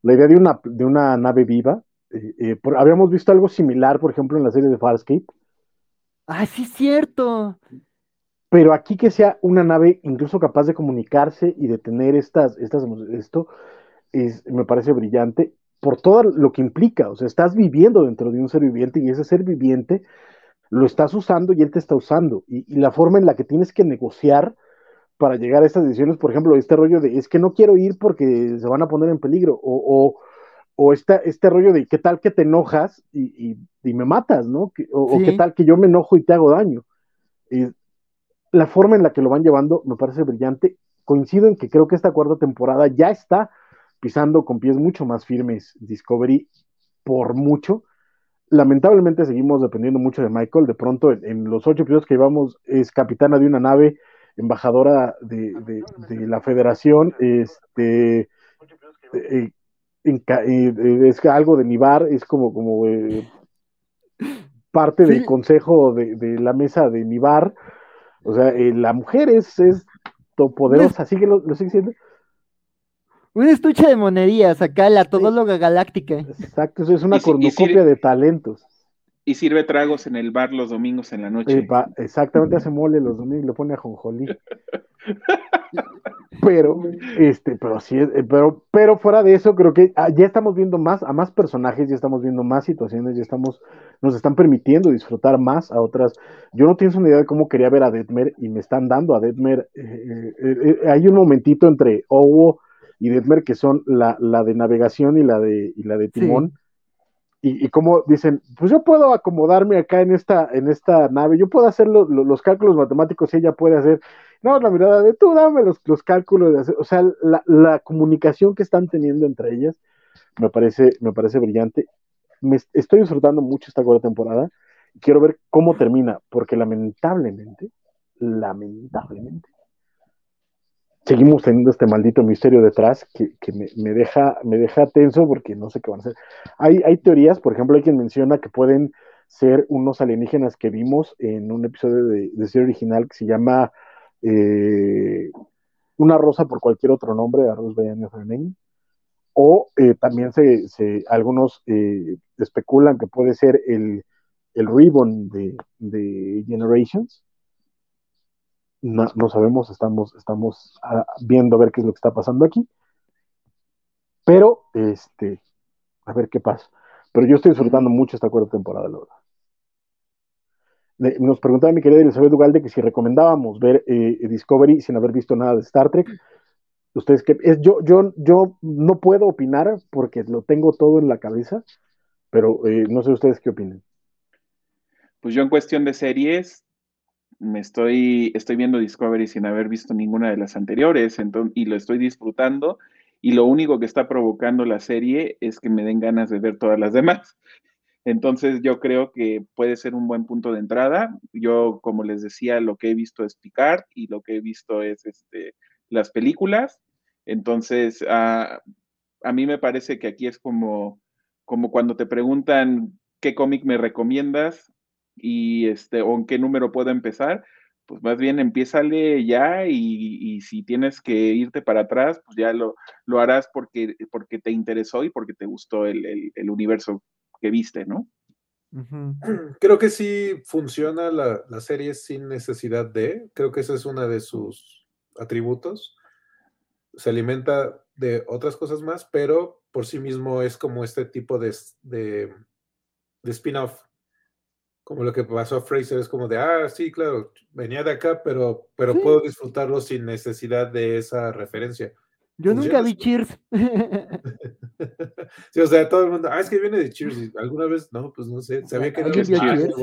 La idea de una, de una nave viva. Eh, eh, habíamos visto algo similar, por ejemplo, en la serie de Farscape. Ah, sí, cierto. Pero aquí que sea una nave incluso capaz de comunicarse y de tener estas, estas esto, es, me parece brillante por todo lo que implica. O sea, estás viviendo dentro de un ser viviente y ese ser viviente lo estás usando y él te está usando. Y, la forma en la que tienes que negociar para llegar a estas decisiones, por ejemplo, este rollo de es que no quiero ir porque se van a poner en peligro, o, o, este rollo de qué tal que te enojas y, me matas, ¿no? O, qué tal que yo me enojo y te hago daño. Y la forma en la que lo van llevando me parece brillante. Coincido en que creo que esta cuarta temporada ya está pisando con pies mucho más firmes Discovery por mucho lamentablemente seguimos dependiendo mucho de Michael. De pronto, en, los ocho episodios que llevamos, es capitana de una nave, embajadora de, la federación, este, eh, eh, es algo de Nibar, es como, como eh, parte del consejo de, la mesa de Nibar. O sea, la mujer es, es poderosa, así que lo, lo sigue siendo. Un estuche de monerías, acá la todóloga galáctica. Exacto, eso es una cornucopia de talentos. Y sirve tragos en el bar los domingos en la noche. exactamente, hace mole los domingos, lo pone a jonjolí. (laughs) pero, este, pero sí, eh, pero, pero fuera de eso, creo que ah, ya estamos viendo más, a más personajes, ya estamos viendo más situaciones, ya estamos, nos están permitiendo disfrutar más a otras. Yo no tienes una idea de cómo quería ver a Detmer y me están dando a Detmer. Eh, eh, hay un momentito entre Owo y Detmer, que son la, de navegación y la de, la de timón. Y, como dicen, pues yo puedo acomodarme acá en esta, en esta nave, yo puedo hacer los cálculos matemáticos y ella puede hacer, no, la mirada de tú dame los, los cálculos, de hacer, o sea, la, comunicación que están teniendo entre ellas me parece, me parece brillante. Me, estoy disfrutando mucho esta cuarta temporada. Quiero ver cómo termina, porque lamentablemente, lamentablemente, seguimos teniendo este maldito misterio detrás que, me, deja, tenso porque no sé qué van a hacer. Hay, teorías, por ejemplo, hay quien menciona que pueden ser unos alienígenas que vimos en un episodio de, de serie original que se llama eh, Una rosa por cualquier otro nombre, O eh, también se, se algunos eh, especulan que puede ser el, el ribbon de Generations, no, sabemos, estamos, estamos ah, viendo a ver qué es lo que está pasando aquí. Pero, este, a ver qué pasa. Pero yo estoy disfrutando mucho esta cuarta temporada, la verdad. Nos preguntaba mi querida Elizabeth Ugalde que si recomendábamos ver eh, Discovery sin haber visto nada de Star Trek. Ustedes que es, yo, yo, yo no puedo opinar porque lo tengo todo en la cabeza, pero eh, no sé ustedes qué opinan. Pues yo en cuestión de series, me estoy, estoy viendo Discovery sin haber visto ninguna de las anteriores entonces, y lo estoy disfrutando y lo único que está provocando la serie es que me den ganas de ver todas las demás. Entonces yo creo que puede ser un buen punto de entrada. Yo, como les decía, lo que he visto es Picard y lo que he visto es este, las películas. Entonces, a, a mí me parece que aquí es como, como cuando te preguntan qué cómic me recomiendas y este, o en qué número puedo empezar, pues más bien empiézale ya y, si tienes que irte para atrás, pues ya lo, lo harás porque, porque te interesó y porque te gustó el, universo que viste, ¿no? (clears throat) Creo que sí funciona la, la, serie sin necesidad de, creo que ese es uno de sus atributos. Se alimenta de otras cosas más, pero por sí mismo es como este tipo de, de, de spin-off como lo que pasó a Fraser, es como de, ah, sí, claro, venía de acá, pero, pero puedo disfrutarlo sin necesidad de esa referencia. Yo nunca vi Cheers. (laughs) sí, o sea, todo el mundo, ah, es que viene de Cheers. ¿Alguna vez? No, pues no sé, sabía que era de Cheers.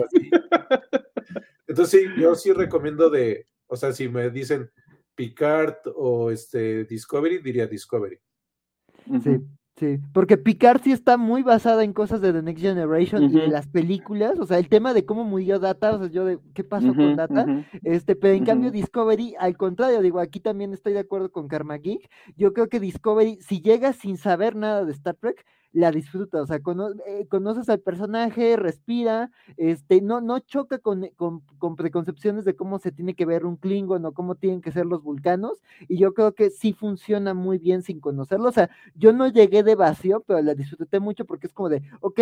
Entonces sí, yo sí recomiendo de, o sea, si me dicen Picard o este Discovery, diría Discovery. Sí. Sí, porque Picard sí está muy basada en cosas de The Next Generation y de las películas, o sea, el tema de cómo murió Data, o sea, yo de qué pasó con Data, este, pero en cambio Discovery, al contrario, digo, aquí también estoy de acuerdo con Karma Geek, yo creo que Discovery, si llega sin saber nada de Star Trek, la disfruta, o sea, eh, conoces al personaje, respira, este, no, no choca con, con, con, preconcepciones de cómo se tiene que ver un Klingon o cómo tienen que ser los vulcanos, y yo creo que sí funciona muy bien sin conocerlo, o sea, yo no llegué de vacío, pero la disfruté mucho porque es como de, ok,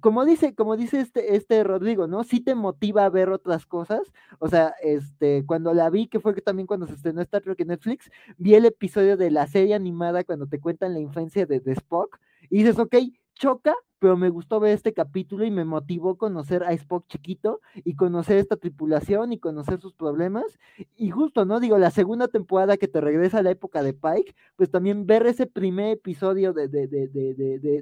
como dice, como dice este, este Rodrigo, ¿no? Sí te motiva a ver otras cosas, o sea, este, cuando la vi, que fue que también cuando se estrenó Star Trek en Netflix, vi el episodio de la serie animada cuando te cuentan la infancia de, de Spock, y dices, ok, choca, pero me gustó ver este capítulo y me motivó conocer a Spock chiquito y conocer esta tripulación y conocer sus problemas. Y justo, ¿no? Digo, la segunda temporada que te regresa a la época de Pike, pues también ver ese primer episodio de, de, de,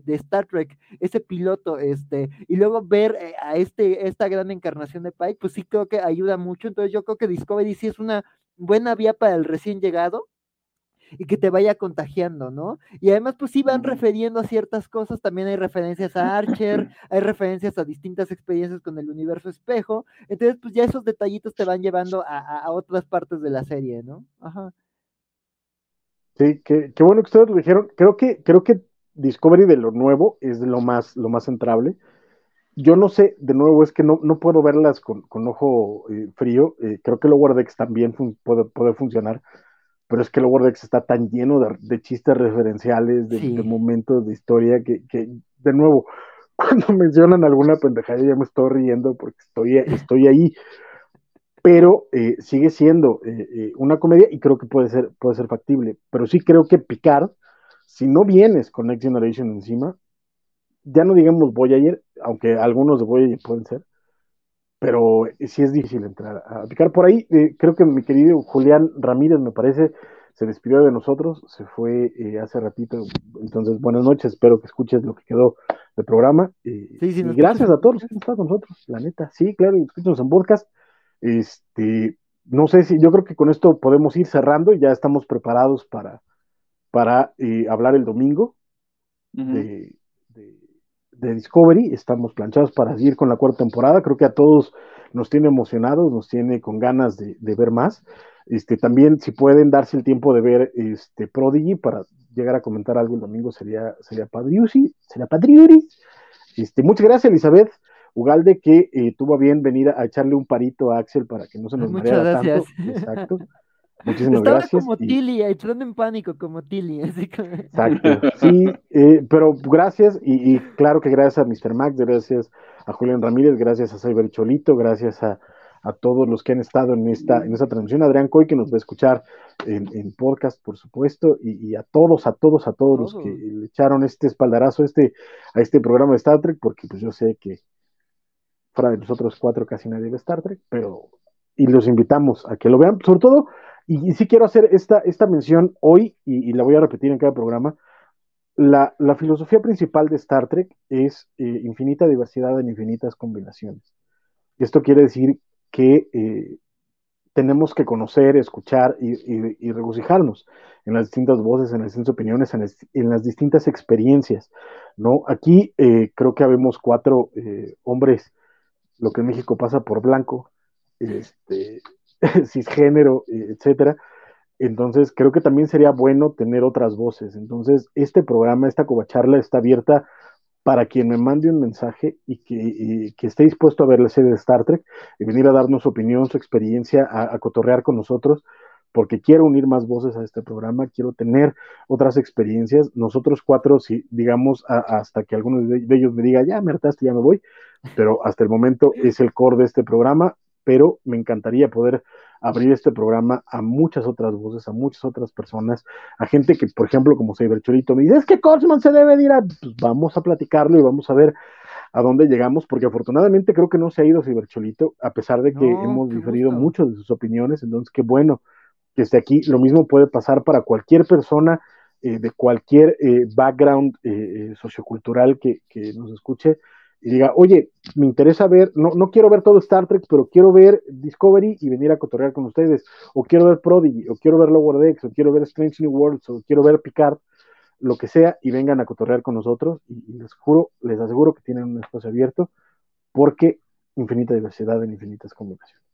de Star Trek, ese piloto, este, y luego ver eh, a este, esta gran encarnación de Pike, pues sí creo que ayuda mucho. Entonces yo creo que Discovery sí es una buena vía para el recién llegado y que te vaya contagiando, ¿no? Y además, pues sí van refiriendo a ciertas cosas, también hay referencias a Archer, (laughs) hay referencias a distintas experiencias con el universo espejo, entonces, pues ya esos detallitos te van llevando a, otras partes de la serie, ¿no? Ajá. Sí, qué, bueno que ustedes lo dijeron. Creo que, creo que Discovery de lo nuevo es lo más, lo más centrable. Yo no sé, de nuevo, es que no, no puedo verlas con, con ojo eh, frío. Eh, creo que Lower Decks también puede, puede funcionar pero es que el Wordex está tan lleno de, chistes referenciales, de, momentos de historia, que, de nuevo, (laughs) cuando mencionan alguna pendejada ya me estoy riendo porque estoy, estoy ahí, pero eh, sigue siendo eh, eh, una comedia y creo que puede ser, puede ser factible, pero sí creo que Picard, si no vienes con Next Generation encima, ya no digamos Voyager, aunque algunos de Voyager pueden ser, pero sí es difícil entrar a picar por ahí. Eh, creo que mi querido Julián Ramírez, me parece, se despidió de nosotros, se fue eh, hace ratito. Entonces, buenas noches, espero que escuches lo que quedó del programa. Eh, y gracias a todos los que han estado con nosotros, la neta. Sí, claro, y escúchenos en podcast. Este, no sé si, yo creo que con esto podemos ir cerrando y ya estamos preparados para, para hablar el domingo de de Discovery. Estamos planchados para seguir con la cuarta temporada. Creo que a todos nos tiene emocionados, nos tiene con ganas de, ver más. Este, también, si pueden darse el tiempo de ver este Prodigy para llegar a comentar algo el domingo, sería, sería Padriusi, sería Padriuri. Este, muchas gracias, Elizabeth Ugalde, que eh, tuvo bien venir a echarle un parito a Axel para que no se nos Muchas gracias. tanto. Exacto. (laughs) Muchísimas Estaba gracias. como Tilly, entrando en pánico como Tilly. (laughs) Exacto, sí, eh, pero gracias y, y, claro que gracias a Mr. Max, gracias a Julián Ramírez, gracias a Cyber Cholito, gracias a, a todos los que han estado en esta, en esta transmisión, Adrián Coy, que nos va a escuchar en, podcast, por supuesto, y, a todos, a todos, a todos, los que le echaron este espaldarazo a este, a este programa de Star Trek, porque pues yo sé que fuera de nosotros cuatro casi nadie ve Star Trek, pero y los invitamos a que lo vean, sobre todo, y, sí quiero hacer esta, esta mención hoy, y, la voy a repetir en cada programa, la, filosofía principal de Star Trek es eh, infinita diversidad en infinitas combinaciones. Esto quiere decir que eh, tenemos que conocer, escuchar y, regocijarnos en las distintas voces, en las distintas opiniones, en, las distintas experiencias. ¿no? Aquí eh, creo que habemos cuatro hombres, lo que en México pasa por blanco, este, (laughs) cisgénero, etcétera. Entonces, creo que también sería bueno tener otras voces. Entonces, este programa, esta covacharla está abierta para quien me mande un mensaje y que, esté dispuesto a ver la serie de Star Trek y venir a darnos su opinión, su experiencia, a, cotorrear con nosotros, porque quiero unir más voces a este programa, quiero tener otras experiencias. Nosotros cuatro, si digamos, hasta que alguno de, ellos me diga, ya me hartaste, ya me voy, pero hasta el momento es el core de este programa, pero me encantaría poder abrir este programa a muchas otras voces, a muchas otras personas, a gente que, por ejemplo, como Cyberchorito, me dice, es que Cosman se debe ir a, pues vamos a platicarlo y vamos a ver a dónde llegamos, porque afortunadamente creo que no se ha ido Cybercholito, a pesar de que hemos diferido mucho de sus opiniones, entonces qué bueno que esté aquí. Lo mismo puede pasar para cualquier persona eh, de cualquier eh, background eh, sociocultural que, que nos escuche y diga, oye, me interesa ver, no, no quiero ver todo Star Trek, pero quiero ver Discovery y venir a cotorrear con ustedes, o quiero ver Prodigy, o quiero ver Lower Decks, o quiero ver Strange New Worlds, o quiero ver Picard, lo que sea, y vengan a cotorrear con nosotros, y, les juro, les aseguro que tienen un espacio abierto, porque infinita diversidad en infinitas combinaciones.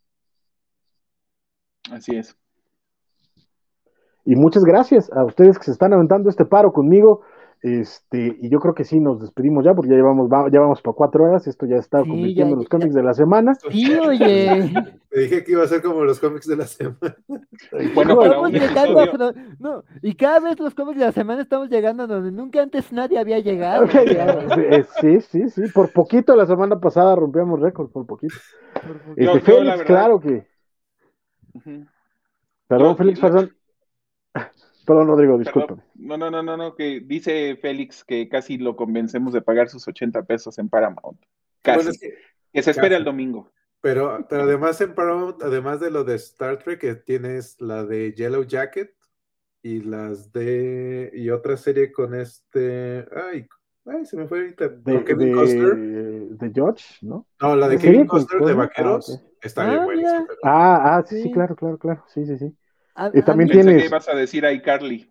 Así es. Y muchas gracias a ustedes que se están aventando este paro conmigo. Este, y yo creo que sí, nos despedimos ya, porque ya llevamos, ya vamos para cuatro horas, esto ya está convirtiendo en los cómics de la semana. Sí, oye. (laughs) Te dije que iba a ser como los cómics de la semana. Bueno, estamos llegando no, y cada vez los cómics de la semana estamos llegando a donde nunca antes nadie había llegado. Eh, sí, sí, sí, por poquito la semana pasada rompíamos récord, por poquito. Este, Félix, claro que. Perdón, Félix, perdón. Perdón, Rodrigo, disculpa. No, no, no, no, no, que dice Félix que casi lo convencemos de pagar sus 80 pesos en Paramount. Casi. que, se espere el domingo. Pero, pero además en Paramount, además de lo de Star Trek, que tienes la de Yellow Jacket y las de. y otra serie con este. Ay, ay se me fue ahorita. De, Kevin Costner. De George, ¿no? No, la de Kevin Costner de Vaqueros. Ah, está bien ah, buenísima. Ah, ah, sí, sí, claro, claro, claro. Sí, sí, sí y también tienes. que ibas a decir a iCarly.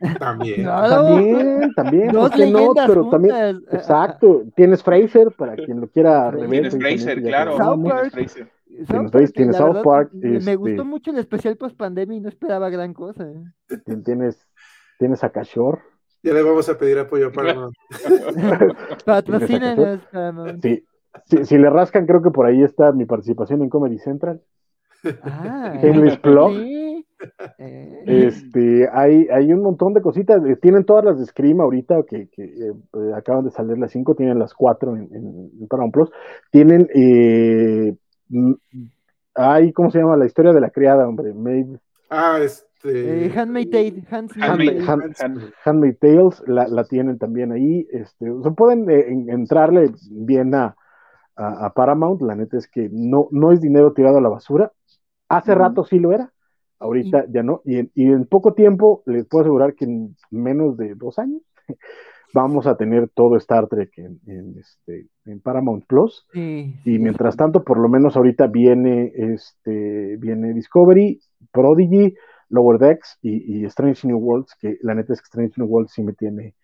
(laughs) También. También, también. ¿por qué no? Pero también, exacto. Tienes Fraser para (laughs) quien lo quiera rever. Tienes Fraser, claro. South Park. Tienes, tienes South Park. Me este... gustó mucho el especial post pandemia y no esperaba gran cosa. Tienes, tienes a Cashore. Ya le vamos a pedir apoyo a Paramount. (laughs) Patrocínenos, Sí. Si, si, le rascan, creo que por ahí está mi participación en Comedy Central. Ah, English Blog. Eh. Este, hay, hay un montón de cositas. Eh, tienen todas las de Scream ahorita, que, que eh, acaban de salir las 5, tienen las 4 en, en, Paramount Plus. Tienen, eh, hay, ¿cómo se llama? La historia de la criada, hombre. Made, ah, este. Handmaid Tales. Handmaid, Tales, la, la, tienen también ahí. Este, o sea, pueden entrarle bien a, a, Paramount. La neta es que no, no es dinero tirado a la basura. Hace rato sí lo era Ahorita ya no. Y en, poco tiempo, les puedo asegurar que en menos de dos años (laughs) vamos a tener todo Star Trek en, este, en Paramount Plus. y mientras tanto, por lo menos ahorita viene, este, viene Discovery, Prodigy, Lower Decks y, Strange New Worlds, que la neta es que Strange New Worlds sí me tiene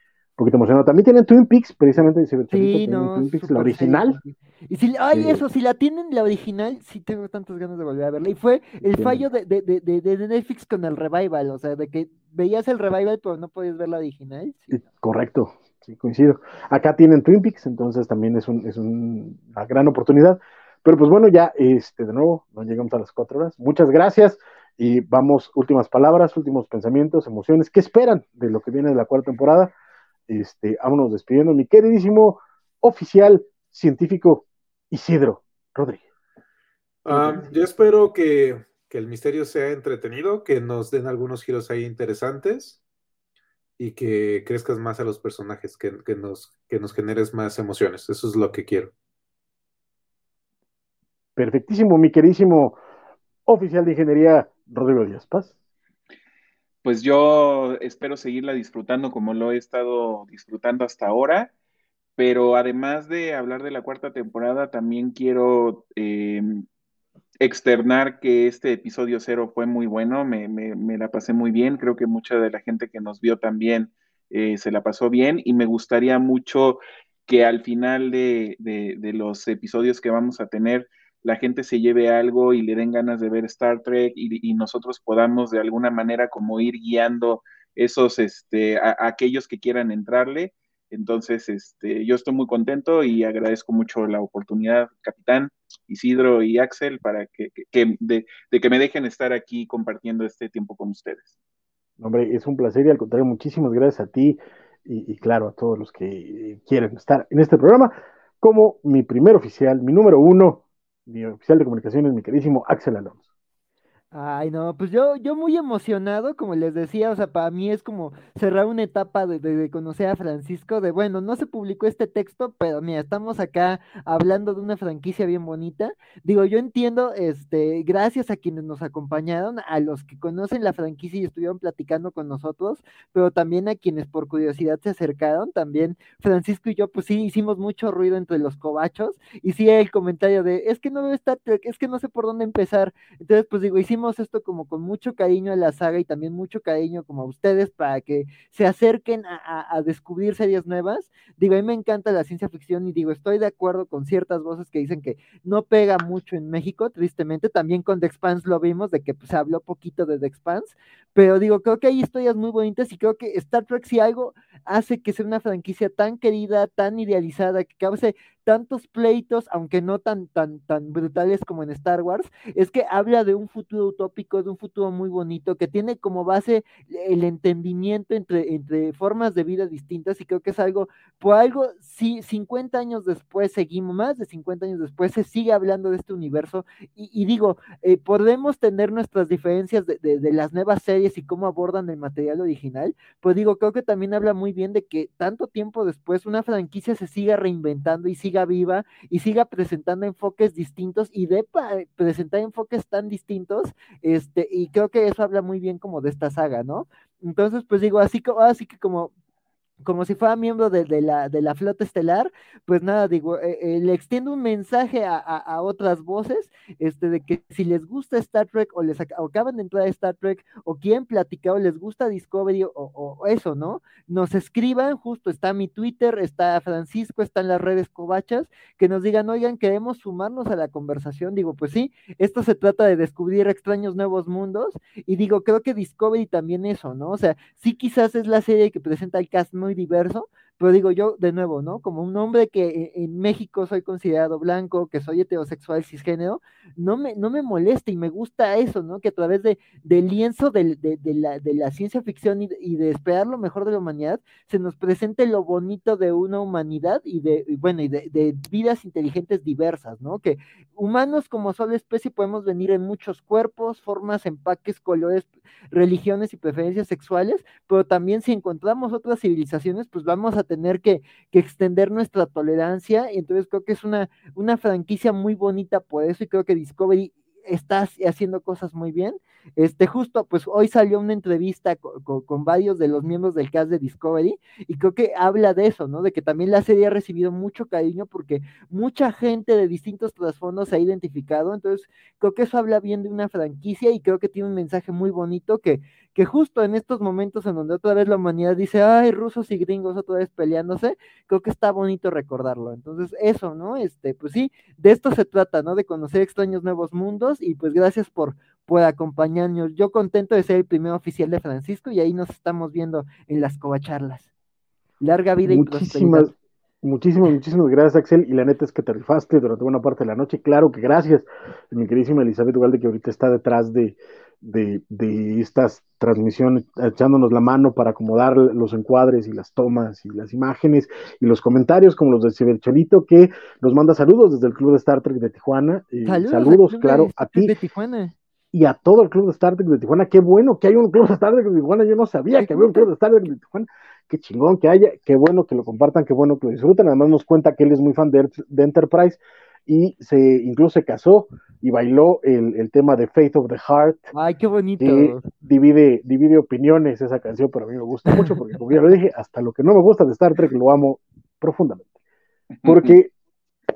poquito emocionado. También tienen Twin Peaks, precisamente dice sí, no, Twin Peaks, la original. Y si, ay, eso, si la tienen la original, sí tengo tantas ganas de volver a verla. Y fue el fallo de, de, de, de, Netflix con el revival, o sea, de que veías el revival, pero no podías ver la original. Correcto, sí, coincido. Acá tienen Twin Peaks, entonces también es, un, es una gran oportunidad. Pero pues bueno, ya este, de nuevo, nos llegamos a las cuatro horas. Muchas gracias y vamos, últimas palabras, últimos pensamientos, emociones. ¿Qué esperan de lo que viene de la cuarta temporada? Este, vámonos despidiendo, mi queridísimo oficial científico Isidro Rodríguez. Ah, yo espero que, el misterio sea entretenido, que nos den algunos giros ahí interesantes y que crezcas más a los personajes, que, nos, que nos generes más emociones. Eso es lo que quiero. Perfectísimo, mi queridísimo oficial de ingeniería, Rodrigo Díaz Paz. Pues yo espero seguirla disfrutando como lo he estado disfrutando hasta ahora, pero además de hablar de la cuarta temporada, también quiero eh, externar que este episodio cero fue muy bueno, me, la pasé muy bien, creo que mucha de la gente que nos vio también eh, se la pasó bien y me gustaría mucho que al final de, los episodios que vamos a tener, la gente se lleve algo y le den ganas de ver Star Trek y, nosotros podamos de alguna manera como ir guiando esos, este, a aquellos que quieran entrarle entonces, este, yo estoy muy contento y agradezco mucho la oportunidad, capitán Isidro y Axel, para que, de, que me dejen estar aquí compartiendo este tiempo con ustedes. Hombre, es un placer y al contrario, muchísimas gracias a ti y, claro, a todos los que quieren estar en este programa, como mi primer oficial, mi número uno, mi oficial de comunicaciones, mi queridísimo Axel Alonso. Ay, no, pues yo, yo muy emocionado, como les decía, o sea, para mí es como cerrar una etapa de, de, conocer a Francisco, de bueno, no se publicó este texto, pero mira, estamos acá hablando de una franquicia bien bonita. Digo, yo entiendo, este, gracias a quienes nos acompañaron, a los que conocen la franquicia y estuvieron platicando con nosotros, pero también a quienes por curiosidad se acercaron, también Francisco y yo, pues sí, hicimos mucho ruido entre los cobachos, y sí el comentario de, es que no veo Trek, es que no sé por dónde empezar. Entonces, pues digo, hicimos esto como con mucho cariño a la saga y también mucho cariño como a ustedes para que se acerquen a, descubrir series nuevas. Digo, a mí me encanta la ciencia ficción y digo, estoy de acuerdo con ciertas voces que dicen que no pega mucho en México, tristemente. También con The Expanse lo vimos, de que pues, se habló poquito de The Expanse, pero digo, creo que hay historias muy bonitas y creo que Star Trek si algo hace que sea una franquicia tan querida, tan idealizada, que cause tantos pleitos, aunque no tan, tan, tan brutales como en Star Wars, es que habla de un futuro utópico, de un futuro muy bonito, que tiene como base el entendimiento entre, entre formas de vida distintas y creo que es algo, por algo, si 50 años después seguimos, más de 50 años después se sigue hablando de este universo y, digo, eh, podemos tener nuestras diferencias de, de, las nuevas series y cómo abordan el material original, pues digo, creo que también habla muy bien de que tanto tiempo después una franquicia se siga reinventando y siga viva y siga presentando enfoques distintos y de presentar enfoques tan distintos, este, y creo que eso habla muy bien como de esta saga, ¿no? Entonces, pues digo, así, así que como como si fuera miembro de, la, de la flota estelar, pues nada, digo, eh, eh, le extiendo un mensaje a, otras voces, este, de que si les gusta Star Trek o les acaban de entrar a Star Trek o quieren platicar o les gusta Discovery o, eso, ¿no? Nos escriban, justo está mi Twitter, está Francisco, están las redes covachas, que nos digan, oigan, queremos sumarnos a la conversación, digo, pues sí, esto se trata de descubrir extraños nuevos mundos y digo, creo que Discovery también eso, ¿no? O sea, sí quizás es la serie que presenta el cast muy diverso, pero digo yo de nuevo, ¿no? Como un hombre que e, en México soy considerado blanco, que soy heterosexual cisgénero, no me, no me molesta y me gusta eso, ¿no? Que a través de, del lienzo de, la, de la ciencia ficción y, de esperar lo mejor de la humanidad, se nos presente lo bonito de una humanidad y de, bueno, y de, vidas inteligentes diversas, ¿no? Que humanos como sola especie podemos venir en muchos cuerpos, formas, empaques, colores, religiones y preferencias sexuales, pero también si encontramos otras civilizaciones, pues vamos a tener que, extender nuestra tolerancia. Y entonces creo que es una, una franquicia muy bonita por eso y creo que Discovery está haciendo cosas muy bien. Este, justo, pues hoy salió una entrevista con, varios de los miembros del cast de Discovery y creo que habla de eso, ¿no? De que también la serie ha recibido mucho cariño porque mucha gente de distintos trasfondos se ha identificado, entonces creo que eso habla bien de una franquicia y creo que tiene un mensaje muy bonito que, que justo en estos momentos en donde otra vez la humanidad dice, ay, rusos y gringos otra vez peleándose, creo que está bonito recordarlo. Entonces, eso, ¿no? Este, pues sí, de esto se trata, ¿no? De conocer extraños nuevos mundos y pues gracias por, por acompañarnos. Yo contento de ser el primer oficial de Francisco y ahí nos estamos viendo en las covacharlas. Larga vida y prosperidad. Muchísimas, muchísimas gracias, Axel. Y la neta es que te rifaste durante buena parte de la noche. Claro que gracias, mi queridísima Elizabeth Ugalde, que ahorita está detrás de, de, estas transmisiones, echándonos la mano para acomodar los encuadres y las tomas y las imágenes y los comentarios, como los de Cibercholito, que nos manda saludos desde el Club de Star Trek de Tijuana. Eh, saludos, claro, a ti. Y a todo el Club de Star Trek de Tijuana. Qué bueno que hay un Club de Star Trek de Tijuana. Yo no sabía que había un Club de Star Trek de Tijuana. Qué chingón que haya. Qué bueno que lo compartan. Qué bueno que lo disfruten. Además, nos cuenta que él es muy fan de, de Enterprise y se incluso se casó y bailó el, tema de Faith of the Heart. Ay, qué bonito. divide, divide opiniones esa canción, pero a mí me gusta mucho porque, como ya lo dije, hasta lo que no me gusta de Star Trek lo amo profundamente. (laughs) Porque,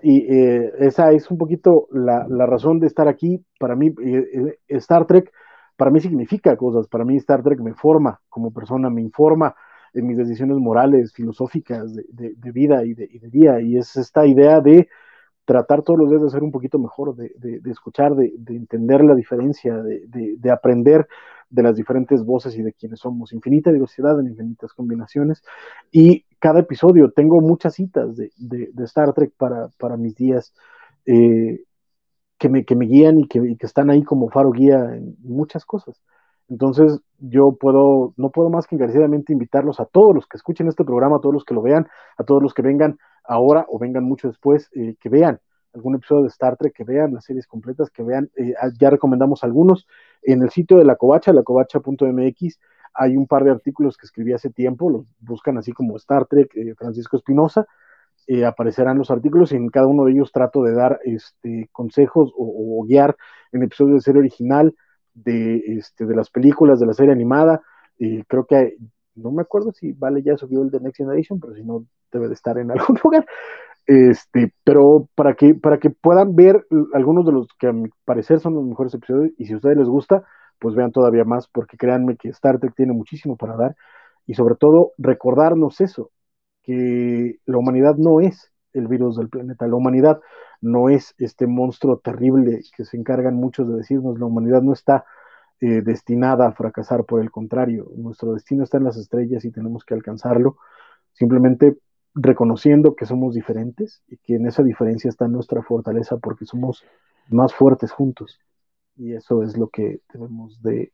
y eh, esa es un poquito la, razón de estar aquí. Para mí, eh, eh, Star Trek, para mí significa cosas. Para mí, Star Trek me forma como persona, me informa en mis decisiones morales, filosóficas, de, vida y de, y de día. Y es esta idea de tratar todos los días de ser un poquito mejor, de, de, escuchar, de, entender la diferencia, de, aprender de las diferentes voces y de quienes somos. Infinita diversidad en infinitas combinaciones. Y cada episodio tengo muchas citas de, Star Trek para, mis días eh, que, me, que me guían y que, que están ahí como faro guía en muchas cosas. Entonces, yo puedo, no puedo más que encarecidamente invitarlos a todos los que escuchen este programa, a todos los que lo vean, a todos los que vengan ahora o vengan mucho después, eh, que vean algún episodio de Star Trek, que vean las series completas, que vean, eh, ah, ya recomendamos algunos. En el sitio de la Covacha, lacovacha.mx, hay un par de artículos que escribí hace tiempo, los buscan así como Star Trek, eh, Francisco Espinosa, aparecerán los artículos y en cada uno de ellos trato de dar este, consejos o, guiar en episodios de serie original, de, este, de las películas, de la serie animada. creo que no me acuerdo si Vale ya subió el de Next Generation, pero si no, debe de estar en (laughs) algún lugar. Este, pero para que, para que puedan ver algunos de los que a mi parecer son los mejores episodios, y si a ustedes les gusta, pues vean todavía más, porque créanme que Star Trek tiene muchísimo para dar, y sobre todo recordarnos eso, que la humanidad no es el virus del planeta, la humanidad no es este monstruo terrible que se encargan muchos de decirnos, la humanidad no está eh, destinada a fracasar, por el contrario, nuestro destino está en las estrellas y tenemos que alcanzarlo, simplemente reconociendo que somos diferentes y que en esa diferencia está nuestra fortaleza porque somos más fuertes juntos. Y eso es lo que debemos de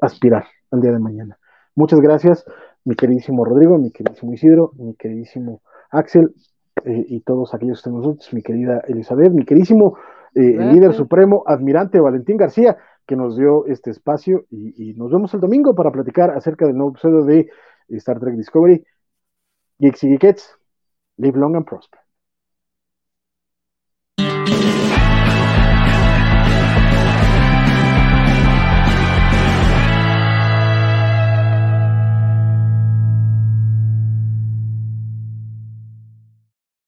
aspirar al día de mañana. Muchas gracias, mi queridísimo Rodrigo, mi queridísimo Isidro, mi queridísimo Axel eh, y todos aquellos de nosotros, mi querida Elizabeth, mi queridísimo eh, líder supremo, admirante Valentín García, que nos dio este espacio y, nos vemos el domingo para platicar acerca del nuevo episodio de Star Trek Discovery. Geeks y Geekettes, live long and prosper.